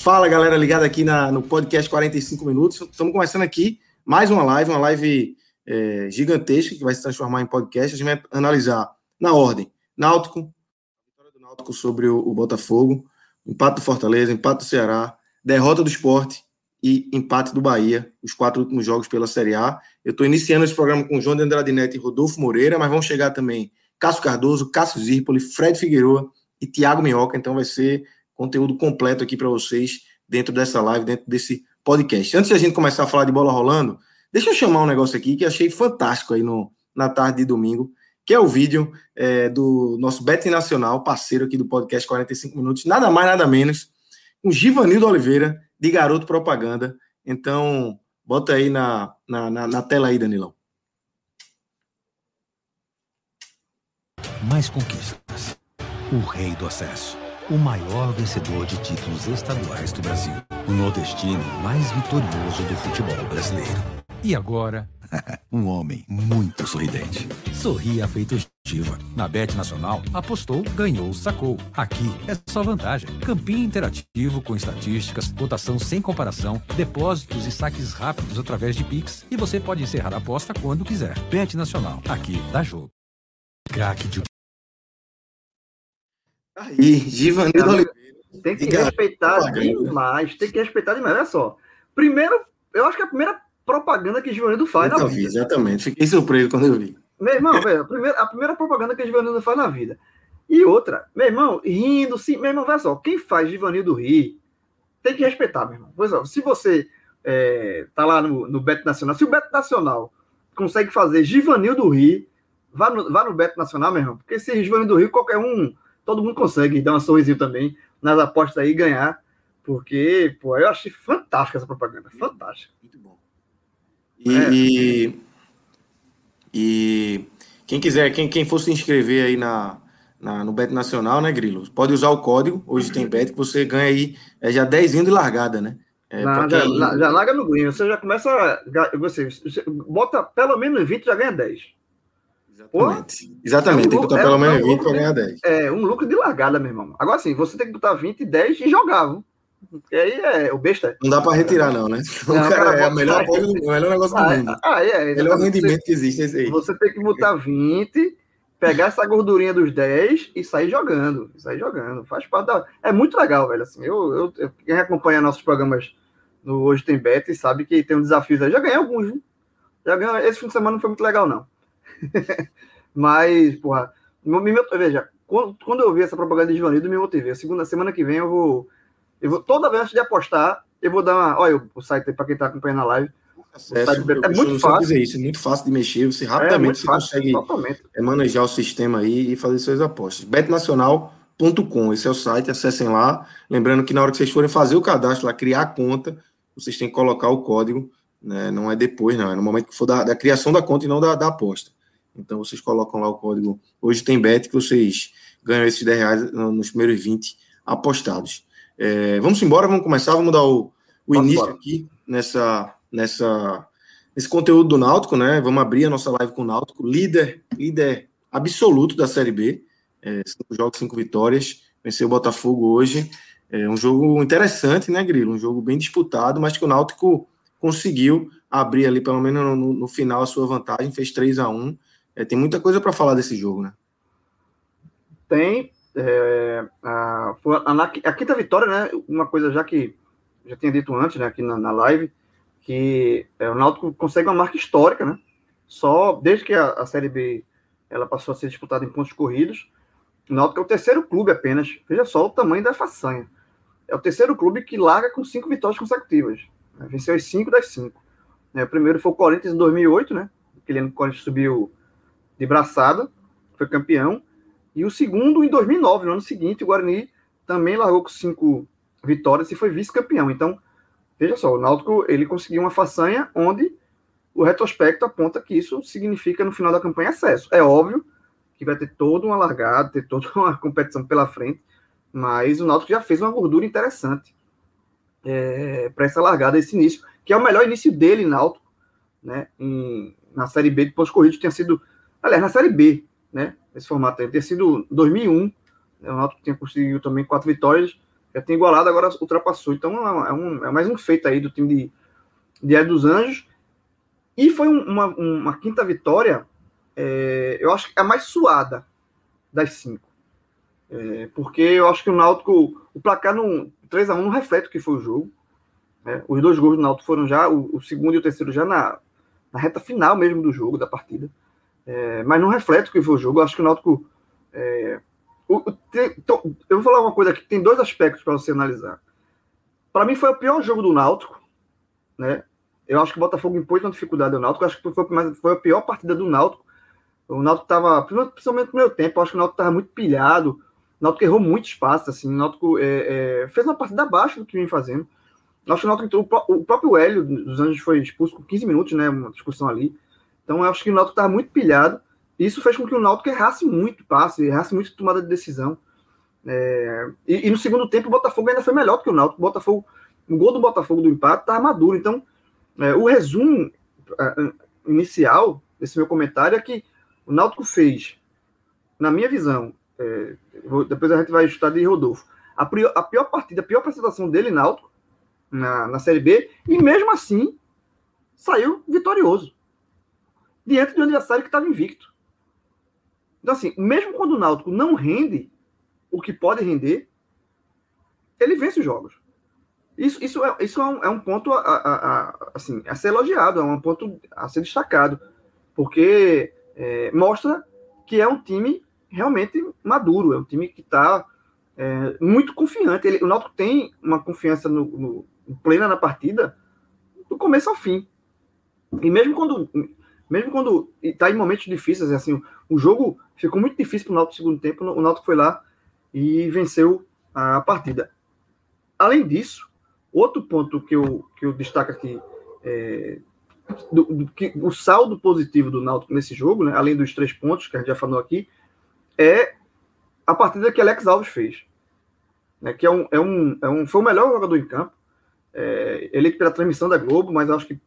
Fala galera, ligada aqui na, no podcast 45 Minutos. Estamos começando aqui mais uma live, uma live é, gigantesca que vai se transformar em podcast. A gente vai analisar na ordem: Náutico, vitória do Náutico sobre o, o Botafogo, empate do Fortaleza, empate do Ceará, derrota do esporte e empate do Bahia, os quatro últimos jogos pela Série A. Eu estou iniciando esse programa com João de Andrade Neto e Rodolfo Moreira, mas vão chegar também Cássio Cardoso, Cássio Zirpoli, Fred Figueroa e Thiago Minhoca. Então vai ser conteúdo completo aqui para vocês dentro dessa live, dentro desse podcast. Antes de a gente começar a falar de bola rolando, deixa eu chamar um negócio aqui que achei fantástico aí no, na tarde de domingo, que é o vídeo é, do nosso Bet Nacional, parceiro aqui do podcast 45 Minutos, nada mais, nada menos, com Givanildo Oliveira, de Garoto Propaganda. Então, bota aí na, na, na, na tela aí, Danilão. Mais conquistas. O rei do acesso o maior vencedor de títulos estaduais do Brasil. O nordestino mais vitorioso do futebol brasileiro. E agora, um homem muito sorridente. Sorria feito Giva. Na Bet Nacional, apostou, ganhou, sacou. Aqui é só vantagem. Campinho interativo com estatísticas, cotação sem comparação, depósitos e saques rápidos através de Pix. E você pode encerrar a aposta quando quiser. Bet Nacional, aqui dá jogo. Craque de Aí, Givanildo Oliveira. Tem que respeitar demais, tem que respeitar demais. Olha só. Primeiro, eu acho que é a primeira propaganda que Givanildo faz eu na vi, vida. Exatamente, fiquei surpreso quando eu vi. Meu irmão, velho, a primeira, a primeira propaganda que Givanildo faz na vida. E outra, meu irmão, rindo, sim, meu irmão, olha só, quem faz Givanildo rir, tem que respeitar, meu irmão. Pois é, se você é, tá lá no, no Beto Nacional, se o Beto Nacional consegue fazer Givanildo rir, vá no, vá no Beto Nacional, meu irmão, porque se Givanildo rir, qualquer um todo mundo consegue dar um sorrisinho também nas apostas aí e ganhar. Porque, pô, eu achei fantástica essa propaganda. Fantástica. Muito bom. E, é. e, e, quem quiser, quem, quem for se inscrever aí na, na, no Bet Nacional, né, Grilo? Pode usar o código, hoje tem Bet, que você ganha aí é, já 10 de largada, né? É, Não, já, quem... já, larga no green, você já começa. Você, você bota pelo menos 20, já ganha 10. Exatamente. Exatamente, é um tem que botar é, pelo menos é um 20 para ganhar 10. É, um lucro de largada, meu irmão. Agora sim, você tem que botar 20, 10 e jogar, viu? Porque aí é o besta. Não dá para retirar, não, né? Não, o cara, é o melhor, do, o melhor negócio do ah, mundo. Ah, é. Melhor rendimento você, que existe esse aí. Você tem que botar 20, pegar essa gordurinha dos 10 e sair jogando. Sair jogando. Faz parte da. É muito legal, velho. Assim, eu, eu, eu quem acompanha nossos programas no Hoje Tem Bet sabe que tem um desafio aí. Já ganhei alguns, viu? Já ganhei. Esse fim de semana não foi muito legal, não. Mas, porra, me, veja, quando, quando eu vi essa propaganda de Ivanildo, me motivei. A segunda semana que vem eu vou. Eu vou toda vez antes de apostar, eu vou dar uma. Olha, o site para quem está acompanhando a live. Acesso, é muito fácil. Dizer isso, é muito fácil de mexer. Você rapidamente é, você fácil, consegue totalmente. manejar o sistema aí e fazer suas apostas. betnacional.com, esse é o site, acessem lá. Lembrando que na hora que vocês forem fazer o cadastro lá, criar a conta, vocês têm que colocar o código, né? Não é depois, não, é no momento que for da, da criação da conta e não da, da aposta. Então vocês colocam lá o código Hoje tem bet que vocês ganham esses 10 reais nos primeiros 20 apostados. É, vamos embora, vamos começar, vamos dar o, o início embora. aqui nessa, nessa, nesse conteúdo do Náutico, né? Vamos abrir a nossa live com o Náutico, líder, líder absoluto da Série B. É, cinco jogos, cinco vitórias. Venceu o Botafogo hoje. É um jogo interessante, né, Grilo? Um jogo bem disputado, mas que o Náutico conseguiu abrir ali, pelo menos no, no final, a sua vantagem, fez 3 a 1 é, tem muita coisa para falar desse jogo, né? Tem. É, a, a, quinta vitória, né? Uma coisa já que já tinha dito antes, né? Aqui na, na live, que é, o Náutico consegue uma marca histórica, né? Só desde que a, a Série B ela passou a ser disputada em pontos corridos. O Náutico é o terceiro clube apenas. Veja só o tamanho da façanha. É o terceiro clube que larga com cinco vitórias consecutivas. Venceu as cinco das cinco. É, o primeiro foi o Corinthians em 2008, né? Aquele ano que o Corinthians subiu de braçada, foi campeão. E o segundo em 2009, no ano seguinte, o Guarani também largou com cinco vitórias e foi vice-campeão. Então, veja só, o Náutico ele conseguiu uma façanha onde o retrospecto aponta que isso significa no final da campanha acesso. É óbvio que vai ter todo uma largada, ter toda uma competição pela frente, mas o Náutico já fez uma gordura interessante é, para essa largada, esse início, que é o melhor início dele, Náutico, né, em, na Série B de pós-corrido, tinha sido, aliás, na Série B, né, esse formato aí, tinha sido 2001, né, o Náutico tinha conseguido também quatro vitórias, já tem igualado, agora ultrapassou, então é, um, é mais um feito aí do time de, Air dos Anjos, e foi uma, uma quinta vitória, é, eu acho que é a mais suada das cinco, é, porque eu acho que o Náutico, o placar no 3 a 1 não reflete o que foi o jogo. Né? Os dois gols do Náutico foram já, o, o, segundo e o terceiro já na, na reta final mesmo do jogo, da partida. É, mas não reflete o que foi o jogo. Eu acho que o Náutico. É, o, tem, to, eu vou falar uma coisa aqui: tem dois aspectos para você analisar. Para mim, foi o pior jogo do Náutico. Né? Eu acho que o Botafogo impôs uma dificuldade ao Náutico. Eu acho que foi, foi a pior partida do Náutico. O Náutico estava, principalmente no meu tempo, eu acho que o Náutico estava muito pilhado. O Náutico errou muito espaço, assim. O Náutico é, é, fez uma partida abaixo do que vem fazendo. Acho que o Náutico entrou, o próprio Hélio dos Anjos foi expulso com 15 minutos, né? Uma discussão ali. Então eu acho que o Náutico estava muito pilhado. Isso fez com que o Náutico errasse muito passe, errasse muito tomada de decisão. É, e, e, no segundo tempo o Botafogo ainda foi melhor do que o Náutico. O Botafogo, o gol do Botafogo do empate estava maduro. Então, é, o resumo é, inicial desse meu comentário é que o Náutico fez, na minha visão, é, depois a gente vai ajustar de Rodolfo. A, pior, a pior partida, a pior apresentação dele, Náutico, na, na Série B, e mesmo assim saiu vitorioso. Diante de um adversário que estava invicto. Então, assim, mesmo quando o Náutico não rende o que pode render, ele vence os jogos. Isso, isso, é, isso é, um, é um ponto a, a, a, assim, a ser elogiado, é um ponto a ser destacado, porque é, mostra que é um time realmente maduro, é um time que está é, muito confiante. Ele, o Náutico tem uma confiança no, no, plena na partida do começo ao fim. E mesmo quando mesmo quando está em momentos difíceis, assim, o jogo ficou muito difícil para o Náutico no segundo tempo, o Náutico foi lá e venceu a partida. Além disso, outro ponto que eu, que eu destaco aqui, é, do, do, que, o saldo positivo do Náutico nesse jogo, né, além dos três pontos que a gente já falou aqui, é a partida que Alex Alves fez. Né, que é um, é um, é um, foi o melhor jogador em campo. É, eleito pela transmissão da Globo, mas acho que,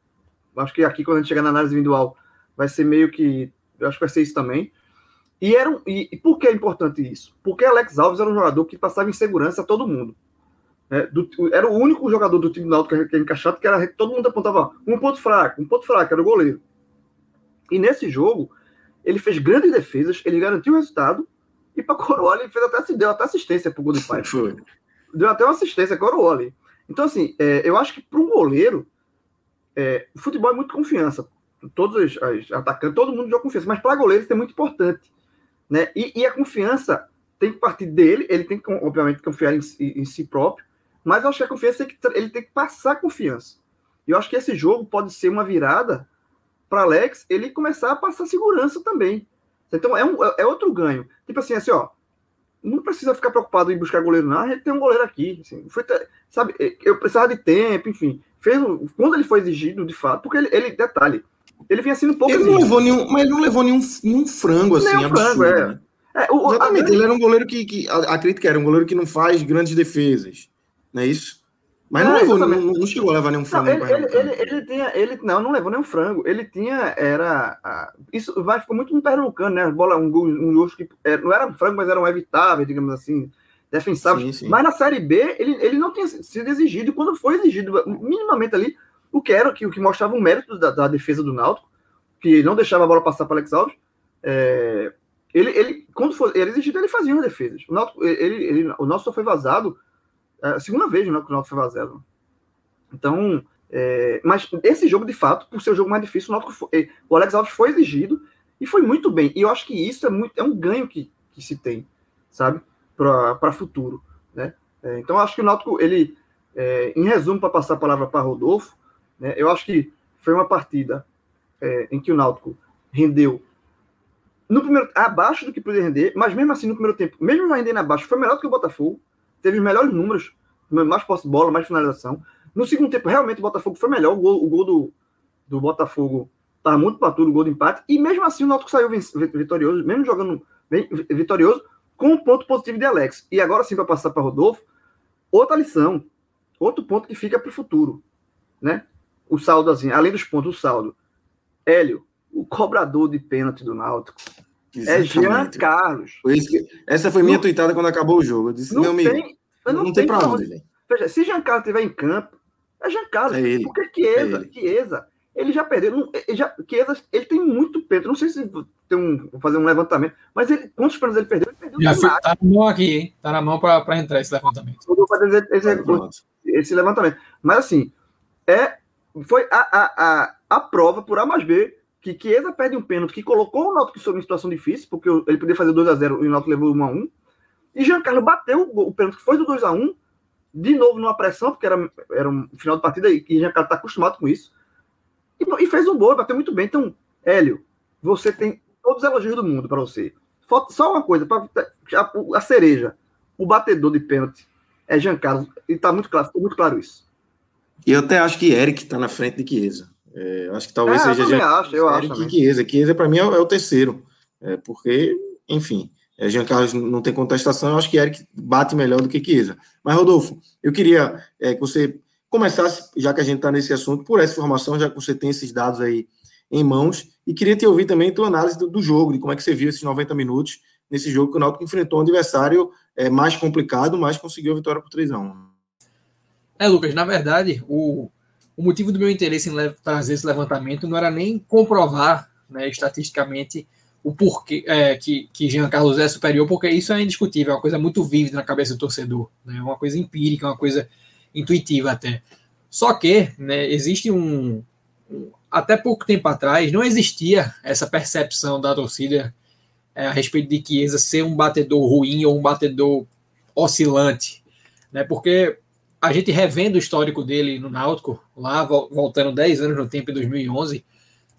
acho que aqui, quando a gente chegar na análise individual, vai ser meio que. Eu acho que vai ser isso também. E, era um, e, e, por que é importante isso? Porque Alex Alves era um jogador que passava insegurança a todo mundo. É, do, era o único jogador do time do Náutico que, que era encaixado, que era, todo mundo apontava um ponto fraco, um ponto fraco, era o goleiro. E nesse jogo, ele fez grandes defesas, ele garantiu o resultado, e para Coroa ele fez até, deu até assistência para o gol do pai. Foi. Deu até uma assistência, Coroa. Então, assim, é, eu acho que para um goleiro, é, o futebol é muito confiança. Todos os, os atacantes, todo mundo joga confiança, mas para goleiro isso é muito importante. Né? E, e, a confiança tem que partir dele, ele tem que, obviamente, confiar em, em si próprio, mas eu acho que a confiança que, ele tem que passar confiança. E eu acho que esse jogo pode ser uma virada para Alex ele começar a passar segurança também. Então é, um, é outro ganho. Tipo assim, assim, ó. Não precisa ficar preocupado em buscar goleiro, não. A gente tem um goleiro aqui. Assim, foi, sabe, eu precisava de tempo, enfim. Fez, quando ele foi exigido, de fato, porque ele, ele detalhe, ele vinha sendo um pouco. Ele não levou nenhum, mas ele não levou nenhum, nenhum frango assim. Nenhum absurdo, frango, é. Né? É, o, Exatamente, a... ele era um goleiro que, que a, a crítica era um goleiro que não faz grandes defesas. Não é isso? Mas não, é, levou, não, não, chegou a levar nenhum frango. Não, ele, ele, ele, ele, tinha, ele não, não levou nenhum frango. Ele tinha, era. isso vai ficou muito no pernambucano, né? Bola, um gol, um gol que era, não era frango, mas era um evitável, digamos assim, defensável. Sim, sim. Mas na Série B, ele, ele não tinha sido exigido. E quando foi exigido, minimamente ali, o que era o que mostrava o mérito da, da, defesa do Náutico, que não deixava a bola passar para Alex Alves. É, ele, ele, quando foi, era exigido, ele fazia as defesas. O, Náutico, ele, ele, o nosso só foi vazado é a segunda vez né, que o Náutico foi vazado. Então, é, mas esse jogo, de fato, por ser o jogo mais difícil, o, foi, o Alex Alves foi exigido E foi muito bem. E eu acho que isso é, muito, é um ganho que, que se tem, sabe? Para futuro, né? É, então, eu acho que o Náutico, ele, é, em resumo, para passar a palavra para Rodolfo, né, eu acho que foi uma partida é, em que o Náutico rendeu no primeiro abaixo do que poderia render, mas mesmo assim no primeiro tempo, mesmo rendendo abaixo, foi melhor do que o Botafogo, teve os melhores números, mais posse de bola, mais finalização. No segundo tempo, realmente o Botafogo foi melhor, o gol, o gol do, do Botafogo estava muito paturo, o gol de empate, e mesmo assim o Náutico saiu vitorioso, mesmo jogando bem vitorioso, com um ponto positivo de Alex. E agora sim, para passar para Rodolfo, outra lição, outro ponto que fica para o futuro, né? O saldo, assim, além dos pontos, o saldo. Hélio, o cobrador de pênalti do Náutico. É Jean Carlos. Que, essa foi minha não, tweetada quando acabou o jogo. Eu disse, meu amigo, tem, não, não, tem, tem pra onde, velho. Veja, se Jean Carlos estiver em campo, é Jean Carlos. É ele. Porque Chiesa, é ele. Chiesa, ele já perdeu. Ele já, Chiesa, ele tem muito pênalti. Não sei se tem um, vou fazer um levantamento, mas ele, quantos pênaltis ele perdeu? Ele perdeu já foi, tá na mão aqui, hein? Tá na mão para entrar esse levantamento. Eu vou fazer esse, esse, esse levantamento. Mas assim, é, foi a, a, a, a prova por A mais B que Chiesa perde um pênalti que colocou o Náutico sob uma situação difícil, porque ele podia fazer 2 a 0 e o Náutico levou 1 a 1 E Giancarlo bateu o, pênalti que foi do 2 a 1 de novo numa pressão, porque era, era um final de partida e Giancarlo está acostumado com isso. E, e, fez um gol, bateu muito bem. Então, Hélio, você tem todos os elogios do mundo para você. Só uma coisa, pra, a, a cereja, o batedor de pênalti é Giancarlo, e está muito claro, muito claro isso. E eu até acho que Eric está na frente de Chiesa. É, acho que talvez é, seja. Eu acho, eu acho. Que Chiesa. Chiesa, para mim, é, é, o terceiro. É, porque, enfim, é, Jean Carlos não tem contestação. Eu acho que Eric bate melhor do que Chiesa. Mas, Rodolfo, eu queria é, que você começasse, já que a gente está nesse assunto, por essa informação, já que você tem esses dados aí em mãos. E queria te ouvir também a tua análise do, do jogo, de como é que você viu esses 90 minutos nesse jogo que o Náutico enfrentou um adversário é, mais complicado, mas conseguiu a vitória por 3 a 1 É, Lucas, na verdade, o, o motivo do meu interesse em trazer esse levantamento não era nem comprovar né, estatisticamente o porquê é, que, que Jean Carlos é superior, porque isso é indiscutível, é uma coisa muito vívida na cabeça do torcedor, né, uma coisa empírica, uma coisa intuitiva até. Só que né, existe um, um, Até pouco tempo atrás, não existia essa percepção da torcida é, a respeito de Chiesa ser um batedor ruim ou um batedor oscilante. Né, porque a gente revendo o histórico dele no Náutico, lá voltando 10 anos no tempo em 2011,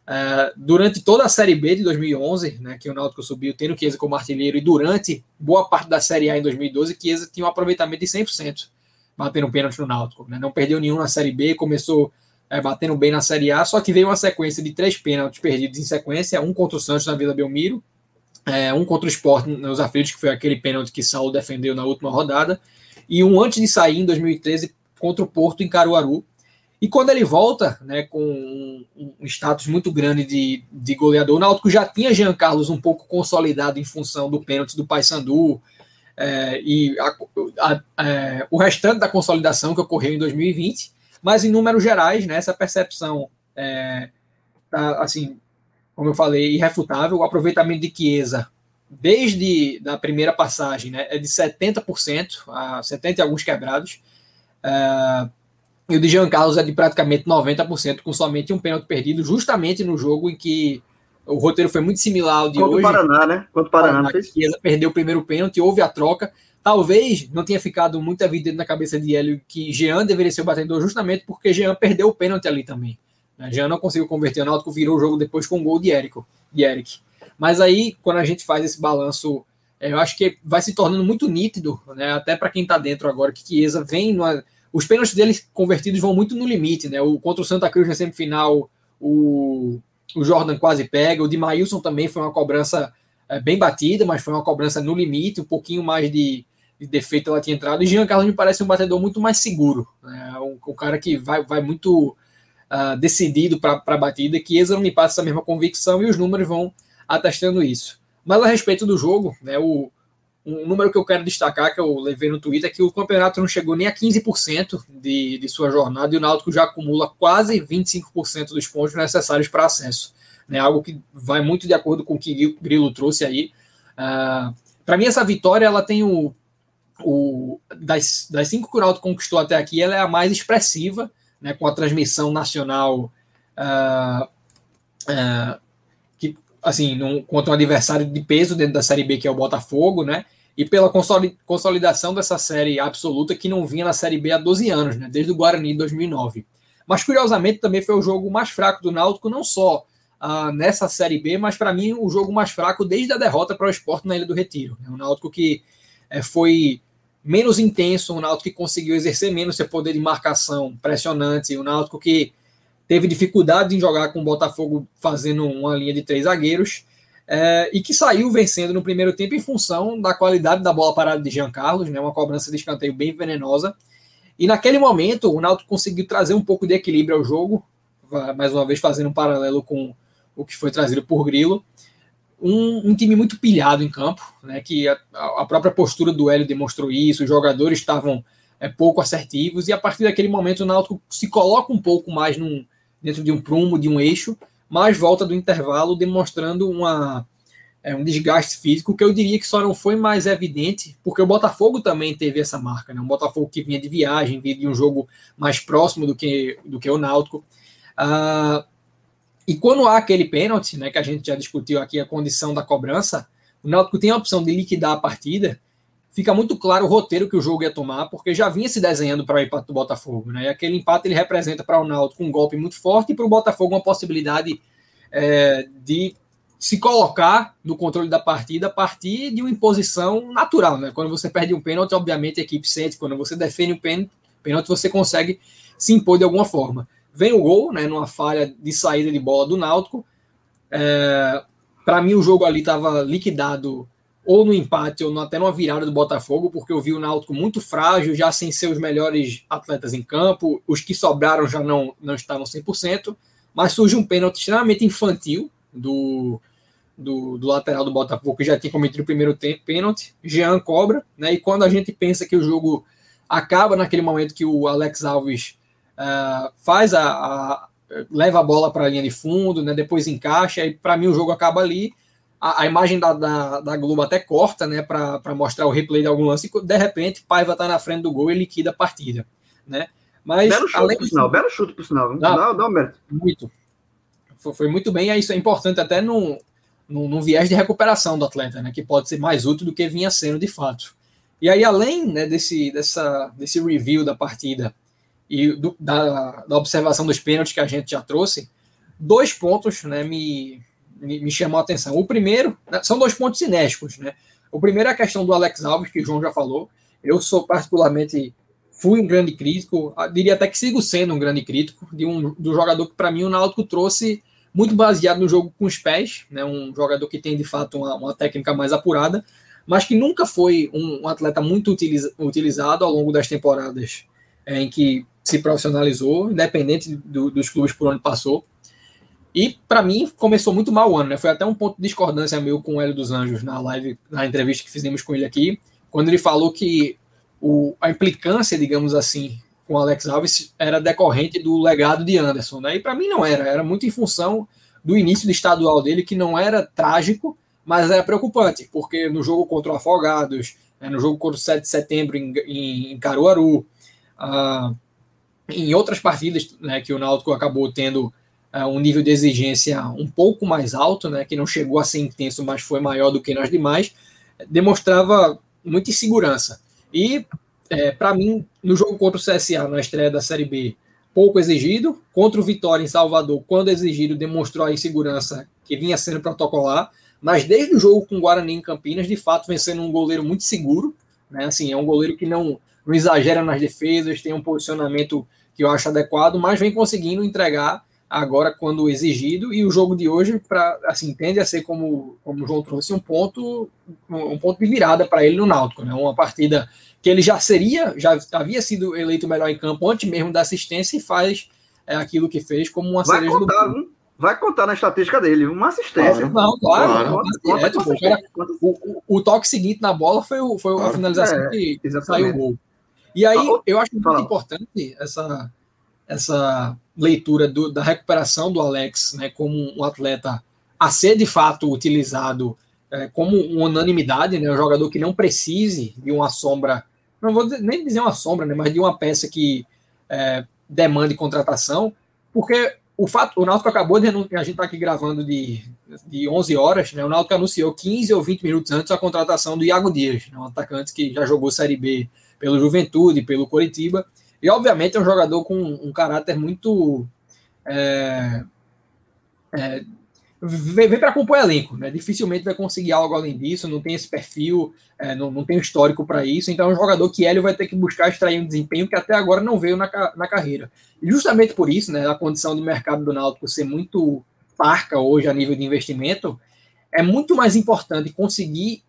é, durante toda a Série B de 2011, né, que o Náutico subiu tendo Chiesa como artilheiro, e durante boa parte da Série A em 2012, Chiesa tinha um aproveitamento de 100%, batendo pênalti no Náutico. Né, não perdeu nenhum na Série B, começou é, batendo bem na Série A, só que veio uma sequência de três pênaltis perdidos em sequência, um contra o Santos na Vila Belmiro, é, um contra o Sport nos aflitos, que foi aquele pênalti que Saulo defendeu na última rodada, e um antes de sair em 2013 contra o Porto em Caruaru. E quando ele volta, né, com um, um status muito grande de, de goleador, o Náutico já tinha Jean Carlos um pouco consolidado em função do pênalti do Paysandu é, e a, a, a, é, o restante da consolidação que ocorreu em 2020, mas em números gerais, né, essa percepção é, tá, assim, como eu falei, irrefutável, o aproveitamento de Chiesa desde a primeira passagem, né, é de 70%, a 70 e alguns quebrados. Uh, e o de Jean Carlos é de praticamente 90%, com somente um pênalti perdido, justamente no jogo em que o roteiro foi muito similar ao de Contra hoje. Contra o Paraná, né? Contra o Paraná. Paraná fez. perdeu o primeiro pênalti, houve a troca. Talvez não tenha ficado muito evidente na cabeça de Hélio que Jean deveria ser o batedor justamente porque Jean perdeu o pênalti ali também. Né? Jean não conseguiu converter o Náutico, virou o jogo depois com o gol de Érico, de Eric. Mas aí, quando a gente faz esse balanço, é, eu acho que vai se tornando muito nítido, né? Até para quem está dentro agora, que Chiesa vem. Numa... Os pênaltis dele convertidos vão muito no limite, né? O contra o Santa Cruz na semifinal, o, o Jordan quase pega. O de Maílson também foi uma cobrança é, bem batida, mas foi uma cobrança no limite, um pouquinho mais de, de defeito ela tinha entrado. E Jean Carlos me parece um batedor muito mais seguro, né? um, um cara que vai, vai muito uh, decidido para a batida. Chiesa não me passa essa mesma convicção e os números vão atestando isso. Mas a respeito do jogo, né, o, um número que eu quero destacar, que eu levei no Twitter, é que o campeonato não chegou nem a 15% de, de sua jornada e o Náutico já acumula quase 25% dos pontos necessários para acesso. Né, algo que vai muito de acordo com o que o Grilo trouxe aí. Uh, ah, para mim, essa vitória ela tem o. o das, das cinco que o Náutico conquistou até aqui, ela é a mais expressiva, né, com a transmissão nacional. Uh, uh, assim, num, contra um adversário de peso dentro da Série B, que é o Botafogo, né? E pela consolidação dessa série absoluta que não vinha na Série B há 12 anos, né? Desde o Guarani de 2009. Mas curiosamente também foi o jogo mais fraco do Náutico, não só uh, nessa Série B, mas para mim o jogo mais fraco desde a derrota para o Esporte na Ilha do Retiro. É um Náutico que é, foi menos intenso, um Náutico que conseguiu exercer menos seu poder de marcação pressionante, um Náutico que teve dificuldade em jogar com o Botafogo fazendo uma linha de três zagueiros é, e que saiu vencendo no primeiro tempo em função da qualidade da bola parada de Jean Carlos, né, uma cobrança de escanteio bem venenosa. E naquele momento o Náutico conseguiu trazer um pouco de equilíbrio ao jogo, mais uma vez fazendo um paralelo com o que foi trazido por Grilo. Um, um time muito pilhado em campo, né, que a, a, própria postura do Hélio demonstrou isso, os jogadores estavam é, pouco assertivos, e a partir daquele momento o Náutico se coloca um pouco mais num, dentro de um prumo, de um eixo, mas volta do intervalo demonstrando uma, é, um desgaste físico que eu diria que só não foi mais evidente, porque o Botafogo também teve essa marca, né? um Botafogo que vinha de viagem, vinha de um jogo mais próximo do que, do que o Náutico. Ah, e quando há aquele pênalti, né, que a gente já discutiu aqui a condição da cobrança, o Náutico tem a opção de liquidar a partida fica muito claro o roteiro que o jogo ia tomar, porque já vinha se desenhando para o empate do Botafogo. Né? E aquele empate ele representa para o Náutico um golpe muito forte e para o Botafogo uma possibilidade é, de se colocar no controle da partida a partir de uma imposição natural. Né? Quando você perde um pênalti, obviamente a equipe sente, quando você defende um pênalti, pênalti você consegue se impor de alguma forma. Vem o gol, né, numa falha de saída de bola do Náutico. É, para mim, o jogo ali estava liquidado ou no empate ou até numa virada do Botafogo, porque eu vi o Náutico muito frágil, já sem seus melhores atletas em campo, os que sobraram já não, não estavam 100%, mas surge um pênalti extremamente infantil do, do, do, lateral do Botafogo, que já tinha cometido o primeiro pênalti, Jean cobra, né, e quando a gente pensa que o jogo acaba naquele momento que o Alex Alves uh, faz a, a, leva a bola para a linha de fundo, né, depois encaixa, e para mim o jogo acaba ali, a, a imagem da, da, da, Globo até corta, né, para mostrar o replay de algum lance, e de repente Paiva tá na frente do gol e liquida a partida, né? Mas, belo chute, além por sinal, belo chute, por sinal. Dá, dá, dá um mérito. Muito. Foi, foi, muito bem, e isso é importante até no, no, no, viés de recuperação do atleta, né, que pode ser mais útil do que vinha sendo de fato. E aí, além né, desse, dessa, desse review da partida e do, da, da observação dos pênaltis que a gente já trouxe, dois pontos né, me, me, chamou a atenção. O primeiro, né, são dois pontos cinéticos, né? O primeiro é a questão do Alex Alves, que o João já falou. Eu sou particularmente, fui um grande crítico, ah, diria até que sigo sendo um grande crítico, de um do jogador que para mim o Náutico trouxe muito baseado no jogo com os pés, né? Um jogador que tem de fato uma, uma técnica mais apurada, mas que nunca foi um, um atleta muito utiliza, utilizado ao longo das temporadas é, em que se profissionalizou, independente do, dos clubes por onde passou. E para mim começou muito mal o ano, né? Foi até um ponto de discordância meu com o Hélio dos Anjos na live, na entrevista que fizemos com ele aqui, quando ele falou que o, a implicância, digamos assim, com Alex Alves era decorrente do legado de Anderson, né? E para mim não era, era muito em função do início do estadual dele, que não era trágico, mas era preocupante, porque no jogo contra o Afogados, né, no jogo contra o 7 de setembro em, em, em Caruaru, ah, em outras partidas né, que o Náutico acabou tendo um nível de exigência um pouco mais alto, né, que não chegou a ser intenso, mas foi maior do que nas demais, demonstrava muita insegurança. E, é, para mim, no jogo contra o CSA, na estreia da Série B, pouco exigido. Contra o Vitória em Salvador, quando exigido, demonstrou a insegurança que vinha sendo protocolar. Mas desde o jogo com o Guarani em Campinas, de fato, vem sendo um goleiro muito seguro. Né? Assim, é um goleiro que não, não exagera nas defesas, tem um posicionamento que eu acho adequado, mas vem conseguindo entregar agora quando exigido e o jogo de hoje para assim tende a ser como, como o João trouxe um ponto um ponto de virada para ele no Náutico, né? Uma partida que ele já seria, já havia sido eleito melhor em campo antes mesmo da assistência e faz é, aquilo que fez como uma vai cereja contar, do Vai contar na estatística dele, uma assistência. Não, claro. o, o, toque seguinte na bola foi, o, foi claro. a finalização é, que exatamente. saiu o gol. E aí, eu acho muito importante essa, essa leitura do, da recuperação do Alex né, como um atleta a ser de fato utilizado é, como uma unanimidade, né, um jogador que não precise de uma sombra, não vou nem dizer uma sombra, né, mas de uma peça que é, demande contratação, porque o fato, o Náutico acabou de a gente está aqui gravando de, de 11 horas, né? O Náutico anunciou 15 ou 20 minutos antes a contratação do Iago Dias, né? um atacante que já jogou Série B pelo Juventude, pelo Coritiba, e obviamente é um jogador com um caráter muito é, é, vem, vem para compor elenco, né? Dificilmente vai conseguir algo além disso, não tem esse perfil, é, não, não tem histórico para isso. Então é um jogador que Hélio vai ter que buscar extrair um desempenho que até agora não veio na, na carreira. E justamente por isso, né, a condição de mercado do Náutico ser muito parca hoje a nível de investimento, é muito mais importante conseguir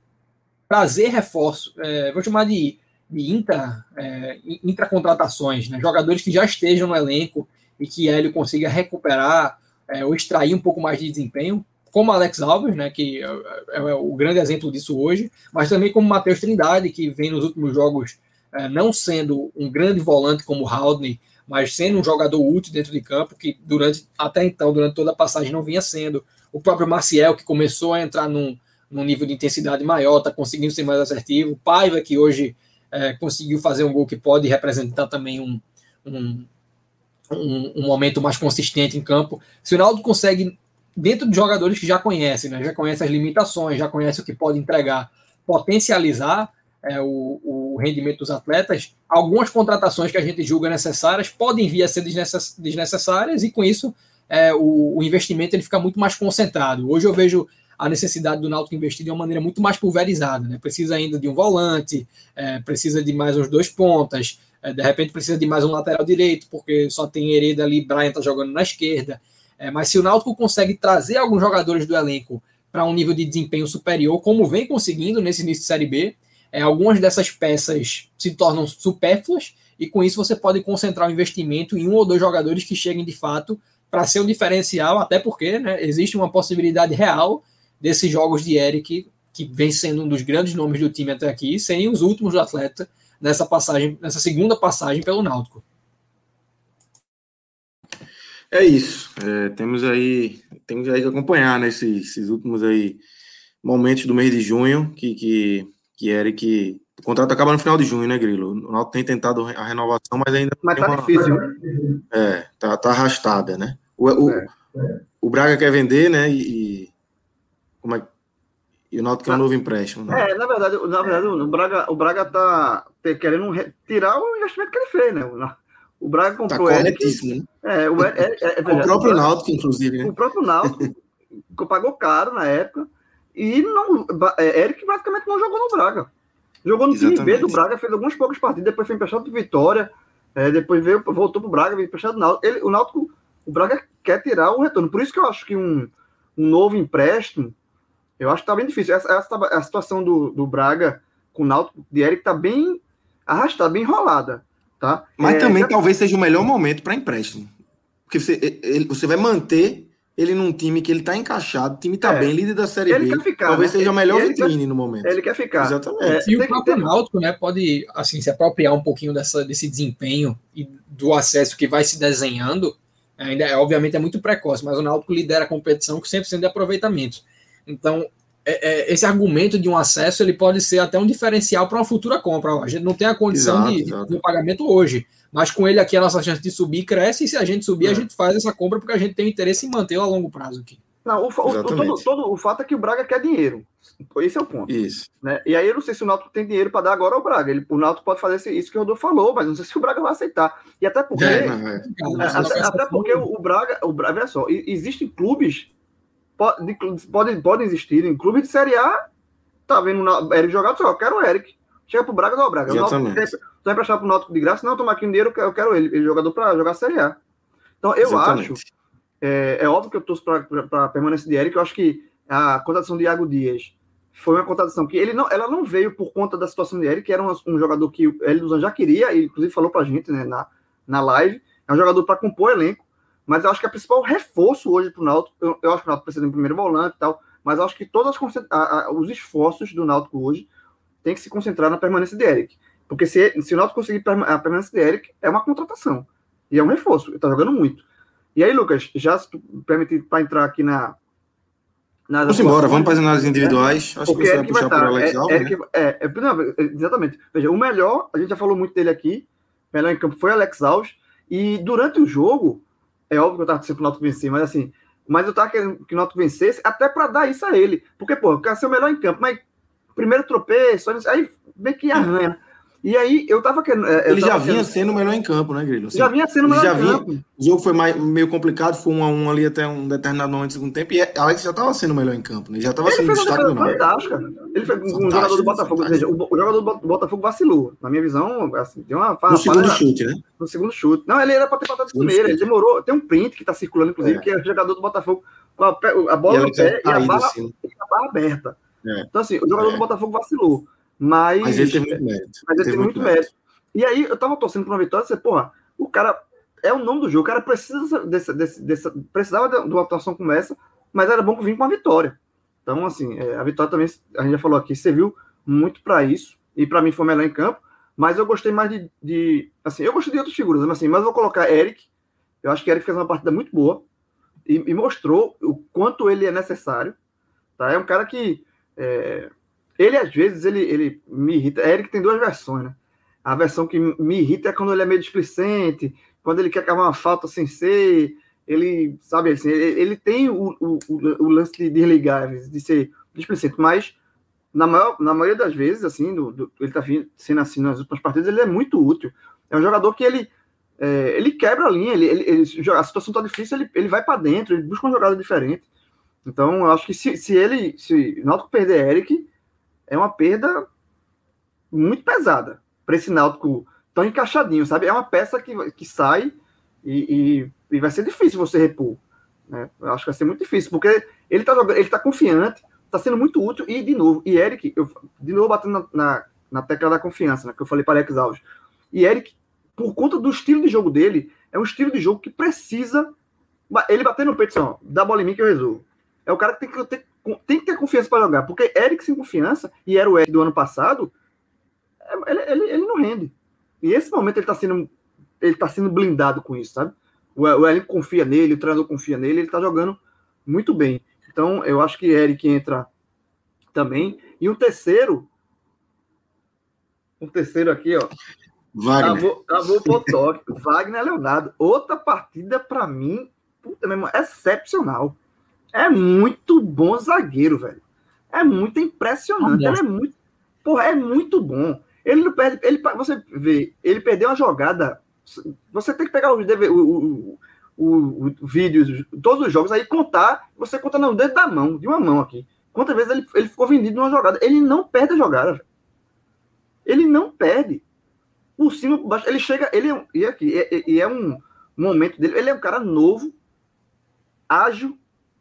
trazer reforço, é, vou chamar de, de intra, é, intracontratações, né? jogadores que já estejam no elenco e que Hélio consiga recuperar é, ou extrair um pouco mais de desempenho, como Alex Alves, né, que é, é, é o grande exemplo disso hoje, mas também como Matheus Trindade, que vem nos últimos jogos é, não sendo um grande volante como Haldney, mas sendo um jogador útil dentro de campo, que durante até então, durante toda a passagem, não vinha sendo. O próprio Maciel, que começou a entrar num, num nível de intensidade maior, está conseguindo ser mais assertivo. Paiva, que hoje é, conseguiu fazer um gol que pode representar também um, um, um, um, momento mais consistente em campo. Se o Naldo consegue, dentro de jogadores que já conhecem, né, já conhece as limitações, já conhece o que pode entregar, potencializar é, o, o, rendimento dos atletas, algumas contratações que a gente julga necessárias podem vir a ser desnecessárias e com isso é, o, o, investimento ele fica muito mais concentrado. Hoje eu vejo a necessidade do Náutico investir de uma maneira muito mais pulverizada. Né? Precisa ainda de um volante, é, precisa de mais uns dois pontas, é, de repente precisa de mais um lateral direito, porque só tem Hereda ali, Brian tá jogando na esquerda. É, mas se o Náutico consegue trazer alguns jogadores do elenco para um nível de desempenho superior, como vem conseguindo nesse início de Série B, é, algumas dessas peças se tornam supérfluas e com isso você pode concentrar o investimento em um ou dois jogadores que cheguem de fato para ser um diferencial, até porque né, existe uma possibilidade real desses jogos de Eric, que vem sendo um dos grandes nomes do time até aqui, serem os últimos do atleta nessa passagem, nessa segunda passagem pelo Náutico. É isso. É, temos aí, temos aí que acompanhar nesses né, esses últimos aí momentos do mês de junho que que que Eric o contrato acaba no final de junho, né, Grilo? O Náutico tem tentado a renovação, mas ainda mas tá uma, difícil. Né? É, tá, tá arrastada, né? O, o, é. o Braga quer vender, né? E como é e o Náutico é um novo empréstimo. Né? É, na verdade, na verdade o Braga, o Braga tá querendo tirar o investimento que ele fez, né? O Braga tá comprou tá Eric, né? É, o, é, é, é, o próprio Náutico, inclusive, né? O próprio Náutico pagou caro na época e não, é, Eric praticamente não jogou no Braga. Jogou no Exatamente. time B do Braga, fez algumas poucas partidas, depois foi emprestado para Vitória, é, depois veio, voltou para o Braga, veio emprestado no Náutico. Ele, o Náutico, o Braga quer tirar o retorno. Por isso que eu acho que um, um novo empréstimo eu acho que tá bem difícil. Essa, essa a situação do, do Braga com o Náutico de Eric tá bem arrastada, bem enrolada, tá? Mas é, também já... talvez seja o melhor momento para empréstimo. Porque você, ele, você vai manter ele num time que ele tá encaixado, o time tá é. bem, líder da Série ele B. Quer ficar, talvez né? seja a melhor ele vitrine quer, no momento. Ele quer ficar. Exatamente. É, e o próprio Náutico, né, pode assim se apropriar um pouquinho dessa, desse desempenho e do acesso que vai se desenhando. Ainda é, obviamente é muito precoce, mas o Náutico lidera a competição com 100% de aproveitamento. Então, é, é, esse argumento de um acesso ele pode ser até um diferencial para uma futura compra. A gente não tem a condição exato, de, exato. de, pagamento hoje, mas com ele aqui a nossa chance de subir cresce e se a gente subir, é. a gente faz essa compra porque a gente tem interesse em mantê-lo a longo prazo aqui. Não, o, o, todo, todo, o fato é que o Braga quer dinheiro. Esse é o ponto. Isso. Né? E aí eu não sei se o Náutico tem dinheiro para dar agora ao Braga. Ele, o Náutico pode fazer isso que o Rodolfo falou, mas não sei se o Braga vai aceitar. E até porque. É, é. Até, até, porque o Braga. O Braga, olha só, existem clubes pode, pode, podem existir em clube de Série A, tá vendo o Eric jogar, só, eu quero o Eric. Chega pro Braga, dá o Braga. Exatamente. Tu vai emprestar pro Náutico de graça, não, tomar aqui dinheiro, eu quero ele, ele jogador para jogar Série A. Então, eu Exatamente. acho, é, é, óbvio que eu torço para permanência de Eric, eu acho que a contratação de Iago Dias foi uma contratação que ele não, ela não veio por conta da situação de Eric, que era um, um jogador que ele dos já queria, e inclusive falou pra gente né, na, na live, é um jogador para compor elenco, mas eu acho que a principal reforço hoje para o Náutico, eu, eu, acho que o Náutico precisa de um primeiro volante e tal, mas eu acho que todos os esforços do Náutico hoje tem que se concentrar na permanência de Eric. Porque se, se o Náutico conseguir a permanência de Eric, é uma contratação. E é um reforço. Ele está jogando muito. E aí, Lucas, já se tu permitir para entrar aqui na. Vamos embora, vamos para as análises individuais. É, acho que você vai puxar para o Alex Alves. É, né? é, é, não, exatamente. Veja, o melhor, a gente já falou muito dele aqui, melhor em campo foi Alex Alves. E durante o jogo, É óbvio que eu tava sempre o Náutico vencer, mas assim, mas eu tava querendo que o Náutico vencesse até para dar isso a ele. Porque, pô, eu quero ser o melhor em campo, mas primeiro tropeço, aí meio que arranha. E aí eu tava querendo. É, eu ele tava já vinha sendo o melhor em campo, né, Grilo? Assim, já vinha sendo o melhor já em vinha, campo. O jogo foi mais, meio complicado, foi um a um ali até um determinado momento do segundo tempo, e Alex já estava sendo o melhor em campo, né? Já estava sendo fez destaque uma fantástica. Ele foi um jogador do Botafogo. Ou seja, o, jogador do Botafogo vacilou. Na minha visão, assim, deu uma No segundo chute, né? No segundo chute. Não, ele era para ter faltado de primeira. Ele demorou. Tem um print que está circulando, inclusive, é. que é o jogador do Botafogo com a, a bola no pé e a, barra, assim. e a barra aberta. É. Então, assim, o jogador é. do Botafogo vacilou. Mas, mas ele teve muito mérito. Mas ele teve muito mérito. mérito. E aí eu tava torcendo pra uma vitória e disse, porra, o cara é o nome do jogo, o cara precisa desse, desse, desse precisava de uma atuação como essa, mas era bom que vinha com a vitória. Então, assim, é, a vitória também, a gente já falou aqui, serviu muito para isso, e para mim foi melhor em campo, mas eu gostei mais de, de, assim, eu gostei de outras figuras, mas assim, mas eu vou colocar Eric, eu acho que Eric fez uma partida muito boa, e, e mostrou o quanto ele é necessário, tá? É um cara que, é, ele às vezes, ele, ele me irrita, Eric tem duas versões, né? A versão que me irrita é quando ele é meio displicente, quando ele quer acabar uma falta sem ser. Ele, sabe assim, ele, ele tem o, o, o, lance de desligar, de ser displicente, mas na, maior, na maioria das vezes, assim, do, do, ele está sendo assim nas últimas partidas, ele é muito útil. É um jogador que ele, é, ele quebra a linha, ele, ele, ele a situação está difícil, ele, ele vai para dentro, ele busca uma jogada diferente. Então, eu acho que se, se ele, se Náutico perder Eric, é uma perda muito pesada para esse Náutico tão encaixadinho, sabe? É uma peça que, que sai e, e, e vai ser difícil você repor. Né? Eu acho que vai ser muito difícil, porque ele jogando, ele tá confiante, está sendo muito útil, e de novo, e Eric, eu, de novo batendo na, na, na tecla da confiança, né, que eu falei para Alex Alves. E Eric, por conta do estilo de jogo dele, é um estilo de jogo que precisa. Ele bater no peito, assim, dá bola em mim que eu resolvo. É o cara que tem que ter, tem que ter confiança para jogar, porque Eric sem confiança, e era o Eric do ano passado, ele, ele, ele não rende. E esse momento ele está sendo, ele tá sendo blindado com isso, sabe? O, o Elenco confia nele, o treinador confia nele, ele está jogando muito bem. Então, eu acho que Eric entra também. E um terceiro, um terceiro aqui, ó. Wagner. O toque. Wagner Leonardo. Outra partida, para mim, puta mesmo, excepcional. É muito bom zagueiro, velho. É muito impressionante. Ele é muito, porra, é muito bom. Ele não perde. Ele, você vê, ele perdeu uma jogada. Você tem que pegar os o, o, o, o vídeos, todos os jogos, aí contar. Você conta no dedo da mão, de uma mão aqui. Quantas vezes ele, ele ficou vendido numa jogada? Ele não perde a jogada. Ele não perde. Por cima, por baixo. Ele chega. Ele é, e aqui, e é, é um momento dele. Ele é um cara novo, ágil,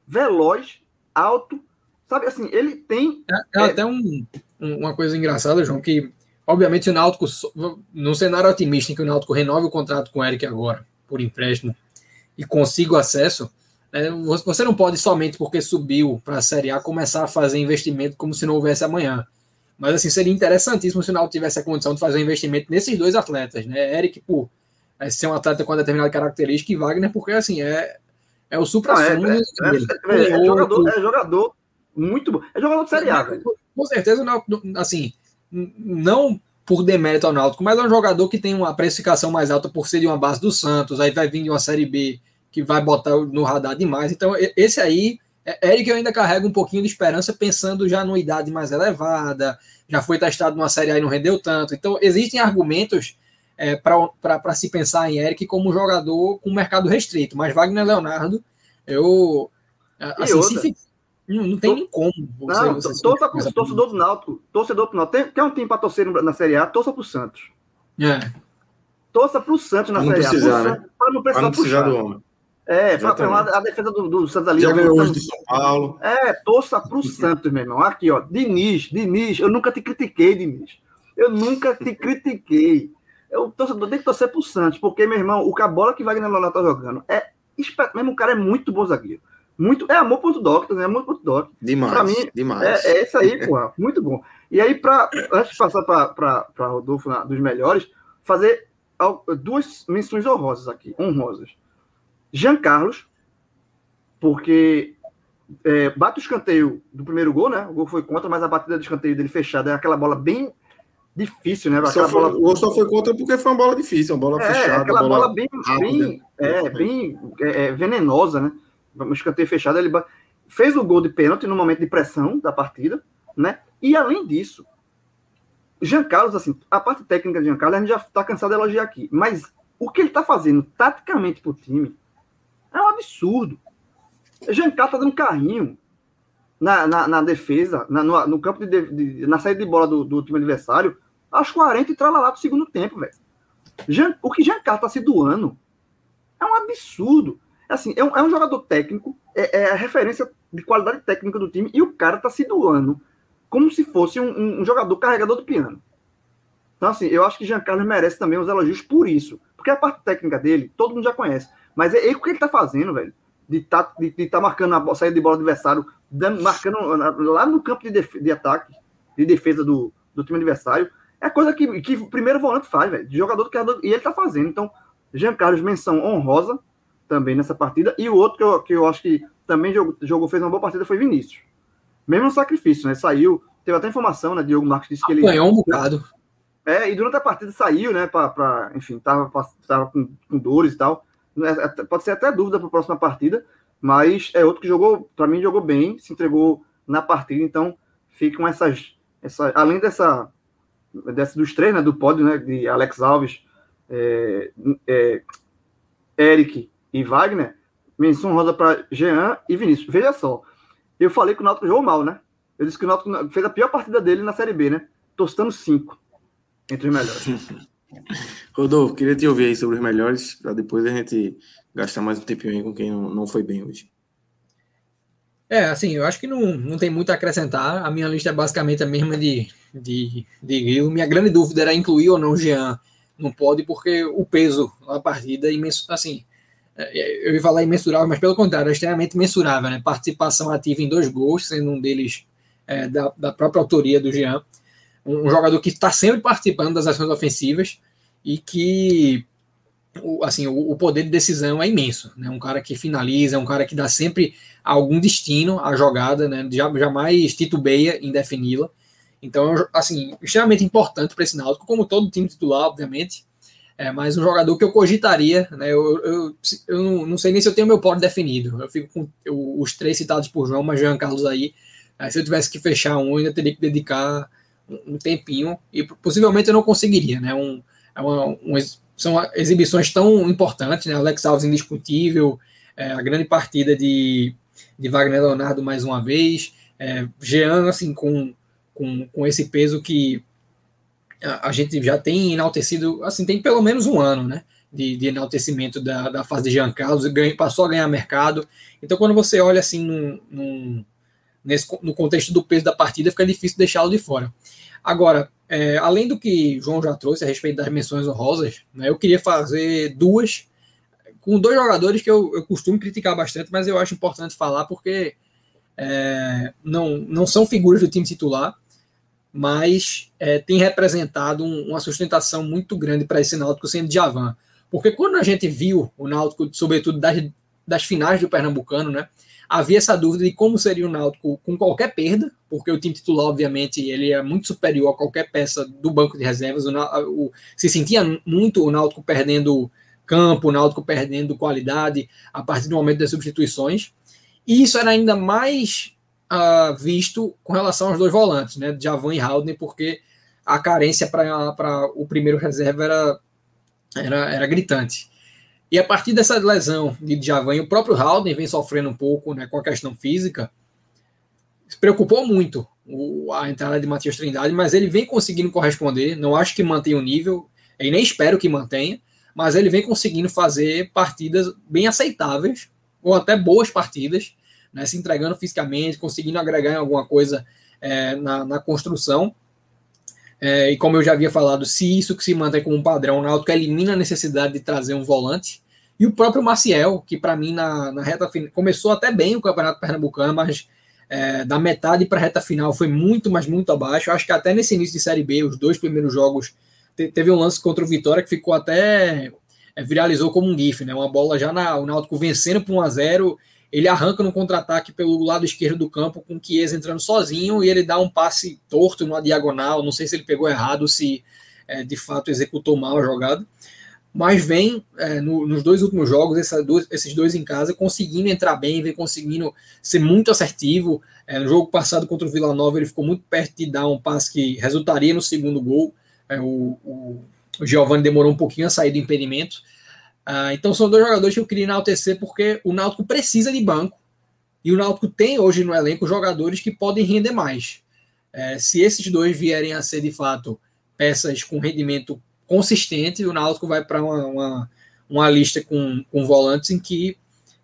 veloz, alto. Sabe assim, ele tem. É, é, é até um, uma coisa engraçada, João, que Obviamente, o Náutico, no cenário otimista em que o Náutico renove o contrato com o Eric agora, por empréstimo, e consiga o acesso, né, você não pode somente porque subiu para a Série A começar a fazer investimento como se não houvesse amanhã. Mas assim, seria interessantíssimo se o Náutico tivesse a condição de fazer um investimento nesses dois atletas, né? Eric, por é, ser um atleta com uma determinada característica, e Wagner, porque assim, é, é o supra é, é, é, é, é, jogador, é jogador muito bom. É jogador de Série A, velho. Com certeza, assim, não por demérito ao Náutico, mas é um jogador que tem uma precificação mais alta por ser de uma base do Santos, aí vai vir de uma Série B que vai botar no radar demais. Então, esse aí, é Eric eu ainda carrega um pouquinho de esperança, pensando já numa idade mais elevada, já foi testado numa Série A e não rendeu tanto. Então, existem argumentos é, para se pensar em Eric como um jogador com mercado restrito, mas Wagner Leonardo, eu. Assim, se, não, não tem nem como. Você, não, você torça pro torcedor do Náutico. Torcedor do Náutico. Tem, quer um time para torcer na Série A? Torça pro Santos. É. Torça pro Santos na Série A. Precisar, né? Para não precisar, não precisar do homem. É, para a defesa do, do Santos ali. Já ganhou hoje de São Paulo. É, torça pro Santos, meu irmão. Aqui, ó. Diniz, Diniz. Eu nunca te critiquei, Diniz. Eu nunca te critiquei. Eu torcedor tem que torcer pro Santos, porque, meu irmão, o que a bola que Wagner Leonardo tá jogando é. Mesmo o cara é muito bom zagueiro. Muito, é amor.doc, né? Amor.doc. Demais. Pra mim, demais. É, é isso aí, pô. Muito bom. E aí, pra, antes de passar para Rodolfo na, dos melhores, fazer duas menções honrosas aqui. Honrosas. Jean Carlos, porque é, bate o escanteio do primeiro gol, né? O gol foi contra, mas a batida de escanteio dele fechada é aquela bola bem difícil, né? Aquela foi, bola... O gol só foi contra porque foi uma bola difícil, uma bola é, fechada. Aquela bola, bola bem, bem, é, bem é, é, venenosa, né? O escanteio fechado, ele fez o gol de pênalti no momento de pressão da partida, né? E além disso, Jean Carlos, assim, a parte técnica de Jean Carlos, a gente já está cansado de elogiar aqui, mas o que ele está fazendo taticamente para o time é um absurdo. Jean Carlos está dando carrinho na, na, na defesa, na, no, no, campo de, de, na saída de bola do, do time adversário, aos 40 e lá do segundo tempo, velho. O que Jean Carlos está se doando é um absurdo. Assim, é um, é um jogador técnico, é, é, a referência de qualidade técnica do time, e o cara está se doando como se fosse um, um, um, jogador carregador do piano. Então, assim, eu acho que Jean Carlos merece também os elogios por isso. Porque a parte técnica dele, todo mundo já conhece. Mas é, é o que ele está fazendo, velho. De tá, de, de tá marcando a saída de bola do adversário, dando, marcando lá no campo de, def, de ataque, de defesa do, do time adversário. É coisa que, que o primeiro volante faz, velho. De jogador do criador, e ele está fazendo. Então, Jean Carlos, menção honrosa também nessa partida. E o outro que eu, que eu acho que também jogou, jogou, fez uma boa partida foi Vinícius. Mesmo no sacrifício, né? Saiu, teve até informação, né? Diogo Marques disse que ele. Ganhou um bocado. É, e durante a partida saiu, né? Pra, pra enfim, tava, tava com, com dores e tal. É, pode ser até dúvida para a próxima partida, mas é outro que jogou, para mim, jogou bem, se entregou na partida, então ficam essas. Essa, além dessa, dessa dos três, né? Do pódio, né? De Alex Alves, é, é, Eric e Wagner, menção rosa para Jean e Vinícius. Veja só, eu falei que o Náutico jogou mal, né? Eu disse que o Náutico fez a pior partida dele na Série B, né? Tostando cinco entre os melhores. Rodolfo, queria te ouvir aí sobre os melhores, para depois a gente gastar mais um tempinho aí com quem não, não foi bem hoje. É, assim, eu acho que não, não tem muito a acrescentar. A minha lista é basicamente a mesma de, de, de Rio. Minha grande dúvida era incluir ou não o Jean no pódio, porque o peso da partida, é imenso, assim, é, eu ia falar imensurável, mas pelo contrário, é extremamente mensurável, né? Participação ativa em dois gols, sendo um deles é, da, da, própria autoria do Jean. Um jogador que está sempre participando das ações ofensivas e que o, assim, o, o, poder de decisão é imenso. Né? Um cara que finaliza, um cara que dá sempre algum destino à jogada, né? jamais titubeia em defini-la. Então, assim, extremamente importante para esse Náutico, como todo time titular, obviamente. É, mas um jogador que eu cogitaria, né? Eu, eu, eu não, sei nem se eu tenho meu pódio definido. Eu fico com eu, os três citados por João, mas Jean Carlos aí. É, se eu tivesse que fechar um, ainda teria que dedicar um, um tempinho. E possivelmente eu não conseguiria, né? Um, é uma, um, são exibições tão importantes, né? Alex Alves indiscutível, é, a grande partida de, de Wagner Leonardo mais uma vez. É, Jean, assim, com, com, com esse peso que a, gente já tem enaltecido, assim, tem pelo menos um ano, né? De, de enaltecimento da, da fase de Jean Carlos, ganha, passou a ganhar mercado. Então, quando você olha assim num, num, nesse, no contexto do peso da partida, fica difícil deixá-lo de fora. Agora, é, além do que João já trouxe a respeito das menções honrosas, né, eu queria fazer duas com dois jogadores que eu, eu costumo criticar bastante, mas eu acho importante falar porque é, não, não são figuras do time titular, mas é, tem representado um, uma sustentação muito grande para esse Náutico sendo Javan. Porque quando a gente viu o Náutico, sobretudo das, das finais do Pernambucano, né, havia essa dúvida de como seria o Náutico com qualquer perda, porque o time titular, obviamente, ele é muito superior a qualquer peça do banco de reservas. O, o, se sentia muito o Náutico perdendo campo, o Náutico perdendo qualidade a partir do momento das substituições. E isso era ainda mais uh, visto com relação aos dois volantes, né, Javan e Haldner, porque a carência para o primeiro reserva era, era, era gritante. E a partir dessa lesão de Javan, o próprio Haldner vem sofrendo um pouco né, com a questão física, preocupou muito o, a entrada de Matias Trindade, mas ele vem conseguindo corresponder. Não acho que mantenha o nível, e nem espero que mantenha, mas ele vem conseguindo fazer partidas bem aceitáveis, ou até boas partidas, né, se entregando fisicamente, conseguindo agregar em alguma coisa é, na, na, construção. É, e como eu já havia falado, se isso que se mantém como um padrão, o Náutico elimina a necessidade de trazer um volante. E o próprio Maciel, que para mim na, na reta final começou até bem o Campeonato Pernambucano, mas é, da metade para a reta final foi muito, mas muito abaixo. Acho que até nesse início de Série B, os dois primeiros jogos, te, teve um lance contra o Vitória que ficou até. É, viralizou como um GIF, né? Uma bola já na, o Náutico vencendo por 1 a 0 ele arranca no contra-ataque pelo lado esquerdo do campo, com o Chiesa entrando sozinho, e ele dá um passe torto numa diagonal. Não sei se ele pegou errado, se é, de fato executou mal a jogada. Mas vem é, no, nos dois últimos jogos, essa, dois, esses dois em casa, conseguindo entrar bem, vem conseguindo ser muito assertivo. É, no jogo passado contra o Vila Nova, ele ficou muito perto de dar um passe que resultaria no segundo gol. É, o, o, o Giovanni demorou um pouquinho a sair do impedimento ah, então são dois jogadores que eu queria enaltecer porque o Náutico precisa de banco e o Náutico tem hoje no elenco jogadores que podem render mais. É, se esses dois vierem a ser de fato peças com rendimento consistente, o Náutico vai para uma, uma, uma, lista com, com volantes em que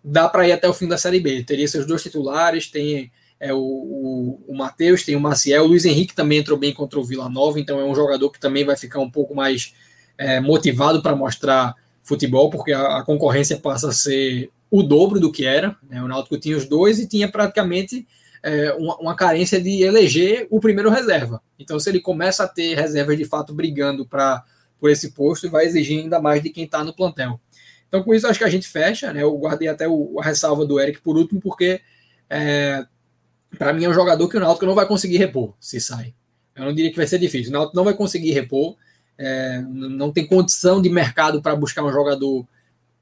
dá para ir até o fim da Série B. Teria seus dois titulares, tem é, o, o, o Matheus, tem o Maciel, o Luiz Henrique também entrou bem contra o Vila Nova, então é um jogador que também vai ficar um pouco mais é, motivado para mostrar futebol, porque a, a, concorrência passa a ser o dobro do que era. Né? O Náutico tinha os dois e tinha praticamente é, uma, uma, carência de eleger o primeiro reserva. Então, se ele começa a ter reservas de fato brigando para por esse posto, vai exigir ainda mais de quem está no plantel. Então, com isso, acho que a gente fecha. Né? Eu guardei até o, a ressalva do Eric por último, porque é, para mim é um jogador que o Náutico não vai conseguir repor se sai. Eu não diria que vai ser difícil. O Náutico não vai conseguir repor é, não tem condição de mercado para buscar um jogador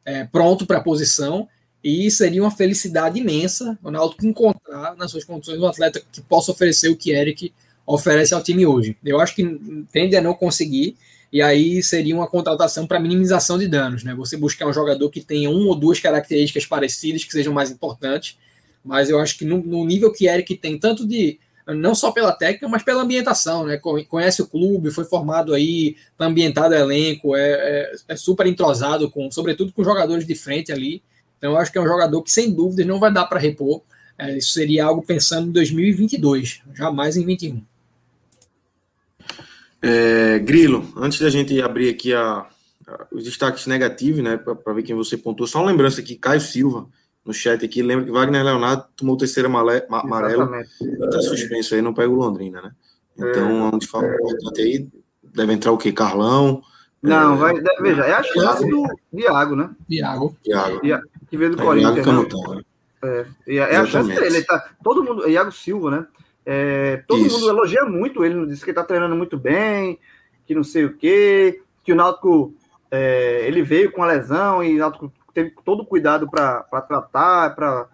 é, pronto para a posição, e seria uma felicidade imensa o Náutico encontrar nas suas condições um atleta que possa oferecer o que Eric oferece ao time hoje. Eu acho que tende a não conseguir, e aí seria uma contratação para minimização de danos, né? Você buscar um jogador que tenha uma ou duas características parecidas que sejam mais importantes, mas eu acho que no, no nível que Eric tem, tanto de não só pela técnica, mas pela ambientação, né? Conhece o clube, foi formado aí, tá ambientado elenco, é, é, é, super entrosado, com, sobretudo com jogadores de frente ali. Então, eu acho que é um jogador que, sem dúvidas, não vai dar para repor. É, isso seria algo pensando em 2022, jamais em 21. É, Grilo, antes da gente abrir aqui a, a os destaques negativos, né, para ver quem você pontuou, só uma lembrança aqui: Caio Silva no chat aqui, lembra que Wagner Leonardo tomou o terceiro amarelo e está suspenso aí, não pega o Londrina, né? Então, é um desfalque é. importante aí. Deve entrar o quê? Carlão? Não, é... vai, veja, é a chance do Iago, né? Iago. Iago. Que veio do é, Corinthians. Iago né? É, é a chance dele. Ele tá, todo mundo, Iago Silva, né? É, todo Isso. mundo elogia muito ele, disse que ele tá treinando muito bem, que não sei o quê, que o Náutico é, ele veio com a lesão e o Náutico teve todo o cuidado para tratar, para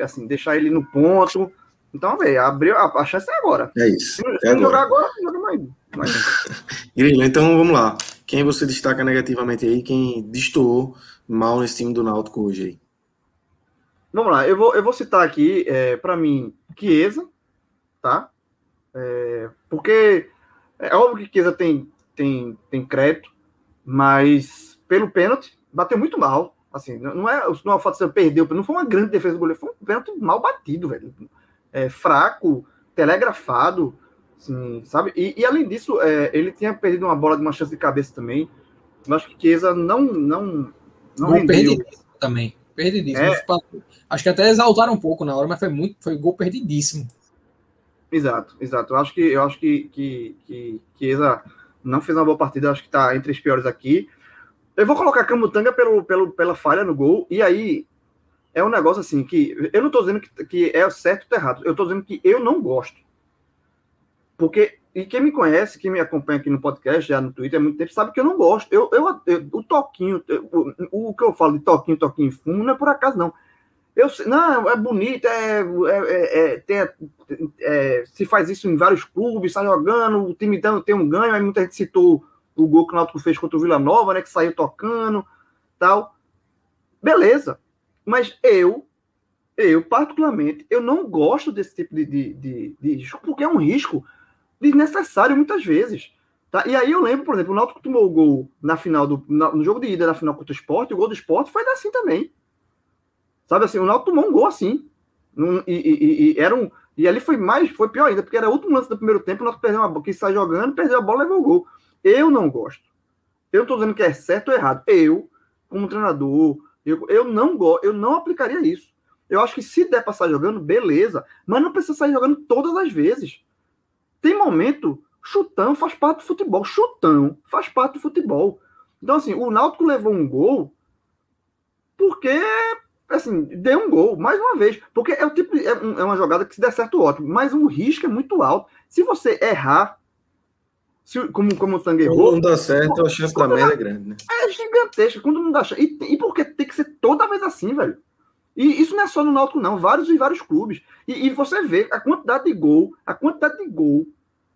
assim, deixar ele no ponto. Então, velho, abriu a, a, chance é agora. É isso. Se, é agora. jogar agora, joga mais. mais. então vamos lá. Quem você destaca negativamente aí? Quem destoou mal nesse time do Náutico hoje aí? Vamos lá, eu vou, eu vou citar aqui, é, para mim, Chiesa, tá? É, porque é óbvio que Chiesa tem, tem, tem crédito, mas pelo pênalti, bateu muito mal. Assim, não é, não é o fato de você perder, não foi uma grande defesa do goleiro, foi um pênalti mal batido, velho. É, fraco, telegrafado, assim, sabe? E, e além disso, é, ele tinha perdido uma bola de uma chance de cabeça também. Eu acho que Chiesa não. não, não gol perdidíssimo também. Perdidíssimo. É. Acho que até exaltaram um pouco na hora, mas foi muito. Foi gol perdidíssimo. Exato, exato. Eu acho que eu acho que, que, que Chiesa não fez uma boa partida, acho que está entre os piores aqui. Eu vou colocar Camutanga pelo, pelo, pela falha no gol, e aí é um negócio assim que eu não estou dizendo que, que é certo ou errado, eu estou dizendo que eu não gosto. Porque, e quem me conhece, quem me acompanha aqui no podcast, já no Twitter há muito tempo, sabe que eu não gosto. Eu, eu, eu o toquinho, eu, o, o, que eu falo de toquinho, toquinho fumo, não é por acaso, não. Eu, não, é bonito, é, é, é, tem, é, se faz isso em vários clubes, sai jogando, o time tem um ganho, aí muita gente citou o gol que o Náutico fez contra o Vila Nova, né, que saiu tocando, tal. Beleza. Mas eu, eu particularmente, eu não gosto desse tipo de, de, de, de risco, porque é um risco desnecessário muitas vezes. Tá? E aí eu lembro, por exemplo, o Náutico tomou o gol na final do no jogo de ida na final contra o Sport, o gol do Sport foi assim também. Sabe assim, o Náutico tomou um gol assim. e, e, e, era um, e ali foi mais, foi pior ainda, porque era o último lance do primeiro tempo, o Náutico perdeu uma bola, que sai jogando, perdeu a bola levou o gol. Eu não gosto. Eu não estou dizendo que é certo ou errado. Eu, como treinador, eu, eu não gosto, eu não aplicaria isso. Eu acho que se der para sair jogando, beleza. Mas não precisa sair jogando todas as vezes. Tem momento, chutão faz parte do futebol. Chutão faz parte do futebol. Então, assim, o Náutico levou um gol porque assim, dê um gol, mais uma vez. Porque é o tipo é, é, uma jogada que se der certo, ótimo. Mas o risco é muito alto. Se você errar, se, como, como o Tang errou. Não dá certo, a chance da merda é grande, né? É gigantesca. Quando não dá E, e porque tem que ser toda vez assim, velho. E isso não é só no Náutico, não. Vários e vários clubes. E, e, você vê a quantidade de gol, a quantidade de gol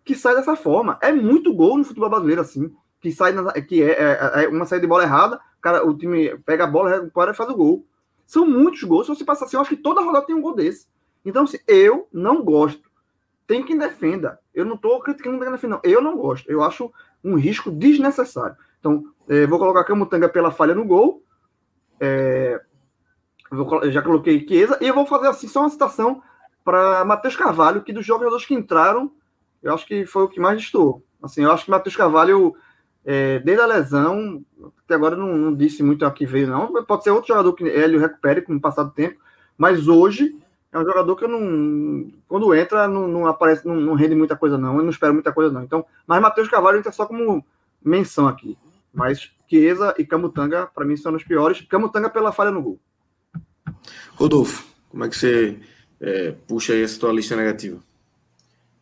que sai dessa forma. É muito gol no futebol brasileiro, assim. Que sai na, que é, é, é, uma saída de bola errada, o, cara, o time pega a bola, recupera e faz o gol. São muitos gols. Se você passar assim, eu acho que toda rodada tem um gol desse. Então, assim, eu não gosto. Tem quem defenda. Eu não estou criticando quem defenda. Eu não gosto. Eu acho um risco desnecessário. Então, é, vou colocar Camutanga pela falha no gol. É, vou, já coloquei Chiesa. E eu vou fazer assim, só uma citação para Matheus Carvalho, que dos jogadores que entraram, eu acho que foi o que mais estou. Assim, eu acho que Matheus Carvalho, é, desde a lesão, até agora não, não, disse muito a que veio, não. Pode ser outro jogador que ele recupere com o passar do tempo, mas hoje é um jogador que eu não. Quando entra, não, não aparece, não, não, rende muita coisa, não. Eu não espero muita coisa, não. Então, mas Matheus Carvalho entra só como menção aqui. Mas Chiesa e Camutanga, para mim, são os piores. Camutanga pela falha no gol. Rodolfo, como é que você é, puxa aí essa tua lista negativa?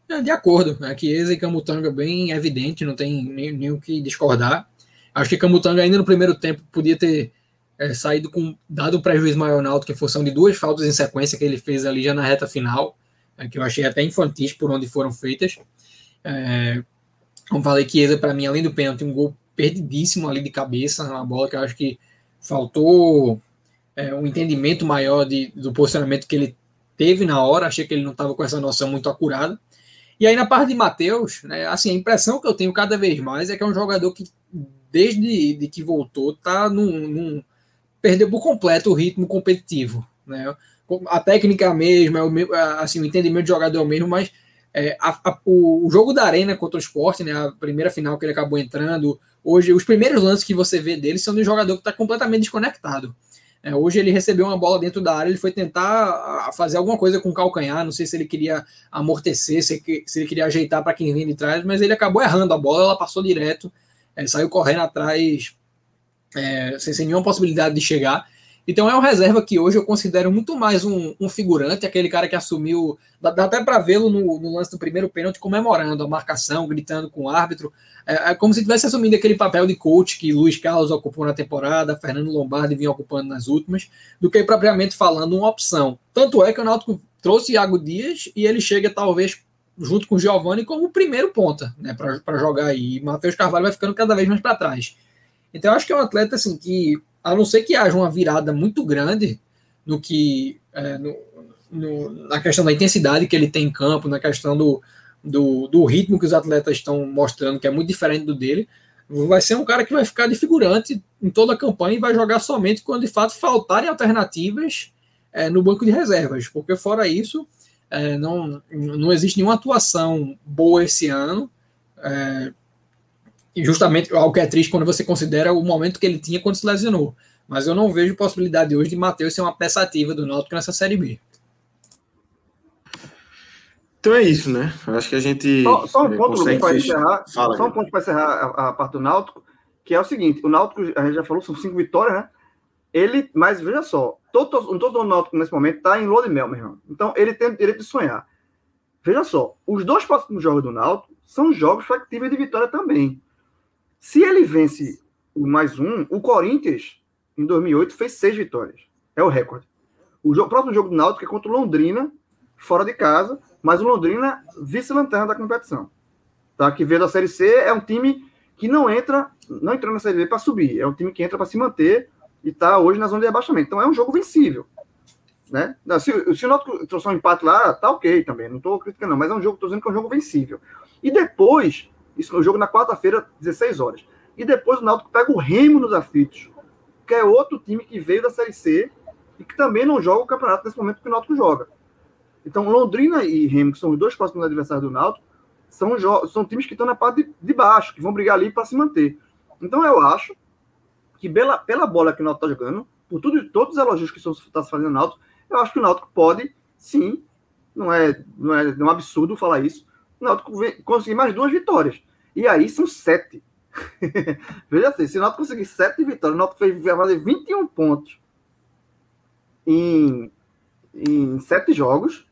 É, de acordo. Né? Chiesa e Camutanga bem evidente, não tem nem, nem o que discordar. Acho que Camutanga ainda no primeiro tempo podia ter é, saído com dado um prejuízo maior alto, que função de duas faltas em sequência que ele fez ali já na reta final, é, que eu achei até infantis por onde foram feitas. É, como falei, Chiesa, para mim, além do pênalti, um gol perdidíssimo ali de cabeça na bola, que eu acho que faltou é, um entendimento maior de, do posicionamento que ele teve na hora, achei que ele não estava com essa noção muito acurada. E aí na parte de Matheus, né, assim, a impressão que eu tenho cada vez mais é que é um jogador que, desde de que voltou, tá num, num perdeu por completo o ritmo competitivo. Né? A técnica mesmo, é o mesmo, assim, o entendimento de jogador é o mesmo, mas é, a, a, o, jogo da Arena contra o esporte, né, a primeira final que ele acabou entrando, hoje, os primeiros lances que você vê dele são de um jogador que está completamente desconectado. É, hoje ele recebeu uma bola dentro da área, ele foi tentar fazer alguma coisa com o calcanhar, não sei se ele queria amortecer, se, se ele queria ajeitar para quem vem de trás, mas ele acabou errando a bola, ela passou direto, é, saiu correndo atrás é, sem, sem, nenhuma possibilidade de chegar. Então é um reserva que hoje eu considero muito mais um, um figurante, aquele cara que assumiu. Dá, dá até para vê-lo no, no, lance do primeiro pênalti comemorando a marcação, gritando com o árbitro. É, é, como se tivesse assumindo aquele papel de coach que Luiz Carlos ocupou na temporada, Fernando Lombardi vinha ocupando nas últimas, do que propriamente falando uma opção. Tanto é que o Náutico trouxe Iago Dias e ele chega talvez junto com o Giovani como o primeiro ponta né, para jogar aí. E Matheus Carvalho vai ficando cada vez mais para trás. Então, eu acho que é um atleta assim que, a não ser que haja uma virada muito grande no que é, no, no, na questão da intensidade que ele tem em campo, na questão do, do, do, ritmo que os atletas estão mostrando, que é muito diferente do dele, vai ser um cara que vai ficar de figurante em toda a campanha e vai jogar somente quando de fato faltarem alternativas é, no banco de reservas, porque fora isso, é, não, não existe nenhuma atuação boa esse ano. É, e justamente algo que é triste quando você considera o momento que ele tinha quando se lesionou. Mas eu não vejo possibilidade hoje de Matheus ser uma peça ativa do Náutico nessa Série B. Então é isso, né? Acho que a gente. Só, só um ponto para encerrar. Fala, só um ponto para encerrar a, a, parte do Náutico, que é o seguinte: o Náutico, a gente já falou, são cinco vitórias, né? Ele, mas veja só, todo, todo o Náutico nesse momento está em lua de mel, meu irmão. Então ele tem o direito de sonhar. Veja só, os dois próximos jogos do Náutico são jogos factíveis de vitória também. Se ele vence o mais um, o Corinthians, em 2008, fez seis vitórias. É o recorde. O, jogo, próximo jogo do Náutico é contra o Londrina, fora de casa, mas o Londrina vice-lanterna da competição. Tá? Que veio da Série C, é um time que não entra, não entrou na Série B para subir. É um time que entra para se manter e está hoje na zona de abaixamento. Então é um jogo vencível. Né? Se, se o Náutico trouxe um empate lá, tá ok também. Não estou criticando, não, mas é um jogo, estou dizendo que é um jogo vencível. E depois isso no jogo na quarta-feira, 16 horas. E depois o Náutico pega o Remo nos aflitos, que é outro time que veio da Série C e que também não joga o campeonato nesse momento que o Náutico joga. Então, Londrina e Remo, que são os dois próximos adversários do Náutico, são, são times que estão na parte de, de baixo, que vão brigar ali para se manter. Então, eu acho que pela, pela bola que o Náutico está jogando, por tudo, todos os elogios que está se fazendo no Náutico, eu acho que o Náutico pode, sim, não é, não é, não é um absurdo falar isso, o Náutico conseguir mais duas vitórias. E aí são sete. Veja assim, se o Náutico conseguir sete vitórias, o Náutico vai fazer 21 pontos. em, em sete jogos,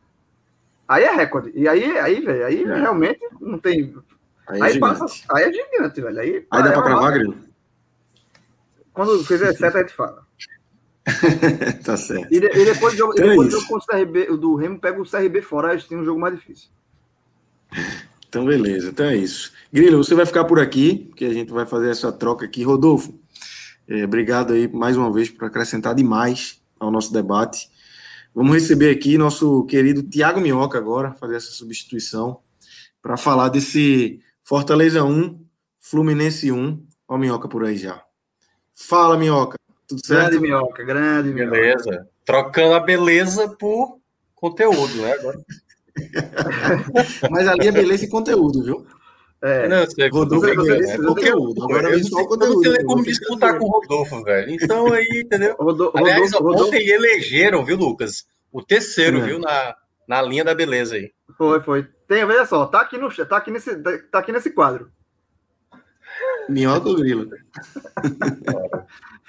aí é recorde. E aí, aí velho, aí é. realmente não tem. Aí, é aí, passa, aí é gigante, velho. Aí, aí dá pra cravar, Grilo? Quando fizer sete, a gente fala. tá certo. E, de, e depois, do, então depois é jogo com o CRB, do Remo, pega o CRB fora, a gente tem um jogo mais difícil. Então, beleza. Então é isso. Grilo, você vai ficar por aqui, porque a gente vai fazer essa troca aqui. Rodolfo, é, obrigado aí mais uma vez por acrescentar demais ao nosso debate. Vamos receber aqui nosso querido Tiago Minhoca agora, fazer essa substituição, para falar desse Fortaleza 1, Fluminense 1. Ó, Minhoca por aí já. Fala, Minhoca. Tudo certo? Grande Minhoca, grande Minhoca. Beleza. Trocando a beleza por conteúdo, né? Agora. Mas ali é beleza e conteúdo, viu? É, não, você, Rodolfo é, é conteúdo. Agora eu só conteúdo. Não tem como disputar com o Rodolfo, velho. Então aí, entendeu? Rodolfo, Aliás, Rodolfo, ontem elegeram, viu, Lucas? O terceiro, é. viu, na, na linha da beleza aí. Foi, foi. Tem, veja só, tá aqui, no, tá aqui, nesse, tá aqui nesse quadro. Minhoca ou grilo?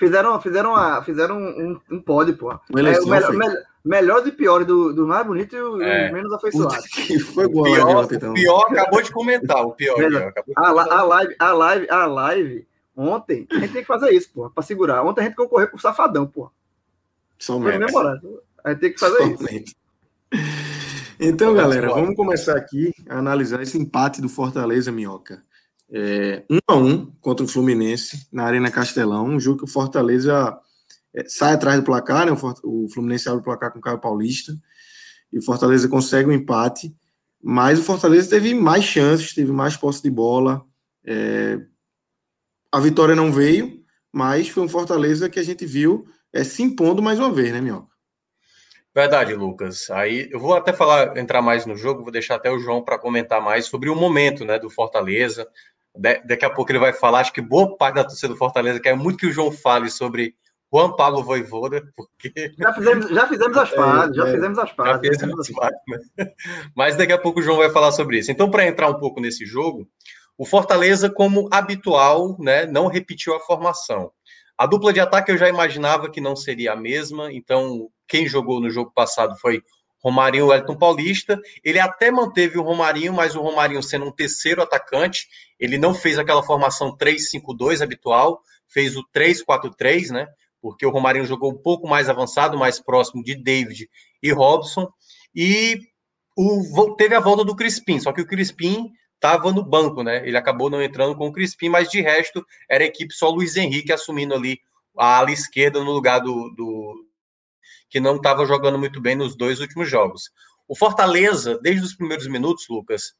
Fizeram, fizeram, uma, fizeram um, um pódio, pô. É, o melhor, melhor, melhores e piores do, do mais bonito e os é. menos afeiçoados. Foi boa o pior, ontem, então. o pior acabou de comentar, o pior. pior a, a, live, a live, a live, ontem, a gente tem que fazer isso, pô, pra segurar. Ontem a gente concorreu com o Safadão, pô. Somente. A gente tem que fazer Somente. isso. Então, galera, vamos começar aqui a analisar esse empate do Fortaleza Minhoca. É, um a um contra o Fluminense na Arena Castelão, um jogo que o Fortaleza é, sai atrás do placar, né? O, Fluminense abre o placar com o Caio Paulista e o Fortaleza consegue o um empate, mas o Fortaleza teve mais chances, teve mais posse de bola. É, a vitória não veio, mas foi um Fortaleza que a gente viu é, se impondo mais uma vez, né, Minhoca? Verdade, Lucas. Aí eu vou até falar, entrar mais no jogo, vou deixar até o João para comentar mais sobre o momento né, do Fortaleza. Daqui a pouco ele vai falar, acho que boa parte da torcida do Fortaleza quer muito que o João fale sobre Juan Pablo Voivoda, porque. Já fizemos, já fizemos as pazes, é, já fizemos as pazes. Já fizemos as pazes, né? Mas daqui a pouco o João vai falar sobre isso. Então, para entrar um pouco nesse jogo, o Fortaleza, como habitual, né, não repetiu a formação. A dupla de ataque eu já imaginava que não seria a mesma, então quem jogou no jogo passado foi Romarinho e Wellington Paulista. Ele até manteve o Romarinho, mas o Romarinho sendo um terceiro atacante, ele não fez aquela formação 3-5-2 habitual, fez o 3-4-3, né? porque o Romarinho jogou um pouco mais avançado, mais próximo de David e Robson, e o, teve a volta do Crispim, só que o Crispim estava no banco, né? Ele acabou não entrando com o Crispim, mas de resto era a equipe só Luiz Henrique assumindo ali a ala esquerda no lugar do, do que não estava jogando muito bem nos dois últimos jogos. O Fortaleza, desde os primeiros minutos, Lucas,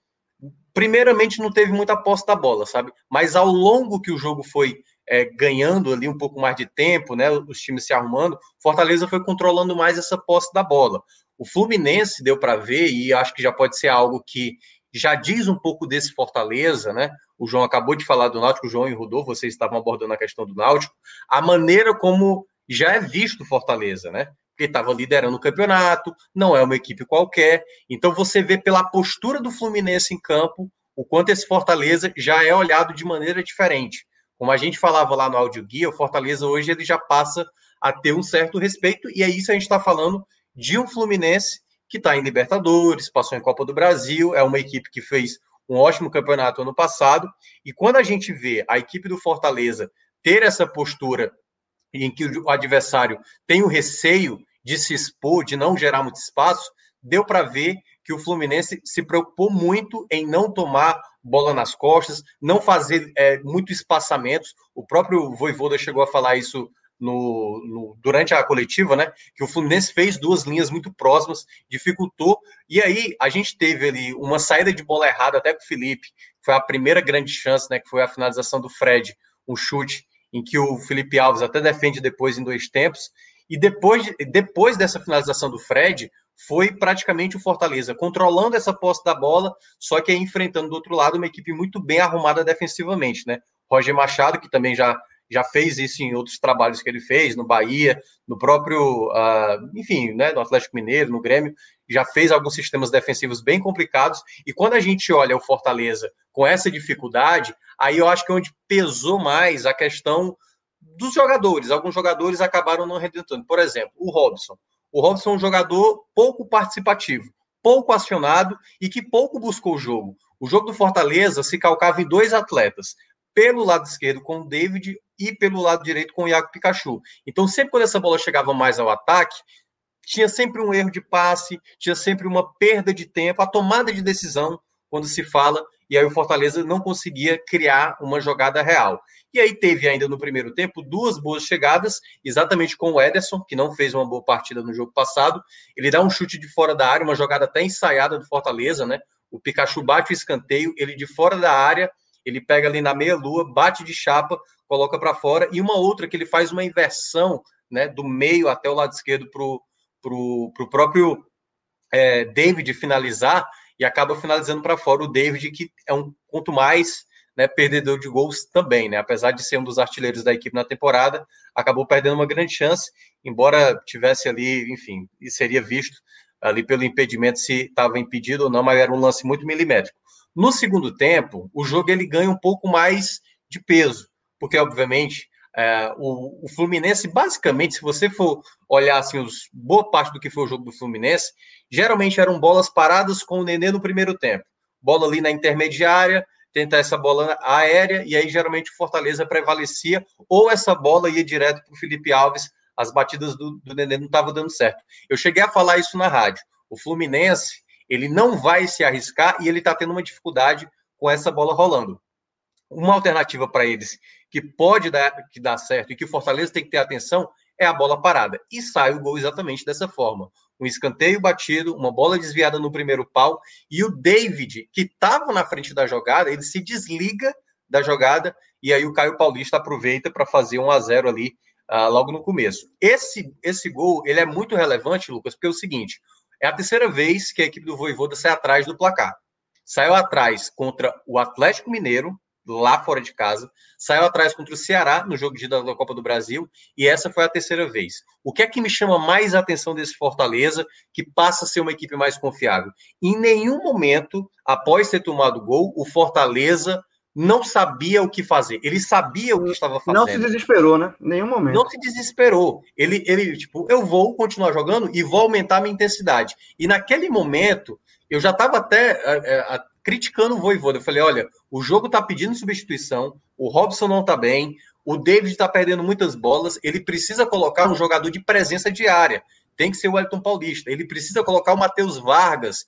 primeiramente não teve muita posse da bola, sabe? Mas ao longo que o jogo foi é, ganhando ali um pouco mais de tempo, né? Os times se arrumando, Fortaleza foi controlando mais essa posse da bola. O Fluminense deu para ver, e acho que já pode ser algo que já diz um pouco desse Fortaleza, né? O João acabou de falar do Náutico, o João e o Rodolfo, vocês estavam abordando a questão do Náutico, a maneira como já é visto Fortaleza, né? Estava liderando o campeonato, não é uma equipe qualquer. Então você vê pela postura do Fluminense em campo o quanto esse Fortaleza já é olhado de maneira diferente. Como a gente falava lá no áudio guia, o Fortaleza hoje ele já passa a ter um certo respeito, e é isso a gente está falando de um Fluminense que está em Libertadores, passou em Copa do Brasil, é uma equipe que fez um ótimo campeonato ano passado, e quando a gente vê a equipe do Fortaleza ter essa postura em que o adversário tem o receio de se expor, de não gerar muito espaço, deu para ver que o Fluminense se preocupou muito em não tomar bola nas costas, não fazer é, muito espaçamentos. O próprio Voivoda chegou a falar isso no, no, durante a coletiva, né? Que o Fluminense fez duas linhas muito próximas, dificultou. E aí a gente teve ali uma saída de bola errada até com o Felipe, foi a primeira grande chance, né? Que foi a finalização do Fred, um chute em que o Felipe Alves até defende depois em dois tempos. E depois, depois dessa finalização do Fred, foi praticamente o Fortaleza controlando essa posse da bola, só que enfrentando do outro lado uma equipe muito bem arrumada defensivamente, né? Roger Machado, que também já, já fez isso em outros trabalhos que ele fez, no Bahia, no próprio, uh, enfim, né, no Atlético Mineiro, no Grêmio, já fez alguns sistemas defensivos bem complicados. E quando a gente olha o Fortaleza com essa dificuldade, aí eu acho que é onde pesou mais a questão dos jogadores. Alguns jogadores acabaram não redentando. Por exemplo, o Robson. O Robson é um jogador pouco participativo, pouco acionado e que pouco buscou o jogo. O jogo do Fortaleza se calcava em dois atletas, pelo lado esquerdo com o David e pelo lado direito com o Iago Pikachu. Então, sempre quando essa bola chegava mais ao ataque, tinha sempre um erro de passe, tinha sempre uma perda de tempo, a tomada de decisão quando se fala, e aí o Fortaleza não conseguia criar uma jogada real. E aí teve ainda no primeiro tempo duas boas chegadas, exatamente com o Ederson, que não fez uma boa partida no jogo passado. Ele dá um chute de fora da área, uma jogada até ensaiada do Fortaleza, né? O Pikachu bate o escanteio, ele de fora da área, ele pega ali na meia-lua, bate de chapa, coloca para fora, e uma outra que ele faz uma inversão, né, do meio até o lado esquerdo para o pro, pro próprio é, David finalizar, e acaba finalizando para fora o David, que é um quanto mais né, perdedor de gols também, né? Apesar de ser um dos artilheiros da equipe na temporada, acabou perdendo uma grande chance, embora tivesse ali, enfim, e seria visto ali pelo impedimento se estava impedido ou não, mas era um lance muito milimétrico. No segundo tempo, o jogo ele ganha um pouco mais de peso, porque obviamente é, o, o, Fluminense, basicamente, se você for olhar assim, os, boa parte do que foi o jogo do Fluminense, geralmente eram bolas paradas com o Nenê no primeiro tempo. Bola ali na intermediária, tentar essa bola aérea, e aí geralmente o Fortaleza prevalecia, ou essa bola ia direto para o Felipe Alves, as batidas do, do Nenê não estavam dando certo. Eu cheguei a falar isso na rádio. O Fluminense, ele não vai se arriscar e ele está tendo uma dificuldade com essa bola rolando. Uma alternativa para eles que pode dar, que dar certo e que o Fortaleza tem que ter atenção é a bola parada. E sai o gol exatamente dessa forma. Um escanteio batido, uma bola desviada no primeiro pau, e o David, que estava na frente da jogada, ele se desliga da jogada, e aí o Caio Paulista aproveita para fazer um a 0 ali uh, logo no começo. Esse, esse gol ele é muito relevante, Lucas, porque é o seguinte: é a terceira vez que a equipe do Voivoda sai atrás do placar. Saiu atrás contra o Atlético Mineiro, lá fora de casa, saiu atrás contra o Ceará no jogo de da Copa do Brasil, e essa foi a terceira vez. O que é que me chama mais a atenção desse Fortaleza, que passa a ser uma equipe mais confiável? Em nenhum momento, após ter tomado gol, o Fortaleza não sabia o que fazer. Ele sabia o que estava fazendo. Não se desesperou, né? Nenhum momento. Não se desesperou. Ele, ele, tipo, eu vou continuar jogando e vou aumentar a minha intensidade. E naquele momento, eu já estava até é, criticando o Voivoda. Eu falei, olha, o jogo está pedindo substituição, o Robson não está bem, o David está perdendo muitas bolas, ele precisa colocar um jogador de presença diária. Tem que ser o Elton Paulista. Ele precisa colocar o Matheus Vargas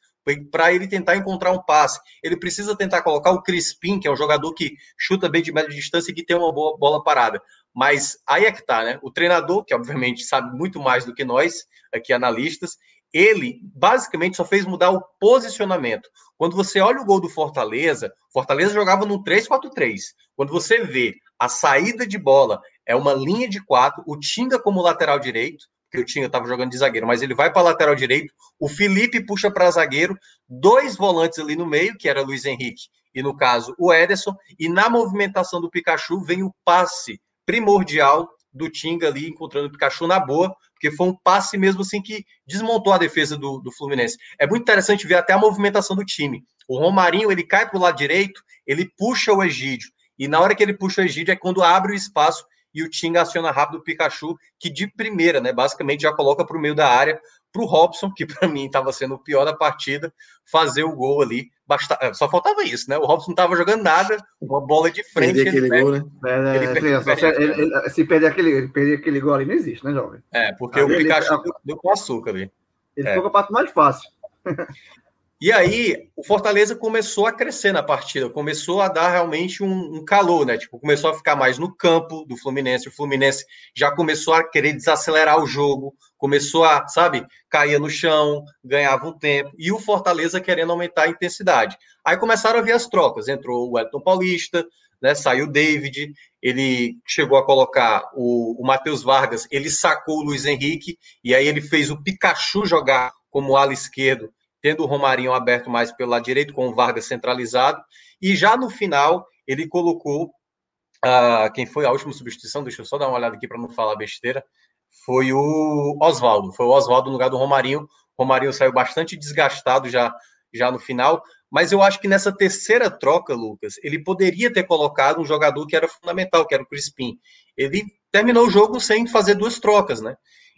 para ele tentar encontrar um passe. Ele precisa tentar colocar o Crispim, que é um jogador que chuta bem de média distância e que tem uma boa bola parada. Mas aí é que tá, né? O treinador, que obviamente sabe muito mais do que nós, aqui analistas, ele basicamente só fez mudar o posicionamento. Quando você olha o gol do Fortaleza, Fortaleza jogava no 3-4-3. Quando você vê a saída de bola é uma linha de quatro, o Tinga como lateral direito, que o Tinga estava jogando de zagueiro, mas ele vai para lateral direito, o Felipe puxa para zagueiro, dois volantes ali no meio, que era Luiz Henrique e no caso o Ederson, e na movimentação do Pikachu vem o passe primordial do Tinga ali encontrando o Pikachu na boa, porque foi um passe mesmo assim que desmontou a defesa do, do Fluminense. É muito interessante ver até a movimentação do time. O Romarinho, ele cai para o lado direito, ele puxa o Egídio, e na hora que ele puxa o Egídio é quando abre o espaço e o Tinga aciona rápido o Pikachu, que de primeira, né, basicamente já coloca para o meio da área, para o Robson, que para mim estava sendo o pior da partida, fazer o gol ali. Basta... É, só faltava isso, né? O Robson não estava jogando nada, uma bola de frente. Perder aquele gol, né? É, ele é, se perder aquele, ele perder aquele gol ali, não existe, né, jovem? É, porque o Pikachu ele, deu com açúcar ali. Ele é. ficou com a parte mais fácil. E aí, o Fortaleza começou a crescer na partida, começou a dar realmente um, um, calor, né? Tipo, começou a ficar mais no campo do Fluminense. O Fluminense já começou a querer desacelerar o jogo, começou a, sabe, caía no chão, ganhava um tempo, e o Fortaleza querendo aumentar a intensidade. Aí começaram a vir as trocas. Entrou o Elton Paulista, né? Saiu o David, ele chegou a colocar o, o Matheus Vargas, ele sacou o Luiz Henrique, e aí ele fez o Pikachu jogar como ala esquerdo tendo o Romarinho aberto mais pelo lado direito, com o Vargas centralizado, e já no final ele colocou uh, quem foi a última substituição, deixa eu só dar uma olhada aqui para não falar besteira, foi o Oswaldo, foi o Oswaldo no lugar do Romarinho, o Romarinho saiu bastante desgastado já, já no final, mas eu acho que nessa terceira troca, Lucas, ele poderia ter colocado um jogador que era fundamental, que era o Crispim. Ele terminou o jogo sem fazer duas trocas, né?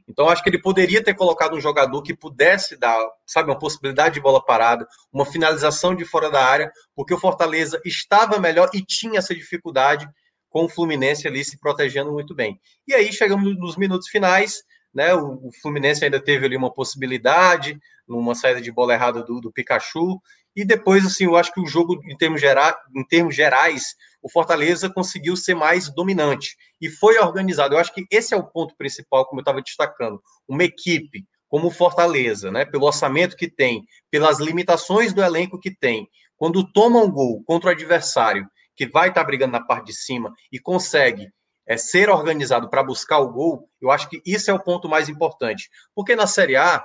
Então, acho que ele poderia ter colocado um jogador que pudesse dar, sabe, uma possibilidade de bola parada, uma finalização de fora da área, porque o Fortaleza estava melhor e tinha essa dificuldade com o Fluminense ali se protegendo muito bem. E aí chegamos nos minutos finais, né? O, o Fluminense ainda teve ali uma possibilidade, numa saída de bola errada do, do Pikachu, e depois, assim, eu acho que o jogo, em termos, gera, em termos gerais, o Fortaleza conseguiu ser mais dominante e foi organizado. Eu acho que esse é o ponto principal, como eu estava destacando. Uma equipe como o Fortaleza, né, pelo orçamento que tem, pelas limitações do elenco que tem, quando toma um gol contra o adversário, que vai estar tá brigando na parte de cima e consegue é, ser organizado para buscar o gol, eu acho que isso é o ponto mais importante. Porque na Série A,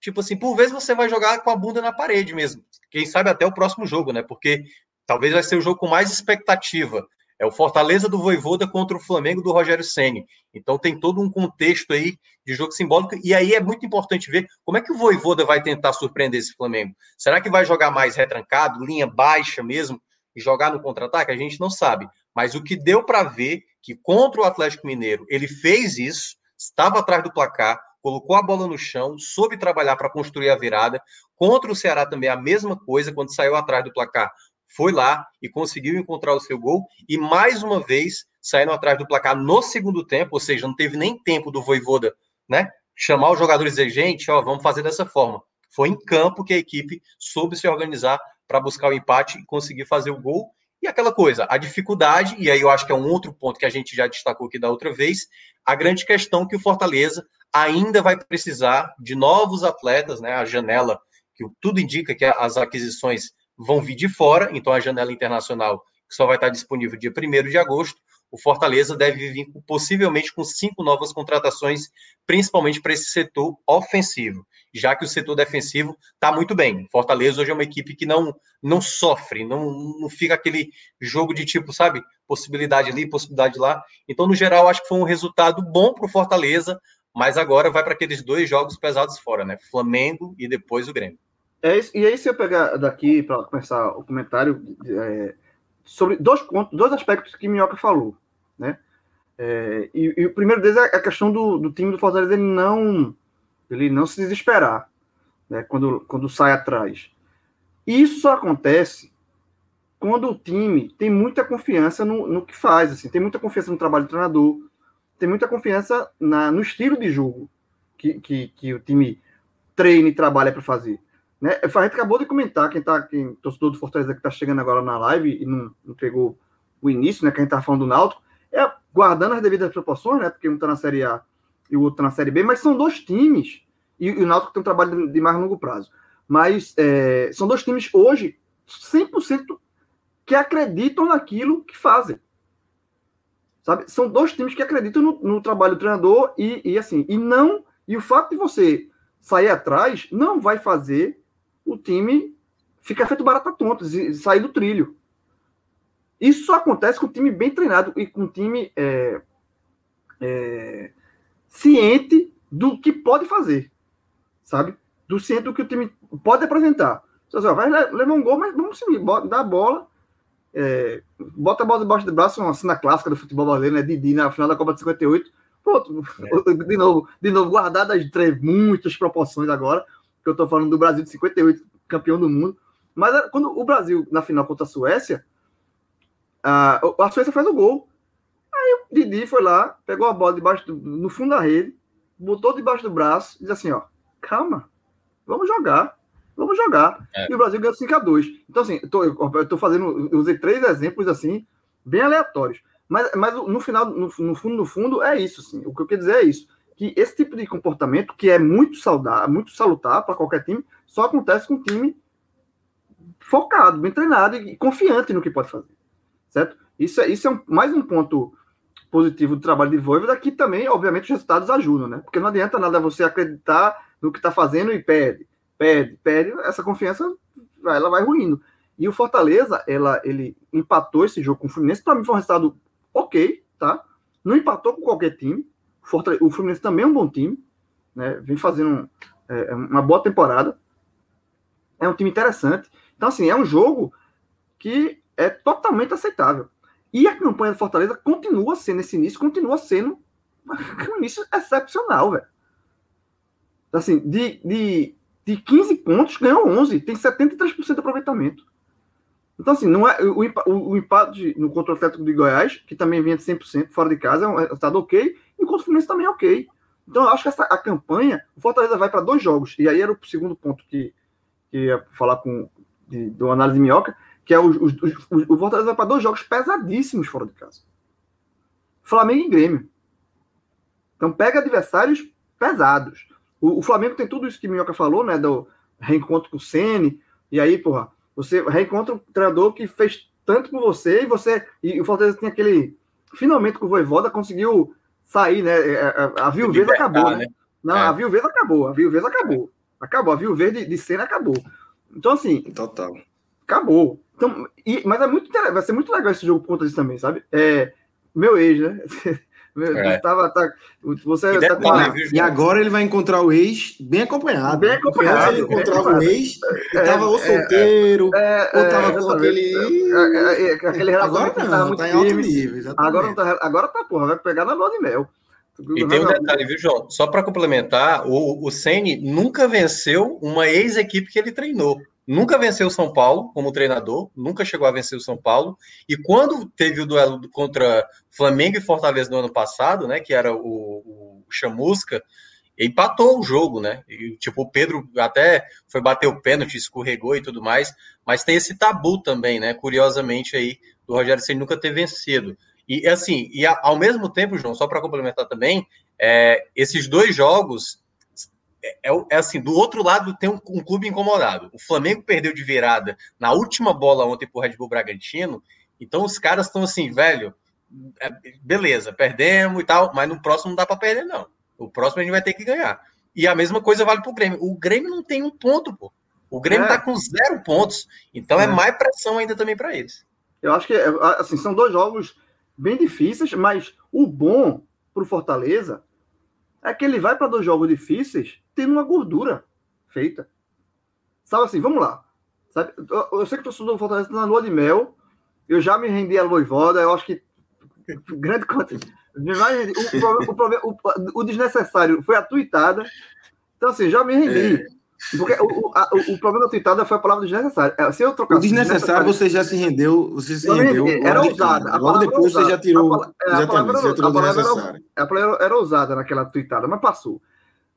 tipo assim, por vezes você vai jogar com a bunda na parede mesmo. Quem sabe até o próximo jogo, né? Porque talvez vai ser o jogo com mais expectativa. É o Fortaleza do Voivoda contra o Flamengo do Rogério Ceni. Então tem todo um contexto aí de jogo simbólico e aí é muito importante ver como é que o Voivoda vai tentar surpreender esse Flamengo. Será que vai jogar mais retrancado, linha baixa mesmo e jogar no contra-ataque? A gente não sabe. Mas o que deu para ver que contra o Atlético Mineiro ele fez isso, estava atrás do placar, colocou a bola no chão, soube trabalhar para construir a virada. Contra o Ceará também a mesma coisa, quando saiu atrás do placar, foi lá e conseguiu encontrar o seu gol. E mais uma vez saindo atrás do placar no segundo tempo, ou seja, não teve nem tempo do Voivoda, né? Chamar os jogadores e dizer, gente, ó, vamos fazer dessa forma. Foi em campo que a equipe soube se organizar para buscar o empate e conseguir fazer o gol. E aquela coisa, a dificuldade, e aí eu acho que é um outro ponto que a gente já destacou aqui da outra vez, a grande questão que o Fortaleza ainda vai precisar de novos atletas, né? A janela, que tudo indica que as aquisições vão vir de fora, então a janela internacional que só vai estar disponível dia 1 de agosto, o Fortaleza deve vir possivelmente com cinco novas contratações, principalmente para esse setor ofensivo, já que o setor defensivo está muito bem. Fortaleza hoje é uma equipe que não, não sofre, não, não fica aquele jogo de tipo, sabe, possibilidade ali, possibilidade lá. Então, no geral, acho que foi um resultado bom para o Fortaleza, mas agora vai para aqueles dois jogos pesados fora, né? Flamengo e depois o Grêmio. É isso, e aí, se eu pegar daqui para começar o comentário é, sobre dois pontos, dois aspectos que Minhoca falou, né? É, e, e, o primeiro deles é a questão do, do time do Fortaleza ele não ele não se desesperar né, quando, quando sai atrás. Isso só acontece quando o time tem muita confiança no, no que faz, assim, tem muita confiança no trabalho do treinador, tem muita confiança na, no estilo de jogo que, que, que o time treina e trabalha para fazer. Né? A gente acabou de comentar, quem tá, quem, torcedor do Fortaleza que está chegando agora na live e não, não pegou o início, né? Que a gente tá falando do Náutico, é guardando as devidas proporções, né? Porque um está na Série A e o outro está na Série B, mas são dois times, e, e o Náutico tem um trabalho de, de mais longo prazo. Mas é, são dois times hoje 100% que acreditam naquilo que fazem. Sabe? São dois times que acreditam no, no trabalho do treinador e, e, assim, e não. E o fato de você sair atrás não vai fazer o time ficar feito barata tonta, e sair do trilho. Isso só acontece com o time bem treinado e com o time é, é, ciente do que pode fazer, sabe? Do ciente do que o time pode apresentar. Você vai levar um gol, mas vamos seguir, dar a bola é, bota a bola debaixo do braço, uma cena clássica do futebol brasileiro, né? Didi na final da Copa de 58. Pronto, é. de novo, de novo, guardadas de muitas proporções agora, que eu tô falando do Brasil de 58, campeão do mundo. Mas é, quando o Brasil, na final contra a Suécia, a, a Suécia faz o gol. Aí o Didi foi lá, pegou a bola debaixo do, no fundo da rede, botou debaixo do braço e disse assim: ó, calma, vamos jogar. Vamos jogar. É. E o Brasil ganhou 5 a 2 Então, assim, eu tô, eu tô fazendo, eu usei três exemplos assim, bem aleatórios. Mas, mas no final, no, no, fundo, no fundo, é isso. Assim. O que eu quero dizer é isso. Que esse tipo de comportamento, que é muito saudável, muito salutar para qualquer time, só acontece com um time focado, bem treinado e confiante no que pode fazer. Certo? Isso é, isso é um, mais um ponto positivo do trabalho de Voivoda, que também, obviamente, os resultados ajudam, né? Porque não adianta nada você acreditar no que está fazendo e perde perde, perde, essa confiança ela vai ruindo. E o Fortaleza, ela, ele empatou esse jogo com o Fluminense, para mim foi um resultado ok, tá? Não empatou com qualquer time. O Fluminense também é um bom time, né? Vem fazendo é, é, uma boa temporada. É um time interessante. Então, assim, é um jogo que é totalmente aceitável. E a campanha do Fortaleza continua sendo, esse início continua sendo um início excepcional, velho. Assim, de, de, de 15 pontos, ganhou 11. Tem 73% de aproveitamento. Então, assim, não é, o, o, o empate no contra o Atlético de Goiás, que também vinha de 100% fora de casa, é um resultado ok, enquanto o Fluminense também é ok. Então, eu acho que essa, a campanha, o Fortaleza vai para dois jogos, e aí era o segundo ponto que, que ia falar com de, do análise minhoca, que é o, o, o Fortaleza vai para dois jogos pesadíssimos fora de casa. Flamengo e Grêmio. Então, pega adversários pesados. O, o Flamengo tem tudo isso que Minhoca falou, né? Do reencontro com o Sene, e aí, porra, você reencontra um treinador que fez tanto por você e você. E o Fortaleza tem aquele. Finalmente com o Voivoda conseguiu sair, né? A, é, é, a, a viuvez acabou, né? né? Não, é. a viuvez acabou, a viuvez acabou. Acabou, a viuvez de, de cena acabou. Então, assim. Total. Acabou. Então, e, mas é muito vai ser muito legal esse jogo por conta disso também, sabe? É, meu ex, né? É. Tava, tá, você e, tá com a... e agora ele vai encontrar o ex bem acompanhado. Bem acompanhado. Ele encontrava o ex e tava é, ou solteiro, é, ou tava com aquele. É, aquele agora não, tá em alto nível. Agora, não tá, agora tá, porra, vai pegar na lua de mel. E tem um detalhe, viu, João? Só para complementar, o, o Ceni nunca venceu uma ex-equipe que ele treinou nunca venceu o São Paulo como treinador, nunca chegou a vencer o São Paulo. E quando teve o duelo contra Flamengo e Fortaleza no ano passado, né, que era o, o Chamusca, empatou o jogo, né? E, tipo, o Pedro até foi bater o pênalti, escorregou e tudo mais, mas tem esse tabu também, né? Curiosamente aí, do Rogério Ceni nunca ter vencido. E assim, e ao mesmo tempo, João, só para complementar também, é, esses dois jogos é, é, é, assim, do outro lado tem um, um, clube incomodado. O Flamengo perdeu de virada na última bola ontem pro Red Bull Bragantino. Então os caras estão assim, velho, é, beleza, perdemos e tal, mas no próximo não dá para perder, não. O próximo a gente vai ter que ganhar. E a mesma coisa vale pro Grêmio. O Grêmio não tem um ponto, pô. O Grêmio é. tá com zero pontos. Então é, é mais pressão ainda também para eles. Eu acho que assim, são dois jogos bem difíceis, mas o bom pro Fortaleza é que ele vai para dois jogos difíceis tendo uma gordura feita. Sabe assim, vamos lá. Sabe? Eu, eu sei que o torcedor do Fortaleza na lua de mel. Eu já me rendi a Loivoda. Eu acho que grande conta. O, o, o, o, desnecessário foi a tuitada. Então, assim, já me rendi. É. Porque o, a, o, problema da tuitada foi a palavra desnecessário. É, se eu trocar o desnecessário, você já se rendeu. Você se rendeu. Era ousada. Logo depois você já tirou. A, tirou a palavra, era, a palavra era ousada naquela tuitada, mas passou.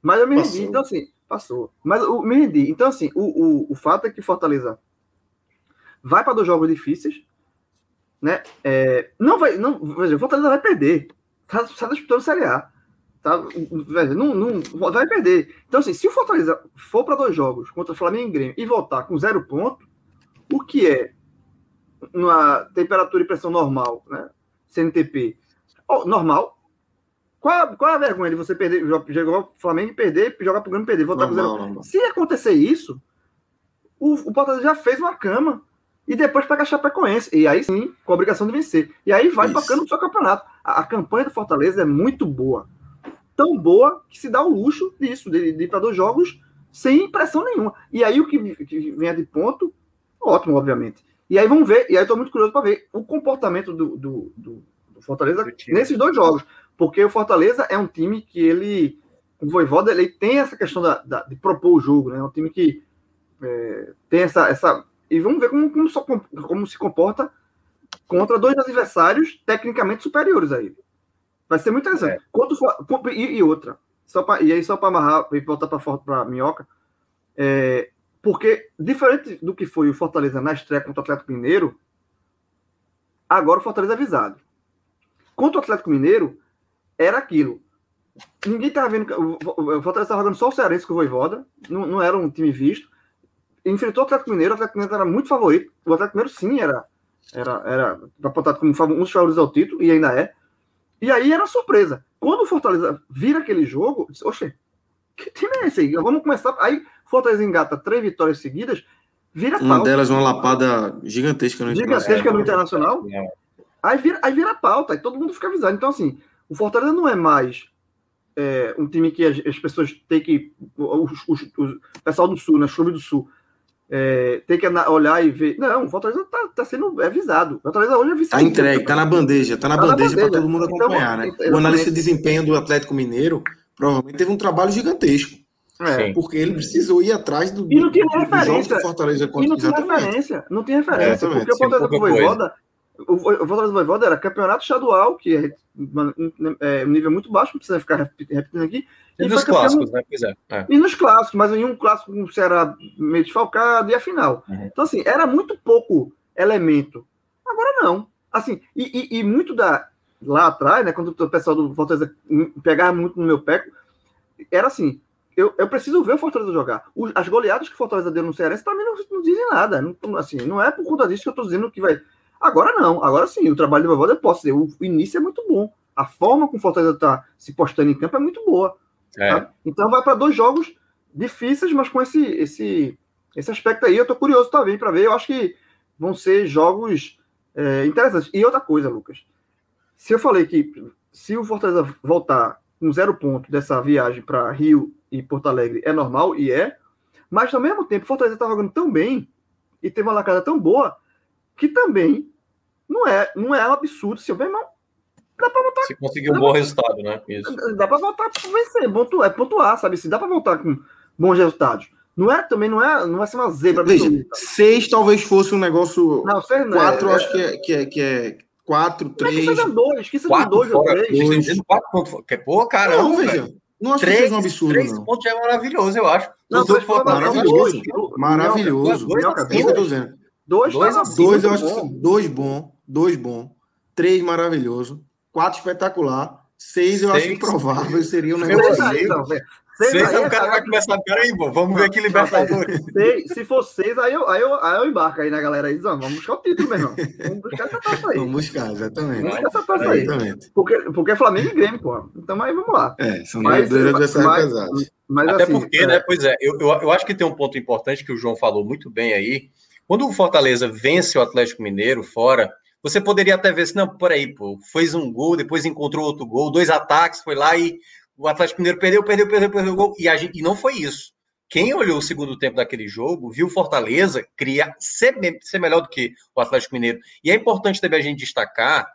Mas eu me passou. rendi, então assim, passou. Mas eu me rendi. Então, assim, o, o, o fato é que Fortaleza vai para dois jogos difíceis, né? É, não vai. Não, veja, Fortaleza vai perder. Tá, tá disputando Série A. Tá, velho, não, não, vai perder. Então, assim, se o Fortaleza for para dois jogos contra Flamengo e Grêmio e voltar com zero ponto, o que é uma temperatura e pressão normal, né? CNTP, normal. Qual, qual é a vergonha de você perder, jogar o Flamengo e perder, jogar para o Grêmio e perder, voltar com zero? Normal. Se acontecer isso, o, o Fortaleza já fez uma cama e depois pega a Chapecoense. E aí sim, com a obrigação de vencer. E aí vai tocando o seu campeonato. A, a campanha do Fortaleza é muito boa tão boa que se dá o luxo disso, de, de ir para dois jogos sem pressão nenhuma. E aí o que, que venha de ponto, ótimo, obviamente. E aí vamos ver, e aí estou muito curioso para ver o comportamento do, do, do, do Fortaleza nesses dois jogos. Porque o Fortaleza é um time que ele. O Voivoda ele tem essa questão da, da de propor o jogo, né? É um time que é, tem essa, essa. E vamos ver como, como, como se comporta contra dois adversários tecnicamente superiores a ele. Vai ser muito interessante. É. Quanto for, e, e, outra, só pra, e aí só para amarrar e voltar para a minhoca, é, porque diferente do que foi o Fortaleza na estreia contra o Atlético Mineiro, agora o Fortaleza é avisado. Contra o Atlético Mineiro, era aquilo. Ninguém estava vendo. O Fortaleza estava jogando só o Cearense com o Voivoda, não, não era um time visto. Enfrentou o Atlético Mineiro, o Atlético Mineiro era muito favorito. O Atlético Mineiro, sim, era, era, era apontado como um dos favoritos ao título, e ainda é. E aí era surpresa. Quando o Fortaleza vira aquele jogo, disse, oxe, que time é esse aí? Vamos começar. Aí Fortaleza engata três vitórias seguidas, vira Uma pauta. delas uma lapada gigantesca no Gigantesca no Internacional. Aí vira, aí vira pauta, aí todo mundo fica avisado. Então, assim, o Fortaleza não é mais é, um time que as, as pessoas têm que. O, pessoal do Sul, né? Chuva do Sul é, tem que olhar e ver. Não, o Fortaleza está tá sendo avisado. O Fortaleza hoje é vice Está entregue, está na bandeja, está na tá bandeja para todo mundo então, acompanhar, então, né? O analista de desempenho do Atlético Mineiro provavelmente teve um trabalho gigantesco. É, porque ele precisou ir atrás do, e não tinha referência. do Fortaleza contra, e não tinha exatamente. referência. Não tinha referência. É, porque o Fortaleza com o Fortaleza do Voivoda era campeonato estadual, que é, é um nível muito baixo, não precisa ficar repetindo aqui. E, e nos clássicos, campeão... né? Pois é. é. E nos clássicos, mas em um clássico com o Ceará meio desfalcado e a final. Uhum. Então, assim, era muito pouco elemento. Agora não. Assim, e, e, e muito da. Lá atrás, né? Quando o pessoal do Fortaleza pegava muito no meu pé, era assim: eu, eu preciso ver o Fortaleza jogar. As goleadas que o Fortaleza deu no Cearense, para mim, não, não, dizem nada. Não, assim, não é por conta disso que eu estou dizendo que vai. Agora não, agora sim, o trabalho do Voivoda eu posso dizer, o, o início é muito bom. A forma como o Fortaleza está se postando em campo é muito boa. É. Então vai para dois jogos difíceis, mas com esse, esse, esse aspecto aí, eu estou curioso também para ver. Eu acho que vão ser jogos é, interessantes. E outra coisa, Lucas. Se eu falei que se o Fortaleza voltar com zero ponto dessa viagem para Rio e Porto Alegre é normal, e é, mas ao mesmo tempo, Fortaleza está jogando tão bem e teve uma lacada tão boa que também não é, não é um absurdo. Seu bem, irmão, dá para voltar. Se conseguir um bom resultado, né? Isso. Dá para voltar para vencer, pontuar, é pontuar, sabe? Se dá para voltar com bons resultados. Não é também, não é, não vai ser uma zebra. Veja, seis talvez fosse um negócio. Não, seis não. Quatro, é, acho que é, que é, que é quatro, três. Que seja dois, que seja dois ou três. Dois. Quatro pontos. Que, pô, caramba. Não, veja. Não acho três, que seja um absurdo. Três não. pontos é maravilhoso, eu acho. Não, dois pontos maravilhoso. Maravilhoso. Maravilhoso. Dois, dois, dois, dois eu acho que dois bom, dois bom, três maravilhoso, quatro espetacular, seis eu acho improvável seria um negócio. Seis, aí, o cara vai começar, peraí, bom, vamos ver aqui Libertadores. Seis, se for seis, aí eu, aí, eu, aí eu embarco aí na galera aí, vamos buscar o título, meu irmão. Vamos buscar essa taça aí. Vamos buscar, exatamente. Vamos buscar essa taça aí. Exatamente. Porque, porque é Flamengo e Grêmio, pô. Então aí vamos lá. É, são mas, dois adversários pesados. Mas, Até assim, porque, é... né, pois é, eu, eu, eu acho que tem um ponto importante que o João falou muito bem aí. Quando o Fortaleza vence o Atlético Mineiro fora, você poderia até ver assim, não, por aí, pô, fez um gol, depois encontrou outro gol, dois ataques, foi lá e o Atlético Mineiro perdeu, perdeu, perdeu, perdeu o gol. E, gente, e não foi isso. Quem olhou o segundo tempo daquele jogo viu Fortaleza criar, ser, ser melhor do que o Atlético Mineiro. E é importante também a gente destacar.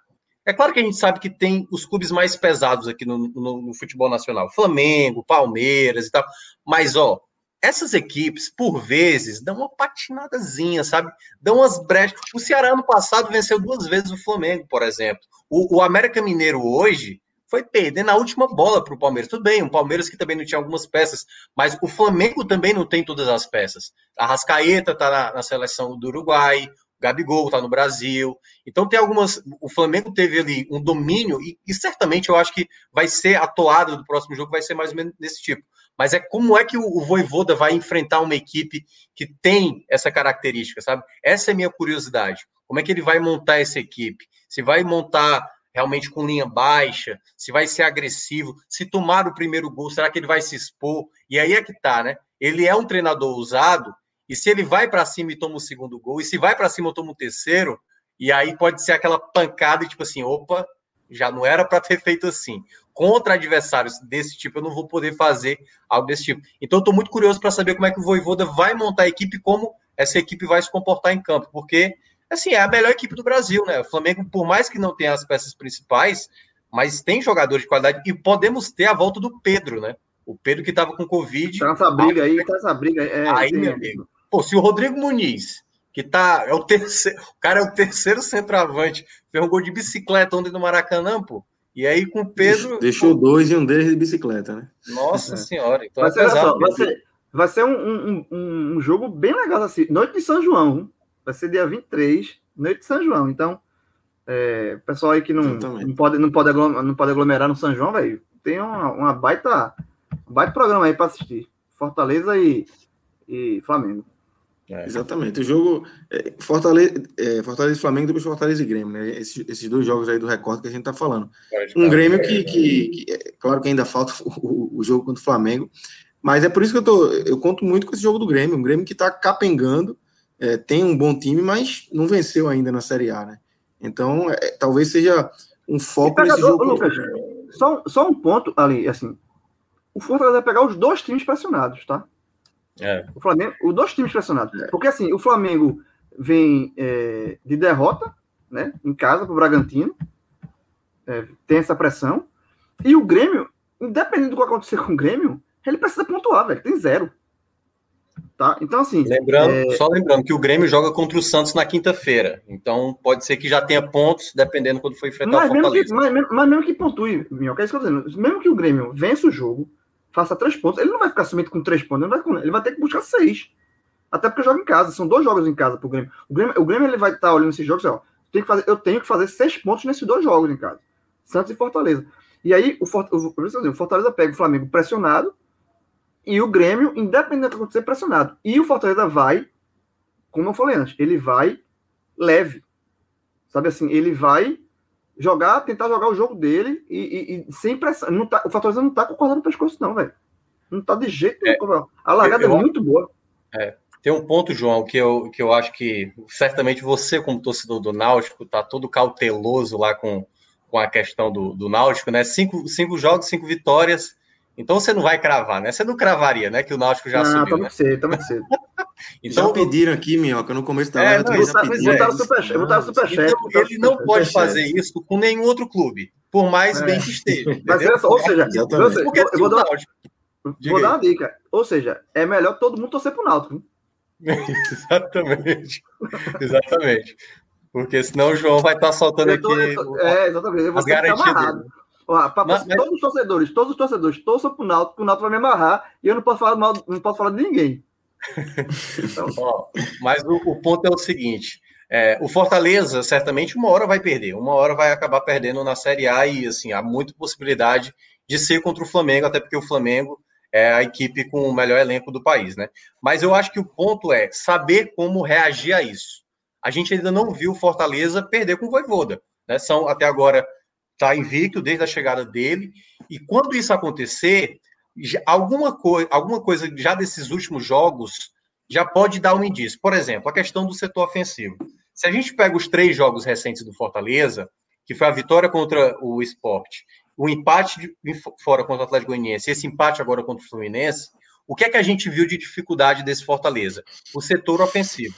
É claro que a gente sabe que tem os clubes mais pesados aqui no, no, no futebol nacional: Flamengo, Palmeiras e tal. Mas, ó, essas equipes, por vezes, dão uma patinadazinha, sabe? Dão umas brechas. O Ceará, ano passado, venceu duas vezes o Flamengo, por exemplo. O, o América Mineiro, hoje, foi perder na última bola para o Palmeiras. Tudo bem, o Palmeiras que também não tinha algumas peças, mas o Flamengo também não tem todas as peças. A Rascaeta está na, na, seleção do Uruguai, o Gabigol está no Brasil. Então tem algumas. O Flamengo teve ali um domínio, e, e certamente eu acho que vai ser a toada do próximo jogo, vai ser mais ou menos desse tipo. Mas é como é que o, Voivoda vai enfrentar uma equipe que tem essa característica, sabe? Essa é a minha curiosidade. Como é que ele vai montar essa equipe? Se vai montar realmente com linha baixa, se vai ser agressivo, se tomar o primeiro gol, será que ele vai se expor? E aí é que tá, né? Ele é um treinador usado, e se ele vai para cima e toma o segundo gol, e se vai para cima e toma o terceiro, e aí pode ser aquela pancada tipo assim, opa, já não era para ter feito assim. Contra adversários desse tipo, eu não vou poder fazer algo desse tipo. Então, eu estou muito curioso para saber como é que o Voivoda vai montar a equipe, como essa equipe vai se comportar em campo, porque assim, é a melhor equipe do Brasil, né? O Flamengo, por mais que não tenha as peças principais, mas tem jogadores de qualidade e podemos ter a volta do Pedro, né? O Pedro que estava com Covid. Tá essa briga aí, tá essa briga. É, aí, meu amigo. Pô, se o Rodrigo Muniz, que tá. É o terceiro. O cara é o terceiro centroavante, fez um gol de bicicleta ontem no Maracanã, pô. E aí com o Pedro. Deixou pô, dois e um deles de bicicleta, né? Nossa é. senhora. Então vai, é ser, pesado, vai, ser, vai ser um, um, um, jogo bem legal assim. Noite de São João vai ser dia 23, noite de São João. Então, é, pessoal aí que não, não, pode, não, pode aglomerar, não pode aglomerar no São João, velho, tem uma, uma baita, baita programa aí para assistir. Fortaleza e, e Flamengo. É. Exatamente. O jogo é, Fortaleza, é, Fortaleza e Flamengo, depois Fortaleza e Grêmio, né? Esses, esses dois jogos aí do recorde que a gente tá falando. Um Grêmio que, que, que é, claro que ainda falta o, o, jogo contra o Flamengo, mas é por isso que eu tô. Eu conto muito com esse jogo do Grêmio, um Grêmio que tá capengando, é, tem um bom time, mas não venceu ainda na Série A, né? Então, é, talvez seja um foco nesse jogo. Lucas, só, só um ponto ali, assim, o Fortaleza vai pegar os dois times pressionados, tá? É. O Flamengo, os dois times pressionados. É. Porque assim, o Flamengo vem é, de derrota, né? Em casa para o Bragantino. É, tem essa pressão. E o Grêmio, independente do que acontecer com o Grêmio, Ele precisa pontuar, velho. Tem zero. Tá? Então, assim. Lembrando, é... Só lembrando que o Grêmio joga contra o Santos na quinta-feira. Então, pode ser que já tenha pontos, dependendo quando for enfrentar mas o Fortaleza. Mesmo que, mas, mas, mesmo que pontue, Minhoca, é isso que eu tô dizendo. Mesmo que o Grêmio vença o jogo, faça três pontos, ele não vai ficar sumido com três pontos, ele vai, ele vai ter que buscar seis. Até porque joga em casa, são dois jogos em casa pro Grêmio. O Grêmio, o Grêmio ele vai estar tá olhando esses jogos, ó, tem que fazer, eu tenho que fazer seis pontos nesses dois jogos em casa. Santos e Fortaleza. E aí, o, o, o Fortaleza pega o Flamengo pressionado, e o Grêmio, independente do que acontecer, pressionado. E o Fortaleza vai, como eu falei antes, ele vai leve. Sabe assim, ele vai jogar, tentar jogar o jogo dele e, e, e sem pressão. Não tá, o Fortaleza não tá concordando o pescoço, não, velho. Não tá de jeito nenhum. É, a largada eu, eu, é muito boa. É, tem um ponto, João, que eu, que eu acho que certamente você, como torcedor do Náutico, tá todo cauteloso lá com, com a questão do, do Náutico, né? Cinco, cinco jogos, cinco vitórias então você não vai cravar, né? Você não cravaria, né? Que o Náutico já não, subiu. Tá muito né? cedo, tá muito cedo. então, já pediram aqui, Minhoca, no começo da é, live. Botaram super, botaram super chat. Então, ele não pode fazer isso com nenhum outro clube, por mais é. bem que esteja. Mas é ou seja, Porque eu vou, dar, vou dar uma dica. Ou seja, é melhor todo mundo torcer pro Náutico. exatamente. Exatamente. Porque senão o João vai estar tá soltando tô, aqui. Tô, é, exatamente. Eu vou as garantias. Ó, pra, mas, todos os torcedores, todos os torcedores torçam pro Náutico, o Náutico vai me amarrar e eu não posso falar mal, não posso falar de ninguém. então, ó, mas o, o, ponto é o seguinte: é, o Fortaleza certamente uma hora vai perder, uma hora vai acabar perdendo na Série A e assim há muita possibilidade de ser contra o Flamengo, até porque o Flamengo é a equipe com o melhor elenco do país, né? Mas eu acho que o ponto é saber como reagir a isso. A gente ainda não viu o Fortaleza perder com o Voivoda, né? São até agora está invicto desde a chegada dele. E quando isso acontecer, alguma, coi alguma coisa já desses últimos jogos já pode dar um indício. Por exemplo, a questão do setor ofensivo. Se a gente pega os três jogos recentes do Fortaleza, que foi a vitória contra o Esporte, o empate de, fora contra o Atlético Goianiense, esse empate agora contra o Fluminense, o que é que a gente viu de dificuldade desse Fortaleza? O setor ofensivo.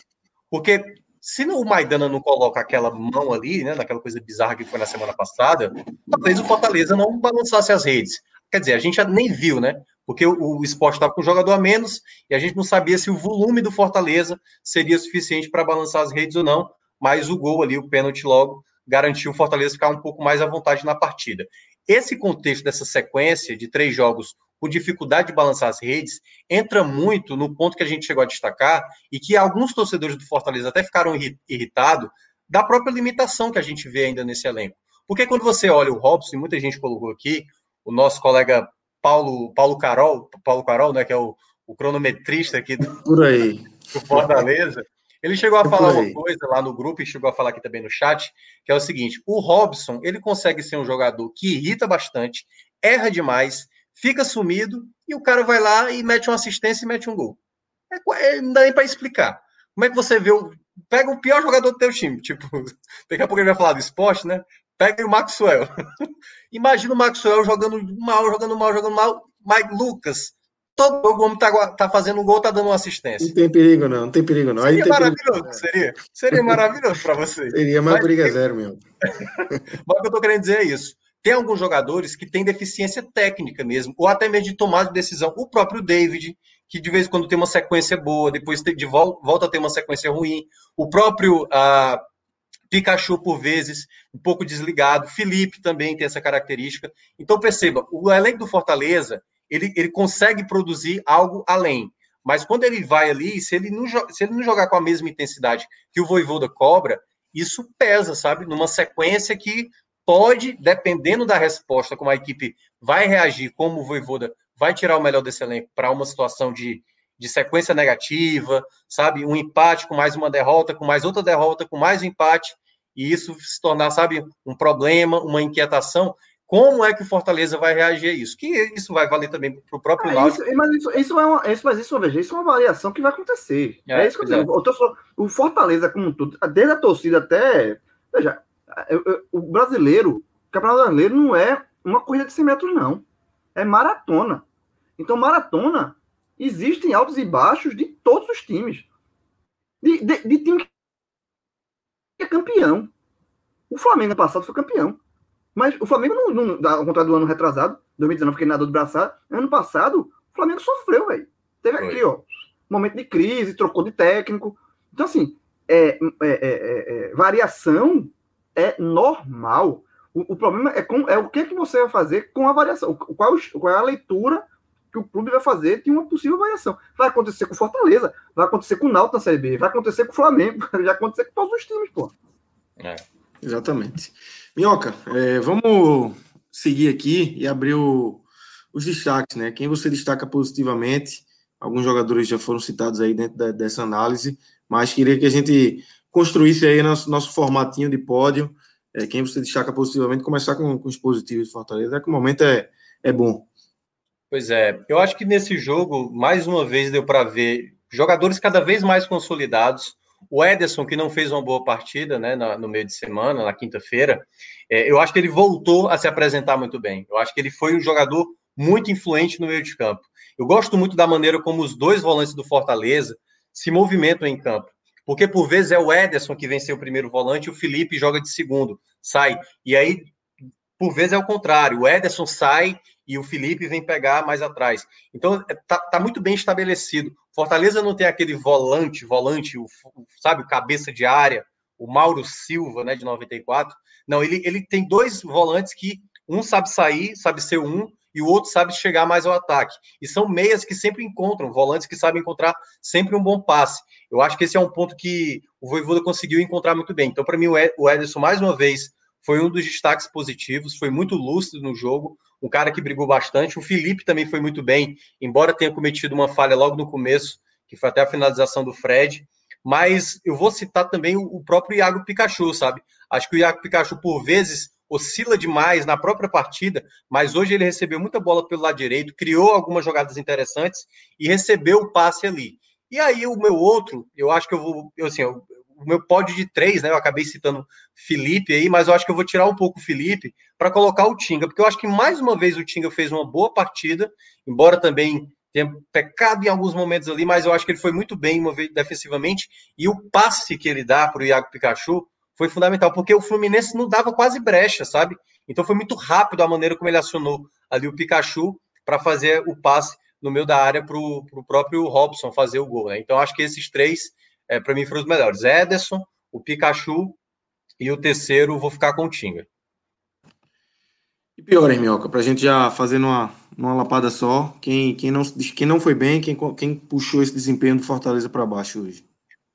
Porque se o Maidana não coloca aquela mão ali, né, naquela coisa bizarra que foi na semana passada, talvez o Fortaleza não balançasse as redes. Quer dizer, a gente nem viu, né? Porque o, o esporte estava com um jogador a menos e a gente não sabia se o volume do Fortaleza seria suficiente para balançar as redes ou não, mas o gol ali, o pênalti logo, garantiu o Fortaleza ficar um pouco mais à vontade na partida. Esse contexto dessa sequência de três jogos com dificuldade de balançar as redes, entra muito no ponto que a gente chegou a destacar e que alguns torcedores do Fortaleza até ficaram irritados da própria limitação que a gente vê ainda nesse elenco. Porque quando você olha o Robson, e muita gente colocou aqui, o nosso colega Paulo, Paulo Carol, Paulo Carol, né, que é o, o cronometrista aqui do, Por aí. do Fortaleza, ele chegou a falar uma coisa lá no grupo e chegou a falar aqui também no chat, que é o seguinte: o Robson ele consegue ser um jogador que irrita bastante, erra demais, fica sumido e o cara vai lá e mete uma assistência e mete um gol. É, é não dá nem para explicar. Como é que você vê o. Pega o pior jogador do teu time, tipo, daqui a pouco ele vai falar do esporte, né? Pega o Maxwell. Imagina o Maxwell jogando mal, jogando mal, jogando mal. Mike Lucas, todo jogo o homem tá, tá fazendo um gol, tá dando uma assistência. Não tem perigo, não, não tem perigo, não. Seria maravilhoso, perigo. seria. Seria maravilhoso para você. Seria, mas briga zero, meu. mas o que eu tô querendo dizer é isso. Tem alguns jogadores que têm deficiência técnica mesmo, ou até mesmo de tomar de decisão. O próprio David, que de vez em quando tem uma sequência boa, depois de volta a ter uma sequência ruim. O próprio uh, Pikachu, por vezes, um pouco desligado. Felipe também tem essa característica. Então, perceba, o elenco do Fortaleza, ele, ele consegue produzir algo além. Mas quando ele vai ali, se ele, não, se ele não jogar com a mesma intensidade que o Voivoda cobra, isso pesa, sabe? Numa sequência que pode, dependendo da resposta, como a equipe vai reagir, como o Voivoda vai tirar o melhor desse elenco para uma situação de, de sequência negativa, sabe? Um empate com mais uma derrota, com mais outra derrota, com mais um empate, e isso se tornar, sabe, um problema, uma inquietação. Como é que o Fortaleza vai reagir a isso? Que isso vai valer também para o próprio é, isso, Mas isso, isso, é uma, isso, mas isso, veja, isso é uma variação que vai acontecer. É, é isso que eu digo. O Fortaleza, como tudo, desde a torcida até. Veja, o brasileiro, o campeonato brasileiro não é uma corrida de 100 metros, não. É maratona. Então, maratona, existem altos e baixos de todos os times. De, de, de time que é campeão. O Flamengo ano passado foi campeão. Mas o Flamengo, não, não, ao contrário do ano retrasado, 2019, que ele nadou de braçada, ano passado, o Flamengo sofreu, velho. Teve aqui, ó, momento de crise, trocou de técnico. Então, assim, é, é, é, é variação é normal. O, o, problema é, com, é o que, que você vai fazer com a variação. Qual, qual é a leitura que o clube vai fazer de uma possível variação. Vai acontecer com o Fortaleza, vai acontecer com o Náutico na Série B, vai acontecer com o Flamengo, vai acontecer com todos os times, pô. É. Exatamente. Minhoca, é, vamos seguir aqui e abrir o, os destaques, né? Quem você destaca positivamente? Alguns jogadores já foram citados aí dentro da, dessa análise, mas queria que a gente construísse aí nosso, nosso formatinho de pódio. É, quem você destaca positivamente, começar com, com os positivos de Fortaleza, é que o momento é, é bom. Pois é, eu acho que nesse jogo, mais uma vez, deu para ver jogadores cada vez mais consolidados. O Ederson, que não fez uma boa partida né, no meio de semana, na quinta-feira, é, eu acho que ele voltou a se apresentar muito bem. Eu acho que ele foi um jogador muito influente no meio de campo. Eu gosto muito da maneira como os dois volantes do Fortaleza se movimentam em campo. Porque por vezes é o Ederson que vem ser o primeiro volante e o Felipe joga de segundo, sai. E aí, por vezes é o contrário, o Ederson sai e o Felipe vem pegar mais atrás. Então, é, tá, tá muito bem estabelecido. Fortaleza não tem aquele volante, volante, o, sabe, o cabeça de área, o Mauro Silva, né, de 94. Não, ele, ele tem dois volantes que um sabe sair, sabe ser um, e o outro sabe chegar mais ao ataque. E são meias que sempre encontram, volantes que sabem encontrar sempre um bom passe. Eu acho que esse é um ponto que o Voivoda conseguiu encontrar muito bem. Então, para mim, o Ederson, mais uma vez, foi um dos destaques positivos, foi muito lúcido no jogo, um cara que brigou bastante. O Felipe também foi muito bem, embora tenha cometido uma falha logo no começo, que foi até a finalização do Fred. Mas eu vou citar também o próprio Iago Pikachu, sabe? Acho que o Iago Pikachu, por vezes, oscila demais na própria partida, mas hoje ele recebeu muita bola pelo lado direito, criou algumas jogadas interessantes e recebeu o passe ali. E aí o meu outro, eu acho que eu vou, eu, assim, eu, o meu pódio de três, né? Eu acabei citando Felipe aí, mas eu acho que eu vou tirar um pouco o Felipe para colocar o Tinga, porque eu acho que mais uma vez o Tinga fez uma boa partida, embora também tenha pecado em alguns momentos ali, mas eu acho que ele foi muito bem defensivamente e o passe que ele dá para o Iago Pikachu foi fundamental, porque o Fluminense não dava quase brecha, sabe? Então foi muito rápido a maneira como ele acionou ali o Pikachu para fazer o passe no meio da área para o próprio Robson fazer o gol. Né? Então acho que esses três é, para mim foram os melhores. Ederson, o Pikachu e o terceiro vou ficar com o Tinga. E pior, hein? Para a gente já fazer numa, numa lapada só, quem, quem, não, quem não foi bem, quem, quem puxou esse desempenho do Fortaleza para baixo hoje?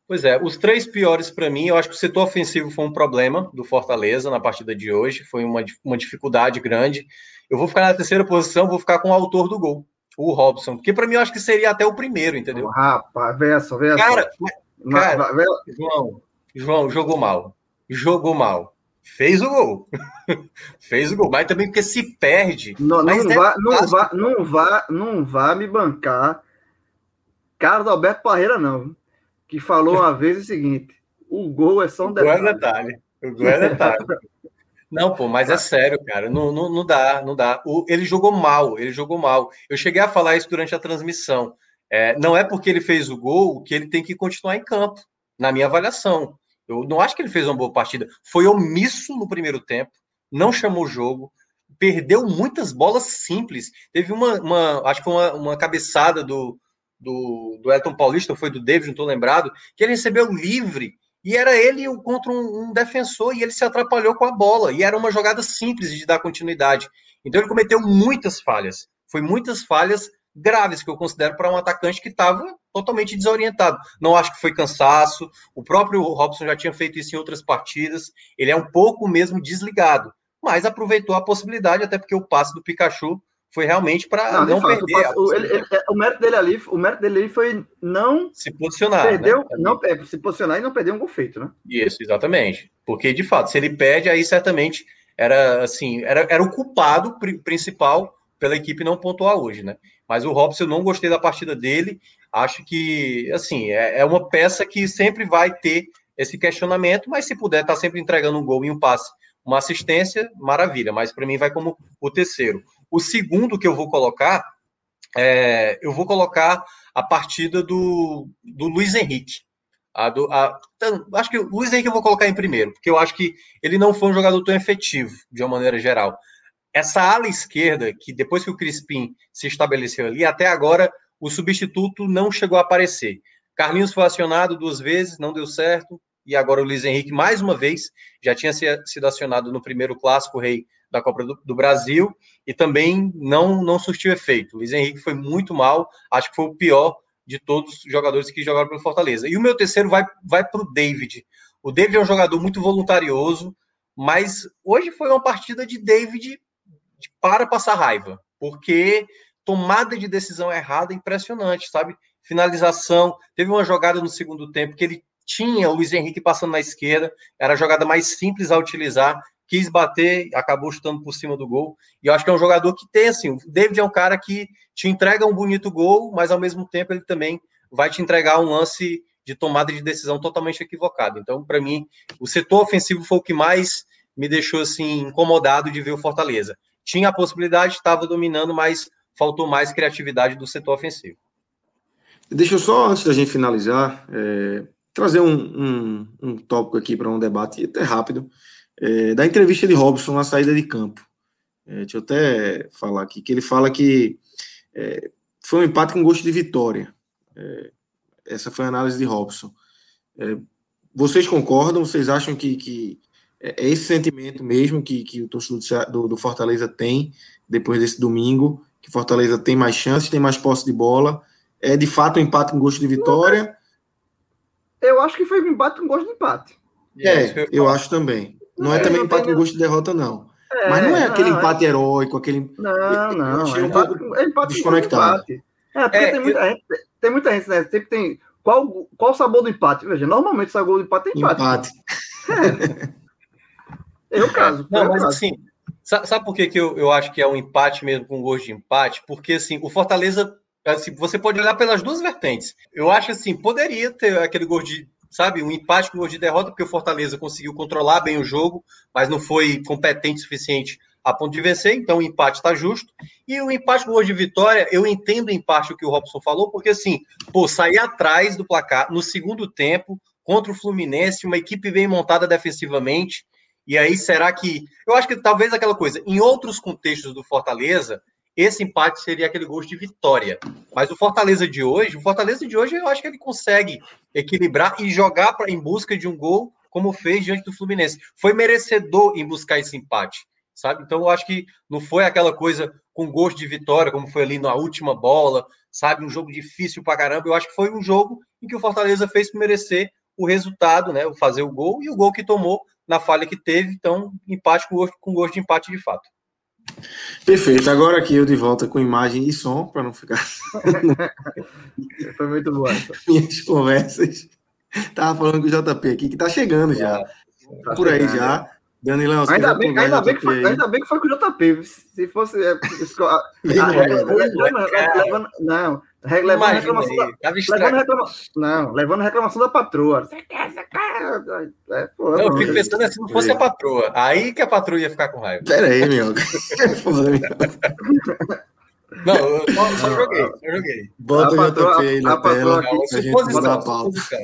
Pois é, os três piores para mim, eu acho que o setor ofensivo foi um problema do Fortaleza na partida de hoje, foi uma, uma dificuldade grande. Eu vou ficar na terceira posição, vou ficar com o autor do gol, o Robson, porque para mim eu acho que seria até o primeiro, entendeu? Rapaz, verso, verso. Cara, Cara, João, João, jogou mal. Jogou mal. Fez o gol. Fez o gol. Mas também porque se perde. Não, não, vá, não, vá, não, vá, não vá me bancar Carlos Alberto Parreira, não. Que falou uma vez o seguinte: o gol é só um detalhe. O gol é detalhe. O gol é detalhe. Não, pô, mas é sério, cara. Não, não, não dá, não dá. O, ele jogou mal, ele jogou mal. Eu cheguei a falar isso durante a transmissão. É, não é porque ele fez o gol que ele tem que continuar em campo, na minha avaliação. Eu não acho que ele fez uma boa partida. Foi omisso no primeiro tempo, não chamou o jogo, perdeu muitas bolas simples. Teve uma, uma acho que uma, uma cabeçada do, do, do Elton Paulista, foi do David, não estou lembrado, que ele recebeu livre e era ele contra um, um, defensor e ele se atrapalhou com a bola. E era uma jogada simples de dar continuidade. Então ele cometeu muitas falhas. Foi muitas falhas graves que eu considero para um atacante que estava totalmente desorientado. Não acho que foi cansaço. O próprio Robson já tinha feito isso em outras partidas. Ele é um pouco mesmo desligado, mas aproveitou a possibilidade, até porque o passe do Pikachu foi realmente para não, não fato, perder. O, passe, ele, ele, é, o, mérito dele ali, o mérito dele foi não se posicionar, perdeu, né? não é, se posicionar e não perder um gol feito, né? Isso, exatamente. Porque de fato, se ele perde, aí certamente era assim, era, era o culpado principal pela equipe não pontuar hoje, né? Mas o Robson eu não gostei da partida dele. Acho que, assim, é, é uma peça que sempre vai ter esse questionamento, mas se puder estar tá sempre entregando um gol e um passe, uma assistência, maravilha. Mas para mim vai como o terceiro. O segundo que eu vou colocar, é, eu vou colocar a partida do, do Luiz Henrique. A do, a, então, acho que o Luiz Henrique eu vou colocar em primeiro, porque eu acho que ele não foi um jogador tão efetivo, de uma maneira geral. essa ala esquerda, que depois que o Crispim se estabeleceu ali, até agora o substituto não chegou a aparecer. Carlinhos foi acionado duas vezes, não deu certo, e agora o Luiz Henrique, mais uma vez, já tinha sido acionado no primeiro clássico rei da Copa do, do, Brasil e também não, não surtiu efeito. O Luiz Henrique foi muito mal, acho que foi o pior de todos os jogadores que jogaram pelo Fortaleza. E o meu terceiro vai, vai para o David. O David é um jogador muito voluntarioso, mas hoje foi uma partida de David para passar raiva, porque tomada de decisão errada impressionante, sabe? Finalização, teve uma jogada no segundo tempo que ele tinha o Luiz Henrique passando na esquerda, era a jogada mais simples a utilizar, quis bater, acabou chutando por cima do gol. E eu acho que é um jogador que tem, assim, o David é um cara que te entrega um bonito gol, mas ao mesmo tempo ele também vai te entregar um lance de tomada de decisão totalmente equivocado. Então, para mim, o setor ofensivo foi o que mais me deixou assim incomodado de ver o Fortaleza. Tinha a possibilidade, estava dominando, mas faltou mais criatividade do setor ofensivo. Deixa eu só, antes da gente finalizar, é, trazer um, um, um tópico aqui para um debate até rápido, é, da entrevista de Robson na saída de campo. É, deixa eu até falar aqui, que ele fala que é, foi um empate com gosto de vitória. É, essa foi a análise de Robson. É, vocês concordam? Vocês acham que, que é esse sentimento mesmo que, que o torcedor do, do Fortaleza tem depois desse domingo? Que Fortaleza tem mais chances, tem mais posse de bola? É de fato um empate com gosto de vitória? Eu acho que foi um empate com gosto de empate. É, eu acho também. Não é, é também empate com gosto de derrota, não. É, Mas não é aquele não, empate é... heróico, aquele. Não, não. É empate, um é empate desconectado. Empate. É, porque é, tem, muita eu... gente, tem muita gente, né? Sempre tem. Qual, qual o sabor do empate? Veja, normalmente o sabor do empate é empate. Empate. É. é o caso. Não, mas caso. assim, sabe, por que, que eu, eu acho que é um empate mesmo com gosto de empate? Porque assim, o Fortaleza assim, você pode olhar pelas duas vertentes. Eu acho assim, poderia ter aquele gol de, sabe, um empate com gol de derrota, porque o Fortaleza conseguiu controlar bem o jogo, mas não foi competente o suficiente a ponto de vencer, então o empate está justo. E o empate com gol de vitória, eu entendo em parte o que o Robson falou, porque assim, pô, sair atrás do placar no segundo tempo contra o Fluminense, uma equipe bem montada defensivamente. E aí, será que. Eu acho que talvez aquela coisa, em outros contextos do Fortaleza, esse empate seria aquele gosto de vitória. Mas o Fortaleza de hoje, o Fortaleza de hoje, eu acho que ele consegue equilibrar e jogar pra, em busca de um gol, como fez diante do Fluminense. Foi merecedor em buscar esse empate, sabe? Então eu acho que não foi aquela coisa com gosto de vitória, como foi ali na última bola, sabe? Um jogo difícil pra caramba. Eu acho que foi um jogo em que o Fortaleza fez merecer o resultado, né? O fazer o gol e o gol que tomou na falha que teve. Então, empate com gosto, com gosto de empate de fato. Perfeito. Agora aqui eu de volta com imagem e som, para não ficar. Foi muito bom. Minhas conversas. Tava falando com o JP aqui, que tá chegando já. Tá Por aí já. Danilão, ainda, bem, ainda, bem que foi, ainda bem que foi com o JP. Se fosse. É, não, levando reclamação da, levando reclamação, não, levando reclamação da patroa. Você quer, você quer? É, pô, eu fico pensando assim, se não fosse a patroa, aí que a patroa ia ficar com raiva. Pera aí, meu. Foda, meu. Não, eu só, só joguei, só joguei. Bota a o JP aí na tela. Não, suposição, suposição.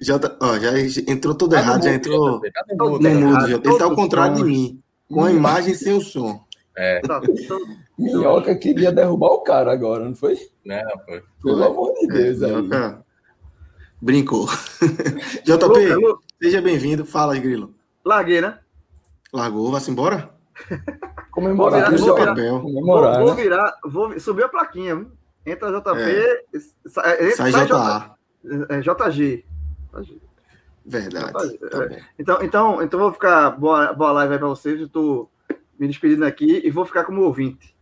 Já, tá, ó, já entrou tudo tá errado, já entrou no mudo. Já. Ele tá ao contrário de mim, com a imagem sem o som. É. Tá, Minhoca queria derrubar o cara agora, não foi? Não, foi. Pelo amor de Deus, é, aí. Brincou. JP, seja bem-vindo. Fala, Grilo. Larguei, né? Largou, vai-se embora? Comemorar. Vou virar, vou, papel. Comemorar, vou, vou né? virar, vou subir a plaquinha. Entra JP, é. sai, sai JA. É, JG. Verdade. Tá então, então, então vou ficar boa, boa live aí para vocês. Eu tô me despedindo aqui e vou ficar como ouvinte.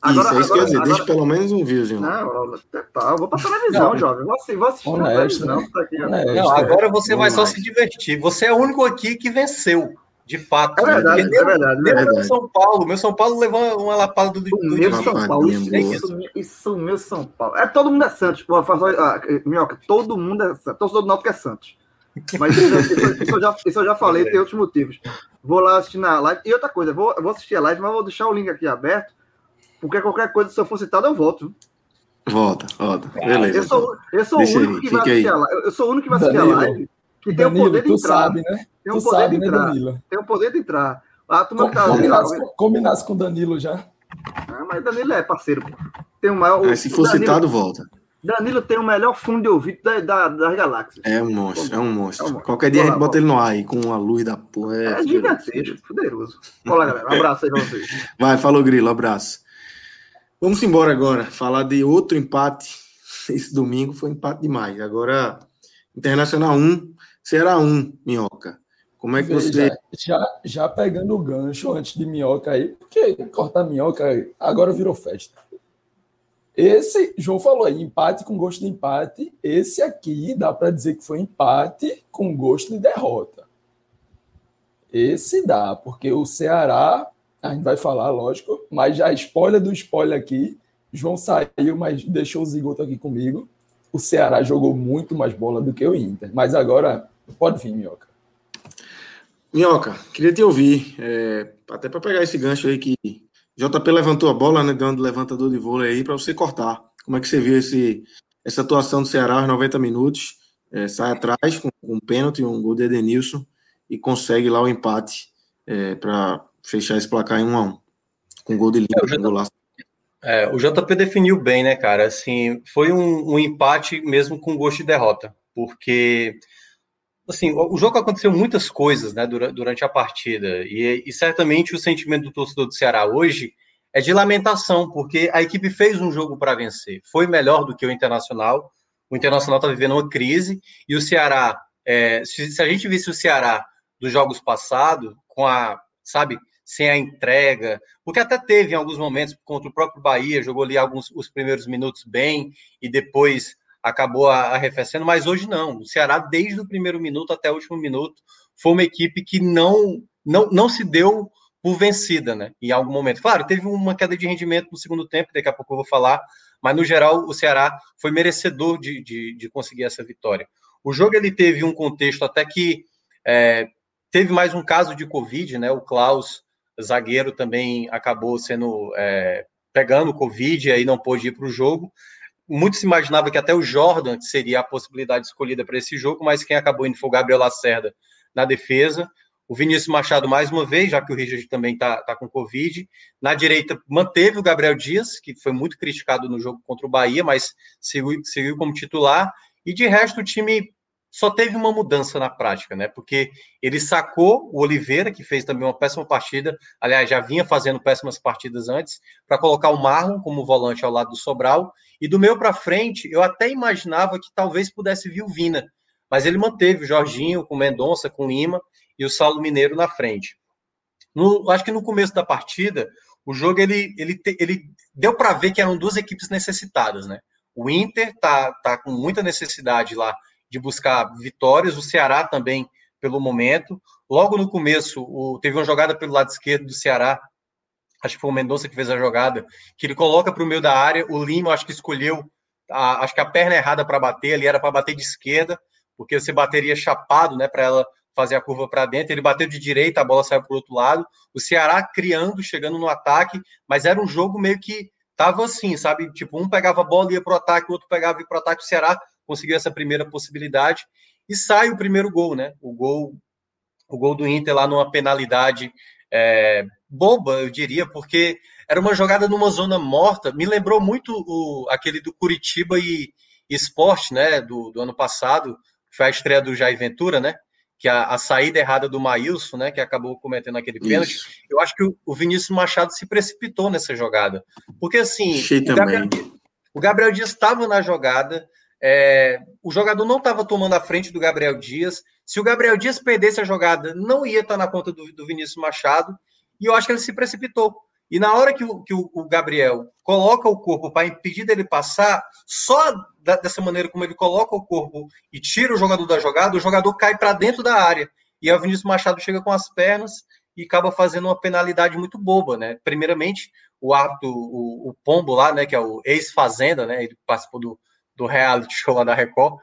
Agora, isso, é isso agora, quer dizer, agora, deixa pelo menos um viewzinho. Não, tá, eu vou pra televisão, não, jovem. Vou assistir, vou assistir honesto, televisão. Tá aqui, não, agora você vai só se divertir. Você é o único aqui que venceu. De fato. É verdade, né? é verdade. É verdade. São Paulo. Meu São Paulo levou uma lapada do. do meu São Paulo. Isso, isso, isso, meu São Paulo. É, todo mundo é Santos. Vou fazer, ah, Minhoca, todo mundo é Santos. Torcedor do Náutico é Santos. Mas isso, isso, isso, eu já, isso eu já falei, tem outros motivos. Vou lá assistir na live. E outra coisa, vou, vou assistir a live, mas vou deixar o link aqui aberto, porque qualquer coisa, se eu for citado, eu volto. Volta, volta. Beleza. Eu sou, eu sou o único aí, que vai assistir a live. Eu sou o único que vai assistir Danilo, a live que tem Danilo, o poder de entrar. Sabe, né? Tem o poder sabe, de né, entrar. Né, tem o poder de entrar. Tá combinasse, combinasse com Danilo já. Ah, mas Danilo é parceiro. Tem o maior. É, se for Danilo, citado, volta. Danilo tem o melhor fundo de ouvido da, da, das galáxias. É um monstro, é um monstro. É um monstro. Qualquer dia a gente bota ele no ar aí, com a luz da porra. É, é gigantesco, poderoso. Olá, galera. Um abraço aí pra vocês. Vai, falou, Grilo. Abraço. Vamos embora agora. Falar de outro empate. Esse domingo foi empate demais. Agora, Internacional 1, Ceará 1, Minhoca. Como é que Veja, você. Já, já pegando o gancho antes de minhoca aí, porque cortar minhoca agora virou festa. Esse, João falou aí, empate com gosto de empate. Esse aqui dá para dizer que foi empate com gosto de derrota. Esse dá, porque o Ceará, a gente vai falar, lógico, mas já spoiler do spoiler aqui. João saiu, mas deixou o zigoto aqui comigo. O Ceará jogou muito mais bola do que o Inter. Mas agora, pode vir, Minhoca. Minhoca, queria te ouvir, é, até para pegar esse gancho aí que JP levantou a bola, né, dando levantador de vôlei aí, para você cortar. Como é que você viu esse, essa atuação do Ceará aos 90 minutos? É, sai atrás com, com um pênalti, um gol de Edenilson e consegue lá o empate é, para fechar esse placar em 1 a 1 com gol de Lima, é, golaço. É, o JP definiu bem, né, cara? Assim, foi um, um empate mesmo com gosto de derrota, porque assim, o jogo aconteceu muitas coisas, né, durante a partida, e, e, certamente o sentimento do torcedor do Ceará hoje é de lamentação, porque a equipe fez um jogo para vencer, foi melhor do que o Internacional, o Internacional está vivendo uma crise, e o Ceará, é, se, se, a gente visse o Ceará dos jogos passados, com a, sabe, sem a entrega, porque até teve em alguns momentos contra o próprio Bahia, jogou ali alguns os primeiros minutos bem, e depois acabou arrefecendo, mas hoje não. O Ceará, desde o primeiro minuto até o último minuto, foi uma equipe que não, não, não se deu por vencida, né? Em algum momento. Claro, teve uma queda de rendimento no segundo tempo, daqui a pouco eu vou falar, mas no geral o Ceará foi merecedor de, de, de conseguir essa vitória. O jogo ele teve um contexto até que é, teve mais um caso de Covid, né? O Klaus, zagueiro, também acabou sendo é, pegando Covid e aí não pôde ir para o jogo muito se imaginava que até o Jordan seria a possibilidade escolhida para esse jogo, mas quem acabou indo foi o Gabriel Lacerda na defesa. O Vinícius Machado, mais uma vez, já que o Richard também está tá com Covid. Na direita, manteve o Gabriel Dias, que foi muito criticado no jogo contra o Bahia, mas seguiu, seguiu como titular. E de resto, o time só teve uma mudança na prática, né? Porque ele sacou o Oliveira, que fez também uma péssima partida, aliás, já vinha fazendo péssimas partidas antes, para colocar o Marlon como volante ao lado do Sobral. E do meio para frente, eu até imaginava que talvez pudesse vir o Vina, mas ele manteve o Jorginho com Mendonça, com Lima e o Saulo Mineiro na frente. No, acho que no começo da partida, o jogo ele, ele, ele deu para ver que eram duas equipes necessitadas, né? O Inter tá, tá com muita necessidade lá de buscar vitórias, o Ceará também, pelo momento. Logo no começo, o, teve uma jogada pelo lado esquerdo do Ceará, acho que foi o Mendonça que fez a jogada, que ele coloca para o meio da área, o Lima acho que escolheu, a, acho que a perna errada para bater, ali era para bater de esquerda, porque você bateria chapado, né, para ela fazer a curva para dentro, ele bateu de direita, a bola saiu para o outro lado, o Ceará criando, chegando no ataque, mas era um jogo meio que tava assim, sabe, tipo, um pegava a bola e ia para o ataque, o outro pegava e ia para o ataque, o Ceará conseguiu essa primeira possibilidade e sai o primeiro gol, né? O gol, o gol do Inter lá numa penalidade é, boba, eu diria, porque era uma jogada numa zona morta. Me lembrou muito o, aquele do Curitiba e, e Esporte, né? Do, do ano passado, que foi a estreia do Jair Ventura, né? que a, a, saída errada do Maílson, né, que acabou cometendo aquele pênalti, Isso. eu acho que o, o, Vinícius Machado se precipitou nessa jogada. Porque assim, o Gabriel, o Gabriel, Dias estava na jogada, é, o jogador não estava tomando a frente do Gabriel Dias. Se o Gabriel Dias perdesse a jogada, não ia estar tá na conta do, do Vinícius Machado. E eu acho que ele se precipitou. E na hora que o, que o Gabriel coloca o corpo para impedir dele passar, só da, dessa maneira como ele coloca o corpo e tira o jogador da jogada, o jogador cai para dentro da área. E aí o Vinícius Machado chega com as pernas e acaba fazendo uma penalidade muito boba, né? Primeiramente, o árbitro, o, o Pombo lá, né, que é o ex-fazenda, né, ele participou do, do reality show lá da Record.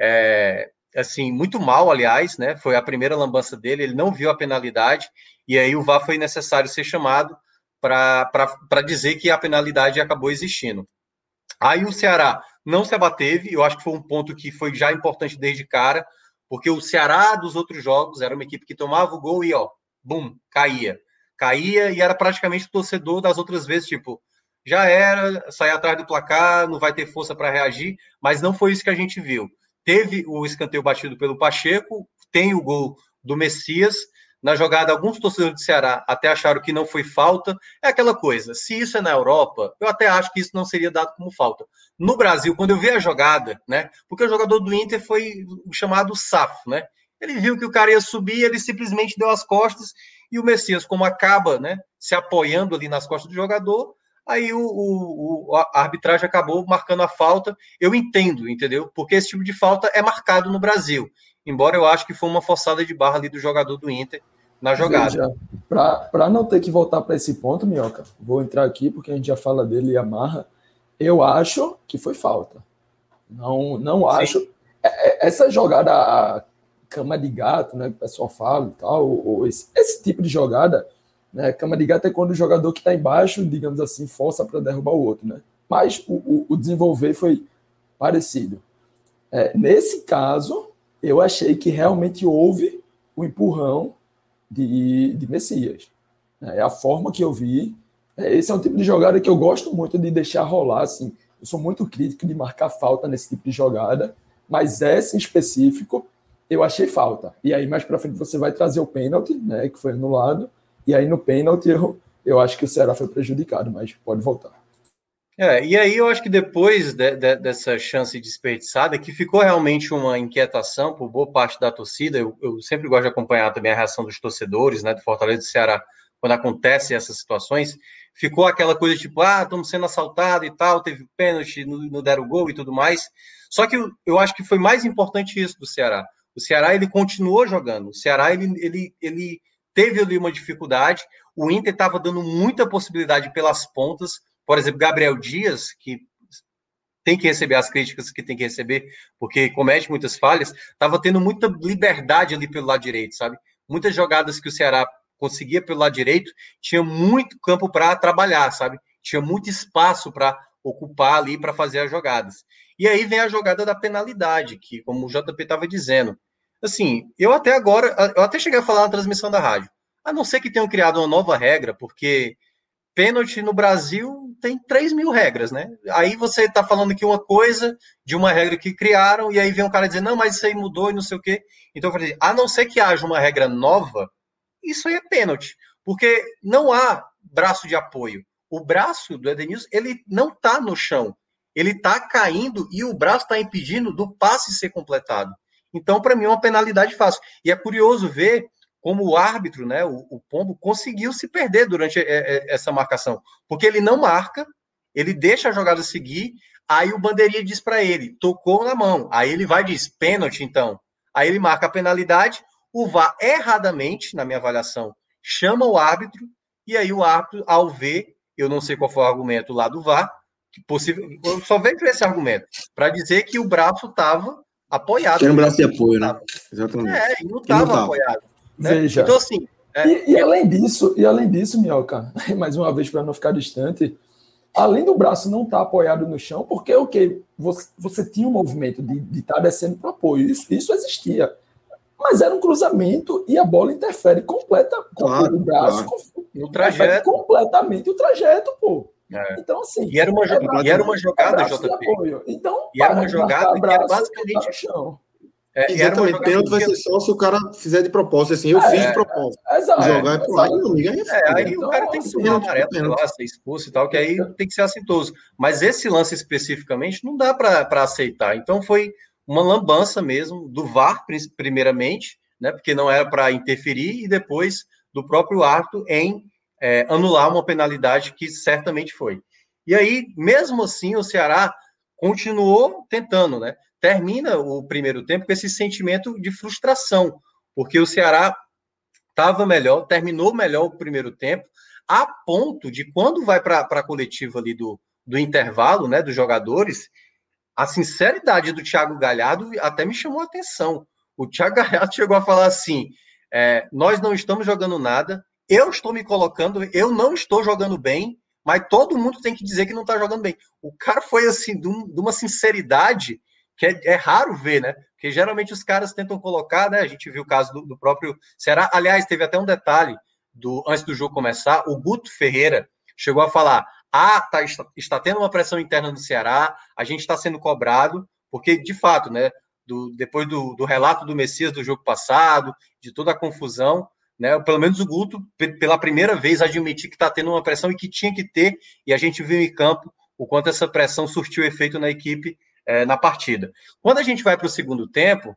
É, assim, muito mal, aliás, né? Foi a primeira lambança dele, ele não viu a penalidade, e aí o VAR foi necessário ser chamado para dizer que a penalidade acabou existindo. Aí o Ceará não se abateve, eu acho que foi um ponto que foi já importante desde cara, porque o Ceará dos outros jogos era uma equipe que tomava o gol e, ó, bum, caía. caía e era praticamente o torcedor das outras vezes, tipo, já era, sair atrás do placar, não vai ter força para reagir, mas não foi isso que a gente viu. Teve o escanteio batido pelo Pacheco, tem o gol do Messias. Na jogada, alguns torcedores do Ceará até acharam que não foi falta. É aquela coisa, se isso é na Europa, eu até acho que isso não seria dado como falta. No Brasil, quando eu vi a jogada, né? Porque o jogador do Inter foi o chamado safo, né? Ele viu que o cara ia subir, ele simplesmente deu as costas e o Messias, como acaba, né, se apoiando ali nas costas do jogador, aí o, o, a arbitragem acabou marcando a falta. Eu entendo, entendeu? Porque esse tipo de falta é marcado no Brasil. Embora eu acho que foi uma forçada de barra ali do jogador do Inter na jogada. Para não ter que voltar para esse ponto, Minhoca, vou entrar aqui porque a gente já fala dele e amarra. Eu acho que foi falta. Não, não acho. É, é, essa jogada, a cama de gato, né, que o pessoal fala e tal, ou esse, esse tipo de jogada, né? Cama de gato é quando o jogador que está embaixo, digamos assim, força para derrubar o outro. Né? Mas o, o, o desenvolver foi parecido. É, nesse caso, eu achei que realmente houve o empurrão de, de Messias. É a forma que eu vi. É, esse é um tipo de jogada que eu gosto muito de deixar rolar. Assim. Eu sou muito crítico de marcar falta nesse tipo de jogada, mas essa em específico eu achei falta. E aí mais para frente você vai trazer o pênalti, né, que foi anulado, e aí no pênalti eu, eu acho que o Ceará foi prejudicado, mas pode voltar. É, e aí eu acho que depois de, de, dessa chance desperdiçada, que ficou realmente uma inquietação por boa parte da torcida, eu, eu, sempre gosto de acompanhar também a reação dos torcedores, né, do Fortaleza do Ceará, quando acontecem essas situações, ficou aquela coisa tipo, ah, estamos sendo assaltados e tal, teve pênalti, não, não deram gol e tudo mais. Só que eu, eu acho que foi mais importante isso do Ceará. O Ceará, ele continuou jogando. O Ceará, ele, ele, ele teve ali uma dificuldade. O Inter estava dando muita possibilidade pelas pontas. Por exemplo, Gabriel Dias, que tem que receber as críticas que tem que receber, porque comete muitas falhas, estava tendo muita liberdade ali pelo lado direito, sabe? Muitas jogadas que o Ceará conseguia pelo lado direito, tinha muito campo para trabalhar, sabe? Tinha muito espaço para ocupar ali para fazer as jogadas. E aí vem a jogada da penalidade, que, como o JP estava dizendo, assim, eu até agora, eu até cheguei a falar na transmissão da rádio, a não ser que tenham criado uma nova regra, porque pênalti no Brasil tem 3 mil regras, né? Aí você está falando aqui uma coisa de uma regra que criaram, e aí vem um cara dizer, não, mas isso aí mudou e não sei o quê. Então eu falei, a não ser que haja uma regra nova, isso aí é pênalti, porque não há braço de apoio. O braço do Edenilson, ele não está no chão, ele está caindo e o braço está impedindo do passe ser completado. Então, para mim, é uma penalidade fácil. E é curioso ver como o árbitro, né, o, o Pombo, conseguiu se perder durante é, é, essa marcação. Porque ele não marca, ele deixa a jogada seguir, aí o bandeirinha diz para ele, tocou na mão. Aí ele vai e diz, pênalti, então. Aí ele marca a penalidade, o VAR erradamente, na minha avaliação, chama o árbitro, e aí o árbitro, ao ver, eu não sei qual foi o argumento lá do VAR, que possível, eu só vejo esse argumento, para dizer que o braço estava apoiado. Tinha um braço de apoio, né? Exatamente. É, e não estava apoiado. Né? Veja. Então, assim. É, e, e é... além disso, e além disso, Minhoca, mais uma vez para não ficar distante, além do braço não estar tá apoiado no chão, porque o okay, que você, você tinha um movimento de estar tá descendo para apoio, isso, isso existia. Mas era um cruzamento e a bola interfere completa claro, o braço claro. no trajeto completamente o trajeto, pô. É. Então, assim. E era uma, é e era uma jogada, JP. Então, e era uma jogada que era basicamente. Chão. É, Exatamente, pênalti vai ser só se o cara fizer de propósito, assim, eu é, fiz de propósito. É, exato. Jogar é pro lado, amigo, aí, é, aí então, o cara tem que tomar amarelo, sei lá, ser expulso e tal, que aí tem que ser assintoso. Mas esse lance especificamente não dá para aceitar. Então foi uma lambança mesmo do VAR, primeiramente, né, porque não era para interferir, e depois do próprio árbitro em é, anular uma penalidade que certamente foi. E aí, mesmo assim, o Ceará continuou tentando, né? Termina o primeiro tempo com esse sentimento de frustração, porque o Ceará estava melhor, terminou melhor o primeiro tempo, a ponto de quando vai para a coletiva ali do, do intervalo, né, dos jogadores, a sinceridade do Thiago Galhardo até me chamou a atenção. O Thiago Galhardo chegou a falar assim: é, nós não estamos jogando nada, eu estou me colocando, eu não estou jogando bem, mas todo mundo tem que dizer que não está jogando bem. O cara foi assim, de, um, de uma sinceridade que é, é, raro ver, né? Porque geralmente os caras tentam colocar, né? A gente viu o caso do, do próprio Ceará. Aliás, teve até um detalhe do, antes do jogo começar, o Guto Ferreira chegou a falar: ah, tá, está, está tendo uma pressão interna no Ceará, a gente está sendo cobrado, porque de fato, né? Do, depois do, do relato do Messias do jogo passado, de toda a confusão, né? Pelo menos o Guto, pela primeira vez, admitir que está tendo uma pressão e que tinha que ter, e a gente viu em campo o quanto essa pressão surtiu efeito na equipe é, na partida. Quando a gente vai para o segundo tempo,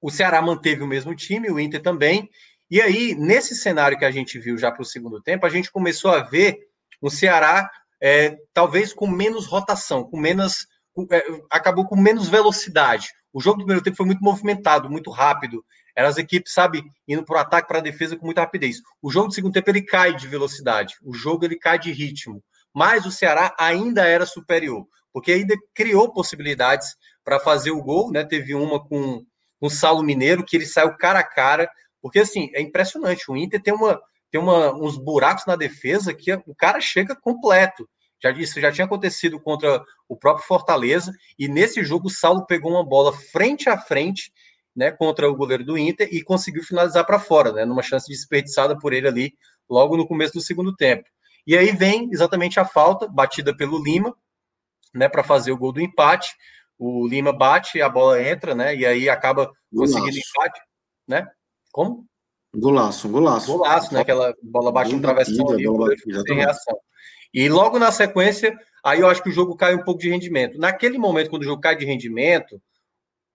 o Ceará manteve o mesmo time, o Inter também, e aí, nesse cenário que a gente viu já para o segundo tempo, a gente começou a ver um Ceará é, talvez com menos rotação, com menos. Com, é, acabou com menos velocidade. O jogo do primeiro tempo foi muito movimentado, muito rápido. Eram as equipes, sabe, indo para o ataque, para a defesa com muita rapidez. O jogo do segundo tempo ele cai de velocidade, o jogo ele cai de ritmo. Mas o Ceará ainda era superior, porque ainda criou possibilidades para fazer o gol, né? Teve uma com o Saulo Mineiro, que ele saiu cara a cara, porque assim, é impressionante. O Inter tem, uma, tem uma, uns buracos na defesa que o cara chega completo. Já disse, já tinha acontecido contra o próprio Fortaleza, e nesse jogo o Saulo pegou uma bola frente a frente né, contra o goleiro do Inter e conseguiu finalizar para fora, né, numa chance desperdiçada por ele ali logo no começo do segundo tempo. E aí vem exatamente a falta, batida pelo Lima, né, para fazer o gol do empate. O Lima bate, a bola entra, né, e aí acaba conseguindo empate, né? Como? Golaço, golaço. Golaço, né? Aquela bola baixa no travessão ali, bola sem reação. E logo na sequência, aí eu acho que o jogo cai um pouco de rendimento. Naquele momento, quando o jogo cai de rendimento,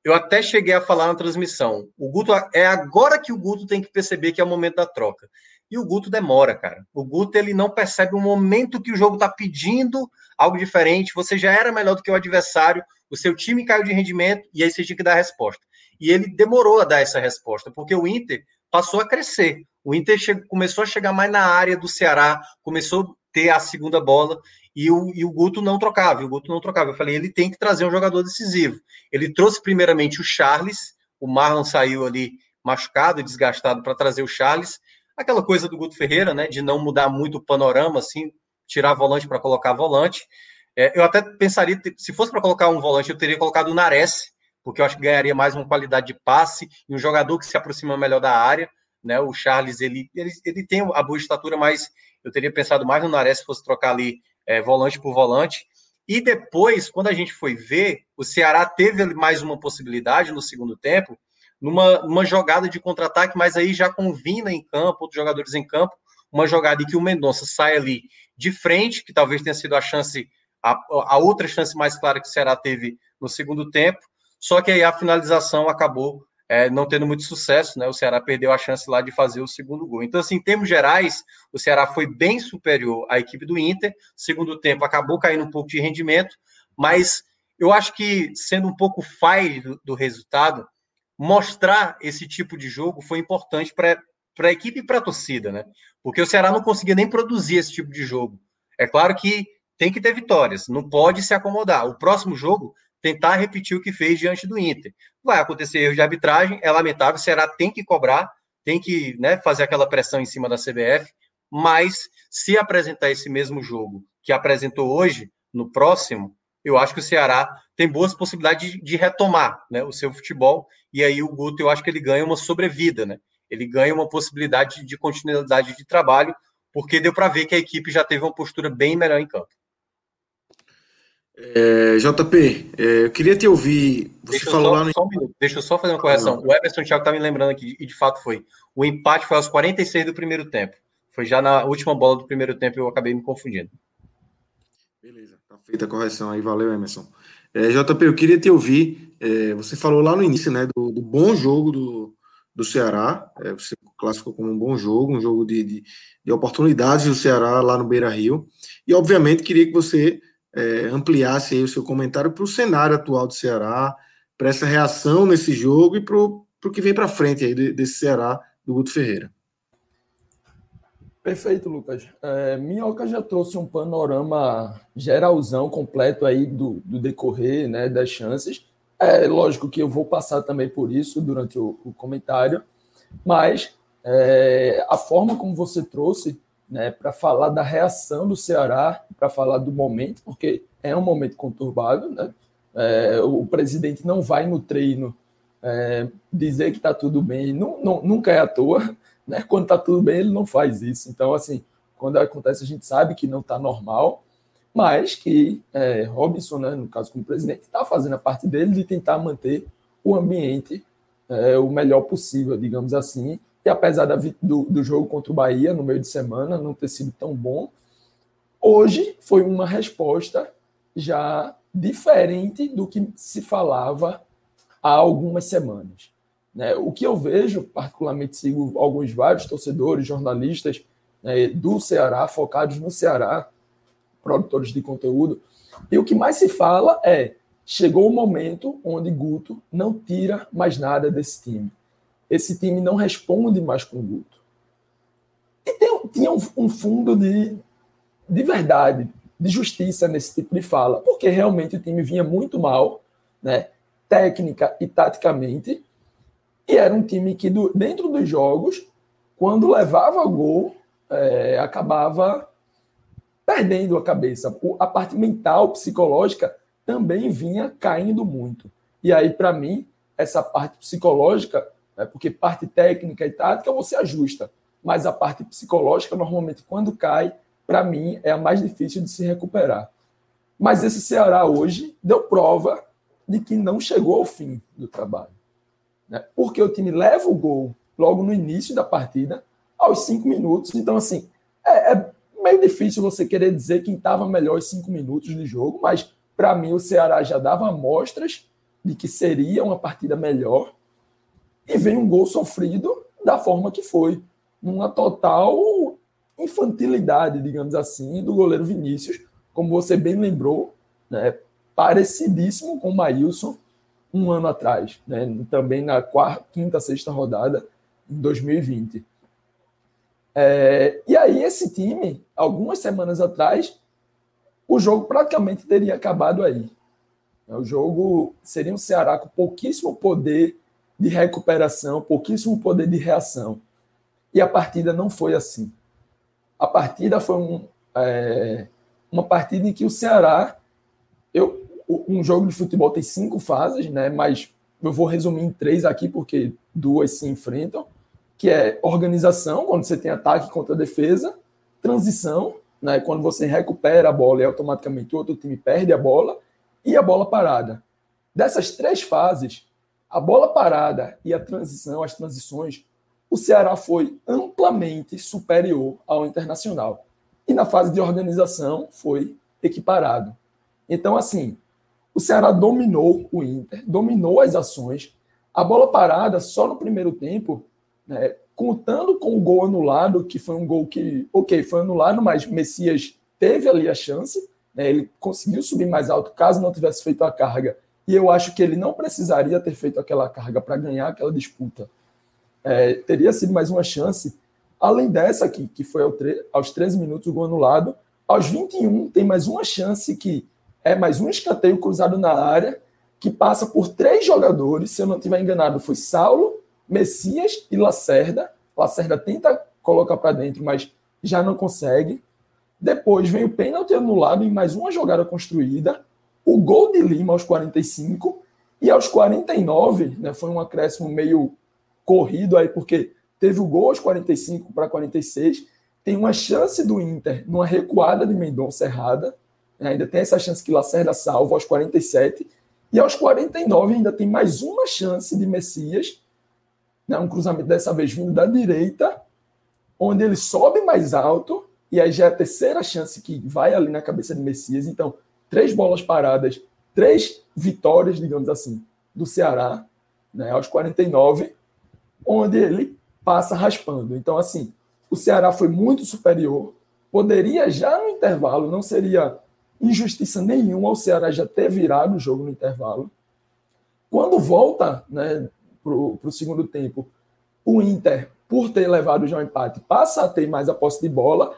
eu até cheguei a falar na transmissão. O Guto é agora que o Guto tem que perceber que é o momento da troca. E o Guto demora, cara. O Guto ele não percebe o momento que o jogo está pedindo algo diferente. Você já era melhor do que o adversário, o seu time caiu de rendimento e aí você tinha que dar a resposta. E ele demorou a dar essa resposta, porque o Inter passou a crescer. O Inter começou a chegar mais na área do Ceará, começou a ter a segunda bola e o, e o Guto não trocava, o Guto não trocava. Eu falei, ele tem que trazer um jogador decisivo. Ele trouxe primeiramente o Charles, o Marlon saiu ali machucado e desgastado para trazer o Charles. Aquela coisa do Guto Ferreira, né, de não mudar muito o panorama, assim, tirar volante para colocar volante. É, eu até pensaria, se fosse para colocar um volante, eu teria colocado o Nares, porque eu acho que ganharia mais uma qualidade de passe e um jogador que se aproxima melhor da área. Né? O Charles, ele, ele, ele tem a boa estatura, mas eu teria pensado mais no Nares se fosse trocar ali é, volante por volante. E depois, quando a gente foi ver, o Ceará teve mais uma possibilidade no segundo tempo, numa, numa jogada de contra-ataque, mas aí já com Vina em campo, outros jogadores em campo, uma jogada em que o Mendonça sai ali de frente, que talvez tenha sido a chance, a, a outra chance mais clara que o Ceará teve no segundo tempo, só que aí a finalização acabou é, não tendo muito sucesso, né? O Ceará perdeu a chance lá de fazer o segundo gol. Então, assim, em termos gerais, o Ceará foi bem superior à equipe do Inter. Segundo tempo, acabou caindo um pouco de rendimento, mas eu acho que, sendo um pouco fire do, do resultado, mostrar esse tipo de jogo foi importante para a equipe e para a torcida, né? Porque o Ceará não conseguia nem produzir esse tipo de jogo. É claro que tem que ter vitórias, não pode se acomodar. O próximo jogo tentar repetir o que fez diante do Inter. Vai acontecer erro de arbitragem, é lamentável, será tem que cobrar, tem que né, fazer aquela pressão em cima da CBF, mas se apresentar esse mesmo jogo que apresentou hoje, no próximo, eu acho que o Ceará tem boas possibilidades de, de retomar né, o seu futebol, e aí o Guto, eu acho que ele ganha uma sobrevida, né? Ele ganha uma possibilidade de continuidade de trabalho, porque deu para ver que a equipe já teve uma postura bem melhor em campo. É, JP, é, eu queria te ouvir. Você deixa falou só, lá no. Só Deixa eu só fazer uma correção. O Everson Thiago está me lembrando aqui, e de fato foi. O empate foi aos 46 do primeiro tempo. Foi já na última bola do primeiro tempo eu acabei me confundindo. Beleza, tá feita a correção aí, valeu, Emerson. É, JP, eu queria te ouvir. É, você falou lá no início, né, do, do bom jogo do, do Ceará. É, você classificou como um bom jogo, um jogo de, de, de oportunidades do Ceará lá no Beira Rio. E, obviamente, queria que você é, ampliasse o seu comentário para o cenário atual do Ceará, para essa reação nesse jogo e para o que vem para frente aí desse Ceará do Guto Ferreira. Perfeito, Lucas. É, Minhoca já trouxe um panorama geralzão, completo aí do, do decorrer né, das chances. É lógico que eu vou passar também por isso durante o, o comentário, mas é, a forma como você trouxe né, para falar da reação do Ceará, para falar do momento, porque é um momento conturbado. Né? É, o presidente não vai no treino é, dizer que está tudo bem, não, não, nunca é à toa. Né? Quando está tudo bem, ele não faz isso. Então, assim, quando acontece, a gente sabe que não está normal, mas que é, Robinson, né, no caso como presidente, está fazendo a parte dele de tentar manter o ambiente é, o melhor possível, digamos assim. E apesar da, do, do jogo contra o Bahia no meio de semana não ter sido tão bom, hoje foi uma resposta já diferente do que se falava há algumas semanas. Né? O que eu vejo, particularmente sigo alguns vários torcedores, jornalistas né, do Ceará, focados no Ceará, produtores de conteúdo, e o que mais se fala é chegou o momento onde Guto não tira mais nada desse time. Esse time não responde mais com Guto. E tem, tinha um, um fundo de, de verdade, de justiça nesse tipo de fala, porque realmente o time vinha muito mal, né, técnica e taticamente, e era um time que, do, dentro dos jogos, quando levava gol, é, acabava perdendo a cabeça. A parte mental, psicológica, também vinha caindo muito. E aí, para mim, essa parte psicológica, né, porque parte técnica e tática você ajusta, mas a parte psicológica, normalmente, quando cai, para mim, é a mais difícil de se recuperar. Mas esse Ceará hoje deu prova de que não chegou ao fim do trabalho né? porque o time leva o gol logo no início da partida, aos cinco minutos. Então, assim, é, é meio difícil você querer dizer quem estava melhor os cinco minutos de jogo, mas para mim o Ceará já dava amostras de que seria uma partida melhor. E vem um gol sofrido da forma que foi, numa total infantilidade, digamos assim, do goleiro Vinícius, como você bem lembrou, né, parecidíssimo com o Maílson, um ano atrás, né? também na quarta, quinta, sexta rodada em 2020. É, e aí, esse time, algumas semanas atrás, o jogo praticamente teria acabado aí. O jogo seria um Ceará com pouquíssimo poder de recuperação, pouquíssimo poder de reação. E a partida não foi assim. A partida foi um, é, uma partida em que o Ceará, eu, um jogo de futebol tem cinco fases, né? Mas eu vou resumir em três aqui, porque duas se enfrentam, que é organização, quando você tem ataque contra defesa, transição, né? Quando você recupera a bola e automaticamente o outro time perde a bola, e a bola parada. Dessas três fases, a bola parada e a transição, as transições, o Ceará foi amplamente superior ao Internacional. E na fase de organização foi equiparado. Então, assim, o Ceará dominou o Inter, dominou as ações. A bola parada só no primeiro tempo, né, contando com o gol anulado, que foi um gol que, ok, foi anulado, mas Messias teve ali a chance, né, ele conseguiu subir mais alto caso não tivesse feito a carga. E eu acho que ele não precisaria ter feito aquela carga para ganhar aquela disputa. É, teria sido mais uma chance. Além dessa aqui, que foi aos 13 minutos o gol anulado, aos 21 tem mais uma chance que é mais um escanteio cruzado na área que passa por três jogadores, se eu não estiver enganado, foi Saulo, Messias e Lacerda. Lacerda tenta colocar para dentro, mas já não consegue. Depois vem o pênalti anulado em mais uma jogada construída, o gol de Lima aos 45 e aos 49, né, foi um acréscimo meio corrido aí, porque teve o gol aos 45 para 46, tem uma chance do Inter numa recuada de Mendonça errada, né? Ainda tem essa chance que Lacerda salva aos 47. E aos 49 ainda tem mais uma chance de Messias, né? um cruzamento dessa vez vindo da direita, onde ele sobe mais alto, e aí já é a terceira chance que vai ali na cabeça de Messias. Então, três bolas paradas, três vitórias, digamos assim, do Ceará, né? aos 49, onde ele passa raspando. Então, assim, o Ceará foi muito superior, poderia já no intervalo, não seria injustiça nenhuma o Ceará já ter virado o jogo no intervalo. Quando volta né, para o segundo tempo, o Inter, por ter levado já o empate, passa a ter mais a posse de bola,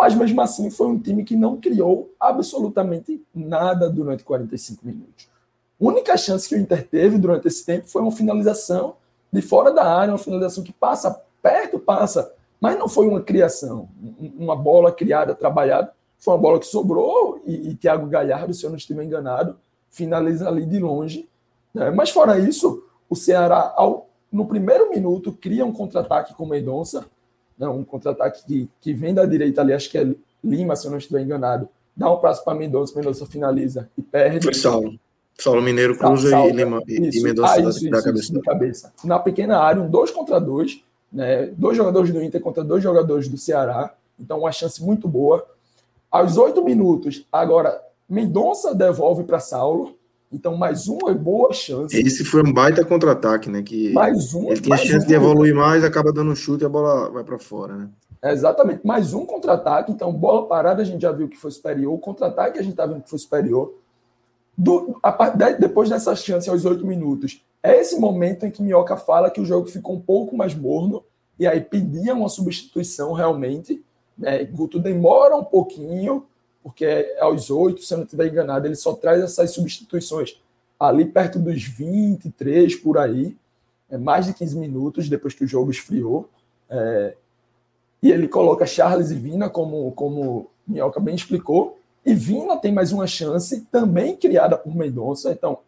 mas mesmo assim foi um time que não criou absolutamente nada durante 45 minutos. A única chance que o Inter teve durante esse tempo foi uma finalização de fora da área, uma finalização que passa perto, passa, mas não foi uma criação, uma bola criada, trabalhada. Foi uma bola que sobrou e, e Thiago Galhardo, se eu não estiver enganado, finaliza ali de longe. Né? Mas fora isso, o Ceará, ao no primeiro minuto, cria um contra-ataque com Mendonça, né, um contra-ataque que, que vem da direita ali, acho que é Lima, se eu não estiver enganado, dá um passo para Mendonça, Mendonça finaliza e perde. Foi Saulo. Saulo Mineiro cruza e, Lima, e, e Mendonça ah, isso, dá cabeça. Isso, cabeça. Na pequena área, um dois contra dois, né, dois jogadores do Inter contra dois jogadores do Ceará, então uma chance muito boa. Aos oito minutos, agora Mendonça devolve para Saulo, então, mais uma boa chance. Esse foi um baita contra-ataque, né? Que mais um. Ele tinha chance um de evoluir mais, acaba dando um chute e a bola vai para fora, né? exatamente. Mais um contra-ataque. Então, bola parada a gente já viu que foi superior. O contra-ataque a gente tá vendo que foi superior. Do, a, depois dessa chance aos oito minutos, é esse momento em que Minhoca fala que o jogo ficou um pouco mais morno e aí pedia uma substituição realmente. Né? Guto demora um pouquinho porque é aos oito, se eu não estiver enganado, ele só traz essas substituições ali perto dos 23 por aí, é mais de 15 minutos depois que o jogo esfriou. É, e ele coloca Charles e Vina, como, como Minhoca bem explicou, e Vina tem mais uma chance, também criada por Mendonça. Então,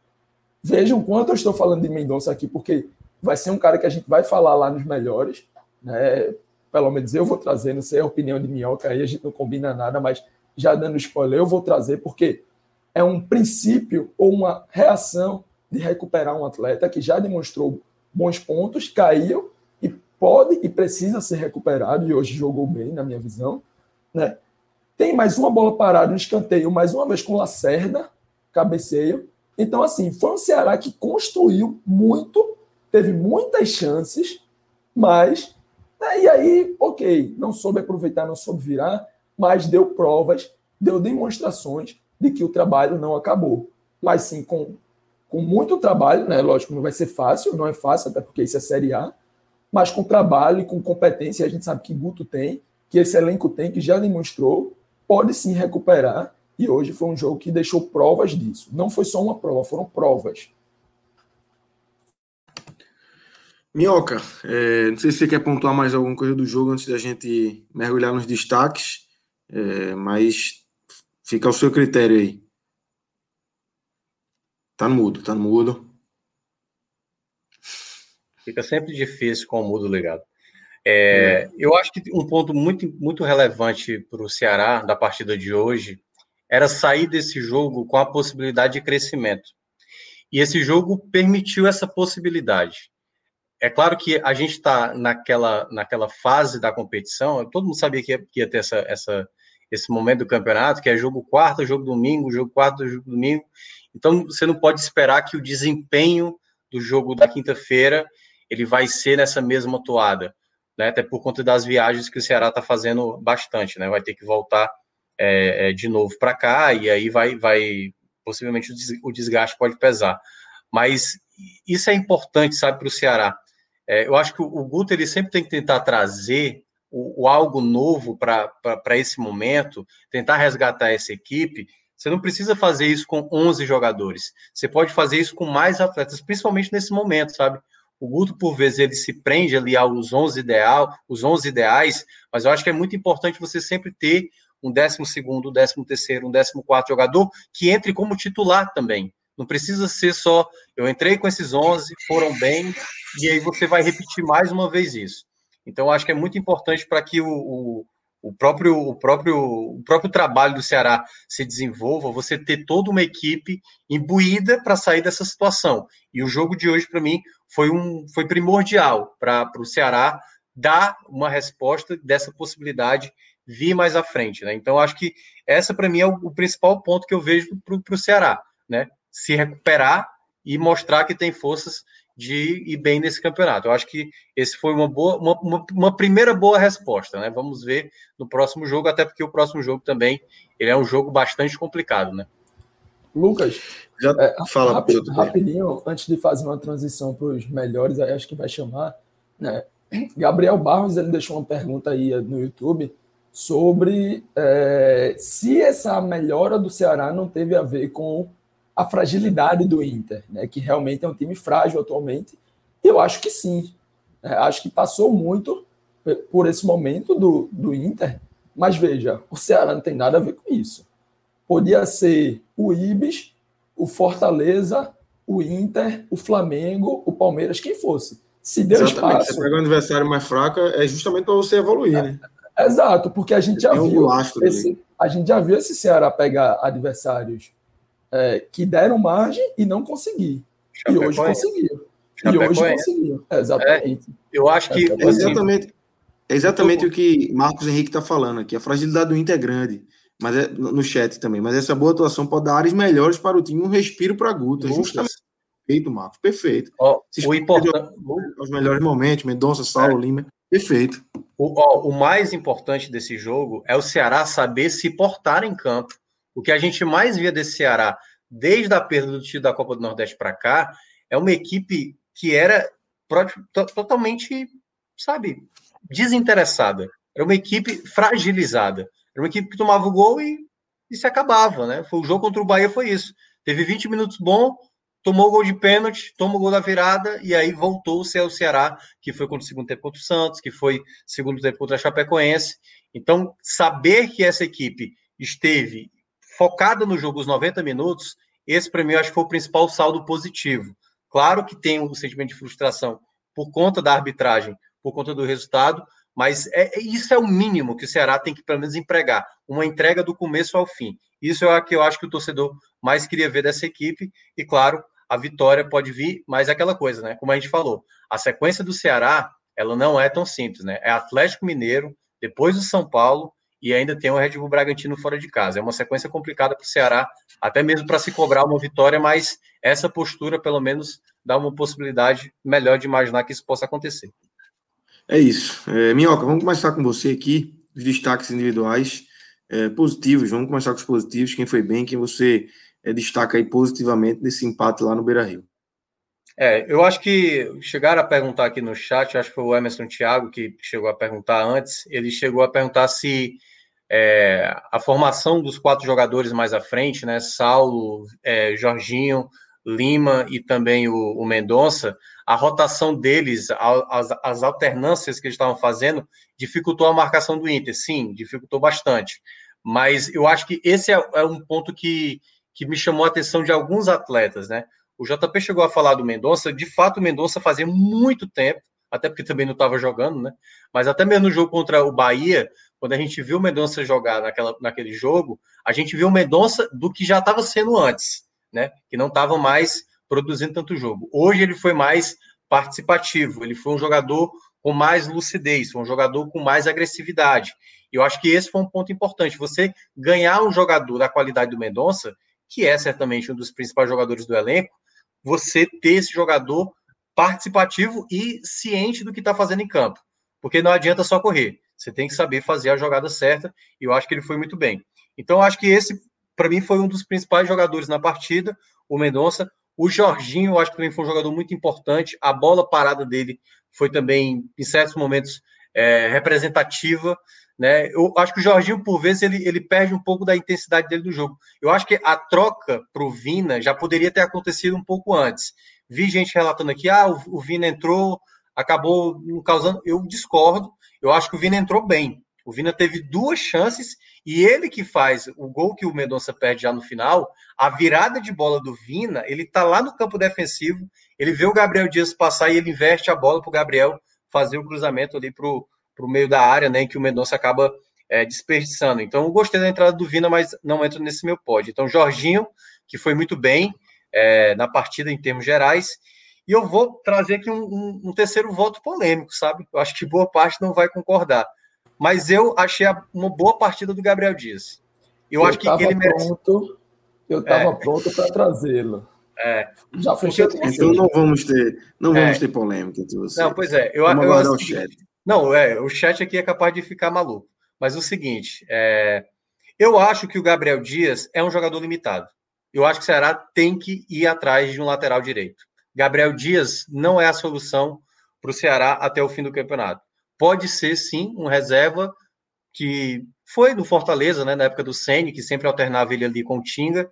vejam quanto eu estou falando de Mendonça aqui, porque vai ser um cara que a gente vai falar lá nos melhores. Né? Pelo menos eu vou trazer, não sei a opinião de Minhoca aí, a gente não combina nada, mas já dando spoiler, eu vou trazer porque é um princípio ou uma reação de recuperar um atleta que já demonstrou bons pontos, caiu e pode e precisa ser recuperado, e hoje jogou bem, na minha visão. Né? Tem mais uma bola parada no escanteio, mais uma vez com Lacerda, cabeceio. Então, assim, foi um Ceará que construiu muito, teve muitas chances, mas. Né, e aí, ok, não soube aproveitar, não soube virar mas deu provas, deu demonstrações de que o trabalho não acabou. Mas sim, com, com muito trabalho, né? lógico, não vai ser fácil, não é fácil, até porque isso é Série A, mas com trabalho e com competência, a gente sabe que Guto tem, que esse elenco tem, que já demonstrou, pode sim recuperar, e hoje foi um jogo que deixou provas disso. Não foi só uma prova, foram provas. Minhoca, é, não sei se você quer pontuar mais alguma coisa do jogo antes da gente mergulhar nos destaques. É, mas fica ao seu critério aí. Tá no mudo, tá no mudo. Fica sempre difícil com o mudo ligado. É, é. Eu acho que um ponto muito, muito relevante para o Ceará da partida de hoje era sair desse jogo com a possibilidade de crescimento. E esse jogo permitiu essa possibilidade. É claro que a gente está naquela, naquela fase da competição, todo mundo sabia que ia, que ia ter essa, essa, esse momento do campeonato, que é jogo quarto, jogo domingo, jogo quarto, jogo domingo. Então, você não pode esperar que o desempenho do jogo da quinta-feira ele vai ser nessa mesma toada, né? Até por conta das viagens que o Ceará está fazendo bastante, né? Vai ter que voltar é, é, de novo para cá e aí vai, vai possivelmente o desgaste pode pesar. Mas isso é importante, sabe, para o Ceará. É, eu acho que o, Guto ele sempre tem que tentar trazer o, o algo novo para esse momento, tentar resgatar essa equipe, você não precisa fazer isso com 11 jogadores. Você pode fazer isso com mais atletas, principalmente nesse momento, sabe? O Guto, por vezes, ele se prende ali aos 11 ideal, os 11 ideais, mas eu acho que é muito importante você sempre ter um décimo segundo, um décimo terceiro, um décimo quarto jogador que entre como titular também. Não precisa ser só, eu entrei com esses 11, foram bem, e aí você vai repetir mais uma vez isso. Então, acho que é muito importante para que o, o, o, próprio, o, próprio, o próprio trabalho do Ceará se desenvolva, você ter toda uma equipe imbuída para sair dessa situação. E o jogo de hoje, para mim, foi, um, foi primordial para o Ceará dar uma resposta dessa possibilidade vir mais à frente. Né? Então, acho que essa, para mim, é o, o, principal ponto que eu vejo para o Ceará. Né? Se recuperar e mostrar que tem forças de ir bem nesse campeonato. Eu acho que esse foi uma boa, uma, uma, uma, primeira boa resposta, né? Vamos ver no próximo jogo, até porque o próximo jogo também ele é um jogo bastante complicado, né? Lucas, já é, fala rapidinho, rapidinho, antes de fazer uma transição para os melhores, aí acho que vai chamar, né? Gabriel Barros ele deixou uma pergunta aí no YouTube sobre é, se essa melhora do Ceará não teve a ver com a fragilidade do Inter, né, que realmente é um time frágil atualmente. Eu acho que sim. É, acho que passou muito por esse momento do, do Inter, mas veja, o Ceará não tem nada a ver com isso. Podia ser o Ibis, o Fortaleza, o Inter, o Flamengo, o Palmeiras, quem fosse. Se deu Exatamente. espaço. Você pega um adversário mais fraco, é justamente para você evoluir, né? Exato, porque a gente já Tem um viu. lastro Esse, a gente já viu esse Ceará pegar adversários é, que deram margem e não conseguir. E hoje conseguiu. E hoje Chapecoense. conseguiu. Exatamente. Eu acho que É É assim, exatamente, é exatamente o que Marcos Henrique está falando aqui. A fragilidade do Inter é grande, mas é no chat também. Mas essa boa atuação pode dar áreas melhores para o time, um respiro para a Guta. Lucas, Justamente perfeito, Marcos. Perfeito. ó, Se o importante, Os melhores momentos, Mendonça, Saulo, Lima. Perfeito. O, ó, o mais importante desse jogo é o Ceará saber se portar em campo. O que a gente mais via desse Ceará, desde a perda do título da Copa do Nordeste para cá, é uma equipe que era totalmente, sabe, desinteressada. Era uma equipe fragilizada. Era uma equipe que tomava o gol e, e se acabava, né? Foi o jogo contra o Bahia foi isso. Teve 20 minutos bom, tomou o gol de pênalti, tomou o gol da virada e aí voltou-se ao Ceará, que foi contra o segundo tempo contra o Santos, que foi segundo tempo contra a Chapecoense. Então, saber que essa equipe esteve focada no jogo os 90 minutos, esse para mim eu acho que foi o principal saldo positivo. Claro que tem um sentimento de frustração por conta da arbitragem, por conta do resultado, mas é, é- isso é o mínimo que o Ceará tem que pelo menos empregar, uma entrega do começo ao fim. Isso é o que eu acho que o torcedor mais queria ver dessa equipe, e claro, a vitória pode vir, mas é aquela coisa, né? Como a gente falou, a sequência do Ceará, ela não é tão simples, né? É Atlético Mineiro, depois o São Paulo e ainda tem o Red Bull Bragantino fora de casa. É uma sequência complicada para o Ceará, até mesmo para se cobrar uma vitória, mas essa postura, pelo menos, dá uma possibilidade melhor de imaginar que isso possa acontecer. É isso. É, Minhoca, vamos começar com você aqui, os destaques individuais é, positivos. Vamos começar com os positivos. Quem foi bem, quem você é, destaca aí positivamente nesse empate lá no Beira Rio. É, eu acho que chegaram a perguntar aqui no chat, acho que foi o Emerson Thiago que chegou a perguntar antes. Ele chegou a perguntar se é, a formação dos quatro jogadores mais à frente, né? Saulo, é, Jorginho, Lima e também o, o Mendonça, a rotação deles, as, as alternâncias que eles estavam fazendo, dificultou a marcação do Inter. Sim, dificultou bastante. Mas eu acho que esse é, é um ponto que, que me chamou a atenção de alguns atletas, né? O JP chegou a falar do Mendonça, de fato o Mendonça fazia muito tempo, até porque também não estava jogando, né? Mas até mesmo no jogo contra o Bahia, quando a gente viu o Mendonça jogar naquela, naquele jogo, a gente viu o Mendonça do que já estava sendo antes, né? Que não estava mais produzindo tanto jogo. Hoje ele foi mais participativo, ele foi um jogador com mais lucidez, foi um jogador com mais agressividade. E eu acho que esse foi um ponto importante. Você ganhar um jogador da qualidade do Mendonça, que é certamente um dos principais jogadores do elenco, você ter esse jogador participativo e ciente do que está fazendo em campo. Porque não adianta só correr. Você tem que saber fazer a jogada certa, e eu acho que ele foi muito bem. Então, acho que esse, para mim, foi um dos principais jogadores na partida, o Mendonça. O Jorginho, eu acho que também foi um jogador muito importante. A bola parada dele foi também, em certos momentos, é, representativa. Né? Eu acho que o Jorginho, por vezes, ele, ele perde um pouco da intensidade dele do jogo. Eu acho que a troca para o Vina já poderia ter acontecido um pouco antes. Vi gente relatando aqui, ah, o, Vina entrou, acabou causando. Eu discordo. Eu acho que o Vina entrou bem. O Vina teve duas chances e ele que faz o gol que o Mendonça perde já no final, a virada de bola do Vina, ele tá lá no campo defensivo, ele vê o Gabriel Dias passar e ele inverte a bola para o Gabriel fazer o cruzamento ali para o meio da área, né, em que o Mendonça acaba é, desperdiçando. Então, eu gostei da entrada do Vina, mas não entra nesse meu pódio. Então, Jorginho, que foi muito bem é, na partida em termos gerais, e eu vou trazer aqui um, um, um, terceiro voto polêmico, sabe? Eu acho que boa parte não vai concordar. Mas eu achei uma boa partida do Gabriel Dias. Eu, eu acho que ele merece. Pronto, eu estava é. pronto para trazê-lo. É. Já fechei Então não vamos ter, não vamos é. ter polêmica entre vocês. Não, pois é. Eu, vamos eu, eu, o chat. Não, é, o chat aqui é capaz de ficar maluco. Mas o seguinte, é, eu acho que o Gabriel Dias é um jogador limitado. Eu acho que o Ceará tem que ir atrás de um lateral direito. Gabriel Dias não é a solução para o Ceará até o fim do campeonato. Pode ser, sim, um reserva que foi do Fortaleza, né, na época do Sene, que sempre alternava ele ali com o Tinga,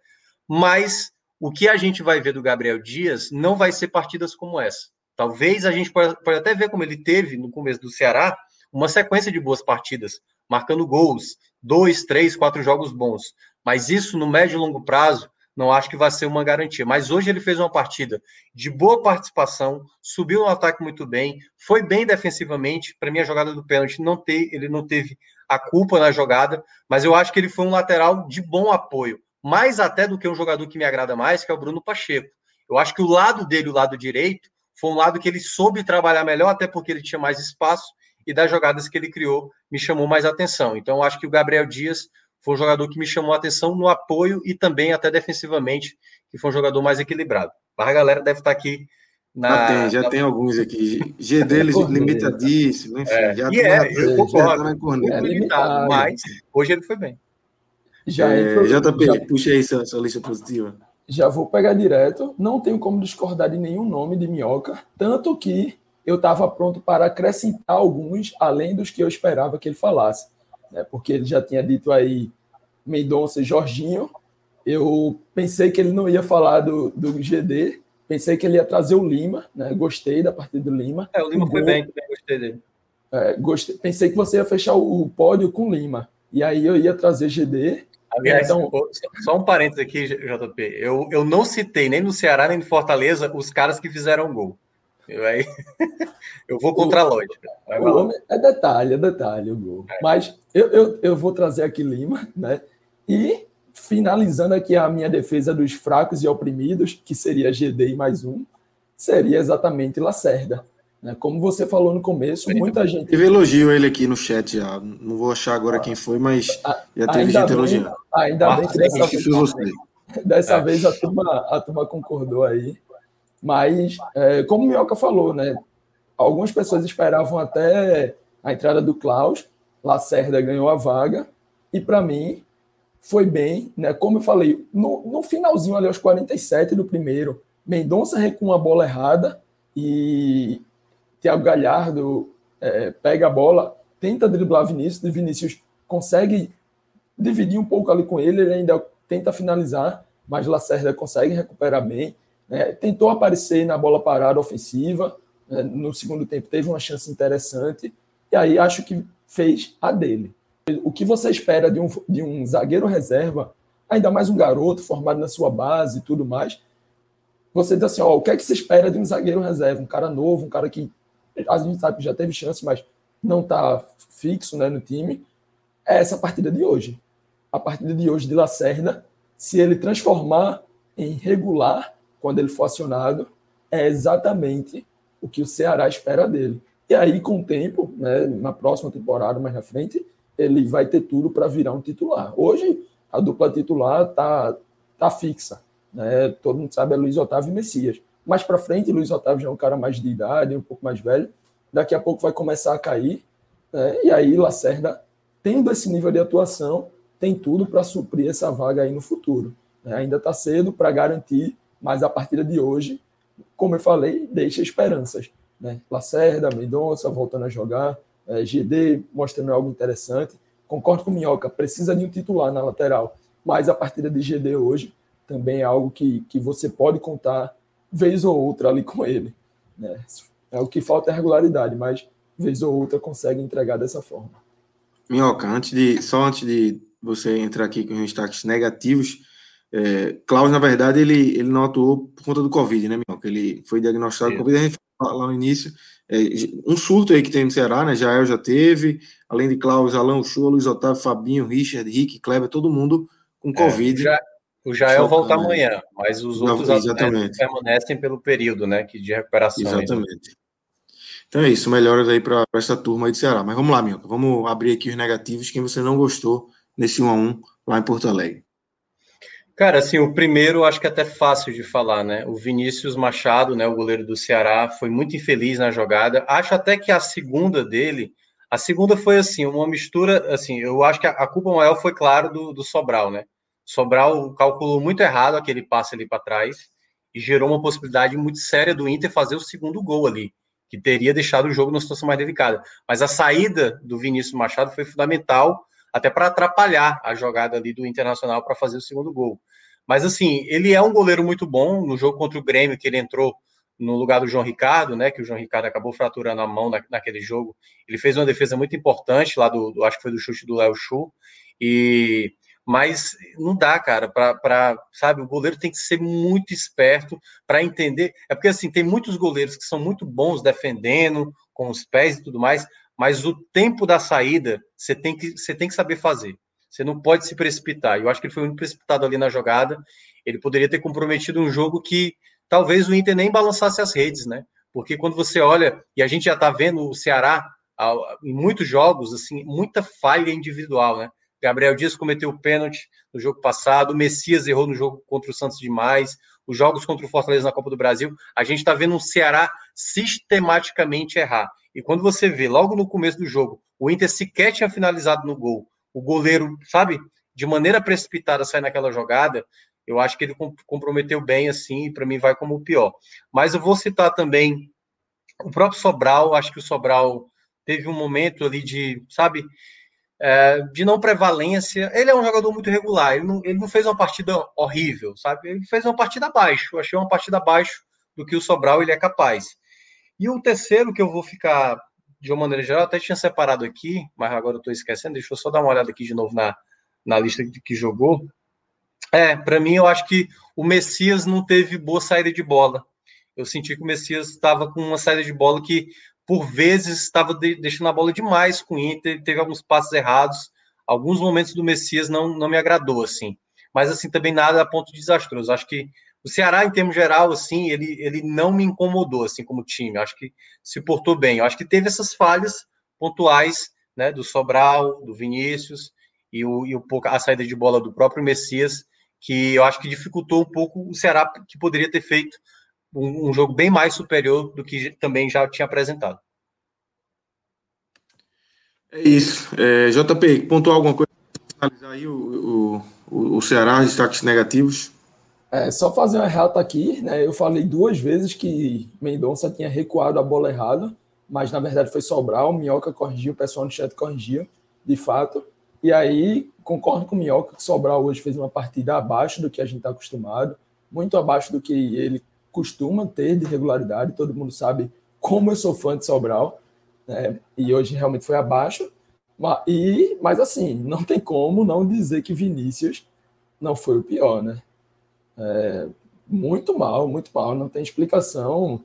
mas o que a gente vai ver do Gabriel Dias não vai ser partidas como essa. Talvez a gente pode, até ver como ele teve no começo do Ceará uma sequência de boas partidas, marcando gols, dois, três, quatro jogos bons. Mas isso no médio e longo prazo não acho que vai ser uma garantia. Mas hoje ele fez uma partida de boa participação, subiu no ataque muito bem, foi bem defensivamente. Para mim, a jogada do pênalti não teve, ele não teve a culpa na jogada, mas eu acho que ele foi um lateral de bom apoio, mais até do que um jogador que me agrada mais, que é o Bruno Pacheco. Eu acho que o lado dele, o lado direito, foi um lado que ele soube trabalhar melhor, até porque ele tinha mais espaço e das jogadas que ele criou me chamou mais atenção. Então, eu acho que o Gabriel Dias foi um jogador que me chamou a atenção no apoio e também até defensivamente, que foi um jogador mais equilibrado. A galera deve estar aqui na, já tem, já na... tem alguns aqui. G deles é limitadíssimo, enfim. É, já e é, eu concordo. É limitado, mas hoje ele foi bem. Já é, JP, já... puxa aí sua, sua lista positiva. Já vou pegar direto. Não tenho como discordar de nenhum nome de Minhoca, tanto que eu estava pronto para acrescentar alguns, além dos que eu esperava que ele falasse. Né? Porque ele já tinha dito aí Mendonça e Jorginho. Eu pensei que ele não ia falar do, do GD, pensei que ele ia trazer o Lima, né? Gostei da partida do Lima. É, o Lima o foi bem, gostei dele. É, gostei, pensei que você ia fechar o, o pódio com Lima. E aí eu ia trazer GD. Aliás, então... só um parênteses aqui, JP. Eu, eu não citei nem no Ceará nem no Fortaleza os caras que fizeram gol. Eu, aí, eu vou contra a lógica. é detalhe, é detalhe o gol. É. Mas eu, eu, eu vou trazer aqui Lima, né? E finalizando aqui a minha defesa dos fracos e oprimidos, que seria GD e mais um, seria exatamente Lacerda. Né? Como você falou no começo, muita gente. Teve elogio ele aqui no chat já. Não vou achar agora ah, quem foi, mas já teve ainda gente elogiando. Ainda ah, bem que dessa, vez, dessa é. vez a turma, a turma concordou aí. Mas, é, como o Mioca falou, né? Algumas pessoas esperavam até a entrada do Klaus, Lacerda ganhou a vaga, e para mim foi bem, né? Como eu falei, no, no finalzinho ali, aos 47 do primeiro, Mendonça recua a bola errada e Thiago Galhardo é, pega a bola, tenta driblar Vinícius, e Vinícius consegue dividir um pouco ali com ele, ele ainda tenta finalizar, mas Lacerda consegue recuperar bem. Né? Tentou aparecer na bola parada ofensiva, né? no segundo tempo teve uma chance interessante, e aí acho que fez a dele. O que você espera de um, de um zagueiro reserva, ainda mais um garoto formado na sua base e tudo mais, você diz assim, ó, o que é que você espera de um zagueiro reserva? Um cara novo, um cara que a gente sabe que já teve chance, mas não está fixo né, no time. É essa partida de hoje. A partida de hoje de Lacerda, se ele transformar em regular, quando ele for acionado, é exatamente o que o Ceará espera dele. E aí, com o tempo, né, na próxima temporada, mais na frente, ele vai ter tudo para virar um titular. Hoje, a dupla titular está tá fixa. Né? Todo mundo sabe, é Luiz Otávio e Messias. Mais para frente, Luiz Otávio já é um cara mais de idade, um pouco mais velho. Daqui a pouco vai começar a cair. Né? E aí, Lacerda, tendo esse nível de atuação, tem tudo para suprir essa vaga aí no futuro. Né? Ainda está cedo para garantir mas a partir de hoje, como eu falei, deixa esperanças. Né? Lacerda, Mendonça voltando a jogar, é, GD mostrando algo interessante. Concordo com o Minhoca, precisa de um titular na lateral, mas a partida de GD hoje também é algo que, que você pode contar vez ou outra ali com ele. Né? É o que falta é regularidade, mas vez ou outra consegue entregar dessa forma. Minhoca, antes de, só antes de você entrar aqui com os destaques negativos, é, Klaus, na verdade, ele, ele não atuou por conta do Covid, né, Minhoca? Ele foi diagnosticado com Covid, a gente falou lá no início. É, um surto aí que tem no Ceará, né? Jael já teve, além de Klaus, Alain Show, Luiz Otávio, Fabinho, Richard, Rick, Kleber, todo mundo com é, Covid. É, o Jael volta amanhã, mas os outros exatamente. permanecem pelo período, né? Que de recuperação. Exatamente. Então é isso, melhoras aí para essa turma aí do Ceará. Mas vamos lá, Minhoca, vamos abrir aqui os negativos, quem você não gostou nesse 1 a 1 lá em Porto Alegre. Cara, assim, o primeiro acho que é até fácil de falar, né? O Vinícius Machado, né, o goleiro do Ceará, foi muito infeliz na jogada. Acho até que a segunda dele, a segunda foi assim, uma mistura, assim, eu acho que a, culpa maior foi, claro, do, do Sobral, né? Sobral calculou muito errado aquele passe ali para trás e gerou uma possibilidade muito séria do Inter fazer o segundo gol ali, que teria deixado o jogo numa situação mais delicada. Mas a saída do Vinícius Machado foi fundamental até para atrapalhar a jogada ali do Internacional para fazer o segundo gol. Mas assim, ele é um goleiro muito bom no jogo contra o Grêmio, que ele entrou no lugar do João Ricardo, né? Que o João Ricardo acabou fraturando a mão na, naquele jogo. Ele fez uma defesa muito importante lá do, do acho que foi do chute do Léo Chu. E mas não dá, cara, para, sabe, o goleiro tem que ser muito esperto para entender. É porque, assim, tem muitos goleiros que são muito bons defendendo com os pés e tudo mais, mas o tempo da saída você tem que, você tem que saber fazer. Você não pode se precipitar. Eu acho que ele foi muito precipitado ali na jogada. Ele poderia ter comprometido um jogo que talvez o Inter nem balançasse as redes, né? Porque quando você olha, e a gente já está vendo o Ceará em muitos jogos, assim, muita falha individual, né? Gabriel Dias cometeu o pênalti no jogo passado, o Messias errou no jogo contra o Santos demais, os jogos contra o Fortaleza na Copa do Brasil, a gente está vendo um Ceará sistematicamente errar. E quando você vê, logo no começo do jogo, o Inter sequer tinha finalizado no gol, o goleiro, sabe, de maneira precipitada sai naquela jogada, eu acho que ele comprometeu bem, assim, e para mim vai como o pior. Mas eu vou citar também o próprio Sobral, acho que o Sobral teve um momento ali de, sabe, é, de não prevalência. Ele é um jogador muito regular, ele não, ele não fez uma partida horrível, sabe? Ele fez uma partida abaixo, eu achei uma partida abaixo do que o Sobral ele é capaz. E o terceiro que eu vou ficar de uma maneira geral, até tinha separado aqui, mas agora eu estou esquecendo, deixa eu só dar uma olhada aqui de novo na, na lista de que jogou. É, para mim, eu acho que o Messias não teve boa saída de bola. Eu senti que o Messias estava com uma saída de bola que por vezes estava deixando a bola demais com o Inter, teve alguns passos errados, alguns momentos do Messias não, não me agradou, assim. Mas, assim, também nada a ponto desastroso. Acho que o Ceará, em termos geral, assim, ele, ele não me incomodou, assim, como time. Acho que se portou bem. Acho que teve essas falhas pontuais, né, do Sobral, do Vinícius, e, o, e o, a saída de bola do próprio Messias, que eu acho que dificultou um pouco o Ceará, que poderia ter feito um, um jogo bem mais superior do que também já tinha apresentado. É isso. É, JP, pontuar alguma coisa analisar aí o, o, o Ceará, destaques negativos? É, só fazer uma errata aqui, né? Eu falei duas vezes que Mendonça tinha recuado a bola errada, mas na verdade foi Sobral, Minhoca corrigiu, o pessoal no chat corrigia, de fato. E aí, concordo com o Minhoca que Sobral hoje fez uma partida abaixo do que a gente está acostumado, muito abaixo do que ele costuma ter de regularidade, todo mundo sabe como eu sou fã de Sobral, né? e hoje realmente foi abaixo. Mas, e, mas assim, não tem como não dizer que Vinícius não foi o pior, né? É, muito mal, muito mal, não tem explicação.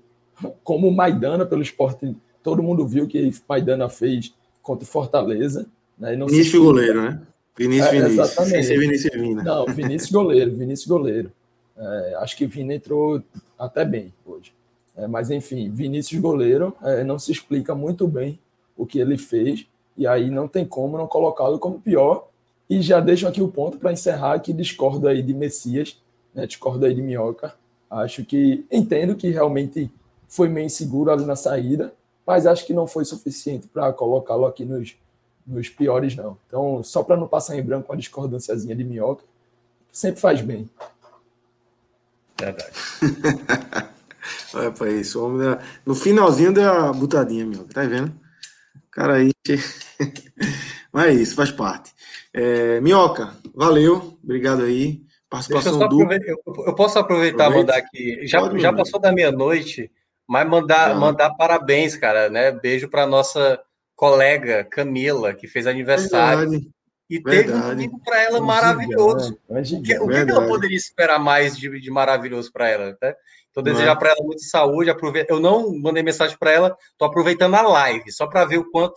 Como Maidana pelo esporte, todo mundo viu que Maidana fez contra Fortaleza. Né? Vinícius goleiro, né? Vinícius, é, Vinícius. Exatamente. Vinícius Vina. Não, Vinícius goleiro, Vinícius goleiro. É, acho que Vina entrou até bem hoje. É, mas, enfim, Vinícius goleiro é, não se explica muito bem o que ele fez, e aí não tem como não colocá-lo como pior. E já deixo aqui o ponto para encerrar que discordo aí de Messias, né, discordo aí de Minhoca. Acho que entendo que realmente foi meio inseguro ali na saída, mas acho que não foi suficiente para colocá-lo aqui nos, nos piores, não. Então, só para não passar em branco uma discordânciazinha de Minhoca, sempre faz bem. Verdade. Olha para isso. Homem No finalzinho da butadinha, meu. Tá vendo? Cara aí. Mas é isso, faz parte. É, Minhoca, valeu. Obrigado aí. Participação eu, do... eu, eu, posso aproveitar e mandar aqui. Já, já passou da meia-noite, mas mandar, mandar parabéns, cara, né? Beijo para nossa colega Camila, que fez aniversário. Verdade. E Verdade. teve um domingo para ela maravilhoso. Né? o que, o que ela poderia esperar mais de, de maravilhoso para ela? Né? Então, desejar é? para ela muita saúde. Aproveita... Eu não mandei mensagem para ela, estou aproveitando a live, só para ver o quanto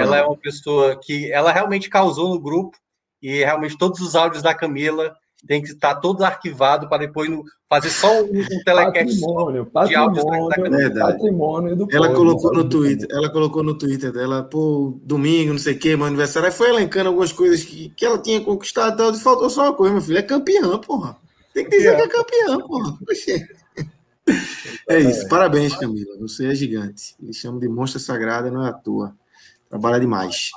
ela é uma pessoa que ela realmente causou no grupo. E realmente todos os áudios da Camila tem que estar todo arquivado para depois fazer só um, um telecast patrimônio, patrimônio, da, patrimônio do Ela povo, colocou no Twitter, ela colocou no Twitter dela, pô, domingo, não sei o que, meu aniversário, aí foi elencando algumas coisas que, que ela tinha conquistado, tal, e faltou só uma coisa, meu filho, é campeã, porra. Tem que dizer é. que é campeã, porra. É isso, parabéns, Camila, você é gigante. Eles chamam de monstra sagrada, não é à toa. Trabalha demais.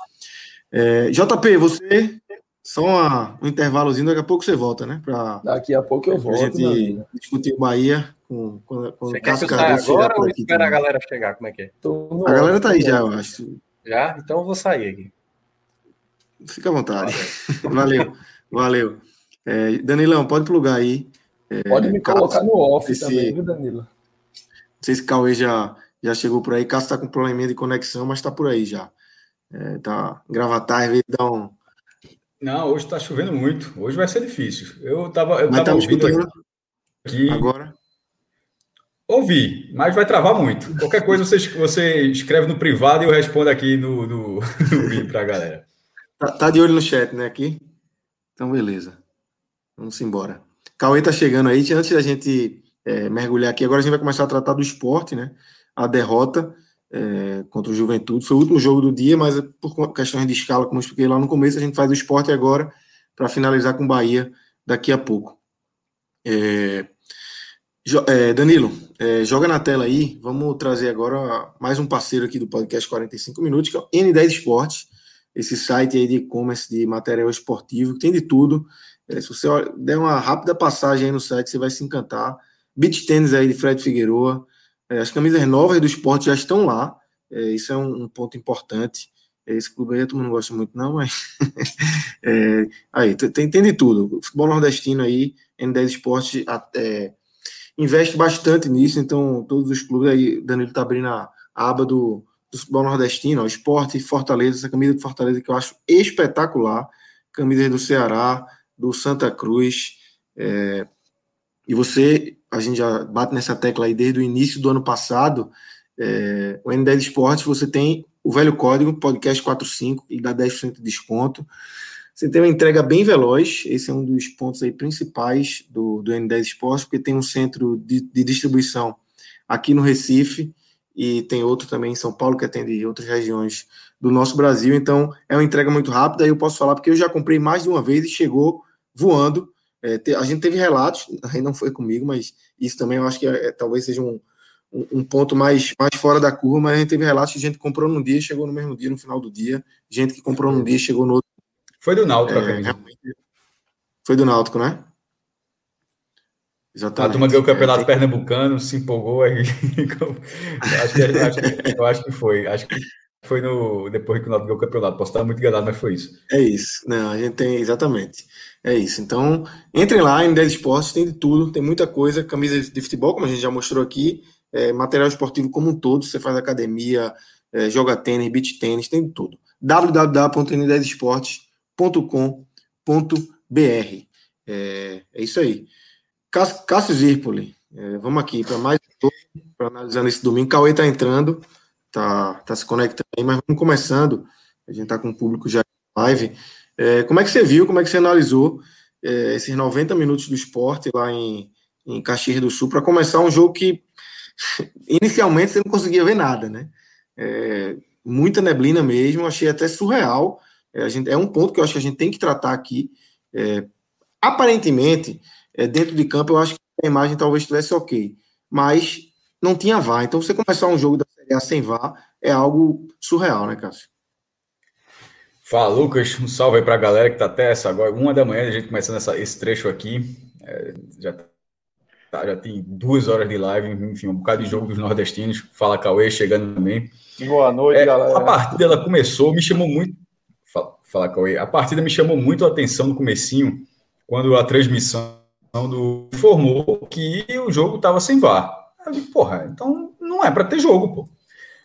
É, JP, você só uma, um intervalozinho, daqui a pouco você volta, né? Pra, daqui a pouco eu volto. A gente discutir o Bahia com, com, com você Cássio Cardoso. agora ou espera a galera chegar? Como é que é? A galera tá aí já, eu acho. Já? Então eu vou sair aqui. Fica à vontade. Valeu, valeu. É, Danilão, pode plugar aí. É, pode me Cássio, colocar no off esse, também, viu, Danilo? Não sei se Cauê já, já chegou por aí. Cássio tá com probleminha de conexão, mas tá por aí já. É, tá gravatar, às vezes dá um Não, hoje está chovendo muito. Hoje vai ser difícil. Eu estava eu Mas tava tá ouvindo escutando aqui. agora. Ouvi, mas vai travar muito. Qualquer coisa você, você escreve no privado e eu respondo aqui no, no, no para a galera. Tá, tá de olho no chat, né, aqui? Então, beleza. Vamos embora. Cauê tá chegando aí. Antes da gente é, mergulhar aqui, agora a gente vai começar a tratar do esporte, né? A derrota é, contra o Juventude. Foi o último jogo do dia, mas por questões de escala, como eu expliquei lá no começo, a gente faz o esporte agora para finalizar com o Bahia daqui a pouco. É, é, Danilo, é, joga na tela aí. Vamos trazer agora mais um parceiro aqui do podcast 45 Minutos, que é o N10 Esportes, esse site aí de e-commerce de material esportivo, que tem de tudo. É, se você der uma rápida passagem aí no site, você vai se encantar. Beach tênis aí de Fred Figueroa. É, as camisas novas do esporte já estão lá. É, isso é um, um, ponto importante. É, esse clube aí mundo não gosta muito, não, mas. É, aí, tem, tem de tudo. O futebol nordestino aí, N10 Esportes, é, investe bastante nisso, então todos os clubes aí, Danilo tá abrindo a, aba do, do futebol nordestino, ó, esporte Fortaleza, essa camisa de Fortaleza que eu acho espetacular, camisa do Ceará, do Santa Cruz, é, e você, a gente já bate nessa tecla aí desde o início do ano passado, é, o N10 Esportes, você tem o velho código, podcast 45, e dá 10% de desconto, você tem uma entrega bem veloz, esse é um dos pontos aí principais do, do N10 Esportes, porque tem um centro de, de, distribuição aqui no Recife e tem outro também em São Paulo que atende outras regiões do nosso Brasil. Então é uma entrega muito rápida. Eu posso falar porque eu já comprei mais de uma vez e chegou voando. É, a gente teve relatos, aí não foi comigo, mas isso também eu acho que é, é, talvez seja um, um, um, ponto mais, mais fora da curva. Mas a gente teve relatos de gente que comprou num dia e chegou no mesmo dia, no final do dia. Gente que comprou num dia e chegou no outro foi do Náutico é. Foi do Náutico, né? Exatamente. A turma ganhou o campeonato é, pernambucano, se empolgou aí. acho que, acho eu acho que foi. Acho que foi no, depois que o Náutico ganhou o campeonato. Posso estar muito enganado, mas foi isso. É isso. Não, a gente tem, exatamente. É isso. Então, entrem lá em 10 Esportes, tem de tudo, tem muita coisa. Camisa de futebol, como a gente já mostrou aqui, é, material esportivo como um todo. Você faz academia, é, joga tênis, beach tênis, tem de tudo. www.n10esportes.com www.cafeinacultura.com.br. É, é isso aí. Cássio Zirpoli, é, vamos aqui para mais para analisando esse domingo. Cauê está entrando, tá, tá se conectando aí, mas vamos começando. A gente está com o público já em live. É, como é que você viu, como é que você analisou é, esses 90 minutos do esporte lá em, em Caxias do Sul para começar um jogo que inicialmente você não conseguia ver nada, né? É, muita neblina mesmo, achei até surreal é, gente, é um ponto que eu acho que a gente tem que tratar aqui. É, aparentemente, é, dentro de campo, eu acho que a imagem talvez estivesse ok, mas não tinha VAR. Então, você começar um jogo da Série A sem VAR é algo surreal, né, Cássio? Fala, Lucas. Um salve aí para a galera que está até essa agora, uma da manhã, a gente começando essa, esse trecho aqui. É, já, tá, já tem duas horas de live, enfim, um bocado de jogo dos nordestinos. Fala, Cauê, chegando também. Boa noite, é, galera. A partida ela começou, me chamou muito Fala, Cauê. A partida me chamou muito a atenção no comecinho, quando a transmissão do informou que o jogo estava sem VAR. Eu digo, porra, então não é para ter jogo, pô.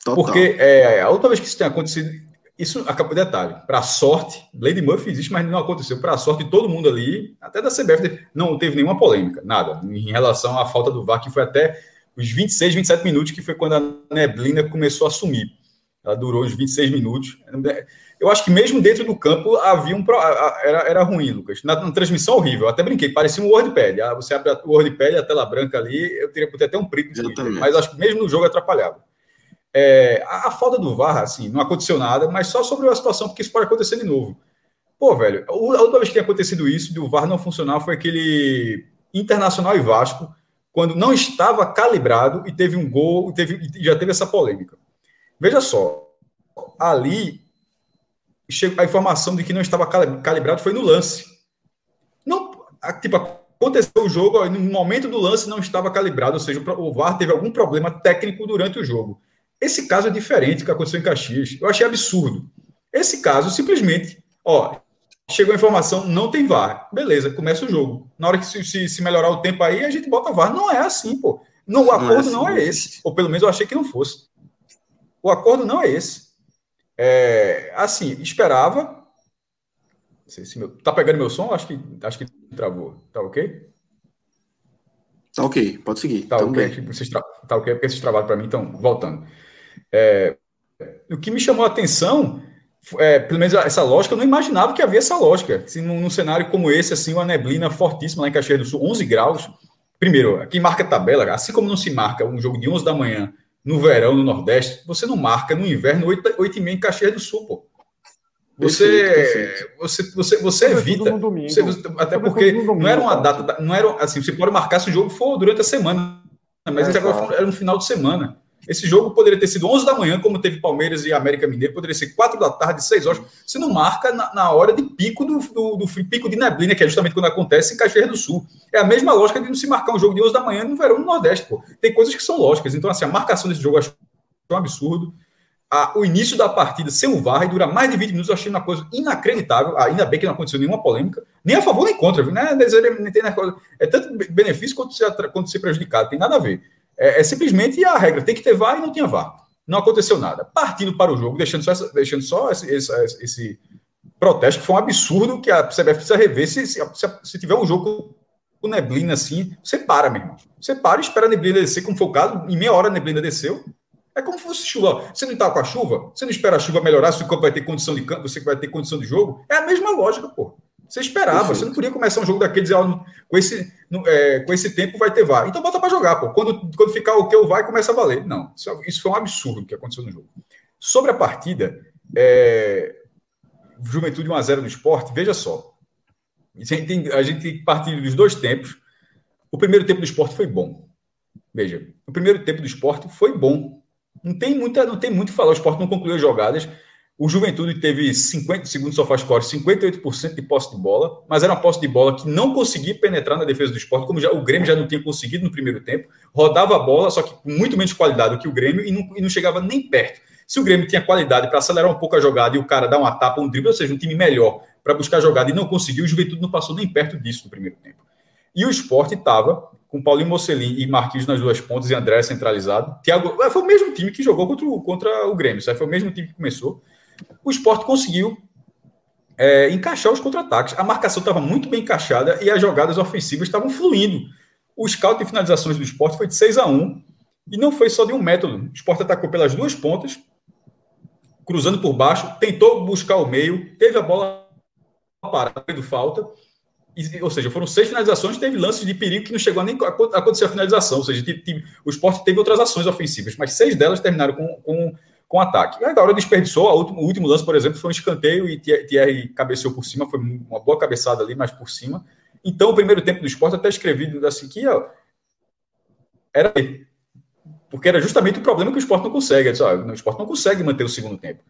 Total. Porque é, a outra vez que isso tem acontecido, isso acabou detalhe. Para sorte, Lady Murphy existe, mas não aconteceu. Para sorte, todo mundo ali, até da CBF, não teve nenhuma polêmica, nada, em relação à falta do VAR, que foi até os 26, 27 minutos, que foi quando a neblina começou a sumir. Ela durou uns 26 minutos. Eu acho que mesmo dentro do campo havia um. Era, era ruim, Lucas. Na, na transmissão horrível. Eu até brinquei, parecia um WordPad. Ah, você abre o WordPad, a tela branca ali, eu teria que ter até um print mas acho que mesmo no jogo atrapalhava. É, a, a, falta do VAR, assim, não aconteceu nada, mas só sobre a situação, porque isso pode acontecer de novo. Pô, velho, a última vez que tinha acontecido isso, de o VAR não funcionar, foi aquele Internacional e Vasco, quando não estava calibrado e teve um gol, teve, já teve essa polêmica. Veja só, ali a informação de que não estava calibrado foi no lance. Não, tipo, aconteceu o jogo, no momento do lance não estava calibrado, ou seja, o VAR teve algum problema técnico durante o jogo. Esse caso é diferente do que aconteceu em Caxias. Eu achei absurdo. Esse caso, simplesmente, ó, chegou a informação, não tem VAR. Beleza, começa o jogo. Na hora que se, se, se melhorar o tempo aí, a gente bota VAR. Não é assim, pô. Não, o acordo não é, assim, não é esse. Ou pelo menos eu achei que não fosse. O acordo não é esse. É, assim, esperava sei se meu, tá pegando meu som? Acho que, acho que travou. Tá ok? Tá ok, pode seguir. Tá Tamo ok, bem. vocês tra... tá ok, porque vocês trabalham para mim, então, voltando. É, o que me chamou a atenção, é, pelo menos essa lógica, eu não imaginava que havia essa lógica. Se num, num cenário como esse, assim, uma neblina fortíssima lá em Caxias do Sul, 11 graus. Primeiro, quem marca a tabela, assim como não se marca um jogo de 11 da manhã no verão, no Nordeste, você não marca no inverno 8, 8 e meia em Caxias do Sul, pô. Você, Perfeito, você, você, você Sobretudo evita. Você- até porque domingo, não era uma tá? data, não era assim, você pode marcar se o jogo for durante a semana, mas É, claro. foi- era um final de semana. Esse jogo poderia ter sido 11 da manhã, como teve Palmeiras e América Mineiro, poderia ser 4 da tarde, 6 horas. Você não marca na, na hora de pico do, do, do pico de neblina, que é justamente quando acontece em Caxias do Sul. É a mesma lógica de não se marcar um jogo de 11 da manhã no verão no Nordeste, pô. Tem coisas que são lógicas. Então, assim, a marcação desse jogo eu acho um absurdo. A- o início da partida sem o VAR e durar mais de 20 minutos, eu achei uma coisa inacreditável. Ainda bem que não aconteceu nenhuma polêmica, nem a favor nem contra, viu? Né? É tanto be- benefício quanto atra- quanto ser prejudicado, tem nada a ver. É, é simplesmente a regra, tem que ter VAR e não tinha VAR. Não aconteceu nada. Partindo para o jogo, deixando só, essa- deixando só esse, esse- esse protesto, que foi um absurdo que a CBF precisa rever. Se, se, se- tiver um jogo com neblina assim, você para, meu irmão. Você para e espera a neblina descer, como foi o caso, em meia hora a neblina desceu. É como se fosse chuva. Você não está com a chuva? Você não espera a chuva melhorar se o campo vai ter condição de campo, você vai ter condição de jogo? É a mesma lógica, pô. Você esperava, Perfeito. você não podia começar um jogo daquele dizer, com, esse, é, com esse tempo vai ter VAR. Então bota para jogar, pô. Quando, quando ficar o que o vai, começa a valer. Não, isso, isso foi um absurdo que aconteceu no jogo. Sobre a partida, é, Juventude 1x0 no esporte, veja só. A gente, tem, a gente dos dois tempos. O primeiro tempo do esporte foi bom. Veja, o primeiro tempo do esporte foi bom. Não tem, muita, não tem muito o que falar. O esporte não concluiu as jogadas. O Juventude teve 50, segundo o SofaScore, 58% de posse de bola, mas era uma posse de bola que não conseguia penetrar na defesa do esporte, como já, o Grêmio já não tinha conseguido no primeiro tempo. Rodava a bola, só que com muito menos qualidade do que o Grêmio e não, e não chegava nem perto. Se o Grêmio tinha qualidade para acelerar um pouco a jogada e o cara dar uma tapa, um drible, ou seja, um time melhor para buscar a jogada e não conseguiu, o Juventude não passou nem perto disso no primeiro tempo. E o esporte estava com Paulinho Mocelin e Marquinhos nas duas pontas e André centralizado. Thiago, foi o mesmo time que jogou contra o, contra o Grêmio, sabe? foi o mesmo time que começou. O esporte conseguiu é, encaixar os contra-ataques. A marcação estava muito bem encaixada e as jogadas ofensivas estavam fluindo. O scout de finalizações do esporte foi de 6 a 1 e não foi só de um método. O esporte atacou pelas duas pontas, cruzando por baixo, tentou buscar o meio, teve a bola parada, do falta, ou seja, foram seis finalizações, teve lances de perigo que não chegou a nem a acontecer a finalização, ou seja, o esporte teve outras ações ofensivas, mas seis delas terminaram com, com, com ataque. E agora desperdiçou, a última- o último lance, por exemplo, foi um escanteio e Thierry- cabeceou por cima, foi uma boa cabeçada ali, mas por cima. Então, o primeiro tempo do esporte, até escrevi assim que ó, era porque era justamente o problema que o esporte não consegue. Disse, ó, o esporte não consegue manter o segundo tempo.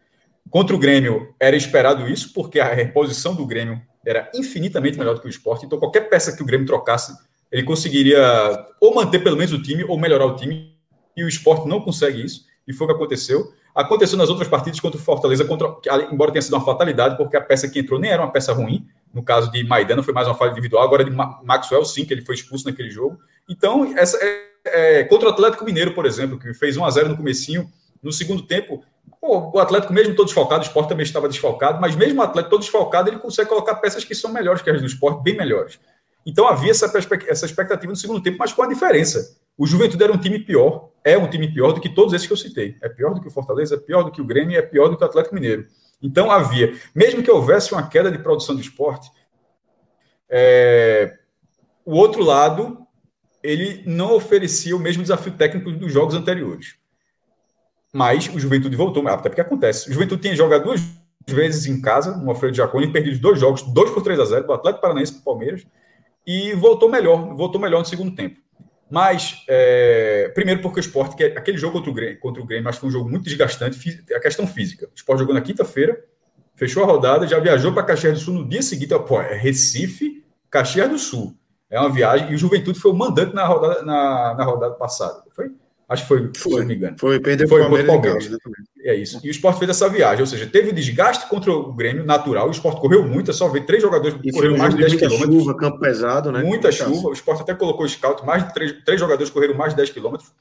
Contra o Grêmio, era esperado isso, porque a reposição do Grêmio era infinitamente melhor do que o esporte. Então, qualquer peça que o Grêmio trocasse, ele conseguiria ou manter pelo menos o time, ou melhorar o time. E o esporte não consegue isso. E foi o que aconteceu. Aconteceu nas outras partidas contra o Fortaleza, contra, embora tenha sido uma fatalidade, porque a peça que entrou nem era uma peça ruim. No caso de Maidana, foi mais uma falha individual. Agora de Ma- Maxwell, sim, que ele foi expulso naquele jogo. Então, essa é, é, contra o Atlético Mineiro, por exemplo, que fez 1 a 0 no comecinho, no segundo tempo, pô, o Atlético mesmo todo desfalcado, o Sport também estava desfalcado, mas mesmo o Atlético todo desfalcado, ele consegue colocar peças que são melhores que as do Sport, bem melhores. Então havia essa, essa expectativa no segundo tempo, mas com a diferença. O Juventude era um time pior, é um time pior do que todos esses que eu citei. É pior do que o Fortaleza, é pior do que o Grêmio, é pior do que o Atlético Mineiro. Então havia, mesmo que houvesse uma queda de produção do esporte, é, o outro lado ele não oferecia o mesmo desafio técnico dos jogos anteriores. Mas o Juventude voltou, até porque acontece. O Juventude tinha jogado duas vezes em casa, no Alfredo Jaconi, perdido dois jogos, dois por 3 a 0 do Atlético Paranaense para o Palmeiras, e voltou melhor, voltou melhor no segundo tempo. Mas, é, primeiro porque o esporte, que é aquele jogo contra o Grêmio, contra o Grêmio, acho que foi um jogo muito desgastante, a questão física. O esporte jogou na quinta-feira, fechou a rodada, já viajou para Caxias do Sul no dia seguinte, pô, é Recife, Caxias do Sul. É uma viagem, e o Juventude foi o mandante na rodada, na, na rodada passada. Foi? Acho que foi, se eu não me engano. Foi, perdeu Foi Palmeiras, o Palmeiras. casa, exatamente. É isso. E o esporte fez essa viagem, ou seja, teve o desgaste contra o Grêmio natural. O esporte correu muito, é só ver três jogadores E foi correram mais de de 10 muita quilômetros. chuva, campo pesado, né? Muita chuva. O esporte até colocou o scout, mais de três, três jogadores correram mais de 10 quilômetros.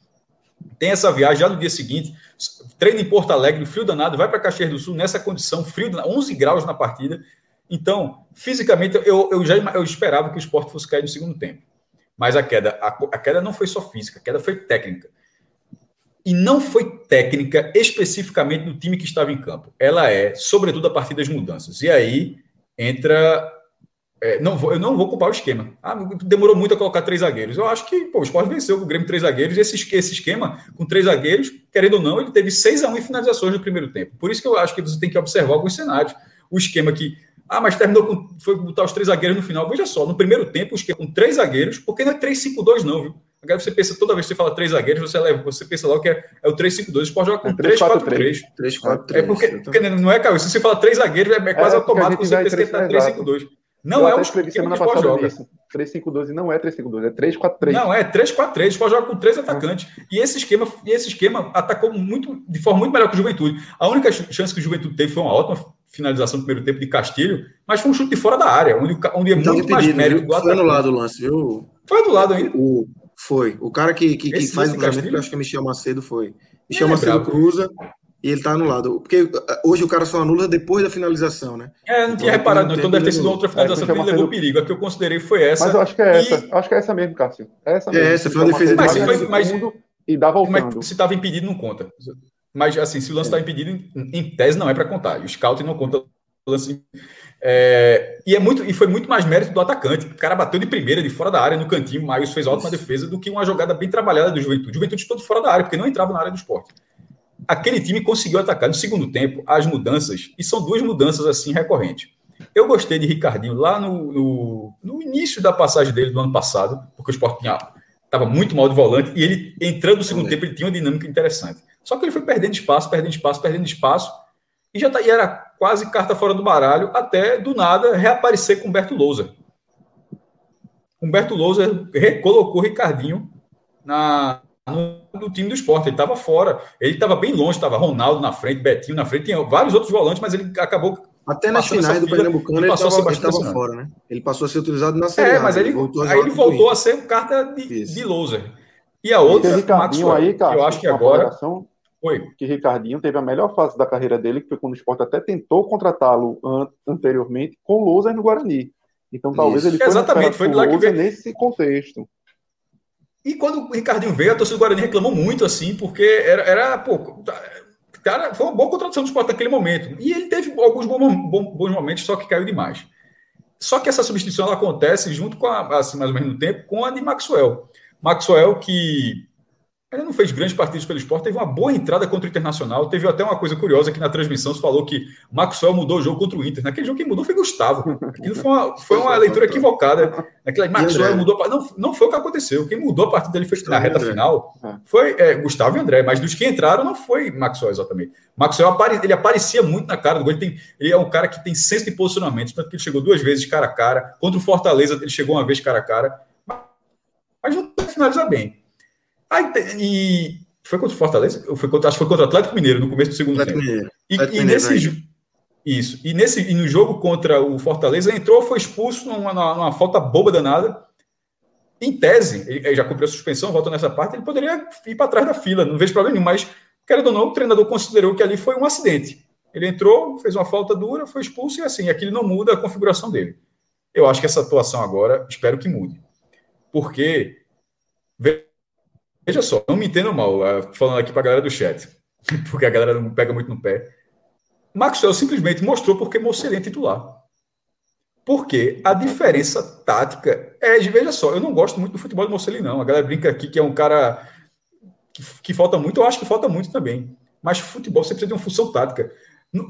Tem essa viagem já no dia seguinte, treina em Porto Alegre, frio danado, vai para Caxias do Sul nessa condição, frio, danado, 11 graus na partida. Então, fisicamente, eu, eu já eu esperava que o esporte fosse cair no segundo tempo. Mas a queda, a, a queda não foi só física, a queda foi técnica. E não foi técnica especificamente do time que estava em campo. Ela é, sobretudo, a partir das mudanças. E aí entra é, não vou, eu não vou culpar o esquema. Ah, demorou muito a colocar três zagueiros. Eu acho que pô, o Sport venceu com o Grêmio três zagueiros. Esse, esse esquema, com três zagueiros, querendo ou não, ele teve 6 a 1 em finalizações no primeiro tempo. Por isso que eu acho que você tem que observar alguns cenários. O esquema que. Ah, mas terminou com. Foi botar os três zagueiros no final. Veja só, no primeiro tempo, o esquema com três zagueiros, porque não é 3-5-2, não, viu? Agora você pensa, toda vez que você fala três zagueiros, você, leva, você pensa logo que é, é o 3-5-2. O Sport joga com é 3-4-3. 3-4-3. É porque, porque não é, Caio. Se você fala três zagueiros, é, é quase é, automático você pensa que tá 3-5-2. Não eu é o escrevi semana passada joga. isso. 3-5-2 não é 3-5-2, é 3-4-3. Não, é 3-4-3. O Sport joga com três atacantes. E esse esquema, e esse esquema atacou muito, de forma muito melhor que o Juventude. A única chance que o Juventude teve foi uma ótima finalização no primeiro tempo de Castilho, mas foi um chute de fora da área, onde, onde é muito mais mérito do. Foi anulado o lance, viu? Foi anulado ainda. O, foi. O cara que, que, que faz o cruzamento, que eu acho que é Michel Macedo, foi. Michel é, Macedo cruza e ele tá anulado. Porque uh, hoje o cara só anula depois da finalização, né? É, não tinha então, reparado, não. Então deve ter sido outra finalização é, que ele levou perigo. A que eu considerei foi essa. Mas eu acho que é essa. Acho que é essa mesmo, Cássio. É essa mesmo. É essa, foi uma defesa de mas, foi, mas, e dá voltando. Mas se estava impedido, não conta. Mas, assim, se o lance está impedido, em, em, tese não é para contar. E o scout não conta o lance. É, e, é muito, e foi muito mais mérito do atacante. O cara bateu de primeira, de fora da área, no cantinho. O Maius fez ótima defesa do que uma jogada bem trabalhada do Juventude. Juventude todo fora da área, porque não entrava na área do esporte aquele time conseguiu atacar. No segundo tempo, as mudanças, e são duas mudanças assim recorrentes. Eu gostei de Ricardinho lá no, no, no início da passagem dele do ano passado, porque o Sport estava muito mal de volante, e ele, entrando no segundo tempo, ele tinha uma dinâmica interessante. Só que ele foi perdendo espaço, perdendo espaço, perdendo espaço, e já tá, e era quase carta fora do baralho, até do nada reaparecer com Humberto Lousa. Humberto Lousa recolocou Ricardinho na, do time do esporte, ele estava fora. Ele estava bem longe, estava Ronaldo na frente, Betinho na frente, tinha vários outros volantes, mas ele acabou. Até nas finais do Pernambucano ele estava fora, né? Ele passou a ser utilizado na série. É, mas ele, voltou aí ele voltou a ser carta de, de loser. E a outra, e Ricardinho Maxwell, aí, cara, eu acho que agora. Que Ricardinho teve a melhor fase da carreira dele, que foi quando o esporte até tentou contratá-lo an anteriormente com o loser no Guarani. Então talvez Isso. ele foi Exatamente, foi lá que veio. nesse contexto. E quando o Ricardinho veio, a torcida do Guarani reclamou muito, assim, porque era, era pô, cara, foi uma boa contratação do esporte naquele momento. E ele teve alguns bons, momentos, só que caiu demais. Só que essa substituição acontece junto com a, assim, mais ou menos no tempo, com a de Maxwell. Maxwell, que ele não fez grandes partidas pelo esporte, teve uma boa entrada contra o Internacional. Teve até uma coisa curiosa que na transmissão se falou que Maxwell mudou o jogo contra o Inter. Naquele jogo quem mudou foi Gustavo. Aquilo foi uma, foi uma leitura equivocada. Naquela, Maxwell mudou. Não, não foi o que aconteceu. Quem mudou a partida dele foi na reta final. É. Foi é, Gustavo e André, mas dos que entraram não foi Maxwell exatamente. Maxwell apare, ele aparecia muito na cara do gol. Ele, tem, ele é um cara que tem senso de posicionamento, tanto que ele chegou duas vezes cara a cara. Contra o Fortaleza, ele chegou uma vez cara a cara. Mas não finaliza bem. Aí, e foi contra o Fortaleza? Foi contra, acho que foi contra o Atlético Mineiro no começo do segundo Atlético tempo. Mineiro. E, Atlético e nesse Mineiro, isso. E nesse e no jogo contra o Fortaleza entrou, foi expulso numa, numa falta boba danada. Em tese, ele já cumpriu a suspensão, volta nessa parte, ele poderia ir para trás da fila, não vejo problema nenhum, mas querendo ou não, o treinador considerou que ali foi um acidente. Ele entrou, fez uma falta dura, foi expulso e assim, aquilo não muda a configuração dele. Eu acho que essa atuação agora, espero que mude. Porque Veja só, não me entendam mal, é, falando aqui para a galera do chat, porque a galera não pega muito no pé. Maxwell simplesmente mostrou porque Mocelin é titular. Porque a diferença tática é, veja só, eu não gosto muito do futebol do Mocelin, não. A galera brinca aqui que é um cara que, que falta muito, eu acho que falta muito também. Mas futebol sempre precisa de uma função tática.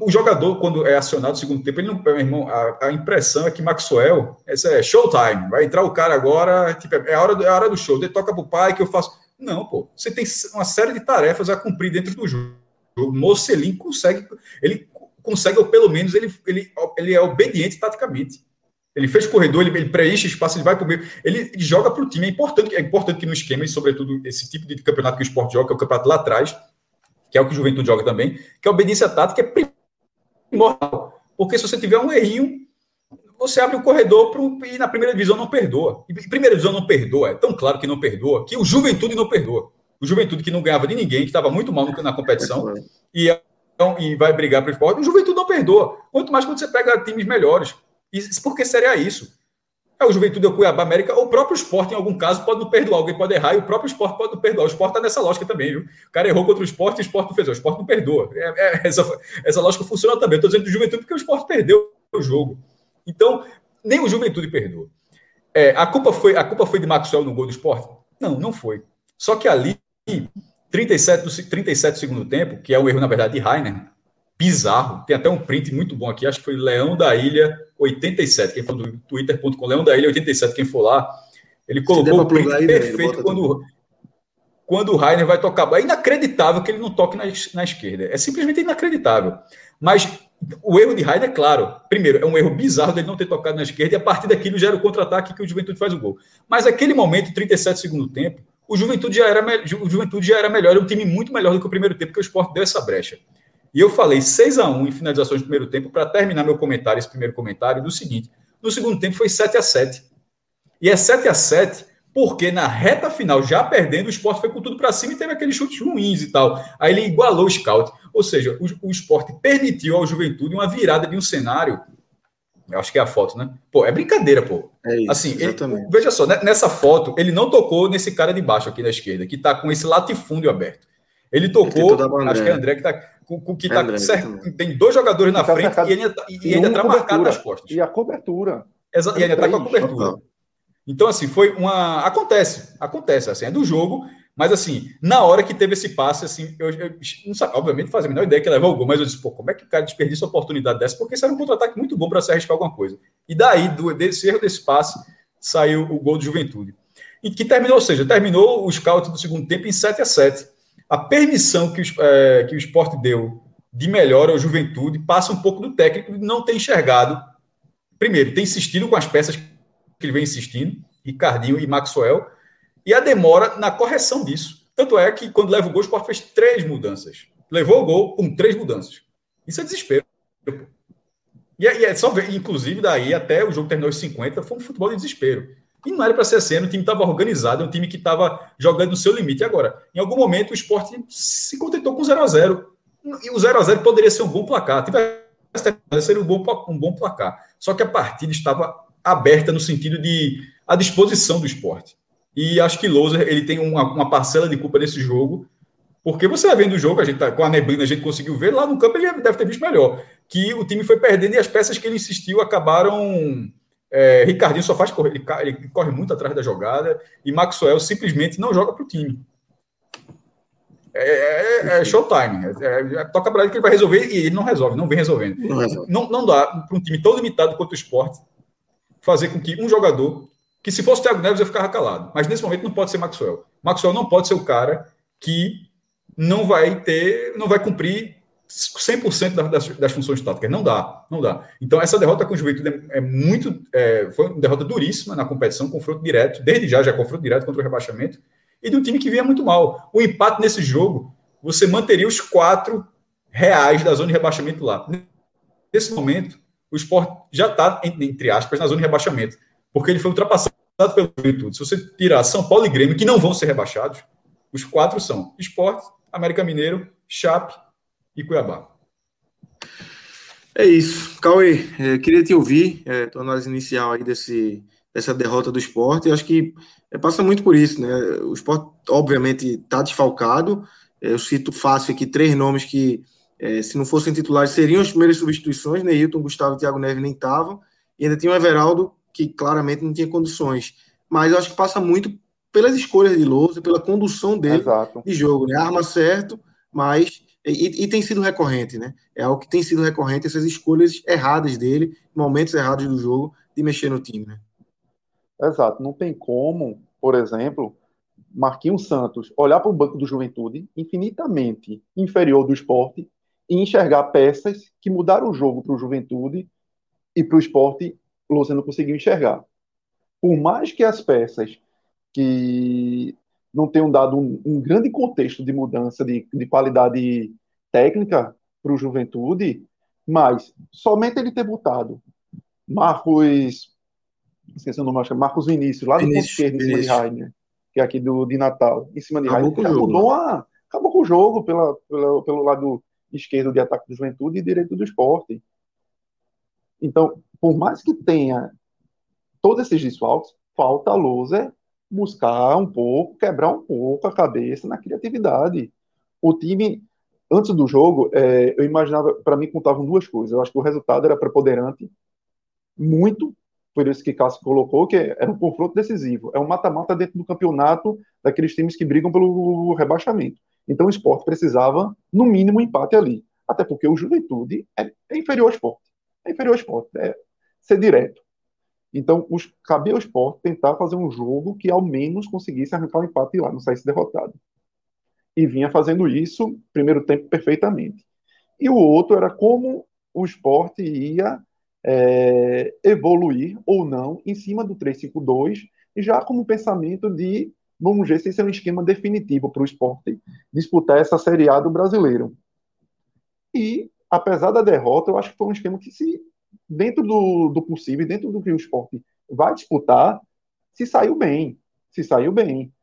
O jogador, quando é acionado no segundo tempo, ele não. Meu irmão, a, a impressão é que Maxwell, essa é showtime, vai entrar o cara agora, tipo, é, a hora, é a hora do show, ele toca pro pai que eu faço. Não, pô. Você tem uma série de tarefas a cumprir dentro do jogo. O Mocelin consegue, ele consegue, ou pelo menos ele, ele, ele é obediente taticamente. Ele fez corredor, ele, ele preenche espaço, ele vai para meio, ele, ele joga para o time. É importante, é importante que no esquema, e sobretudo esse tipo de campeonato que o esporte joga, que é o campeonato lá atrás, que é o que o Juventude joga também, que a obediência tática é primordial. Porque se você tiver um errinho, você abre o corredor pro, e na primeira divisão não perdoa. E primeira divisão não perdoa, é tão claro que não perdoa, que o Juventude não perdoa. O Juventude que não ganhava de ninguém, que estava muito mal na competição, e, é, e vai brigar para o esporte, o Juventude não perdoa. Quanto mais quando você pega times melhores. E por que seria isso? É o Juventude, o Cuiabá América, ou o próprio esporte, em algum caso, pode não perdoar. Alguém pode errar e o próprio esporte pode não perdoar. O esporte está nessa lógica também, viu? O cara errou contra o esporte e o esporte não fez. O esporte não perdoa. É, é, essa, essa lógica funciona também. Estou dizendo do Juventude porque o esporte perdeu o jogo. Então, nem o Juventude perdoa. É, a, culpa foi, a culpa foi de Maxwell no gol do esporte? Não, não foi. Só que ali, 37 do, 37 do segundo tempo, que é um erro, na verdade, de Rainer, bizarro. Tem até um print muito bom aqui, acho que foi Leão da Ilha 87, quem for do twitter.com, Leão da Ilha 87, quem for lá, ele colocou o print aí, perfeito quando, quando o Rainer vai tocar. É inacreditável que ele não toque na, na esquerda. É simplesmente inacreditável. Mas o erro de Rainer, é claro, primeiro, é um erro bizarro dele não ter tocado na esquerda e a partir daquilo gera o contra-ataque que o Juventude faz o gol. Mas aquele momento, 37 segundo tempo, o Juventude já era, o Juventude já era melhor, é um time muito melhor do que o primeiro tempo, porque o Sport deu essa brecha. E eu falei 6 a 1 em finalizações do primeiro tempo para terminar meu comentário, esse primeiro comentário, do seguinte: no segundo tempo foi 7 a 7 E é 7 a 7 porque na reta final, já perdendo, o esporte foi com tudo para cima e teve aqueles chutes ruins e tal. Aí ele igualou o scout. Ou seja, o, o esporte permitiu ao Juventude uma virada de um cenário. Eu acho que é a foto, né? Pô, é brincadeira, pô. É isso, assim, ele, veja só, nessa foto, ele não tocou nesse cara de baixo aqui da esquerda, que tá com esse latifúndio aberto. Ele tocou, acho que é André que tá com, que tá é certo, tem dois jogadores na tá frente cercado, e ele, e ele está marcado nas costas. E a cobertura. Exa e ele está com a cobertura. Então, assim, foi uma. Acontece, acontece, assim, é do jogo, mas assim, na hora que teve esse passe, assim, eu, eu não sabe, obviamente, fazia a menor ideia que levou o gol, mas eu disse, pô, como é que o cara desperdiça uma oportunidade dessa? Porque isso era um contra-ataque muito bom para se arriscar alguma coisa. E daí, do, desse erro desse passe, saiu o gol do Juventude. E que terminou, ou seja, terminou o scout do segundo tempo em 7 a 7 a permissão que o, é, que o esporte deu de melhora ao juventude passa um pouco do técnico de não ter enxergado. Primeiro, tem insistido com as peças que ele vem insistindo, Ricardinho e Maxwell, e a demora na correção disso. Tanto é que quando leva o gol, o esporte fez três mudanças. Levou o gol com três mudanças. Isso é desespero. E é, e é só ver, inclusive, daí até o jogo terminou aos 50, foi um futebol de desespero. E não era para ser assim, o time estava organizado, é um time que estava jogando no seu limite. Agora, em algum momento, o esporte se contentou com 0 a 0 E o 0 a 0 poderia ser um bom placar. Tivesse ser um bom, um bom placar. Só que a partida estava aberta no sentido de a disposição do esporte. E acho que Louser ele tem uma, uma parcela de culpa nesse jogo, porque você vai vendo o jogo, a gente tá, com a neblina a gente conseguiu ver, lá no campo ele deve ter visto melhor, que o time foi perdendo e as peças que ele insistiu acabaram é, Ricardinho só faz correr, ele, ele, corre muito atrás da jogada e Maxwell simplesmente não joga para o time. É, é, é showtime. É, é, é toca para ele que ele vai resolver e ele não resolve, não vem resolvendo. Não, resolve. não, não dá para um time tão limitado quanto o esporte fazer com que um jogador, que se fosse o Thiago Neves, eu ficava calado. Mas nesse momento não pode ser Maxwell. Maxwell não pode ser o cara que não vai ter, não vai cumprir 100% das, das, funções táticas. Não dá, não dá. Então, essa derrota com o Juventude é, é muito. É, foi uma derrota duríssima na competição, confronto direto, desde já, já confronto direto contra o rebaixamento, e de um time que vinha muito mal. O empate nesse jogo, você manteria os quatro reais da zona de rebaixamento lá. Nesse momento, o esporte já está, entre aspas, na zona de rebaixamento, porque ele foi ultrapassado pelo Juventude. Se você tirar São Paulo e Grêmio, que não vão ser rebaixados, os quatro são Esporte, América Mineiro, Chape e Cuiabá. É isso. Cauê, é, queria te ouvir, é, tua análise inicial aí desse, dessa derrota do esporte. Eu acho que é, passa muito por isso, né? O esporte, obviamente, está desfalcado. É, eu cito fácil aqui três nomes que, é, se não fossem titulares, seriam as primeiras substituições. Neilton, Gustavo e Thiago Neves nem estavam. E ainda tinha o Everaldo, que claramente não tinha condições. Mas eu acho que passa muito pelas escolhas de Lousa, pela condução dele Exato. de jogo. Né? Arma certo, mas e, e, tem sido recorrente, né? É algo que tem sido recorrente, essas escolhas erradas dele, momentos errados do jogo, de mexer no time, né? Exato. Não tem como, por exemplo, Marquinhos Santos olhar para o banco do Juventude, infinitamente inferior do esporte, e enxergar peças que mudaram o jogo para o Juventude e para o esporte, não conseguiu enxergar. Por mais que as peças que não tenham dado um, um grande contexto de mudança de, de qualidade técnica para o Juventude, mas somente ele ter botado Marcos, esqueci o nome, acho é Marcos Vinícius, lá no ponto esquerdo, em cima de Rainer, que é aqui do, de Natal, em cima de acabou Rainer, mudou a, acabou com o jogo pela, pela, pelo lado esquerdo de ataque do Juventude e direito do esporte. Então, por mais que tenha todos esses desfalques, falta a Loser buscar um pouco, quebrar um pouco a cabeça na criatividade. O time, antes do jogo, é, eu imaginava, para mim, contavam duas coisas. Eu acho que o resultado era preponderante, muito, por isso que Cássio colocou, que era um confronto decisivo. É um mata-mata dentro do campeonato daqueles times que brigam pelo rebaixamento. Então o esporte precisava, no mínimo, um empate ali. Até porque o Juventude é, é inferior ao esporte. É inferior ao esporte. É ser direto. Então, os, cabia ao esporte tentar fazer um jogo que ao menos conseguisse arrancar um empate lá, não saísse derrotado. E vinha fazendo isso, primeiro tempo, perfeitamente. E o outro era como o esporte ia é, evoluir ou não em cima do 3-5-2, já como pensamento de, vamos ver se esse é um esquema definitivo para o esporte disputar essa Série A do brasileiro. E, apesar da derrota, eu acho que foi um esquema que se dentro do, do possível, dentro do que o esporte vai disputar, se saiu bem. Se saiu bem.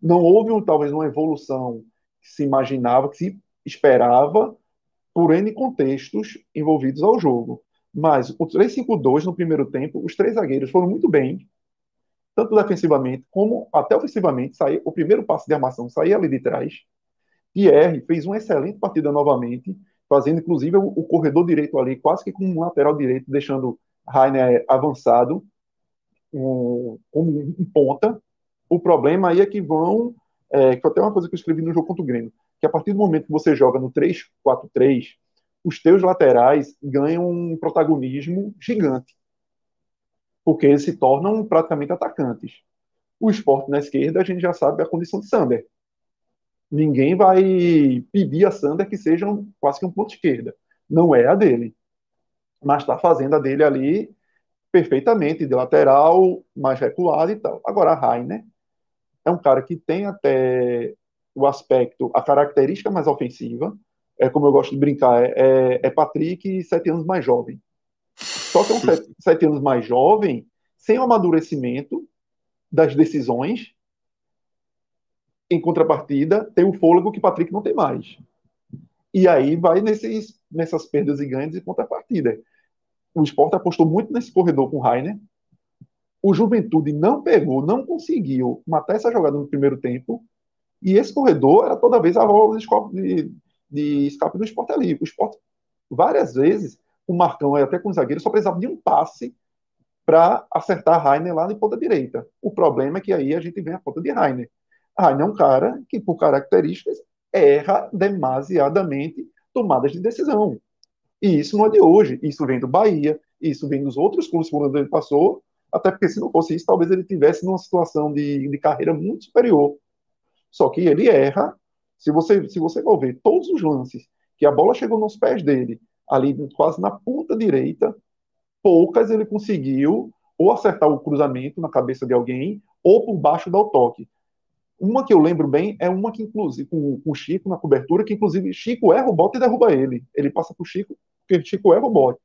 Não houve, um, talvez, uma evolução que se imaginava, que se esperava, por N contextos envolvidos ao jogo. Mas o 3-5-2 no primeiro tempo, os três zagueiros foram muito bem, tanto defensivamente como até ofensivamente. Saiu, o primeiro passo de armação saía ali de trás. Pierre fez uma excelente partida novamente fazendo inclusive o, corredor direito ali, quase que com um lateral direito, deixando Rainer avançado um, como um, ponta. O problema aí é que vão, é, que até uma coisa que eu escrevi no jogo contra o Grêmio, que a partir do momento que você joga no 3-4-3, os teus laterais ganham um protagonismo gigante, porque eles se tornam praticamente atacantes. O esporte na esquerda, a gente já sabe a condição de Sander ninguém vai pedir a Sander que seja um, quase que um ponto esquerda. Não é a dele. Mas está fazendo a dele ali perfeitamente, de lateral, mais recuado e tal. Agora, a Rainer é um cara que tem até o aspecto, a característica mais ofensiva, é como eu gosto de brincar, é, é Patrick sete anos mais jovem. Só que é um sete, sete anos mais jovem, sem o amadurecimento das decisões em contrapartida, tem o fôlego que Patrick não tem mais. E aí vai nesses, nessas perdas e ganhos de contrapartida. O esporte apostou muito nesse corredor com o Rainer. O Juventude não pegou, não conseguiu matar essa jogada no primeiro tempo. E esse corredor era toda vez a válvula de, de escape do esporte ali. O esporte, várias vezes, o Marcão, até com o zagueiro, só precisava de um passe para acertar Rainer lá na ponta direita. O problema é que aí a gente vem a ponta de Rainer. Rainer é um cara que, por características, erra demasiadamente tomadas de decisão. E isso não é de hoje, isso vem do Bahia, isso vem dos outros clubes por onde ele passou, até porque se não fosse isso, talvez ele tivesse numa situação de, de carreira muito superior. Só que ele erra, se você, se você for ver todos os lances que a bola chegou nos pés dele, ali quase na ponta direita, poucas ele conseguiu ou acertar o cruzamento na cabeça de alguém, ou por baixo dar o toque. Uma que eu lembro bem é uma que, inclusive, com, com o Chico na cobertura, que inclusive Chico erra o bote e derruba ele. Ele passa para o Chico, porque Chico erra o bote.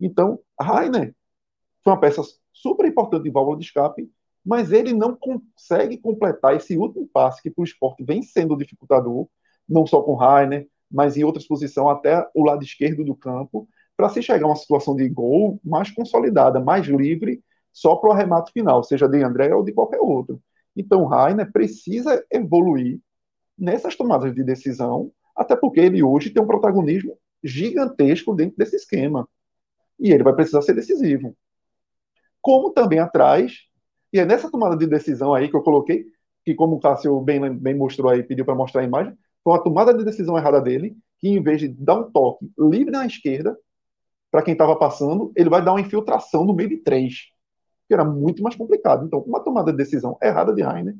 Então, Rainer foi uma peça super importante de válvula de escape, mas ele não consegue completar esse último passe que para o esporte vem sendo dificultador, não só com Rainer, mas em outras posições, até o lado esquerdo do campo, para se chegar a uma situação de gol mais consolidada, mais livre, só para o arremate final, seja de André ou de qualquer outro. Então, Rainer precisa evoluir nessas tomadas de decisão, até porque ele hoje tem um protagonismo gigantesco dentro desse esquema. E ele vai precisar ser decisivo. Como também atrás, e é nessa tomada de decisão aí que eu coloquei, que como o Cássio bem, bem mostrou aí, pediu para mostrar a imagem, foi uma tomada de decisão errada dele, que em vez de dar um toque livre na esquerda, para quem estava passando, ele vai dar uma infiltração no meio de três que era muito mais complicado. Então, uma tomada de decisão errada de Rainer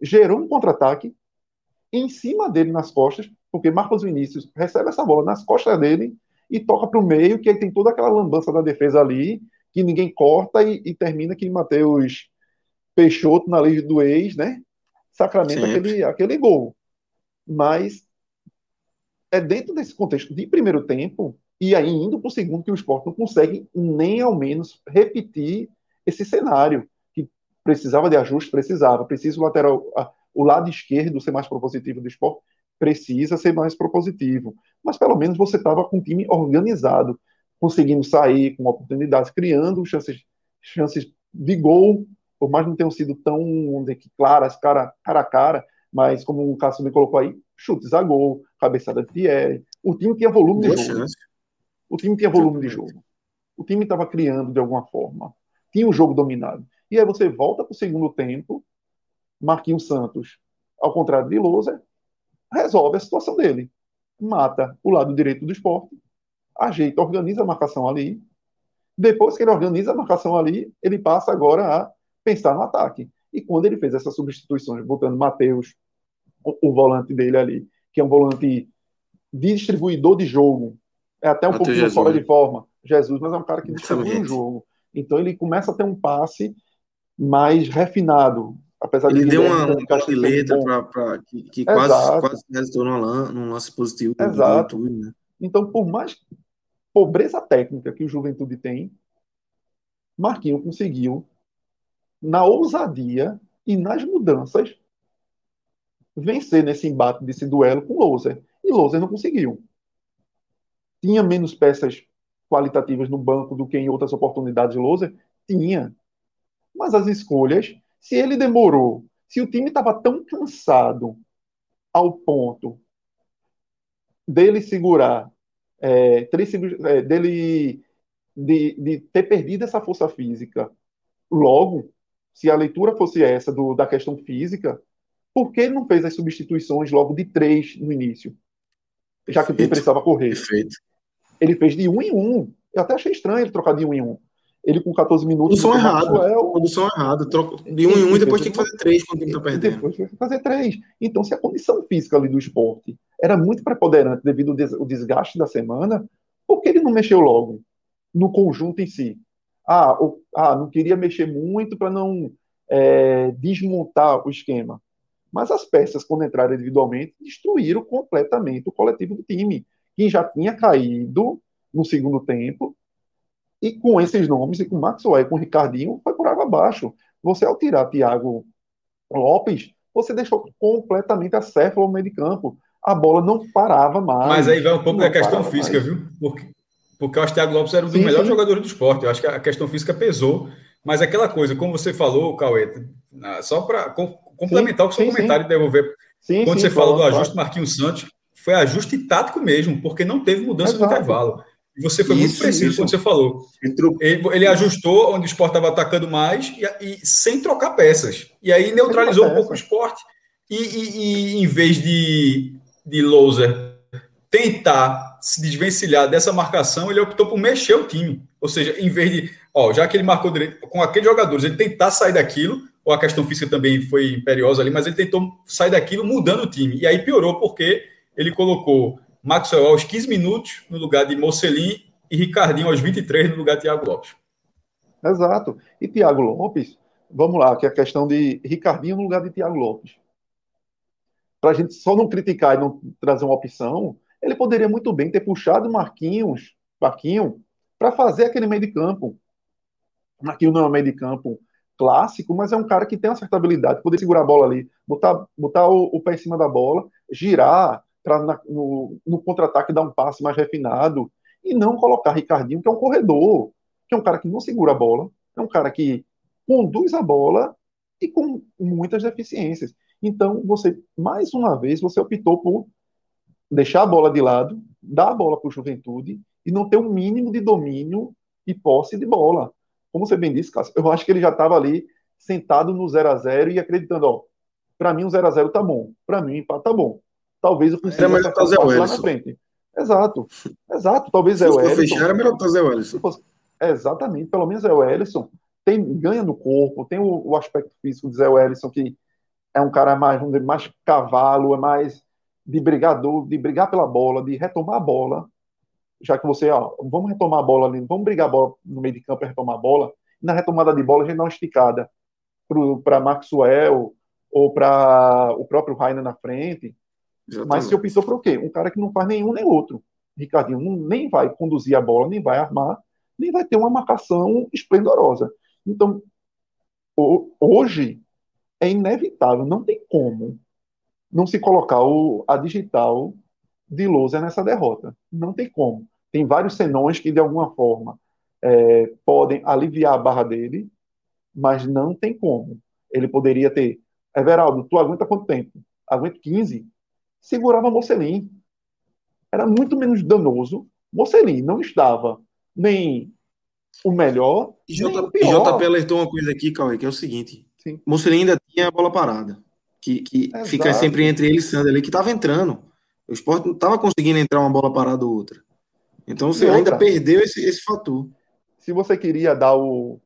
gerou um contra-ataque em cima dele nas costas, porque Marcos Vinícius recebe essa bola nas costas dele e toca para o meio, que aí tem toda aquela lambança da defesa ali, que ninguém corta e, e termina que Matheus Peixoto na lei do ex, né? Sacramento aquele, aquele gol. Mas é dentro desse contexto de primeiro tempo e aí indo para o segundo que o esporte não consegue nem ao menos repetir esse cenário que precisava de ajuste, precisava, precisa o lateral, o lado esquerdo ser mais propositivo do esporte, precisa ser mais propositivo, mas pelo menos você estava com um time organizado, conseguindo sair com oportunidades, criando chances, chances de gol, por mais não tenham sido tão claras, cara, cara a cara, mas como o Cássio me colocou aí, chutes a gol, cabeçada de Thierry. O time tinha volume de jogo. O time tinha volume de jogo. O time estava criando de alguma forma. Tinha o jogo dominado. E aí você volta para o segundo tempo, Marquinhos Santos, ao contrário de Lousa, resolve a situação dele. Mata o lado direito do esporte, ajeita, organiza a marcação ali. Depois que ele organiza a marcação ali, ele passa agora a pensar no ataque. E quando ele fez essas substituições, botando Matheus, o, o, volante dele ali, que é um volante distribuidor de jogo, é até um pouco fora de forma, Jesus, mas é um cara que distribui o jogo. Então ele começa a ter um passe mais refinado. Apesar ele de deu uma, uma letra para que, que quase, quase resultou num lance positivo. Exato. né? Então, por mais pobreza técnica que o Juventude tem, Marquinhos conseguiu, na ousadia e nas mudanças, vencer nesse embate, desse duelo com Loser. E Loser não conseguiu. Tinha menos peças qualitativas no banco do que em outras oportunidades de Loser? Tinha. Mas as escolhas, se ele demorou, se o time estava tão cansado ao ponto dele segurar, é, é, dele de, de, ter perdido essa força física logo, se a leitura fosse essa do, da questão física, por que ele não fez as substituições logo de três no início? Já que o time precisava correr. Perfeito. Ele fez de um em um. Eu até achei estranho ele trocar de um em um. Ele com 14 minutos. Condução errado. Maxwell, condução errado. Troca de um em um e depois tem que fazer três quando time está perdendo. Depois tem que fazer três. Então, se a condição física ali do esporte era muito preponderante devido ao desgaste da semana, por que ele não mexeu logo no conjunto em si? Ah, ou, ah não queria mexer muito para não é, desmontar o esquema. Mas as peças, quando entraram individualmente, destruíram completamente o coletivo do time, que já tinha caído no segundo tempo. E com esses nomes, e com Maxwell, com Ricardinho, foi por água abaixo. Você, ao tirar Thiago Lopes, você deixou completamente a Céfalo no meio de campo. A bola não parava mais. Mas aí vai um pouco da questão física, mais. viu? Porque, porque eu acho que o Thiago Lopes era um dos sim, melhores sim. jogadores do esporte. Eu acho que a questão física pesou. Mas aquela coisa, como você falou, Cauê, só para complementar sim, o seu comentário e devolver. Quando você falou do ajuste. Marquinhos Santos, foi ajuste tático mesmo, porque não teve mudança Exato. no intervalo. E você foi isso, muito preciso isso. quando você falou. Ele, ele, ajustou onde o esporte estava atacando mais e, e, sem trocar peças. E aí neutralizou um pouco o esporte. E, e, e, em vez de, de Loser tentar se desvencilhar dessa marcação, ele optou por mexer o time. Ou seja, em vez de, ó, já que ele marcou direito, com aqueles jogadores, ele tentar sair daquilo, ou a questão física também foi imperiosa ali, mas ele tentou sair daquilo mudando o time. E aí piorou porque ele colocou Maxwell aos 15 minutos no lugar de Mocelin e Ricardinho aos 23 no lugar de Thiago Lopes. Exato. E Thiago Lopes, vamos lá, que é a questão de Ricardinho no lugar de Thiago Lopes. Para a gente só não criticar e não trazer uma opção, ele poderia muito bem ter puxado Marquinhos, Marquinho, para fazer aquele meio de campo. Marquinhos não é um meio de campo clássico, mas é um cara que tem uma certa habilidade, poder segurar a bola ali, botar, botar o, o pé em cima da bola, girar para no, no contra-ataque dar um passe mais refinado e não colocar Ricardinho, que é um corredor, que é um cara que não segura a bola, é um cara que conduz a bola e com muitas deficiências. Então, você, mais uma vez, você optou por deixar a bola de lado, dar a bola para o Juventude e não ter um mínimo de domínio e posse de bola como você bem disse, Cássio, eu acho que ele já estava ali sentado no 0 a 0 e acreditando, ó, para mim o 0 a 0 tá bom, para mim o empate tá bom. Talvez eu consiga é fazer o lá na frente. Exato, exato. Talvez é o Ellison. fechar, era melhor fazer o Ellison. Exatamente, pelo menos é o Ellison. Tem, ganha no corpo, tem o, o aspecto físico de Zé Wellison, que é um cara mais, vamos dizer, mais cavalo, é mais de brigador, de brigar pela bola, de retomar a bola já que você, ó, vamos retomar a bola ali, vamos brigar a bola no meio de campo e retomar a bola. E na retomada de bola, a gente dá uma esticada para Maxwell ou para o próprio Rainer na frente. Exatamente. Mas se optou por o quê? Um cara que não faz nenhum nem outro. Ricardinho não, nem vai conduzir a bola, nem vai armar, nem vai ter uma marcação esplendorosa. Então, hoje é inevitável, não tem como não se colocar o, a digital de Lousa nessa derrota. Não tem como. tem vários senões que, de alguma forma, é, podem aliviar a barra dele, mas não tem como. Ele poderia ter. Everaldo, tu aguenta quanto tempo? Aguento 15. Segurava Mocelin. Era muito menos danoso. Mocelin não estava nem o melhor. E JP alertou uma coisa aqui, Cauê, que é o seguinte: Sim. Mocelin ainda tinha a bola parada. Que, que fica sempre entre ele e Sander ali, que estava entrando. O esporte não estava conseguindo entrar uma bola parada ou outra. Então você ainda perdeu esse, esse fator. Se você queria dar o,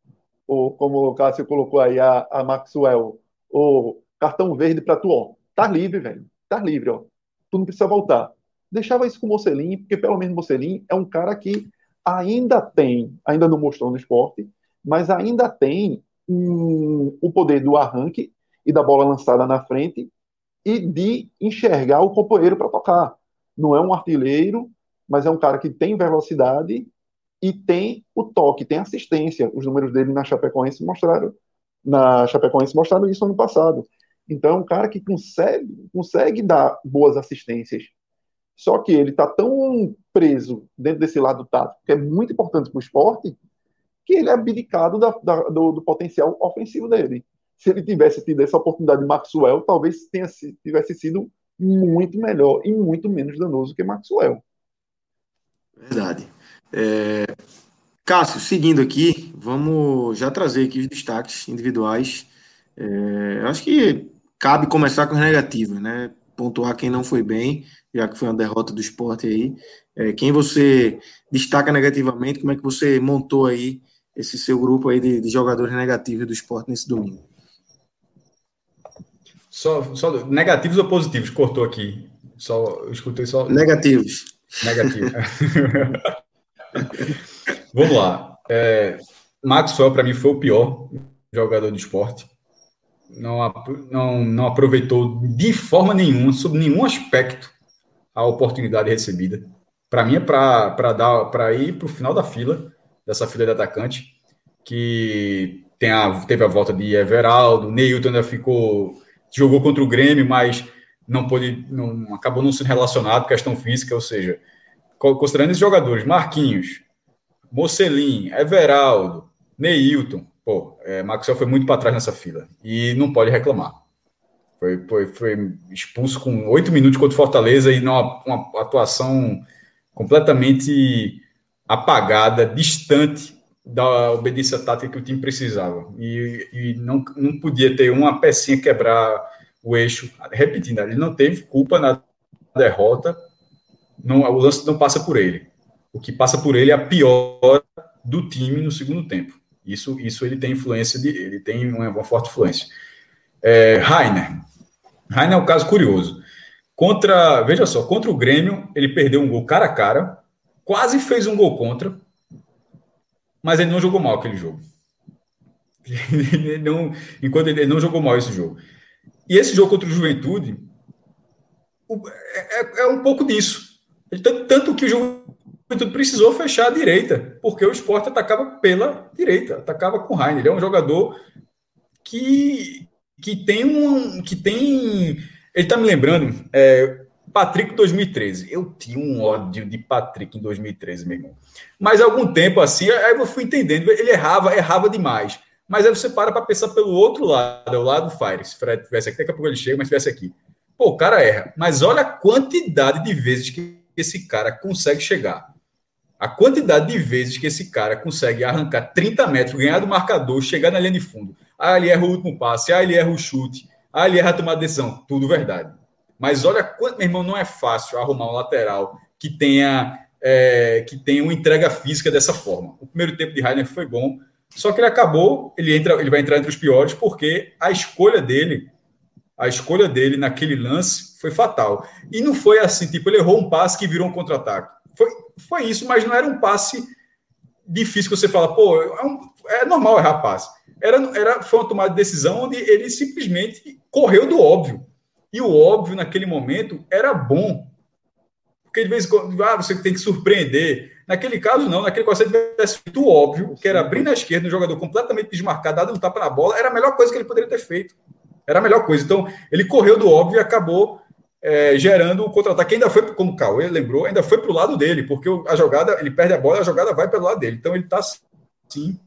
o como o Cássio colocou aí, a, a Maxwell, o cartão verde para tu, ó, tá livre, velho. Tá livre, ó. Tu não precisa voltar. Deixava isso com o Mocelin, porque pelo menos o Mocelin é um cara que ainda tem, ainda não mostrou no esporte, mas ainda tem o poder do arranque e da bola lançada na frente e de enxergar o companheiro para tocar. Não é um artilheiro, mas é um cara que tem velocidade e tem o toque, tem assistência. Os números dele na Chapecoense mostraram na Chapecoense mostraram isso ano passado. Então é um cara que consegue, consegue dar boas assistências. Só que ele está tão preso dentro desse lado tático, que é muito importante para o esporte, que ele é abdicado da, da, do, do, potencial ofensivo dele. Se ele tivesse tido essa oportunidade de Maxwell, talvez tenha, tivesse sido muito melhor e muito menos danoso que Maxwell. Verdade. É... Cássio, seguindo aqui, vamos já trazer aqui os destaques individuais. É... acho que cabe começar com os negativos, né? Pontuar quem não foi bem, já que foi uma derrota do esporte aí. É, quem você destaca negativamente, como é que você montou aí esse seu grupo aí de, de jogadores negativos do esporte nesse domingo? Só, só negativos ou positivos? Cortou aqui. Só, eu escutei só. Negativos. Negativo. Vamos lá. É, Maxwell, para mim, foi o pior jogador de esporte. Não, não, não aproveitou de forma nenhuma, sob nenhum aspecto, a oportunidade recebida. Para mim, é para ir para o final da fila, dessa fila de atacante, que tem a, teve a volta de Everaldo, Neilton ainda ficou. jogou contra o Grêmio, mas não pôde, não, acabou não sendo relacionado, questão física, ou seja, considerando esses jogadores, Marquinhos, Mocelin, Everaldo, Neilton, pô, é, Maxwell foi muito para trás nessa fila e não pode reclamar. Foi, foi, foi expulso com oito minutos contra o Fortaleza e numa uma atuação completamente apagada, distante da obediência tática que o time precisava. E, e não, não podia ter uma pecinha quebrar o eixo. Repetindo, ele não teve culpa na derrota, não, o lance não passa por ele. O que passa por ele é a pior do time no segundo tempo. Isso, isso ele tem influência de, ele tem uma, uma forte influência. É, Rainer. Rainer é um caso curioso. Contra, veja só, contra o Grêmio, ele perdeu um gol cara a cara, quase fez um gol contra, mas ele não jogou mal aquele jogo. Ele não, enquanto ele, ele não jogou mal esse jogo. E esse jogo contra o Juventude é, é, é um pouco disso. Tanto, tanto que o Juventude precisou fechar a direita, porque o esporte atacava pela direita, atacava com o Rainer. Ele é um jogador que, que tem um. que tem. Ele está me lembrando. É, Patrick 2013. Eu tinha um ódio de Patrick em 2013, meu irmão. Mas algum tempo assim, aí eu fui entendendo. Ele errava, errava demais. Mas aí você para para pensar pelo outro lado, é o lado do Fire. Se Fred tivesse aqui, daqui a pouco ele chega, mas tivesse aqui. Pô, o cara erra. Mas olha a quantidade de vezes que esse cara consegue chegar. A quantidade de vezes que esse cara consegue arrancar 30 metros, ganhar do marcador, chegar na linha de fundo. Ah, ele erra o último passe, ah, ele erra o chute, ah, ele erra a tomada de decisão. Tudo verdade. Mas olha quanto, meu irmão, não é fácil arrumar um lateral que tenha, é, que tenha uma entrega física dessa forma. O primeiro tempo de Rainer foi bom, só que ele acabou, ele, entra, ele vai entrar entre os piores, porque a escolha dele, a escolha dele naquele lance foi fatal. E não foi assim, tipo, ele errou um passe que virou um contra-ataque. Foi, foi isso, mas não era um passe difícil que você fala, pô, é, um, é normal errar passe. Era, era, foi uma tomada de decisão onde ele simplesmente correu do óbvio. E o óbvio, naquele momento, era bom. Porque de vez em quando, ah, você tem que surpreender. Naquele caso, não. Naquele caso, se ele tivesse feito o óbvio, que era abrir na esquerda, um jogador completamente desmarcado, dado um tapa na bola, era a melhor coisa que ele poderia ter feito. Era a melhor coisa. Então, ele correu do óbvio e acabou é, gerando o contra-ataque. Ainda foi, como o Cauê lembrou, ainda foi para o lado dele, porque a jogada, ele perde a bola, a jogada vai pelo lado dele. Então ele está sim.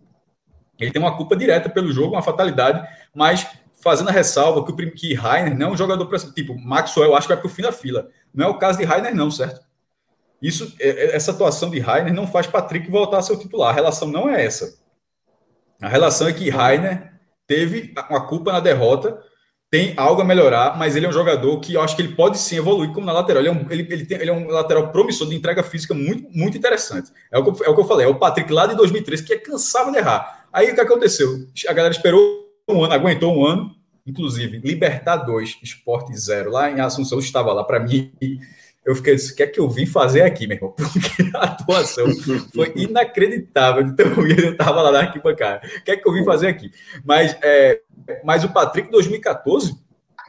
Ele tem uma culpa direta pelo jogo, uma fatalidade, mas fazendo a ressalva que o que Rainer não é um jogador para tipo Maxwell, eu acho que vai para o fim da fila. Não é o caso de Rainer, não, certo? Isso, é, é, essa atuação de Rainer não faz Patrick voltar a ser o titular. A relação não é essa. A relação é que Rainer teve uma culpa na derrota, tem algo a melhorar, mas ele é um jogador que eu acho que ele pode sim evoluir como na lateral. Ele é um, ele, ele tem, ele é um lateral promissor de entrega física muito, muito interessante. É o, que, é o que eu falei, é o Patrick lá de 2013 que é cansado de errar. Aí o que aconteceu? A galera esperou um ano, aguentou um ano, inclusive Libertar 2, Esporte 0, lá em Assunção estava lá para mim eu fiquei disse, o que é que eu vim fazer aqui, meu irmão? Porque a atuação foi inacreditável. Então eu estava lá na arquibancada. O que é que eu vim fazer aqui? Mas, é, mas o Patrick, 2014,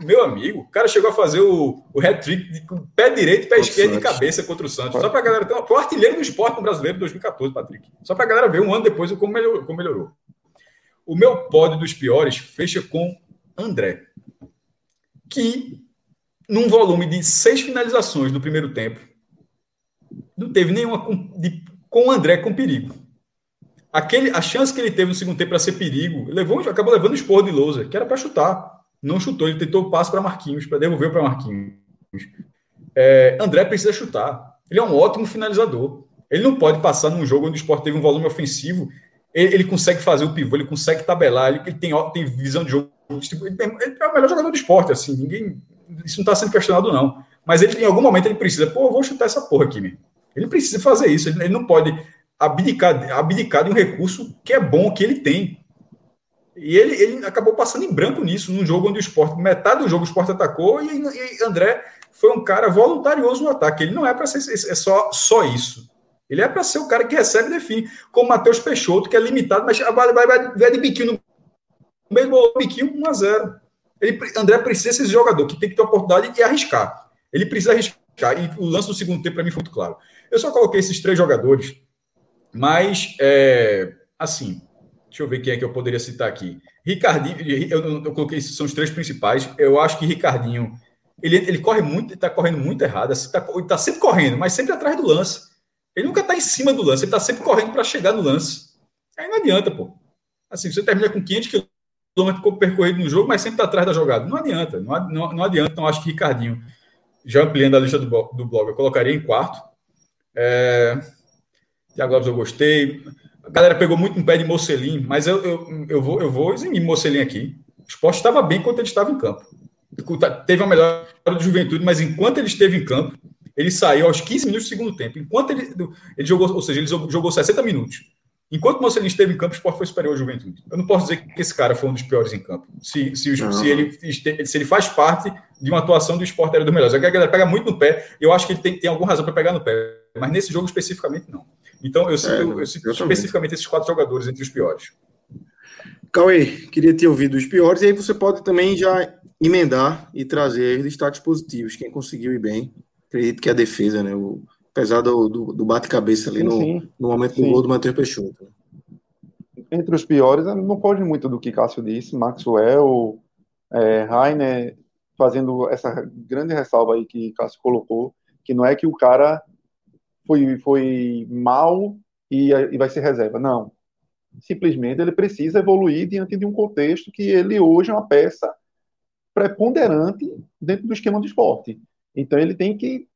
meu amigo, o cara chegou a fazer o, o hat-trick com pé direito, pé esquerdo e cabeça contra o Santos. Só para a galera ter o artilheiro do esporte no brasileiro 2014, Patrick. Só para a galera ver um ano depois como melhorou, como melhorou. O meu pódio dos piores fecha com André, que num volume de seis finalizações no primeiro tempo, não teve nenhuma com, de, com o André com perigo. Aquele, a chance que ele teve no segundo tempo para ser perigo, levou, acabou levando o esporro de Lousa, que era para chutar. Não chutou, ele tentou o passe para Marquinhos, para devolver para Marquinhos. É, André precisa chutar. Ele é um ótimo finalizador. Ele não pode passar num jogo onde o esporte teve um volume ofensivo. Ele, ele consegue fazer o pivô, ele consegue tabelar, ele, ele tem, tem visão de jogo. Tipo, ele, ele é o melhor jogador do esporte, assim. Ninguém, isso não está sendo questionado, não. Mas ele, em algum momento, ele precisa, pô, eu vou chutar essa porra aqui, meu. Ele precisa fazer isso. Ele, ele não pode abdicar, abdicar de um recurso que é bom, que ele tem. E ele, ele acabou passando em branco nisso, num jogo onde o esporte, metade do jogo o esporte atacou e, e André foi um cara voluntarioso no ataque. Ele não é para ser é só, só isso. Ele é para ser o cara que recebe e define, como Matheus Peixoto, que é limitado, mas vai, vai, vai, de biquinho no meio do biquinho 1 a 0 ele, André precisa ser esse jogador que tem que ter oportunidade e arriscar. Ele precisa arriscar. E o lance do segundo tempo, para mim, foi muito claro. Eu só coloquei esses três jogadores, mas, é, assim, deixa eu ver quem é que eu poderia citar aqui. Ricardinho, eu, eu coloquei são os três principais. Eu acho que Ricardinho, ele, ele corre muito, está correndo muito errado. Assim, tá, está sempre correndo, mas sempre atrás do lance. Ele nunca está em cima do lance, ele está sempre correndo para chegar no lance. Aí não adianta, pô. Assim, você termina com 500 km quilômetro percorrido no jogo, mas sempre está atrás da jogada. Não adianta, não, não, não, adianta. Então, acho que Ricardinho, já ampliando a lista do, do blog, eu colocaria em quarto. É... Thiago eu gostei. A galera pegou muito no pé de Mocelin, mas eu, eu, eu, vou, eu vou eximir Mocelin aqui. O esporte estava bem quando ele estava em campo. Teve a melhor do juventude, mas enquanto ele esteve em campo, ele saiu aos 15 minutos do segundo tempo. Enquanto ele, ele jogou, ou seja, ele jogou 60 minutos. Enquanto o esteve em campo, o esporte foi superior à juventude. Eu não posso dizer que esse cara foi um dos piores em campo. Se, se, se, ele, se ele faz parte de uma atuação do esporte era do melhor. A galera pega muito no pé. Eu acho que ele tem, tem alguma razão para pegar no pé. Mas nesse jogo especificamente, não. Então, eu cito, é, eu cito eu especificamente esses quatro jogadores entre os piores. Cauê, queria ter ouvido os piores. E aí você pode também já emendar e trazer destaques positivos. Quem conseguiu ir bem. Acredito que a defesa, né? O apesar do, do, do bate-cabeça ali sim, no, sim. no momento do gol do Matheus Peixoto. Entre os piores, não pode muito do que Cássio disse, Maxwell, é, Rainer, fazendo essa grande ressalva aí que Cássio colocou, que não é que o cara foi, foi mal e, e vai ser reserva, não. Simplesmente ele precisa evoluir diante de um contexto que ele hoje é uma peça preponderante dentro do esquema do esporte. Então ele tem que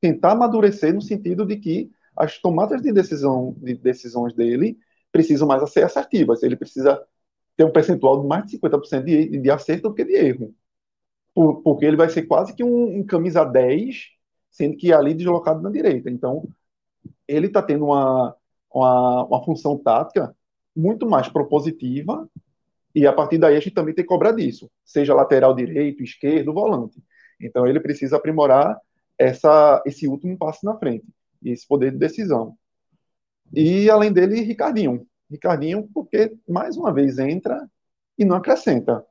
tentar amadurecer no sentido de que as tomadas de decisão de decisões dele precisam mais ser assertivas. Ele precisa ter um percentual de mais de 50% de, de acerto do que de erro. Por, porque ele vai ser quase que um, um, camisa 10, sendo que é ali deslocado na direita. Então, ele está tendo uma, uma, uma função tática muito mais propositiva e a partir daí a gente também tem que cobrar disso, seja lateral direito, esquerdo, volante. Então ele precisa aprimorar essa, esse último passo na frente, esse poder de decisão. E além dele, Ricardinho. Ricardinho, porque mais uma vez entra e não acrescenta.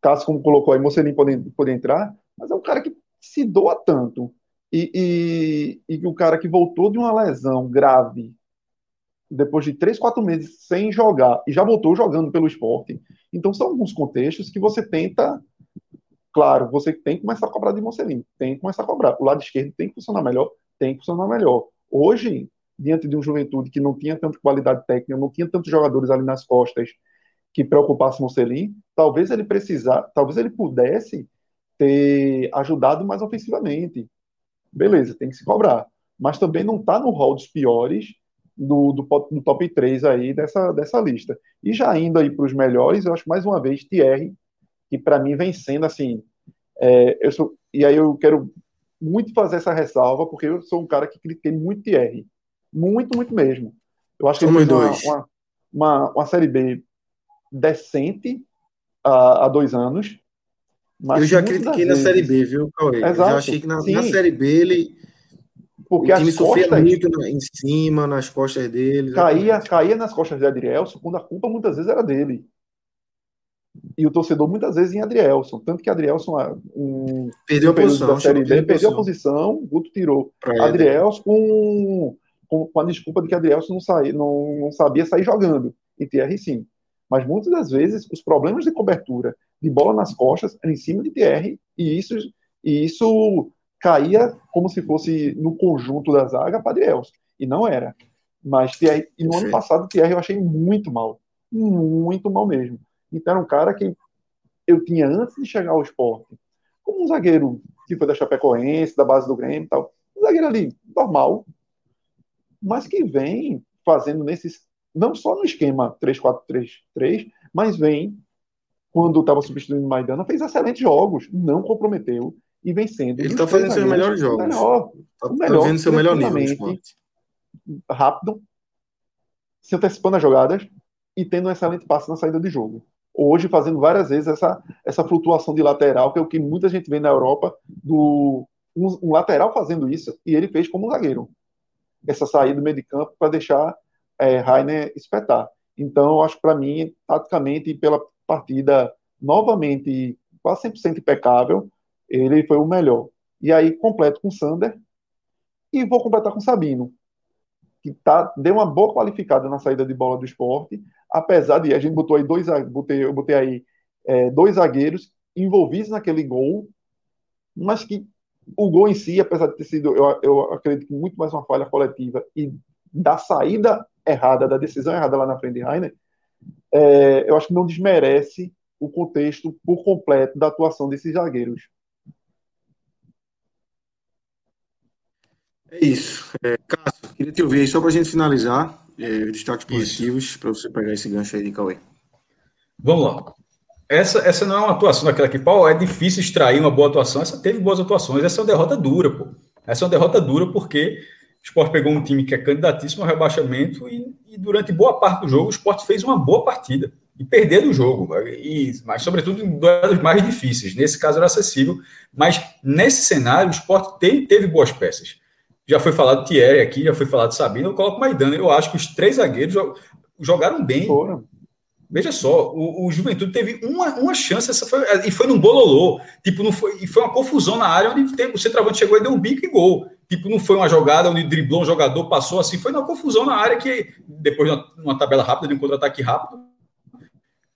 Caso, como colocou aí, Mocelin pode, pode entrar, mas é um cara que se doa tanto. E, e, e o cara que voltou de uma lesão grave, depois de três, quatro meses sem jogar, e já voltou jogando pelo esporte. Então, são alguns contextos que você tenta Claro, você tem que começar a cobrar de Mocelin, tem que começar a cobrar. O lado esquerdo tem que funcionar melhor, tem que funcionar melhor. Hoje, diante de um Juventude que não tinha tanta qualidade técnica, não tinha tantos jogadores ali nas costas que preocupasse Mocelin, talvez ele precisar, talvez ele pudesse ter ajudado mais ofensivamente. Beleza, tem que se cobrar. Mas também não está no rol dos piores do, do, do, top 3 aí dessa, dessa lista. E já indo aí para os melhores, eu acho mais uma vez Thierry, que para mim vem sendo assim. É, eu sou, e aí eu quero muito fazer essa ressalva, porque eu sou um cara que critiquei muito Thierry. Muito, muito mesmo. Eu acho que ele fez uma, uma, uma, uma, Série B decente há, há dois anos. Eu já critiquei na Série B, viu, Cauê? Exato. Eu já achei que na, na Série B ele porque o time sofria muito em cima, nas costas dele. Caía, caía nas costas de Adrielson, quando a culpa muitas vezes era dele. E o torcedor muitas vezes em Adrielson. Tanto que Adrielson, ah, um, perdeu a posição, da série B, perdeu a posição, o Guto tirou. Adrielson com, com, com, a desculpa de que Adrielson não, saía, não, não sabia sair jogando. E Thierry sim. Mas muitas das vezes os problemas de cobertura de bola nas costas em cima de Thierry, e isso, e isso caía como se fosse no conjunto da zaga para Adrielson. E não era. Mas Thierry, e no Sim. ano passado, Thierry eu achei muito mal. Muito mal mesmo. Então era um cara que eu tinha antes de chegar ao esporte, como um zagueiro que foi da Chapecoense, da base do Grêmio e tal. Um zagueiro ali, normal, mas que vem fazendo nesses. Não só no esquema 3-4-3-3, mas vem, quando estava substituindo o Maidana, fez excelentes jogos, não comprometeu, e vencendo. Ele está fazendo seus melhores jogos. Melhor, tá, melhor, tá vendo seu melhor nível. Rápido, se antecipando as jogadas e tendo um excelente passe na saída de jogo. Hoje fazendo várias vezes essa, essa flutuação de lateral, que é o que muita gente vê na Europa, do um, um lateral fazendo isso, e ele fez como um zagueiro. Essa saída do meio de campo para deixar é, Rainer espetar. Então, acho que para mim, taticamente, pela partida novamente quase 100% impecável, ele foi o melhor. E aí completo com Sander e vou completar com Sabino, que tá, deu uma boa qualificada na saída de bola do esporte, apesar de a gente botou aí dois, botei, eu botei aí é, dois zagueiros envolvidos naquele gol, mas que o gol em si, apesar de ter sido, eu, eu acredito que muito mais uma falha coletiva e da saída errada, da decisão errada lá na frente de Rainer, é, eu acho que não desmerece o contexto por completo da atuação desses zagueiros. É isso. É, Cássio, queria te ouvir aí só para a gente finalizar é, os destaques positivos para você pegar esse gancho aí de Cauê. Vamos lá. Essa, essa não é uma atuação daquela que, pau, é difícil extrair uma boa atuação. Essa teve boas atuações. Essa é uma derrota dura, pô. Essa é uma derrota dura porque Sport pegou um time que é candidatíssimo ao rebaixamento e, e durante boa parte do jogo o Sport fez uma boa partida e perder do jogo, e, mas sobretudo em duelos mais difíceis. Nesse caso era acessível, mas nesse cenário o Sport teve, teve boas peças. Já foi falado Thierry aqui, já foi falado Sabino, eu coloco Maidana. Eu acho que os três zagueiros jogaram bem. Foram. Veja só, o, o, Juventude teve uma, uma chance, essa foi, e foi num bololô. Tipo, não foi, e foi uma confusão na área onde tem, o centroavante chegou e deu um bico e gol. Tipo, não foi uma jogada onde driblou um jogador, passou assim, foi uma confusão na área que, depois de uma, tabela rápida, de um contra-ataque rápido,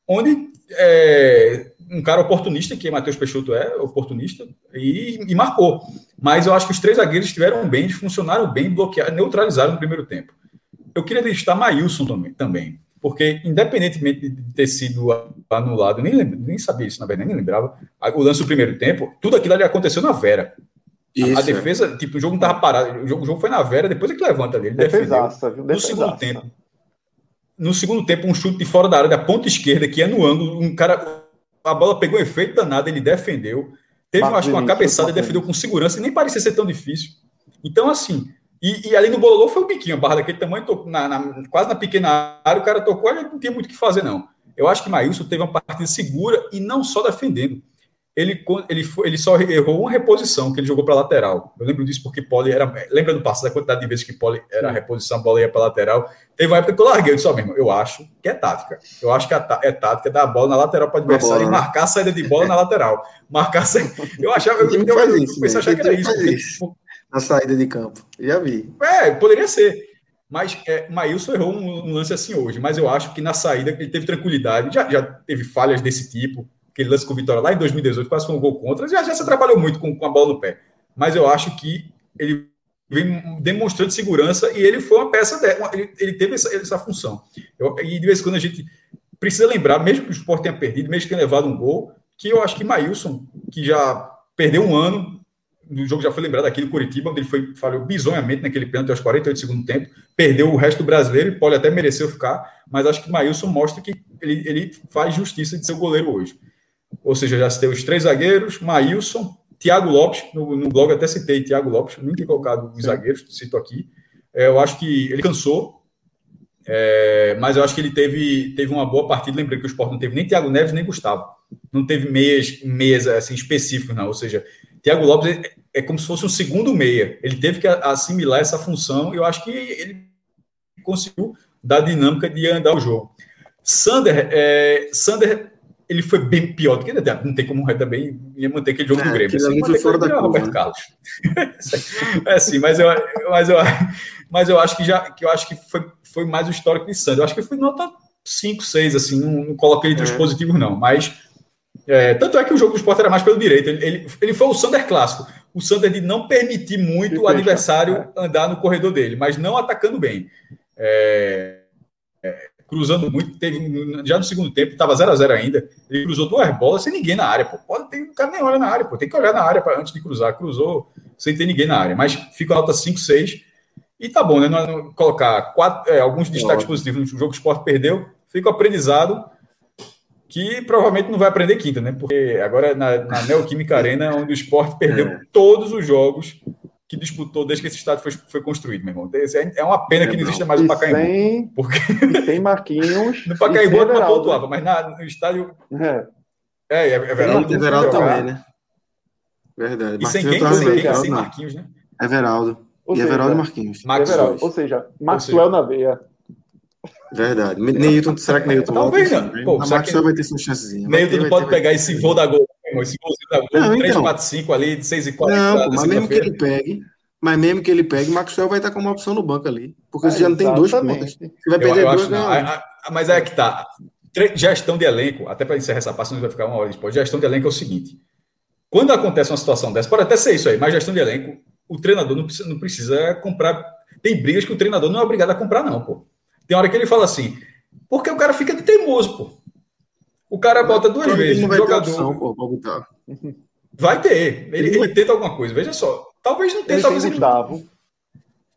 onde é, um cara oportunista, que Matheus Peixoto é oportunista, e, e, marcou. Mas eu acho que os três zagueiros estiveram bem, funcionaram bem, bloquearam, neutralizaram no primeiro tempo. Eu queria listar Maílson também, também, porque independentemente de ter sido anulado, nem, nem sabia isso, na verdade, nem lembrava, o lance do primeiro tempo, tudo aquilo ali aconteceu na Vera. Isso, a, defesa, tipo, o jogo não estava parado, o jogo, o jogo, foi na Vera, depois é que levanta ali. Ele defesaça, defendeu. Viu? No segundo tempo, no segundo tempo, um chute de fora da área, da ponta esquerda, que é no ângulo, um cara. A bola pegou efeito danado, ele defendeu. Teve, acho que uma cabeçada, ele defendeu com segurança e nem parecia ser tão difícil. Então, assim, e, e ali no Bololô foi o biquinho, a barra daquele tamanho, na, na, quase na pequena área, o cara tocou, ele não tinha muito o que fazer, não. Eu acho que Maílson teve uma partida segura e não só defendendo ele, ele, ele só errou uma reposição que ele jogou para lateral. Eu lembro disso porque Poli era. Lembra do passado, da quantidade de vezes que Poli era a reposição, a bola ia para lateral. Teve uma época que eu larguei, eu disse, ó, mesmo, eu acho que é tática. Eu acho que é tática dar a bola na lateral para o adversário e né? marcar a saída de bola na lateral. Marcar a saída. Eu achava. Eu, eu, eu, isso, eu pensava que era isso. isso. Na saída de campo. Já vi. É, poderia ser. Mas é, Maílson errou um, um, lance assim hoje, mas eu acho que na saída ele teve tranquilidade, já, já teve falhas desse tipo, aquele lance com o Vitória lá em 2018, quase foi um gol contra. Já, já se trabalhou muito com, com a bola no pé. Mas eu acho que ele vem demonstrando segurança e ele foi uma peça dela, ele, ele teve essa, essa função. Eu, e de vez em quando a gente precisa lembrar, mesmo que o Sport tenha perdido, mesmo que tenha levado um gol, que eu acho que Maílson, que já perdeu um ano, no jogo já foi lembrado aqui do Curitiba, onde ele foi, falhou bizonhamente naquele pênalti aos 48 segundos do tempo, perdeu o resto do brasileiro e pode até merecer ficar, mas acho que Maílson mostra que ele, ele faz justiça de ser goleiro hoje. Ou seja, já citei os três zagueiros, Maílson, Thiago Lopes, no, no blog até citei Thiago Lopes, nem tinha colocado os zagueiros, cito aqui. É, eu acho que ele cansou, é, mas eu acho que ele teve, teve uma boa partida. Lembrei que o Sport não teve nem Thiago Neves nem Gustavo. Não teve meias, meias assim, específicos, não. Ou seja, Thiago Lopes é, é como se fosse um segundo meia. Ele teve que assimilar essa função e eu acho que ele conseguiu dar dinâmica de andar o jogo. Sander, é, Sander ele foi bem pior do que ele não tem como também manter aquele jogo é, do Grêmio. Assim, fora da curva, Roberto né? Carlos. é assim, mas eu, mas eu, mas eu acho que já que eu acho que foi, foi mais o histórico de Sander. Eu acho que foi nota 5, 6, assim, não, não coloquei entre é. os positivos, não. Mas é, tanto é que o jogo do Sport era mais pelo direito. Ele, ele, ele foi o Sander clássico. O Sander de não permitir muito o adversário é. andar no corredor dele, mas não atacando bem. É, é cruzando muito, teve já no segundo tempo, estava 0 a 0 ainda, ele cruzou duas bolas sem ninguém na área, pô. Pode ter, o cara nem olha na área, pô. Tem que olhar na área pra, antes de cruzar. Cruzou sem ter ninguém na área, mas fica a nota 5, 6. E tá bom, né? Não, não colocar quatro, é, alguns destaques positivos no jogo que o Sport perdeu, fica o aprendizado que provavelmente não vai aprender quinta, né? Porque agora na, na Neoquímica Arena, onde o Sport perdeu é. todos os jogos que disputou desde que esse estádio foi, foi construído, meu irmão. É, é uma pena é, que não exista mais o Pacaembu. Sem, porque... tem Marquinhos. no Pacaembu não pontuava, mas na, no estádio. É, é, é Everaldo. Everaldo também, né? Verdade. E sem quem? Sem, quem? sem Marquinhos, né? Everaldo. Ou e seja, Everaldo e Marquinhos. Everaldo. Ou seja, Maxwell na veia. Verdade. Neilton, será que Neilton Talvez não. Pô, Maxwell vai ter sua chancezinha. Neilton não pode pegar esse voo da gol esse golzinho da Globo, não, 3, então, 4, 5 ali, de 6 e 4. Não, mas mesmo que ele pegue, mas mesmo que ele pegue, Maxwell vai estar como uma opção no banco ali. Porque é, você já não tem dois pontos. Você vai perder eu, eu dois, não. A, mas é que tá. Gestão de elenco, até para encerrar essa parte, não vai ficar uma hora depois. Gestão de elenco é o seguinte: quando acontece uma situação dessa, pode até ser isso aí, mas gestão de elenco, o treinador não precisa, não precisa comprar. Tem brigas que o treinador não é obrigado a comprar, não, pô. Tem hora que ele fala assim, porque o cara fica de teimoso, pô. O cara bota duas então, vezes. Não vai jogador... ter opção, pô. Vai ter. Ele, ele, tenta alguma coisa. Veja só. Talvez não tenha. Talvez Gustavo.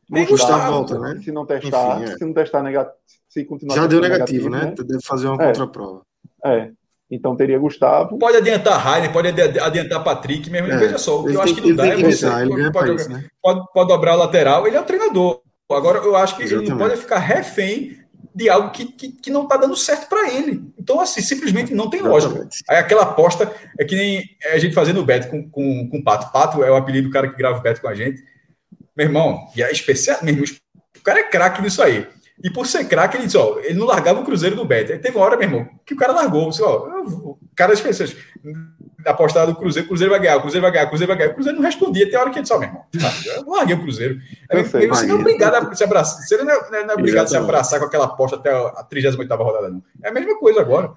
Nem Gustavo volta, né? Se não testar, Enfim, é. se não testar negativo, se continuar. Já deu negativo, negativo né? né? Deve fazer uma é. contraprova. É. Então teria Gustavo. Pode adiantar Rainer, pode adiantar Patrick, mesmo. É. Veja só, o que eu acho que não dá é você. Pode, pode, isso, né? pode, pode dobrar o lateral, ele é o treinador. Agora, eu acho que Exatamente. ele não pode ficar refém de algo que, que, que não está dando certo para ele. Então, assim, simplesmente não tem lógica. Aí aquela aposta é que nem a gente fazendo o bet com, com, com o Pato. Pato é o apelido do cara que grava o bet com a gente. Meu irmão, e é especial, mesmo, o cara é craque nisso aí. E por ser craque, ele disse, ó, ele não largava o Cruzeiro do bet. Aí teve uma hora, meu irmão, que o cara largou. Disse, ó, o cara das pessoas apostado do Cruzeiro, o Cruzeiro vai ganhar, o Cruzeiro vai ganhar, o Cruzeiro vai ganhar. O Cruzeiro não respondia. Tem hora que ele disse, ó, meu irmão, eu larguei o Cruzeiro. Aí, sei, você não é obrigado a se abraçar. Você não é, não é obrigado a se abraçar com aquela aposta até a 38 rodada, não. É a mesma coisa agora.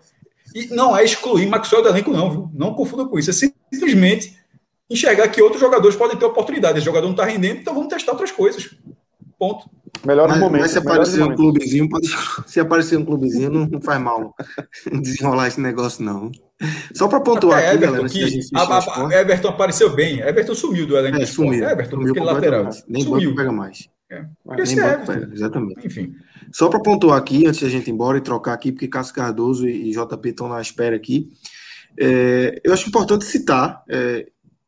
E não é excluir Maxwell do elenco, não, viu? Não confunda com isso. É simplesmente enxergar que outros jogadores podem ter oportunidade. Esse jogador não está rendendo, então vamos testar outras coisas. Ponto. Melhor no mas, momento. Mas se aparecer um clubezinho, pode... se aparecer um clubezinho, não, não faz mal desenrolar esse negócio, não. Só para pontuar aqui, Everton, galera. Que a, a, a, Everton apareceu bem. Everton sumiu do elenco. É, sumiu. Everton, sumiu lateral. Nem sumiu. pega mais. É. Nem é pega, exatamente. Enfim. Só para pontuar aqui, antes da gente ir embora e trocar aqui, porque Cássio Cardoso e JP estão na espera aqui. É, eu acho importante citar é,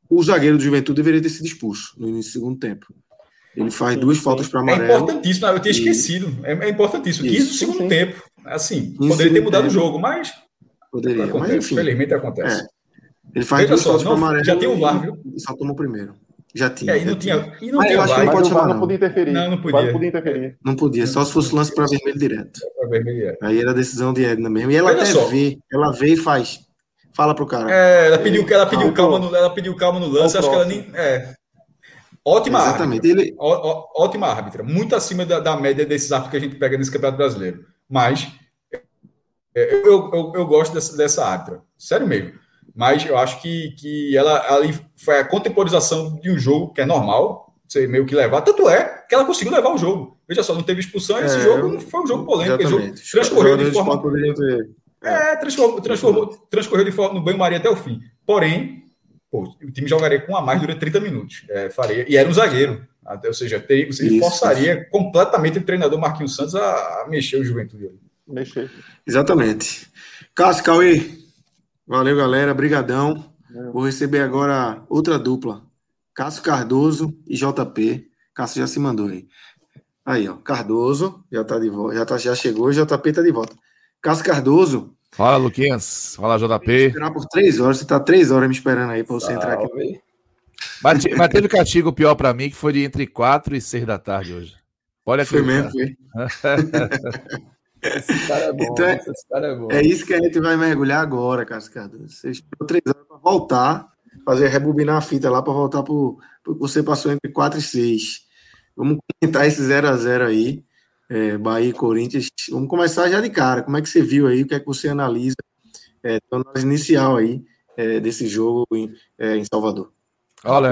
o zagueiro do Juventude deveria ter sido expulso no início do segundo tempo. Ele faz sim, duas sim. faltas para amarelo. É importantíssimo, eu tinha e... esquecido. É, é importantíssimo. 15 do segundo sim. tempo. Assim, poderia ter mudado tempo. o jogo, mas. Poderia, acontece, mas enfim. Felizmente acontece. É. Ele faz Veja duas faltas para amarelo. Já tem um VAR, viu? E só tomou o primeiro. Já tinha. É, e não tinha. E não mas tinha acho que não pode chamar, não. não podia interferir. Não, não podia. Não podia interferir. Não podia, só se fosse lance para vermelho direto. Vermelho, Aí era a decisão de Edna mesmo. E ela Veja até só. vê, ela vê e faz. Fala pro cara. É, ela pediu, ela pediu calma no, ela pediu calma no lance, acho que ela nem. É. Ótima Exatamente. árbitra. Ele... Ó, ó, ótima árbitra. Muito acima da, da média desses árbitros que a gente pega nesse Campeonato Brasileiro. Mas É, eu, eu, eu gosto dessa, dessa árbitra, sério mesmo. Mas eu acho que, que ela ali foi a contemporização de um jogo que é normal, você meio que levar. Tanto é que ela conseguiu levar o jogo. Veja só, não teve expulsão, é, esse jogo não foi um jogo polêmico. Esse jogo transcorreu de forma. É, transformou, transformou, transcorreu de forma no banho-maria até o fim. Porém, pô, o time jogaria com a mais durante 30 minutos. É, faria, e era um zagueiro. Ou seja, teria, você isso, forçaria isso. completamente o treinador Marquinhos Santos a, a mexer o juventude ali. Mexer. Exatamente. Cássio Cauê, valeu, galera. Brigadão. Vou receber agora outra dupla. Cássio Cardoso e JP. Cássio já se mandou aí. Aí, ó. Cardoso já tá de volta. Já, tá, já chegou e JP tá de volta. Cássio Cardoso. Fala, Luquinhas. Fala, JP. Esperar por três horas. Você tá três horas me esperando aí para você entrar aqui. Mas, mas teve castigo pior para mim, que foi de entre quatro e seis da tarde hoje. Olha Foi mesmo, foi. esse cara é bom. Então, é, esse cara é, bom. é isso que a gente vai mergulhar agora, Cardoso. Você esperou três horas para voltar, fazer rebobinar a fita lá para voltar para o que você passou entre quatro e seis. Vamos comentar esse 0 a 0 aí é, Bahia e Corinthians. Vamos começar já de cara. Como é que você viu aí? O que é que você analisa é, inicial aí é, desse jogo em, é, em Salvador? Olha,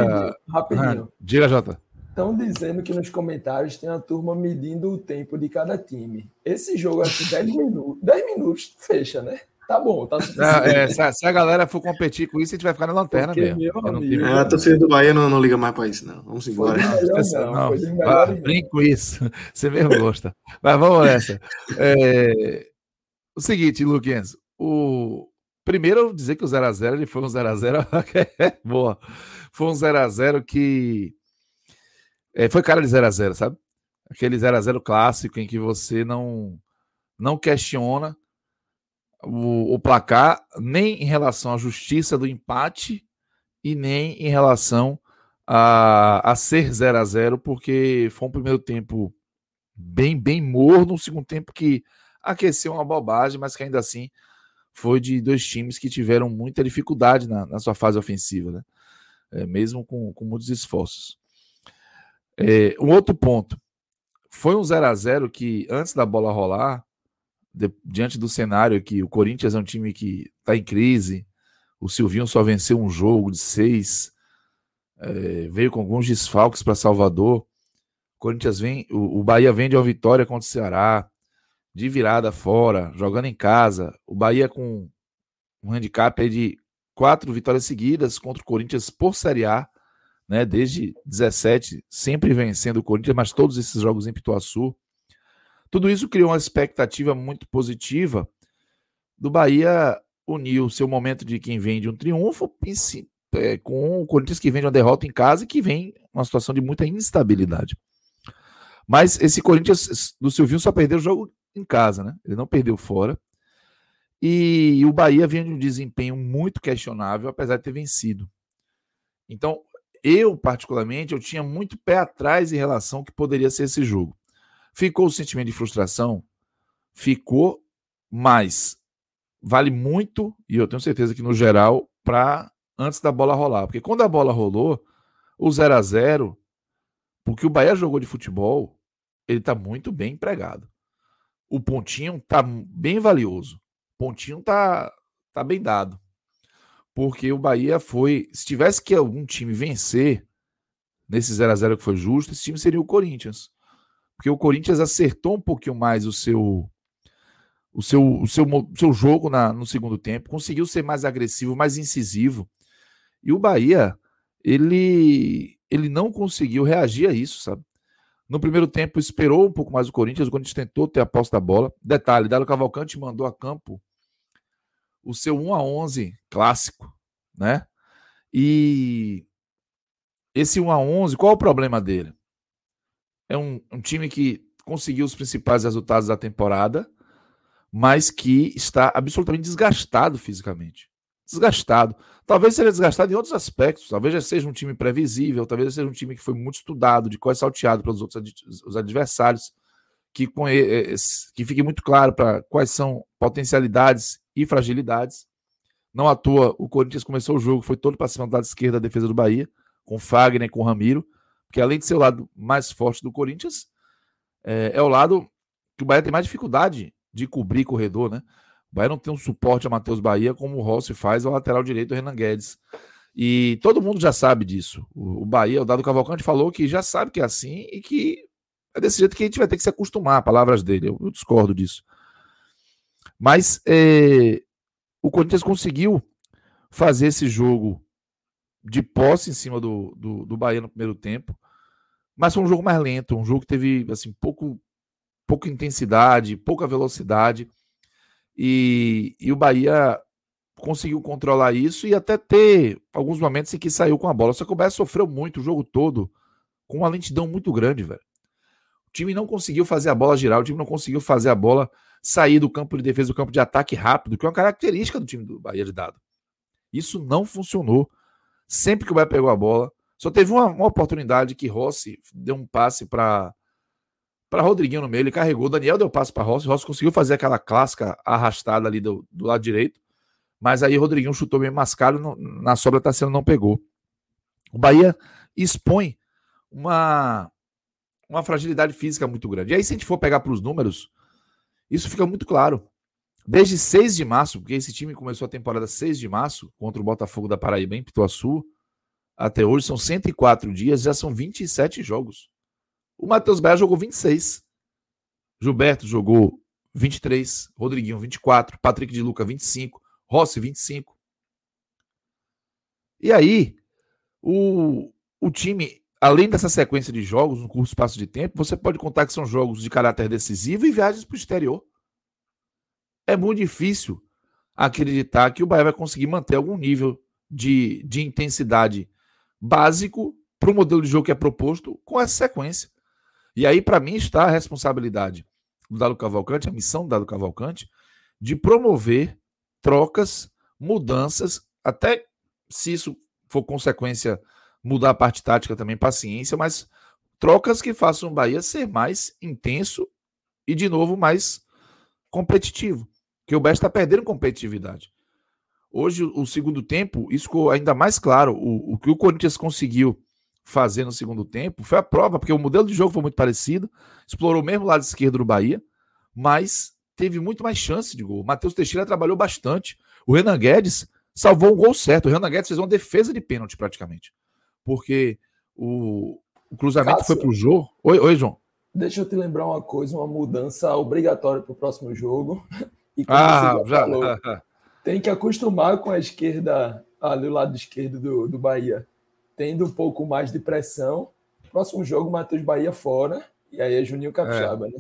rapidinho. rapidinho. Diga, Jota. Estão dizendo que nos comentários tem a turma medindo o tempo de cada time. Esse jogo aqui, 10 minutos, 10 minutos, fecha, né? Tá bom, tá é, se, a, se, a, galera for competir com isso, a gente vai ficar na lanterna Porque, mesmo. Amigo, é, a torcida do Bahia não, não, liga mais para isso, não. Vamos embora. Não, não, não. Brinco isso. Você mesmo gosta. Mas vamos nessa. É, o seguinte, Luquinhas, o primeiro dizer que o 0x0 ele foi um 0x0 é boa. Foi um 0x0 que é, foi cara de 0x0, sabe? Aquele 0x0 clássico em que você não, não questiona o, o placar, nem em relação à justiça do empate e nem em relação a, a ser 0 a 0 porque foi um primeiro tempo bem, bem morno, um segundo tempo que aqueceu uma bobagem, mas que ainda assim foi de dois times que tiveram muita dificuldade na, na sua fase ofensiva, né? É, mesmo com, com muitos esforços. É, um outro ponto, foi um 0 a 0 que antes da bola rolar, de, diante do cenário que o Corinthians é um time que está em crise, o Silvinho só venceu um jogo de seis, é, veio com alguns desfalques para Salvador. O Corinthians vem, o, o Bahia vem de uma vitória contra o Ceará, de virada fora, jogando em casa. O Bahia com um handicap de quatro vitórias seguidas contra o Corinthians por Série A, né? Desde 17, sempre vencendo o Corinthians, mas todos esses jogos em Pituaçu. Tudo isso criou uma expectativa muito positiva do Bahia unir o seu momento de quem vem de um triunfo é, com o Corinthians que vem de uma derrota em casa e que vem uma situação de muita instabilidade. Mas esse Corinthians do Silvinho só perdeu o jogo em casa, né? Ele não perdeu fora. E, o Bahia vinha de um desempenho muito questionável, apesar de ter vencido. Então, eu, particularmente, eu tinha muito pé atrás em relação ao que poderia ser esse jogo. Ficou o sentimento de frustração? Ficou, mas vale muito, e eu tenho certeza que no geral, para antes da bola rolar. Porque quando a bola rolou, o 0 a 0 porque o Bahia jogou de futebol, ele está muito bem empregado. O pontinho está bem valioso. O pontinho está tá bem dado. Porque o Bahia foi. Se tivesse que algum time vencer nesse 0 a 0 que foi justo, esse time seria o Corinthians porque o Corinthians acertou um pouquinho mais o seu o seu, o seu, o seu jogo na, no segundo tempo, conseguiu ser mais agressivo, mais incisivo. E o Bahia, ele, ele não conseguiu reagir a isso, sabe? No primeiro tempo, esperou um pouco mais o Corinthians, o Corinthians tentou ter a posse da bola. Detalhe, Dalo Cavalcante mandou a campo o seu 1 a 11 clássico, né? E esse 1 a 11, qual o problema dele? É um, um time que conseguiu os principais resultados da temporada, mas que está absolutamente desgastado fisicamente. Desgastado. Talvez seja desgastado em outros aspectos. Talvez já seja um time previsível, talvez seja um time que foi muito estudado, de qual é salteado pelos outros os adversários, que, que fique muito claro para quais são potencialidades e fragilidades. Não à toa, o Corinthians começou o jogo, foi todo para cima do lado esquerdo da defesa do Bahia, com Fagner e com Ramiro. Porque além de ser o lado mais forte do Corinthians, é, é o lado que o Bahia tem mais dificuldade de cobrir corredor, né? O Bahia não tem um suporte a Matheus Bahia como o Rossi faz ao lateral direito, o Renan Guedes. E todo mundo já sabe disso. O, Bahia, o Dado Cavalcante falou que já sabe que é assim e que é desse jeito que a gente vai ter que se acostumar, palavras dele. Eu, eu discordo disso. Mas é, o Corinthians conseguiu fazer esse jogo de posse em cima do, do, do Bahia no primeiro tempo. Mas foi um jogo mais lento, um jogo que teve assim pouco, pouca intensidade, pouca velocidade. E, e o Bahia conseguiu controlar isso e até ter alguns momentos em que saiu com a bola. Só que o Bahia sofreu muito o jogo todo, com uma lentidão muito grande, velho. O time não conseguiu fazer a bola girar, o time não conseguiu fazer a bola sair do campo de defesa, do campo de ataque rápido, que é uma característica do time do Bahia de dado. Isso não funcionou. Sempre que o Bahia pegou a bola, só teve uma, uma oportunidade que Rossi deu um passe para para Rodriguinho no meio, ele carregou, Daniel deu passe para Rossi, Rossi conseguiu fazer aquela clássica arrastada ali do, do lado direito, mas aí Rodriguinho chutou bem mascado, no, na sobra Tassiano não pegou. O Bahia expõe uma, uma fragilidade física muito grande. E aí, se a gente for pegar para os números, isso fica muito claro. Desde 6 de março, porque esse time começou a temporada 6 de março contra o Botafogo da Paraíba em Pituaçu, até hoje são 104 dias, já são 27 jogos. O Matheus Baia jogou 26. Gilberto jogou 23, Rodriguinho 24, Patrick de Luca 25, Rossi 25. E aí, o, o time, além dessa sequência de jogos, no curto espaço de tempo, você pode contar que são jogos de caráter decisivo e viagens para o exterior. É muito difícil acreditar que o Bahia vai conseguir manter algum nível de, de intensidade básico para o modelo de jogo que é proposto com essa sequência. E aí, para mim, está a responsabilidade do Dado Cavalcante, a missão do Dado Cavalcante, de promover trocas, mudanças, até se isso for consequência mudar a parte tática também, paciência, mas trocas que façam o Bahia ser mais intenso e, de novo, mais competitivo. Que o Bahia está perdendo competitividade. Hoje, o segundo tempo, isso ficou ainda mais claro. O, o que o Corinthians conseguiu fazer no segundo tempo foi a prova, porque o modelo de jogo foi muito parecido, explorou o mesmo lado esquerdo do Bahia, mas teve muito mais chance de gol. O Matheus Teixeira trabalhou bastante. O Renan Guedes salvou um gol certo. O Renan Guedes fez uma defesa de pênalti praticamente porque o, o cruzamento Cássio, foi pro Jô. Oi, oi, João. Deixa eu te lembrar uma coisa, uma mudança obrigatória para o próximo jogo. E ah, já, falou, tem que acostumar com a esquerda, ali o lado esquerdo do, do Bahia, tendo um pouco mais de pressão. Próximo jogo, Matheus Bahia fora, e aí é Juninho Capixaba, é. né?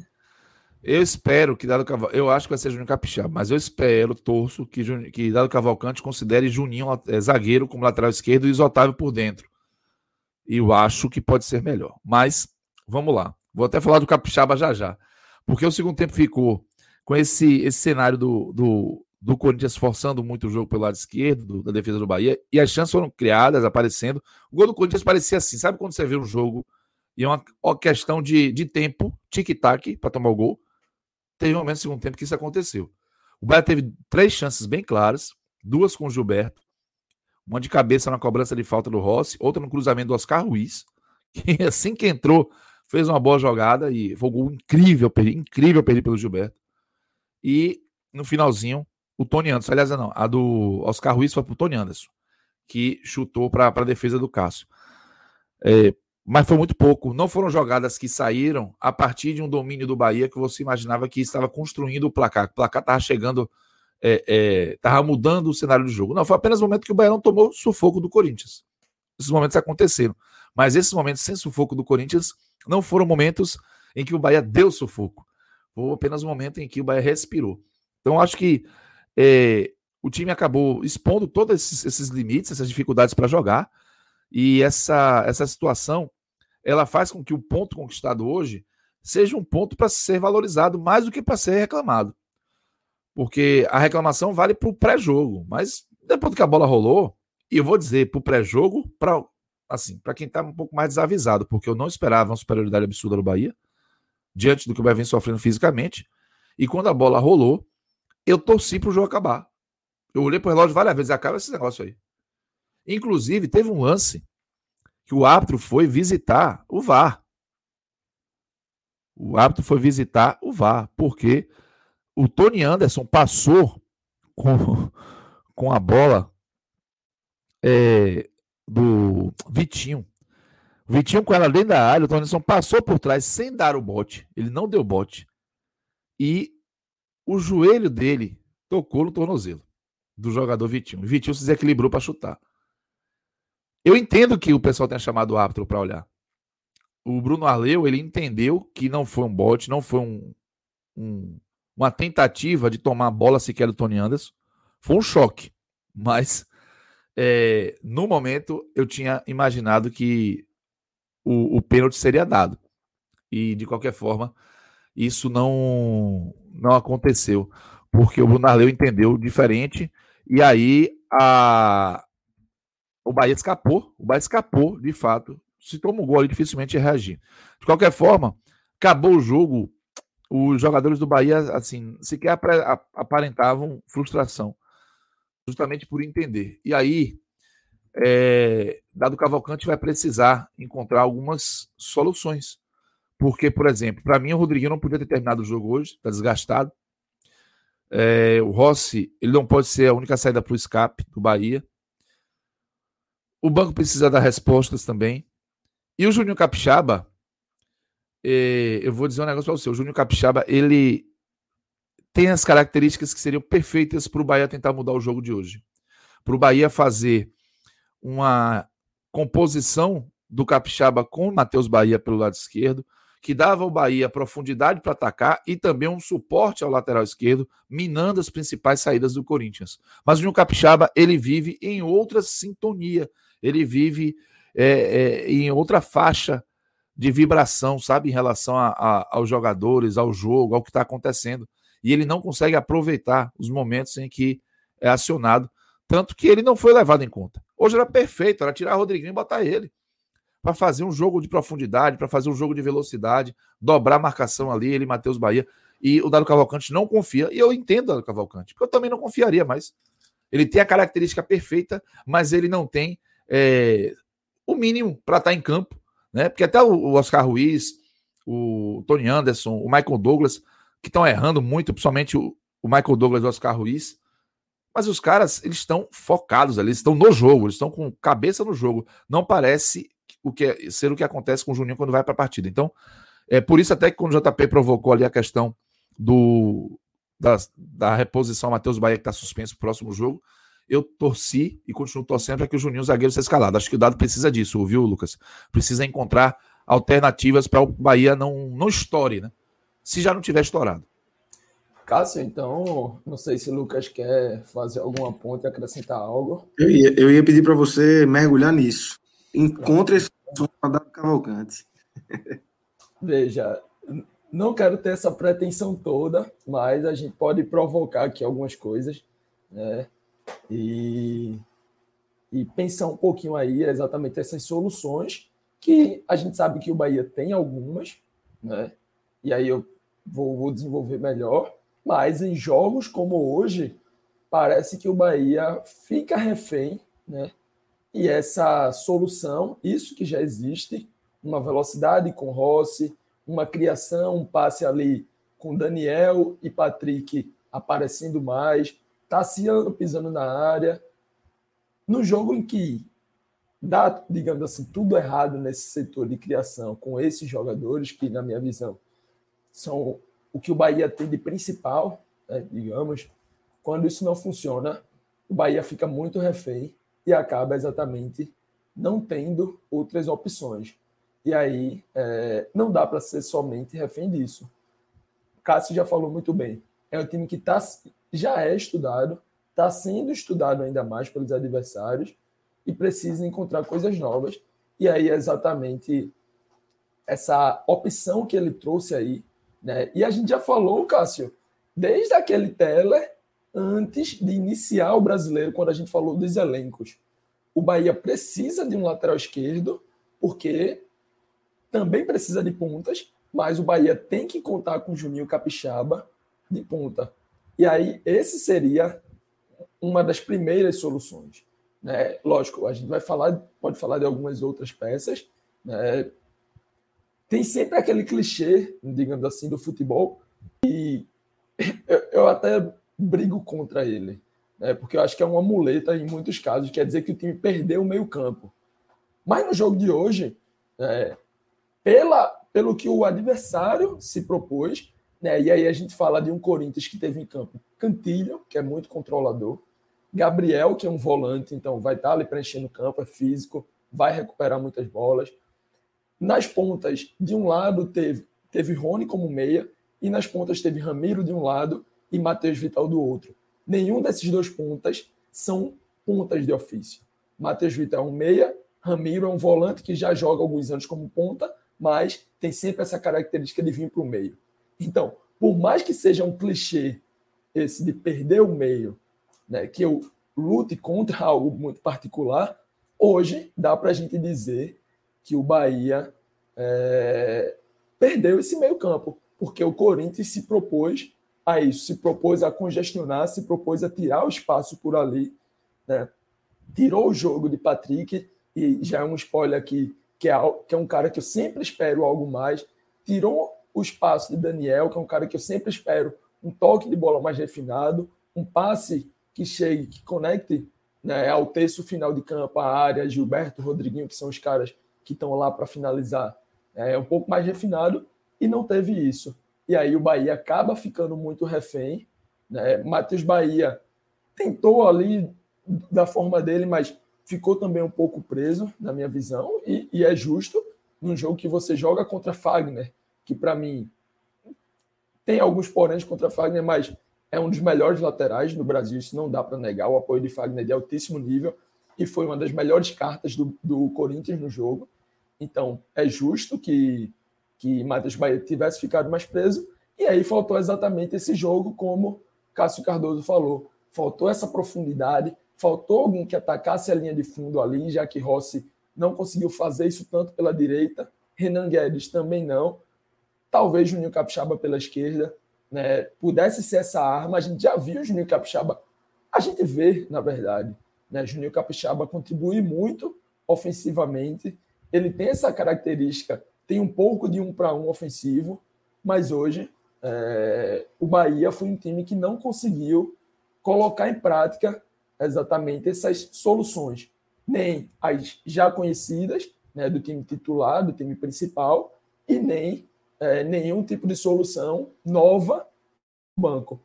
Eu espero que Dado Cavalcante, eu acho que vai ser Juninho Capixaba, mas eu espero, torço, que, que Dado Cavalcante considere Juninho é, zagueiro como lateral esquerdo e Otávio por dentro. E eu acho que pode ser melhor. Mas vamos lá. Vou até falar do Capixaba já já. Porque o segundo tempo ficou com esse, esse cenário do, do, do Corinthians forçando muito o jogo pelo lado esquerdo, do, da defesa do Bahia, e as chances foram criadas, aparecendo. O gol do Corinthians parecia assim: sabe quando você vê um jogo e é uma, uma questão de, de tempo, tic-tac, para tomar o gol? Teve um momento no segundo tempo que isso aconteceu. O Bahia teve três chances bem claras, duas com o Gilberto, uma de cabeça na cobrança de falta do Rossi, outra no cruzamento do Oscar Ruiz, que assim que entrou fez uma boa jogada e foi um gol incrível, incrível perder pelo Gilberto. E no finalzinho, o Tony Anderson, aliás, não, a do Oscar Ruiz foi pro Tony Anderson, que chutou para a defesa do Cássio. É, mas foi muito pouco. Não foram jogadas que saíram a partir de um domínio do Bahia que você imaginava que estava construindo o placar. O placar estava chegando estava é, é, mudando o cenário do jogo. Não, foi apenas o momento que o Bahia não tomou sufoco do Corinthians. Esses momentos aconteceram. Mas esses momentos sem sufoco do Corinthians não foram momentos em que o Bahia deu sufoco. Foi apenas um momento em que o Bahia respirou. Então, acho que é, o time acabou expondo todos esses, esses limites, essas dificuldades para jogar. E essa, essa situação ela faz com que o ponto conquistado hoje seja um ponto para ser valorizado mais do que para ser reclamado porque a reclamação vale para o pré-jogo, mas depois que a bola rolou, e eu vou dizer para o pré-jogo, para assim, para quem está um pouco mais desavisado, porque eu não esperava uma superioridade absurda do Bahia, diante do que o vem sofrendo fisicamente, e quando a bola rolou, eu torci para o jogo acabar. Eu olhei para o relógio várias vezes, acaba esse negócio aí. Inclusive, teve um lance que o árbitro foi visitar o VAR. O árbitro foi visitar o VAR, porque o Tony Anderson passou com, com a bola é, do Vitinho. Vitinho com ela dentro da área, o Tony Anderson passou por trás sem dar o bote. Ele não deu bote. E o joelho dele tocou no tornozelo do jogador Vitinho. O Vitinho se desequilibrou para chutar. Eu entendo que o pessoal tenha chamado o árbitro para olhar. O Bruno Arleu, ele entendeu que não foi um bote, não foi um, um, uma tentativa de tomar a bola sequer do Tony Anderson. Foi um choque. Mas, é, no momento, eu tinha imaginado que o, o pênalti seria dado. E, de qualquer forma, isso não, não aconteceu. Porque o Bruno Arleu entendeu diferente. E aí, a, o Bahia escapou. O Bahia escapou, de fato. Se toma um gol ali, dificilmente ia reagir. De qualquer forma, acabou o jogo. Os jogadores do Bahia, assim, sequer aparentavam frustração justamente por entender. E aí, é, Dado Cavalcante vai precisar encontrar algumas soluções. Porque, por exemplo, para mim o Rodriguinho não podia ter terminado o jogo hoje, está desgastado. É, o Rossi, ele não pode ser a única saída para o escape do Bahia. O banco precisa dar respostas também. E o Júnior Capixaba, é, eu vou dizer um negócio para você. O Júnior Capixaba, ele tem as características que seriam perfeitas para o Bahia tentar mudar o jogo de hoje. Para o Bahia fazer uma composição do Capixaba com o Matheus Bahia pelo lado esquerdo, que dava ao Bahia profundidade para atacar e também um suporte ao lateral esquerdo, minando as principais saídas do Corinthians. Mas o Capixaba, ele vive em outra sintonia, ele vive é, é, em outra faixa de vibração, sabe, em relação a, a, aos jogadores, ao jogo, ao que está acontecendo e ele não consegue aproveitar os momentos em que é acionado, tanto que ele não foi levado em conta. Hoje era perfeito, era tirar o Rodriguinho e botar ele para fazer um jogo de profundidade, para fazer um jogo de velocidade, dobrar a marcação ali, ele e Matheus Bahia. E o Dado Cavalcante não confia, e eu entendo o Dado Cavalcante, porque eu também não confiaria mais. Ele tem a característica perfeita, mas ele não tem é, o mínimo para estar tá em campo, né? Porque até o Oscar Ruiz, o Tony Anderson, o Michael Douglas que estão errando muito, principalmente o, o Michael Douglas e o Oscar Ruiz. Mas os caras, eles estão focados ali, estão no jogo, eles estão com cabeça no jogo. Não parece o que é, ser o que acontece com o Juninho quando vai para a partida. Então, é por isso até que quando o JP provocou ali a questão do da, da reposição Matheus Bahia que está suspenso para o próximo jogo, eu torci e continuo torcendo para que o Juninho zagueiro seja escalado. Acho que o Dado precisa disso, viu, Lucas? Precisa encontrar alternativas para o Bahia não, não estoure, né? se já não tiver estourado. Cássio, então, não sei se o Lucas quer fazer alguma ponte, acrescentar algo. Eu ia, eu ia pedir para você mergulhar nisso. Encontre esse para Cavalcante. Veja, não quero ter essa pretensão toda, mas a gente pode provocar aqui algumas coisas, né? E, e pensar um pouquinho aí exatamente essas soluções que a gente sabe que o Bahia tem algumas, né? E aí eu vou, vou desenvolver melhor. Mas em jogos como hoje, parece que o Bahia fica refém, né? E essa solução, isso que já existe, uma velocidade com Rossi, uma criação, um passe ali com Daniel e Patrick aparecendo mais, Tassiano pisando na área. No jogo em que dá, digamos assim, tudo errado nesse setor de criação com esses jogadores, que, na minha visão, são o que o Bahia tem de principal, né, digamos, quando isso não funciona, o Bahia fica muito refém e acaba exatamente não tendo outras opções. E aí é, não dá para ser somente refém disso. O Cássio já falou muito bem. É um time que tá, já é estudado, está sendo estudado ainda mais pelos adversários e precisa encontrar coisas novas. E aí é exatamente essa opção que ele trouxe aí né? E a gente já falou, Cássio, desde aquele Teller, antes de iniciar o brasileiro, quando a gente falou dos elencos. O Bahia precisa de um lateral esquerdo, porque também precisa de pontas, mas o Bahia tem que contar com o Juninho Capixaba de ponta. E aí, esse seria uma das primeiras soluções. Né? Lógico, a gente vai falar, pode falar de algumas outras peças, né? Tem sempre aquele clichê, digamos assim, do futebol, e eu, eu até brigo contra ele, né? porque eu acho que é uma muleta em muitos casos, quer dizer que o time perdeu o meio campo. Mas no jogo de hoje, é, pela, pelo que o adversário se propôs, né? e aí a gente fala de um Corinthians que teve em campo Cantilho, que é muito controlador, Gabriel, que é um volante, então vai estar ali preenchendo o campo, é físico, vai recuperar muitas bolas. Nas pontas, de um lado, teve, teve Rony como meia, e nas pontas teve Ramiro de um lado e Matheus Vital do outro. Nenhum desses dois pontas são pontas de ofício. Matheus Vital é um meia, Ramiro é um volante que já joga alguns anos como ponta, mas tem sempre essa característica de vir para o meio. Então, por mais que seja um clichê esse de perder o meio, né, que eu lute contra algo muito particular, hoje dá para a gente dizer que o Bahia é, perdeu esse meio campo, porque o Corinthians se propôs a isso, se propôs a congestionar, se propôs a tirar o espaço por ali, né? tirou o jogo de Patrick, e já é um spoiler aqui, que é, que é um cara que eu sempre espero algo mais, tirou o espaço de Daniel, que é um cara que eu sempre espero um toque de bola mais refinado, um passe que chegue, que conecte né, ao terço final de campo, a área, Gilberto, Rodriguinho, que são os caras que estão lá para finalizar, é um pouco mais refinado, e não teve isso. E aí o Bahia acaba ficando muito refém. Né? Matheus Bahia tentou ali da forma dele, mas ficou também um pouco preso, na minha visão, e, e é justo num jogo que você joga contra Fagner, que para mim tem alguns poréns contra Fagner, mas é um dos melhores laterais no Brasil, isso não dá para negar. O apoio de Fagner é de altíssimo nível e foi uma das melhores cartas do, do Corinthians no jogo. Então, é justo que, que Matheus Bahia tivesse ficado mais preso. E aí faltou exatamente esse jogo, como Cássio Cardoso falou. Faltou essa profundidade, faltou alguém que atacasse a linha de fundo ali, já que Rossi não conseguiu fazer isso tanto pela direita, Renan Guedes também não. Talvez Juninho Capixaba pela esquerda né, pudesse ser essa arma. A gente já viu Juninho Capixaba, a gente vê, na verdade, né, Juninho Capixaba contribui muito ofensivamente. Ele tem essa característica, tem um pouco de um para um ofensivo, mas hoje é, o Bahia foi um time que não conseguiu colocar em prática exatamente essas soluções, nem as já conhecidas né, do time titular, do time principal, e nem é, nenhum tipo de solução nova no banco.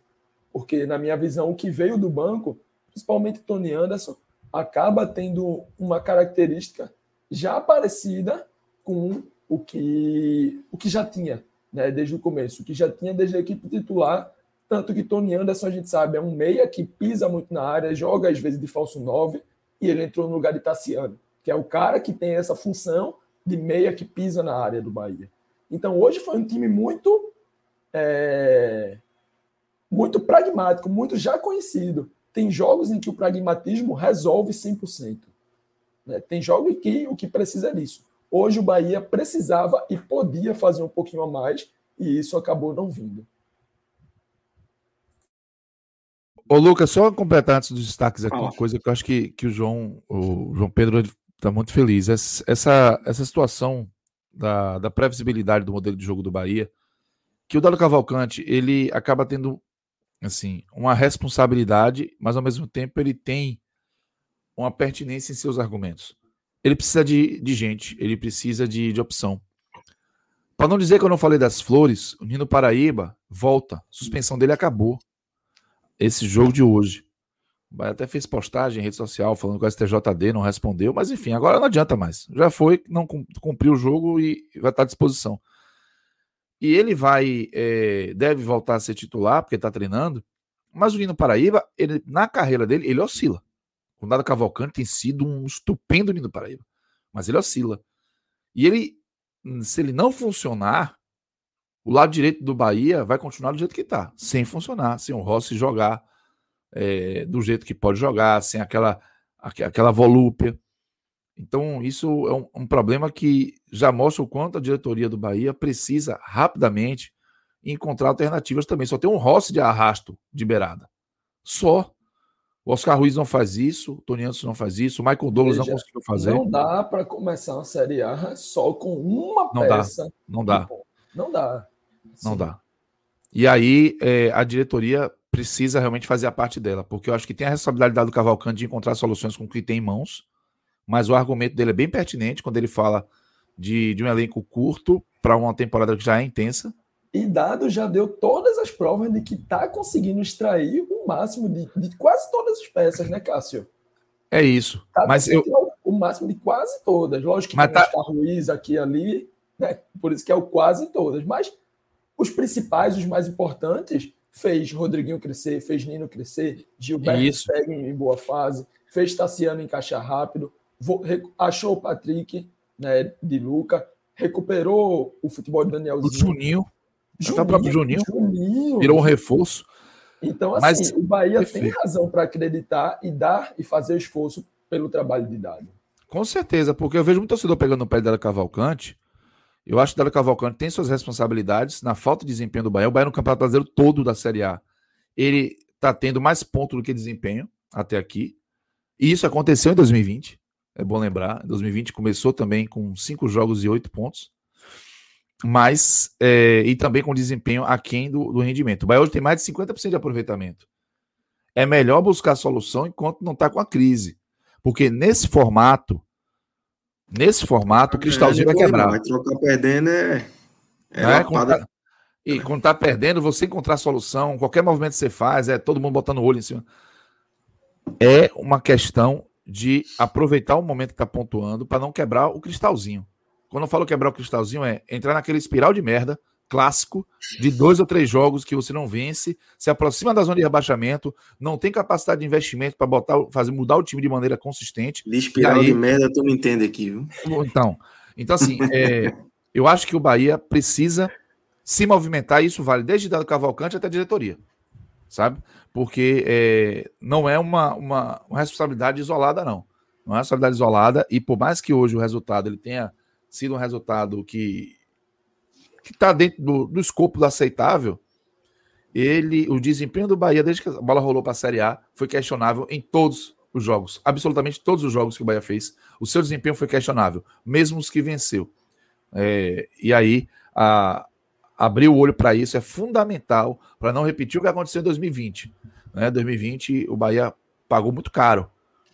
Porque, na minha visão, o que veio do banco, principalmente Tony Anderson, acaba tendo uma característica já parecida com o que, o que já tinha né, desde o começo, o que já tinha desde a equipe titular. Tanto que Tony Anderson, a gente sabe, é um meia que pisa muito na área, joga às vezes de falso 9, e ele entrou no lugar de Tassiano, que é o cara que tem essa função de meia que pisa na área do Bahia. Então, hoje foi um time muito é, muito pragmático, muito já conhecido. Tem jogos em que o pragmatismo resolve 100%. Né? Tem jogos em que o que precisa é disso. Hoje o Bahia precisava e podia fazer um pouquinho a mais, e isso acabou não vindo. Ô, Lucas, só completar antes dos destaques aqui, uma coisa que eu acho que, que o João, o João Pedro está muito feliz. Essa, essa situação da, da previsibilidade do modelo de jogo do Bahia, que o Dado Cavalcante ele acaba tendo assim uma responsabilidade, mas ao mesmo tempo ele tem uma pertinência em seus argumentos. Ele precisa de, de gente, ele precisa de, de opção. Para não dizer que eu não falei das flores, o Nino Paraíba volta. A suspensão dele acabou. Esse jogo de hoje. Bahia até fez postagem em rede social falando que o STJD não respondeu, mas enfim, agora não adianta mais. Já foi, não cumpriu o jogo e vai estar à disposição. E ele vai, é, deve voltar a ser titular, porque está treinando, mas o Nino Paraíba, ele, na carreira dele, ele oscila. O Nada Cavalcante tem sido um estupendo Nino Paraíba, mas ele oscila. E ele, se ele não funcionar, o lado direito do Bahia vai continuar do jeito que está, sem funcionar, sem o Rossi jogar é, do jeito que pode jogar, sem aquela, aquela volúpia. Então, isso é um, um, problema que já mostra o quanto a diretoria do Bahia precisa rapidamente encontrar alternativas também. Só tem um Rossi de arrasto de beirada. Só. O Oscar Ruiz não faz isso, o Tony Anderson não faz isso, o Michael Douglas Veja, não conseguiu fazer. Não dá para começar uma Série A só com uma não peça. Dá, não dá. Não dá. Sim. Não dá. E aí é, a diretoria precisa realmente fazer a parte dela, porque eu acho que tem a responsabilidade do Cavalcante de encontrar soluções com o que tem em mãos, mas o argumento dele é bem pertinente quando ele fala de, de um elenco curto para uma temporada que já é intensa. E Dado já deu todas as provas de que está conseguindo extrair o máximo de, de, quase todas as peças, né, Cássio? É isso. Tá mas eu o máximo de quase todas. Lógico que mas tá... Ruiz aqui ali, né? Por isso que é o quase todas. Mas os principais, os mais importantes, fez Rodriguinho crescer, fez Nino crescer, Gilberto segue em boa fase, fez Tassiano encaixar rápido, achou o Patrick né, de Luca, recuperou o futebol de Danielzinho. O Juninho. Juninho, o próprio Juninho, Juninho, virou um reforço. Então, assim, Mas, o Bahia perfeito. tem razão para acreditar e dar e fazer esforço pelo trabalho de dado. Com certeza, porque eu vejo muito torcedor pegando no pé dela Cavalcante. Eu acho que Dela Cavalcante tem suas responsabilidades na falta de desempenho do Bahia. O Bahia no Campeonato Brasileiro todo da Série A, ele está tendo mais pontos do que desempenho até aqui. E isso aconteceu em 2020. É bom lembrar. 2020 começou também com cinco jogos e oito pontos. Mas, é, e também com desempenho aquém do, do rendimento. O Bahia hoje tem mais de 50% de aproveitamento. É melhor buscar solução enquanto não está com a crise. Porque nesse formato, nesse formato, o cristalzinho é, vai quebrar. Vai trocar perdendo é. é, é quando tá, e quando tá perdendo, você encontrar solução, qualquer movimento que você faz, é todo mundo botando o olho em cima. É uma questão de aproveitar o momento que está pontuando para não quebrar o cristalzinho. Quando eu falo quebrar o cristalzinho, é entrar naquele espiral de merda clássico de dois ou três jogos que você não vence, se aproxima da zona de rebaixamento, não tem capacidade de investimento para botar, fazer mudar o time de maneira consistente. De espiral aí, de merda, tu me entende aqui, viu? Então, então assim, é, eu acho que o Bahia precisa se movimentar, e isso vale desde Dado Cavalcante até a diretoria, sabe? porque é, não é uma, uma, uma, responsabilidade isolada, não. Não é uma responsabilidade isolada, e por mais que hoje o resultado ele tenha sido um resultado que está dentro do, do escopo do aceitável, ele, o desempenho do Bahia, desde que a bola rolou para a Série A, foi questionável em todos os jogos. Absolutamente todos os jogos que o Bahia fez. O seu desempenho foi questionável, mesmo os que venceu. É, e aí, a, abrir o olho para isso é fundamental para não repetir o que aconteceu em 2020. Né? 2020, o Bahia pagou muito caro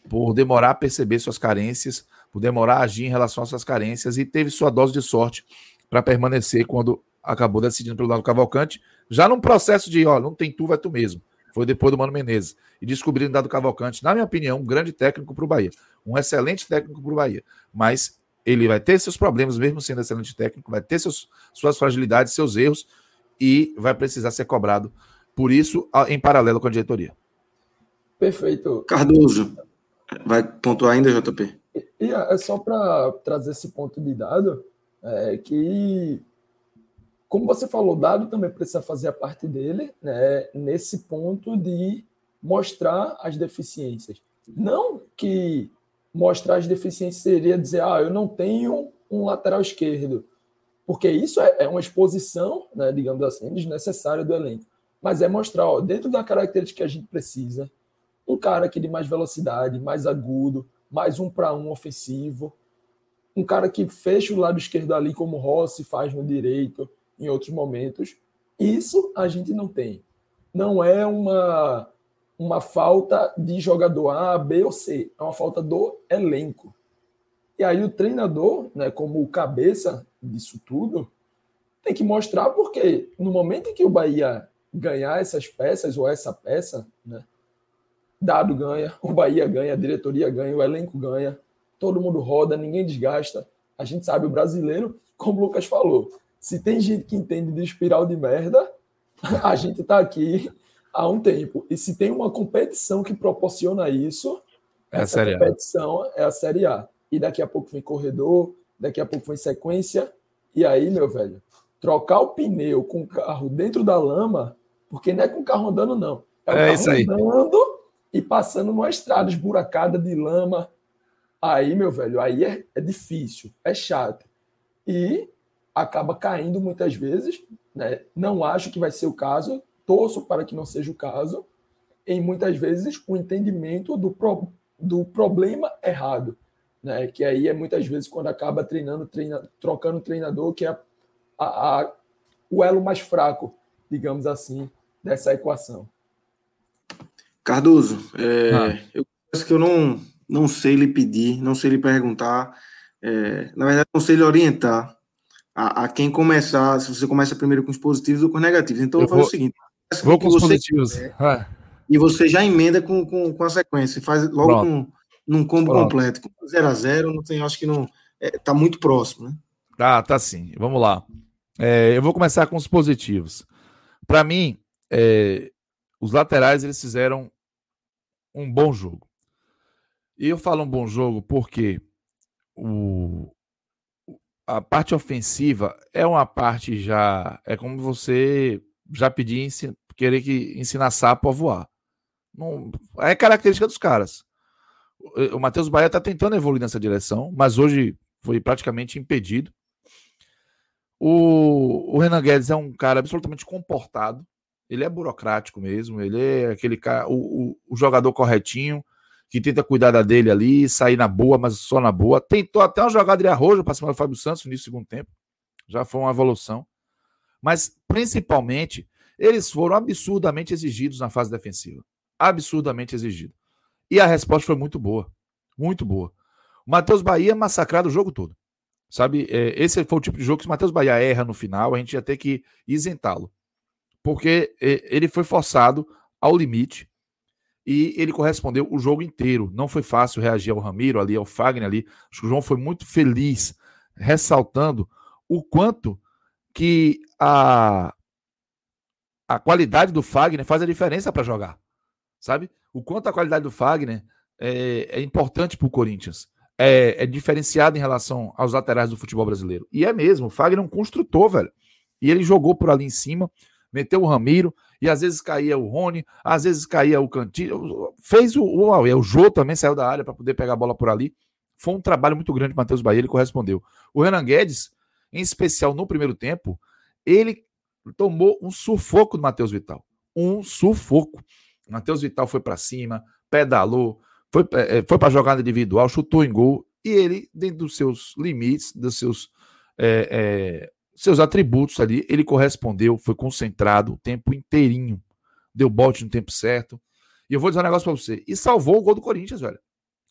por demorar a perceber suas carências, por demorar a agir em relação às suas carências e teve sua dose de sorte para permanecer quando acabou decidindo pelo lado Cavalcante, já num processo de, ó, não tem tu, vai tu mesmo. Foi depois do Mano Menezes. E descobrindo dado Cavalcante, na minha opinião, um grande técnico para o Bahia. Um excelente técnico para o Bahia. Mas ele vai ter seus problemas, mesmo sendo excelente técnico, vai ter seus, suas fragilidades, seus erros, e vai precisar ser cobrado por isso, em paralelo com a diretoria. Perfeito. Cardoso, vai pontuar ainda, JP? E é só para trazer esse ponto de dado, é que, como você falou, o dado também precisa fazer a parte dele, né, nesse ponto de mostrar as deficiências. Não que mostrar as deficiências seria dizer, ah, eu não tenho um lateral esquerdo, porque isso é, é uma exposição, né, digamos assim, desnecessária do elenco. Mas é mostrar, ó, dentro da característica que a gente precisa, um cara aqui de mais velocidade, mais agudo, mais um para um ofensivo, um cara que fecha o lado esquerdo ali, como Rossi faz no direito em outros momentos. Isso a gente não tem. Não é uma uma falta de jogador A, B ou C, é uma falta do elenco. E aí o treinador, né, como cabeça disso tudo, tem que mostrar porque no momento em que o Bahia ganhar essas peças ou essa peça, né, Dado ganha, o Bahia ganha, a diretoria ganha, o elenco ganha, todo mundo roda, ninguém desgasta. A gente sabe o brasileiro, como o Lucas falou, se tem gente que entende de espiral de merda, a gente está aqui há um tempo. E se tem uma competição que proporciona isso, é essa a competição é a Série A. E daqui a pouco vem corredor, daqui a pouco vem sequência. E aí, meu velho, trocar o pneu com o carro dentro da lama, porque não é com o carro andando, não. É, o é isso aí. andando e passando numa estrada esburacada de lama. Aí, meu velho, aí é, é difícil, é chato. E acaba caindo muitas vezes. Né? Não acho que vai ser o caso, torço para que não seja o caso, em muitas vezes o entendimento do, pro, do problema errado, né? que aí é muitas vezes quando acaba treinando, treina, trocando treinador, que é a, a, o elo mais fraco digamos assim, dessa equação. Cardoso, é, ah. eu acho que eu não, não sei lhe pedir, não sei lhe perguntar, é, na verdade, não sei lhe orientar a, a, quem começar, se você começa primeiro com os positivos ou com os negativos. Então, eu, vou fazer o seguinte: vou com os positivos. Ah. E você já emenda com, com, com a sequência, faz logo com, num combo Pronto. completo. 0 a 0 não tem, acho que não. É, tá muito próximo, né? Tá, tá sim. Vamos lá. É, eu vou começar com os positivos. Para mim, é, os laterais eles fizeram um bom jogo. E eu falo um bom jogo porque o, a parte ofensiva é uma parte já. É como você já pedir, querer que ensinar sapo a voar. Não, é característica dos caras. O, Matheus Bahia está tentando evoluir nessa direção, mas hoje foi praticamente impedido. O, o Renan Guedes é um cara absolutamente comportado. Ele é burocrático mesmo. Ele é aquele cara, o, o, o jogador corretinho que tenta cuidar da dele ali, sair na boa, mas só na boa. Tentou até uma jogada de arrojo para cima do Fábio Santos no segundo tempo. Já foi uma evolução. Mas, principalmente, eles foram absurdamente exigidos na fase defensiva. Absurdamente exigidos. E a resposta foi muito boa. Muito boa. O Matheus Bahia massacrado o jogo todo. Sabe, é, esse foi o tipo de jogo que se o Matheus Bahia erra no final, a gente ia ter que isentá-lo. Porque é, ele foi forçado ao limite e ele correspondeu o jogo inteiro. Não foi fácil reagir ao Ramiro ali, ao Fagner ali. Acho que o João foi muito feliz, ressaltando o quanto que a, a qualidade do Fagner faz a diferença para jogar. Sabe? O quanto a qualidade do Fagner é, é importante para o Corinthians. É, é diferenciado em relação aos laterais do futebol brasileiro. E é mesmo, o Fagner é um construtor, velho. E ele jogou por ali em cima, meteu o Ramiro, e às vezes caía o Rony, às vezes caía o Cantinho. Fez o, o, o Jô também saiu da área para poder pegar a bola por ali. Foi um trabalho muito grande Matheus Bahia, ele correspondeu. O Renan Guedes, em especial no primeiro tempo, ele tomou um sufoco do Matheus Vital. Um sufoco. Matheus Vital foi para cima, pedalou, foi, é, foi para jogada individual, chutou em gol, e ele, dentro dos seus limites, dos seus é, é, seus atributos ali, ele correspondeu, foi concentrado o tempo inteirinho, deu bote no tempo certo. E eu vou dizer um negócio para você, e salvou o gol do Corinthians, velho.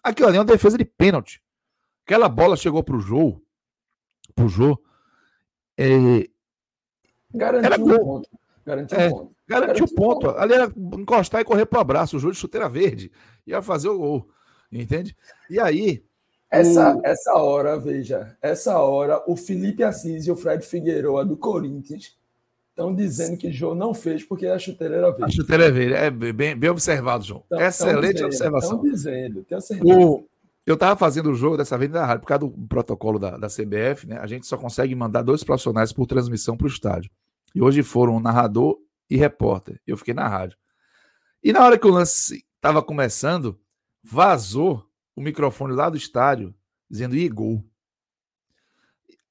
Aquilo ali é uma defesa de pênalti. Aquela bola chegou pro Jô, pro Jô, é... Garantiu era gol. ponto. Garantiu é, ponto. Garantiu o ponto. ponto. Ali era encostar e correr pro abraço. O Jô de chuteira verde. Ia fazer o gol. Entende? E aí, essa, o... essa hora, veja, essa hora, o Felipe Assis e o Fred Figueiredo do Corinthians estão dizendo que João não fez porque a chuteira era verde. A chuteira é verde, é bem, bem observado, João. Tão, Excelente dizendo, observação. Estão dizendo, tenho certeza. O, eu estava fazendo o jogo dessa vez na rádio, por causa do protocolo da, da CBF, né? A gente só consegue mandar dois profissionais por transmissão para o estádio. E hoje foram um narrador e repórter. Eu fiquei na rádio. E na hora que o lance estava começando, vazou o microfone lá do estádio, dizendo e gol.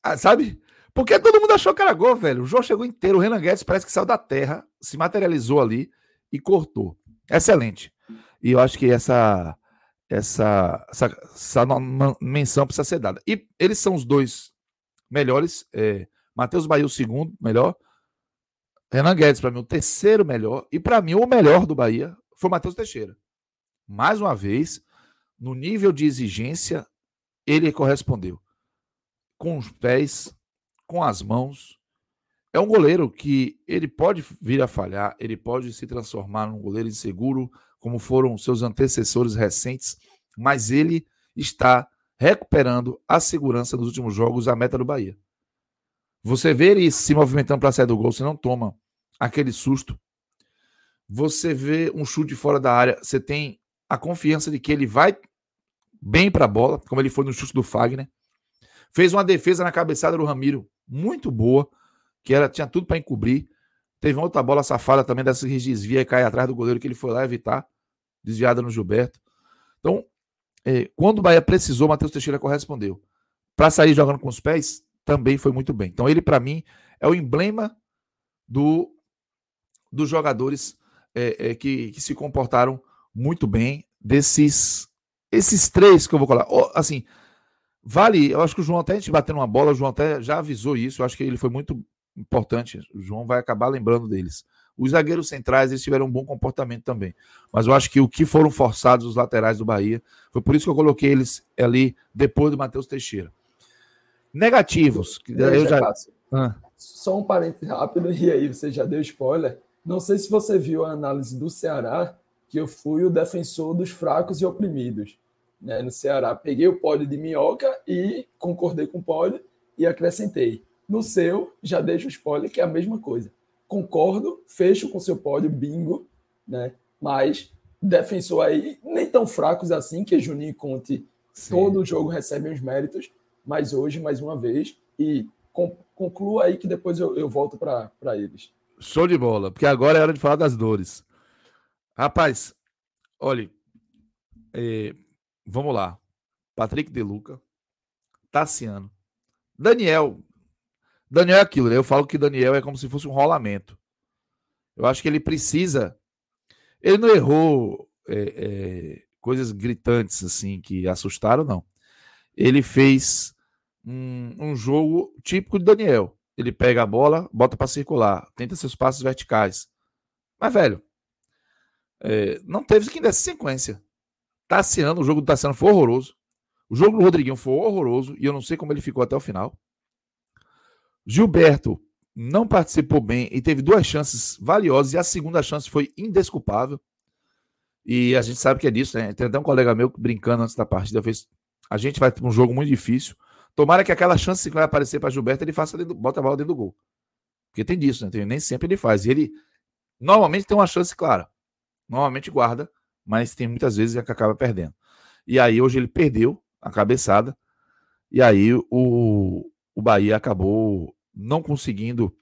Ah, sabe? Porque todo mundo achou que era gol, velho. O jogo chegou inteiro. O Renan Guedes parece que saiu da terra, se materializou ali e cortou. Excelente. E eu acho que essa essa, essa, essa menção precisa ser dada. E eles são os dois melhores. É, Matheus Bahia, o segundo melhor. Renan Guedes, para mim, o terceiro melhor. E para mim, o melhor do Bahia foi Matheus Teixeira. Mais uma vez, no nível de exigência, ele correspondeu. Com os pés, com as mãos. É um goleiro que ele pode vir a falhar, ele pode se transformar num goleiro inseguro, como foram seus antecessores recentes, mas ele está recuperando a segurança nos últimos jogos, a meta do Bahia. Você vê ele se movimentando para sair do gol, você não toma aquele susto. Você vê um chute fora da área, você tem a confiança de que ele vai bem para a bola, como ele foi no chute do Fagner. Fez uma defesa na cabeçada do Ramiro muito boa, que era tinha tudo para encobrir. Teve uma outra bola safada também dessa que desvia e cai atrás do goleiro que ele foi lá evitar, desviada no Gilberto. Então, é, quando o Bahia precisou, Matheus Teixeira correspondeu. Para sair jogando com os pés, também foi muito bem. Então, ele, para mim, é o emblema do, dos jogadores é, é, que, que se comportaram muito bem, desses esses três que eu vou colar, assim, vale. Eu acho que o João até a gente batendo uma bola, o João até já avisou isso. Eu acho que ele foi muito importante. O João vai acabar lembrando deles. Os zagueiros centrais eles tiveram um bom comportamento também. Mas eu acho que o que foram forçados os laterais do Bahia, foi por isso que eu coloquei eles ali depois do Matheus Teixeira. Negativos. Que eu já... Ah. Só um parênteses rápido, e aí você já deu spoiler. Não sei se você viu a análise do Ceará, que eu fui o defensor dos fracos e oprimidos. Né? No Ceará, peguei o pódio de minhoca e concordei com o pódio e acrescentei. No seu, já deixo o spoiler, que é a mesma coisa concordo, fecho com seu pódio, bingo, né? Mas defensor aí nem tão fracos assim, que Juninho e Conte Sim. todo jogo recebem os méritos, mas hoje, mais uma vez, e conclua aí que depois eu, eu volto para eles. Show de bola, porque agora é hora de falar das dores. Rapaz, olhe, é, vamos lá. Patrick De Luca, Tassiano, Daniel, Daniel é aquilo, né? Eu falo que Daniel é como se fosse um rolamento. Eu acho que ele precisa. Ele não errou é, é, coisas gritantes, assim, que assustaram, não. Ele fez um, um jogo típico de Daniel. Ele pega a bola, bota para circular, tenta seus passos verticais. Mas, velho, é, não teve quem desse sequência. Tassiano, o jogo do Tassiano foi horroroso. O jogo do Rodriguinho foi horroroso e eu não sei como ele ficou até o final. Gilberto não participou bem e teve duas chances valiosas, e a segunda chance foi indesculpável. E a gente sabe que é disso, né? Tem até um colega meu brincando antes da partida, fez. A gente vai ter um jogo muito difícil. Tomara que aquela chance que vai aparecer para Gilberto ele faça dentro, bota a bola dentro do gol. Porque tem disso, né? Tem, nem sempre ele faz. E ele normalmente tem uma chance clara. Normalmente guarda, mas tem muitas vezes que acaba perdendo. E aí hoje ele perdeu a cabeçada. E aí o, o Bahia acabou não conseguindo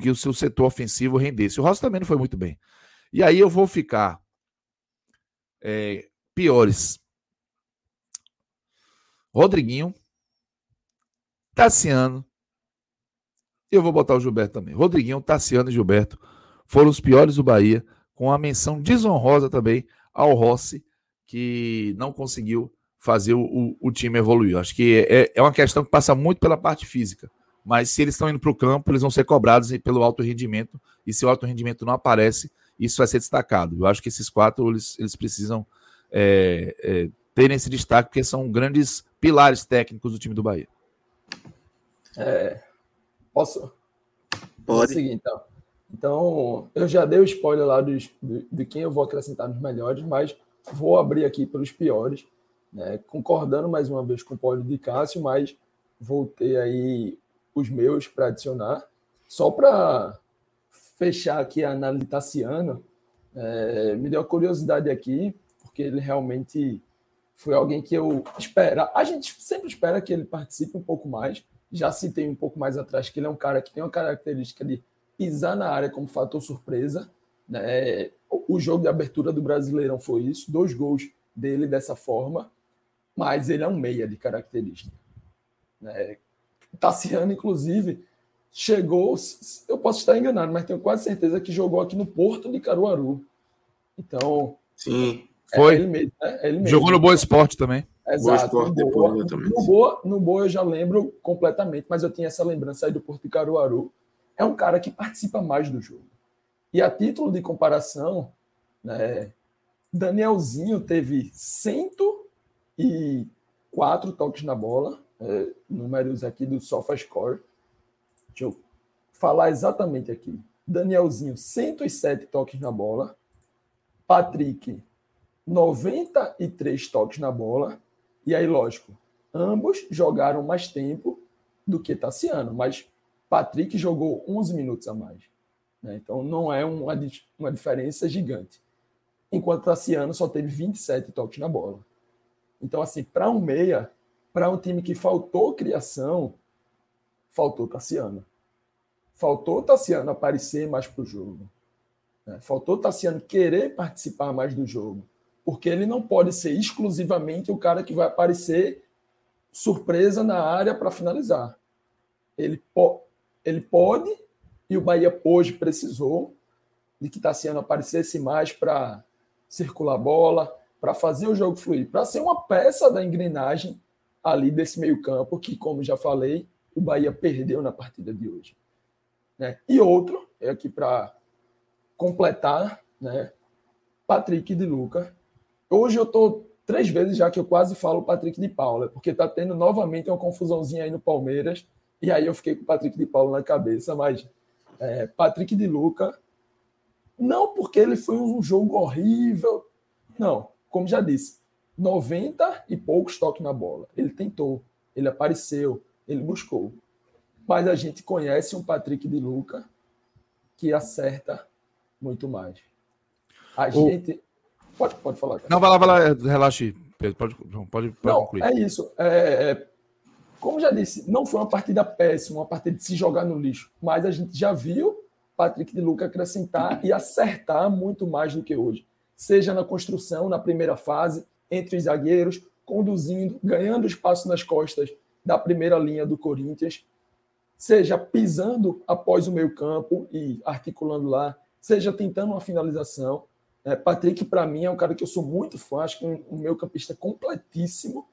que o seu setor ofensivo rendesse. O Rossi também não foi muito bem. E aí eu vou ficar é, piores. Rodriguinho, Tassiano. Eu vou botar o Gilberto também. Rodriguinho, Tassiano e Gilberto foram os piores do Bahia, com a menção desonrosa também ao Rossi, que não conseguiu fazer o, o, time evoluir. Acho que é, é uma questão que passa muito pela parte física mas se eles estão indo para o campo, eles vão ser cobrados pelo alto rendimento, e se o alto rendimento não aparece, isso vai ser destacado. Eu acho que esses quatro eles, eles precisam é, é, terem esse destaque, porque são grandes pilares técnicos do time do Bahia. É, posso? Pode. seguir, então. Então, eu já dei o spoiler lá dos, de, de quem eu vou acrescentar nos melhores, mas vou abrir aqui para os piores, né? concordando mais uma vez com o pódio de Cássio, mas voltei aí os meus para adicionar. Só para fechar aqui a análise Tassiano, é, me deu a curiosidade aqui, porque ele realmente foi alguém que eu espera. A gente sempre espera que ele participe um pouco mais. Já citei um pouco mais atrás que ele é um cara que tem uma característica de pisar na área como fator surpresa. Né? O jogo de abertura do Brasileirão foi isso, dois gols dele dessa forma, mas ele é um meia de característica. Né? Tassiano, inclusive, chegou. Eu posso estar enganado, mas tenho quase certeza que jogou aqui no Porto de Caruaru. Então. Sim. É Foi. Ele mesmo, né? ele mesmo. Jogou no Boa Esporte também. Exato. Boa no, Boa, no, Boa, no Boa eu já lembro completamente, mas eu tinha essa lembrança aí do Porto de Caruaru. É um cara que participa mais do jogo. E a título de comparação, né, Danielzinho teve 104 toques na bola, é, números aqui do SofaScore. Deixa eu falar exatamente aqui. Danielzinho, 107 toques na bola. Patrick, 93 toques na bola. E aí, lógico, ambos jogaram mais tempo do que Tassiano, mas Patrick jogou 11 minutos a mais. Né? Então, não é uma, uma diferença gigante. Enquanto Tassiano só teve 27 toques na bola. Então, assim, para um meia, para um time que faltou criação, faltou Tassiano. Faltou Tassiano aparecer mais para o jogo. Né? Faltou Tassiano querer participar mais do jogo. Porque ele não pode ser exclusivamente o cara que vai aparecer surpresa na área para finalizar. Ele, po ele pode, e o Bahia hoje precisou, de que Tassiano aparecesse mais para circular a bola, para fazer o jogo fluir, para ser uma peça da engrenagem ali desse meio-campo, que, como já falei, o Bahia perdeu na partida de hoje. Né? E outro, é aqui para completar, né? Patrick de Luca. Hoje eu tô três vezes já que eu quase falo Patrick de Paula, porque tá tendo novamente uma confusãozinha aí no Palmeiras, e aí eu fiquei com o Patrick de Paula na cabeça, mas é, Patrick de Luca, não porque ele foi um jogo horrível, não, como já disse, 90 e poucos toques na bola. Ele tentou, ele apareceu, ele buscou. Mas a gente conhece um Patrick de Luca que acerta muito mais. A o... gente. Pode, pode falar. Cara. Não, vai lá, vai lá, relaxe, Pedro. Pode, pode, pode não, concluir. É isso. É, é, como já disse, não foi uma partida péssima, uma partida de se jogar no lixo. Mas a gente já viu Patrick de Luca acrescentar e acertar muito mais do que hoje. Seja na construção, na primeira fase, entre os zagueiros, conduzindo, ganhando espaço nas costas da primeira linha do Corinthians, seja pisando após o meio campo e articulando lá, seja tentando uma finalização. É, Patrick, para mim, é um cara que eu sou muito fã, acho que um, um meio campista completíssimo,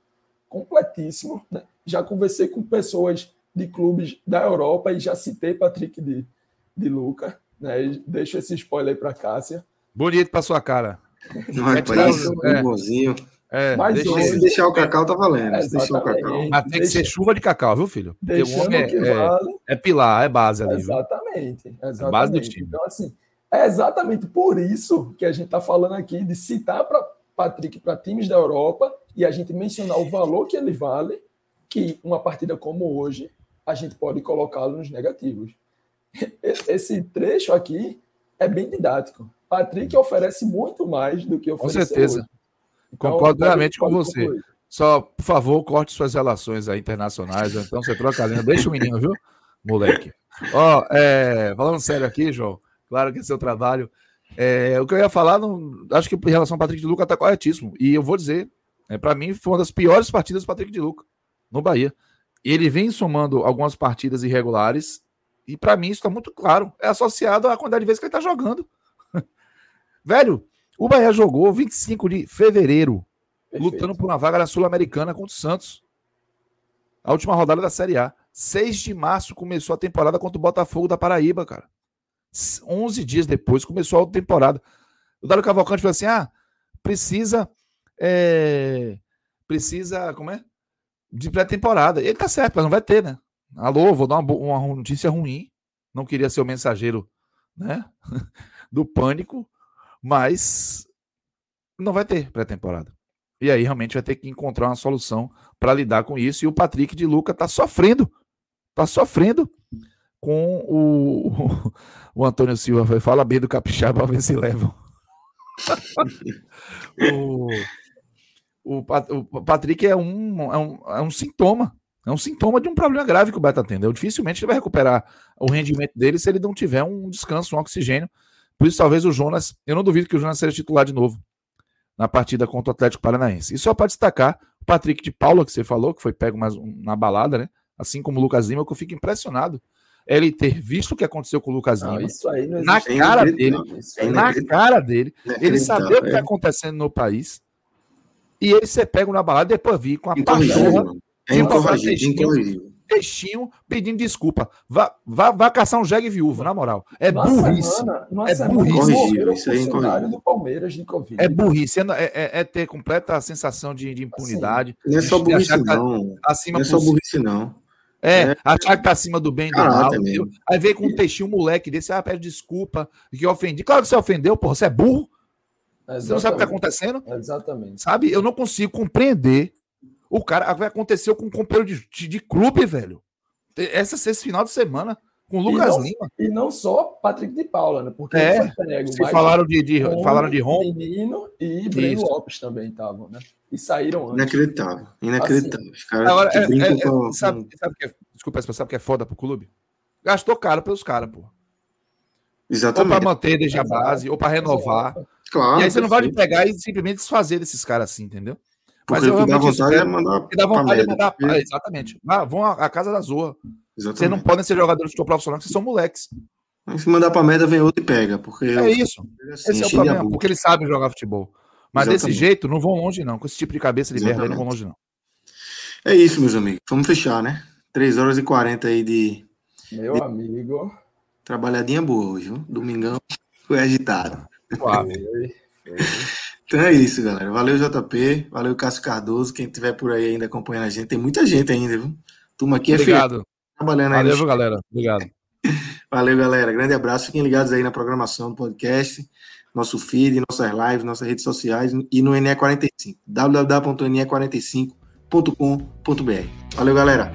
completíssimo. Né? Já conversei com pessoas de clubes da Europa e já citei Patrick de, de Luca. Né? Deixo esse spoiler para Cássia. Bonito para sua cara. Não é para isso, é. bonzinho. É, Mas deixa, hoje, se deixar o cacau, tá valendo. É, deixar o cacau. Mas tem que ser chuva de cacau, viu, filho? Porque o homem é, é, vale. é, pilar, é base ali. Exatamente. exatamente. É base do time. Então, assim, é exatamente por isso que a gente está falando aqui de citar para Patrick para times da Europa e a gente mencionar o valor que ele vale, que uma partida como hoje a gente pode colocá-lo nos negativos. Esse trecho aqui é bem didático. Patrick oferece muito mais do que oferece. Com certeza. Então, Concordo plenamente com você. Concluir. Só, por favor, corte suas relações internacionais. Então você troca a linha. Deixa o menino, viu, moleque? Ó, é, falando sério aqui, João, claro que é seu trabalho. É, o que eu ia falar, não, acho que em relação ao Patrick de Luca está corretíssimo. E eu vou dizer, é, para mim, foi uma das piores partidas do Patrick de Luca no Bahia. Ele vem somando algumas partidas irregulares, e para mim isso está muito claro. É associado à quantidade de vezes que ele está jogando. Velho, o Bahia jogou 25 de fevereiro, Perfeito. lutando por uma vaga na Sul-Americana contra o Santos. A última rodada da Série A. 6 de março começou a temporada contra o Botafogo da Paraíba, cara. 11 dias depois começou a temporada. O Dário Cavalcante falou assim: ah, precisa. É, precisa. Como é? De pré-temporada. Ele tá certo, mas não vai ter, né? Alô, vou dar uma, uma notícia ruim. Não queria ser o mensageiro, né? Do pânico mas não vai ter pré-temporada. E aí realmente vai ter que encontrar uma solução para lidar com isso. E o Patrick de Luca está sofrendo. Está sofrendo com o, o, Antônio Silva. Fala bem do Capixaba ver se levam. o, o, o, Patrick é um, é, um, é um sintoma. É um sintoma de um problema grave que o Beto atendeu. Dificilmente ele vai recuperar o rendimento dele se ele não tiver um descanso, um oxigênio por isso, talvez o Jonas, eu não duvido que o Jonas seja titular de novo na partida contra o Atlético Paranaense. E só para destacar, o Patrick de Paula, que você falou, que foi pego mais na balada, né? Assim como o Lucas Lima, que eu fico impressionado. Ele ter visto o que aconteceu com o Lucas Lima. na cara dele. na cara dele. Ele saber o que está é. acontecendo no país. E ele ser pego na balada e depois vir com a pachorra. É incorrigível textinho pedindo desculpa. Vá, vá, vá caçar um jegue viúvo, na moral. É burrice. Semana, é burrice. Isso aí é do Palmeiras de Covid. É burrice. É, é, é ter completa sensação de, de impunidade. Assim, não é só burrice, tá não. Acima não é só burrice, não. É, é, achar que tá acima do bem e do mal. Aí vem com um textinho moleque desse, ah, pede desculpa, que eu ofendi. Claro que você ofendeu, porra, você é burro. Exatamente. Você não sabe o que tá acontecendo? Exatamente. Sabe? Eu não consigo compreender o cara aconteceu com um companheiro de, de, de clube, velho. Essa, esse final de semana com o Lucas e não, Lima. E não só Patrick de Paula, né? Porque é, falaram de, de falaram de Rom. Menino e Breno Lopes também estavam, né? E saíram antes. Inacreditável. Inacreditável. Assim, Agora, é, é, é, sabe, sabe que é, desculpa, sabe que é foda pro clube? Gastou caro pelos caras, pô. Exatamente. Ou para manter desde a base, ou para renovar. Claro, e aí você não vai pegar e simplesmente desfazer desses caras assim, entendeu? Mas eu dá vontade é mandar. dá vontade de mandar. Porque... exatamente. Ah, vão à, casa da Zoa. Vocês não podem ser jogadores de futebol profissional, vocês são moleques. Se mandar pra merda, vem outro e pega. Porque é isso. Assim, Esse é o problema, porque eles sabem jogar futebol. Mas Exatamente. desse jeito, não vão longe, não. Com esse tipo de cabeça de merda aí, não vão longe, não. É isso, meus amigos. Vamos fechar, né? 3 horas e 40 aí de. Meu de... amigo. Trabalhadinha boa hoje, viu? Domingão foi agitado. Então é isso, galera. Valeu, JP. Valeu, Cássio Cardoso. Quem tiver por aí ainda acompanhando a gente, tem muita gente ainda, viu? Turma aqui é Obrigado. Trabalhando aí. Valeu, galera. Obrigado. Valeu, galera. Grande abraço. Fiquem ligados aí na programação do podcast, nosso feed, nossas lives, nossas redes sociais e no NE45. www.ne45.com.br. Valeu, galera.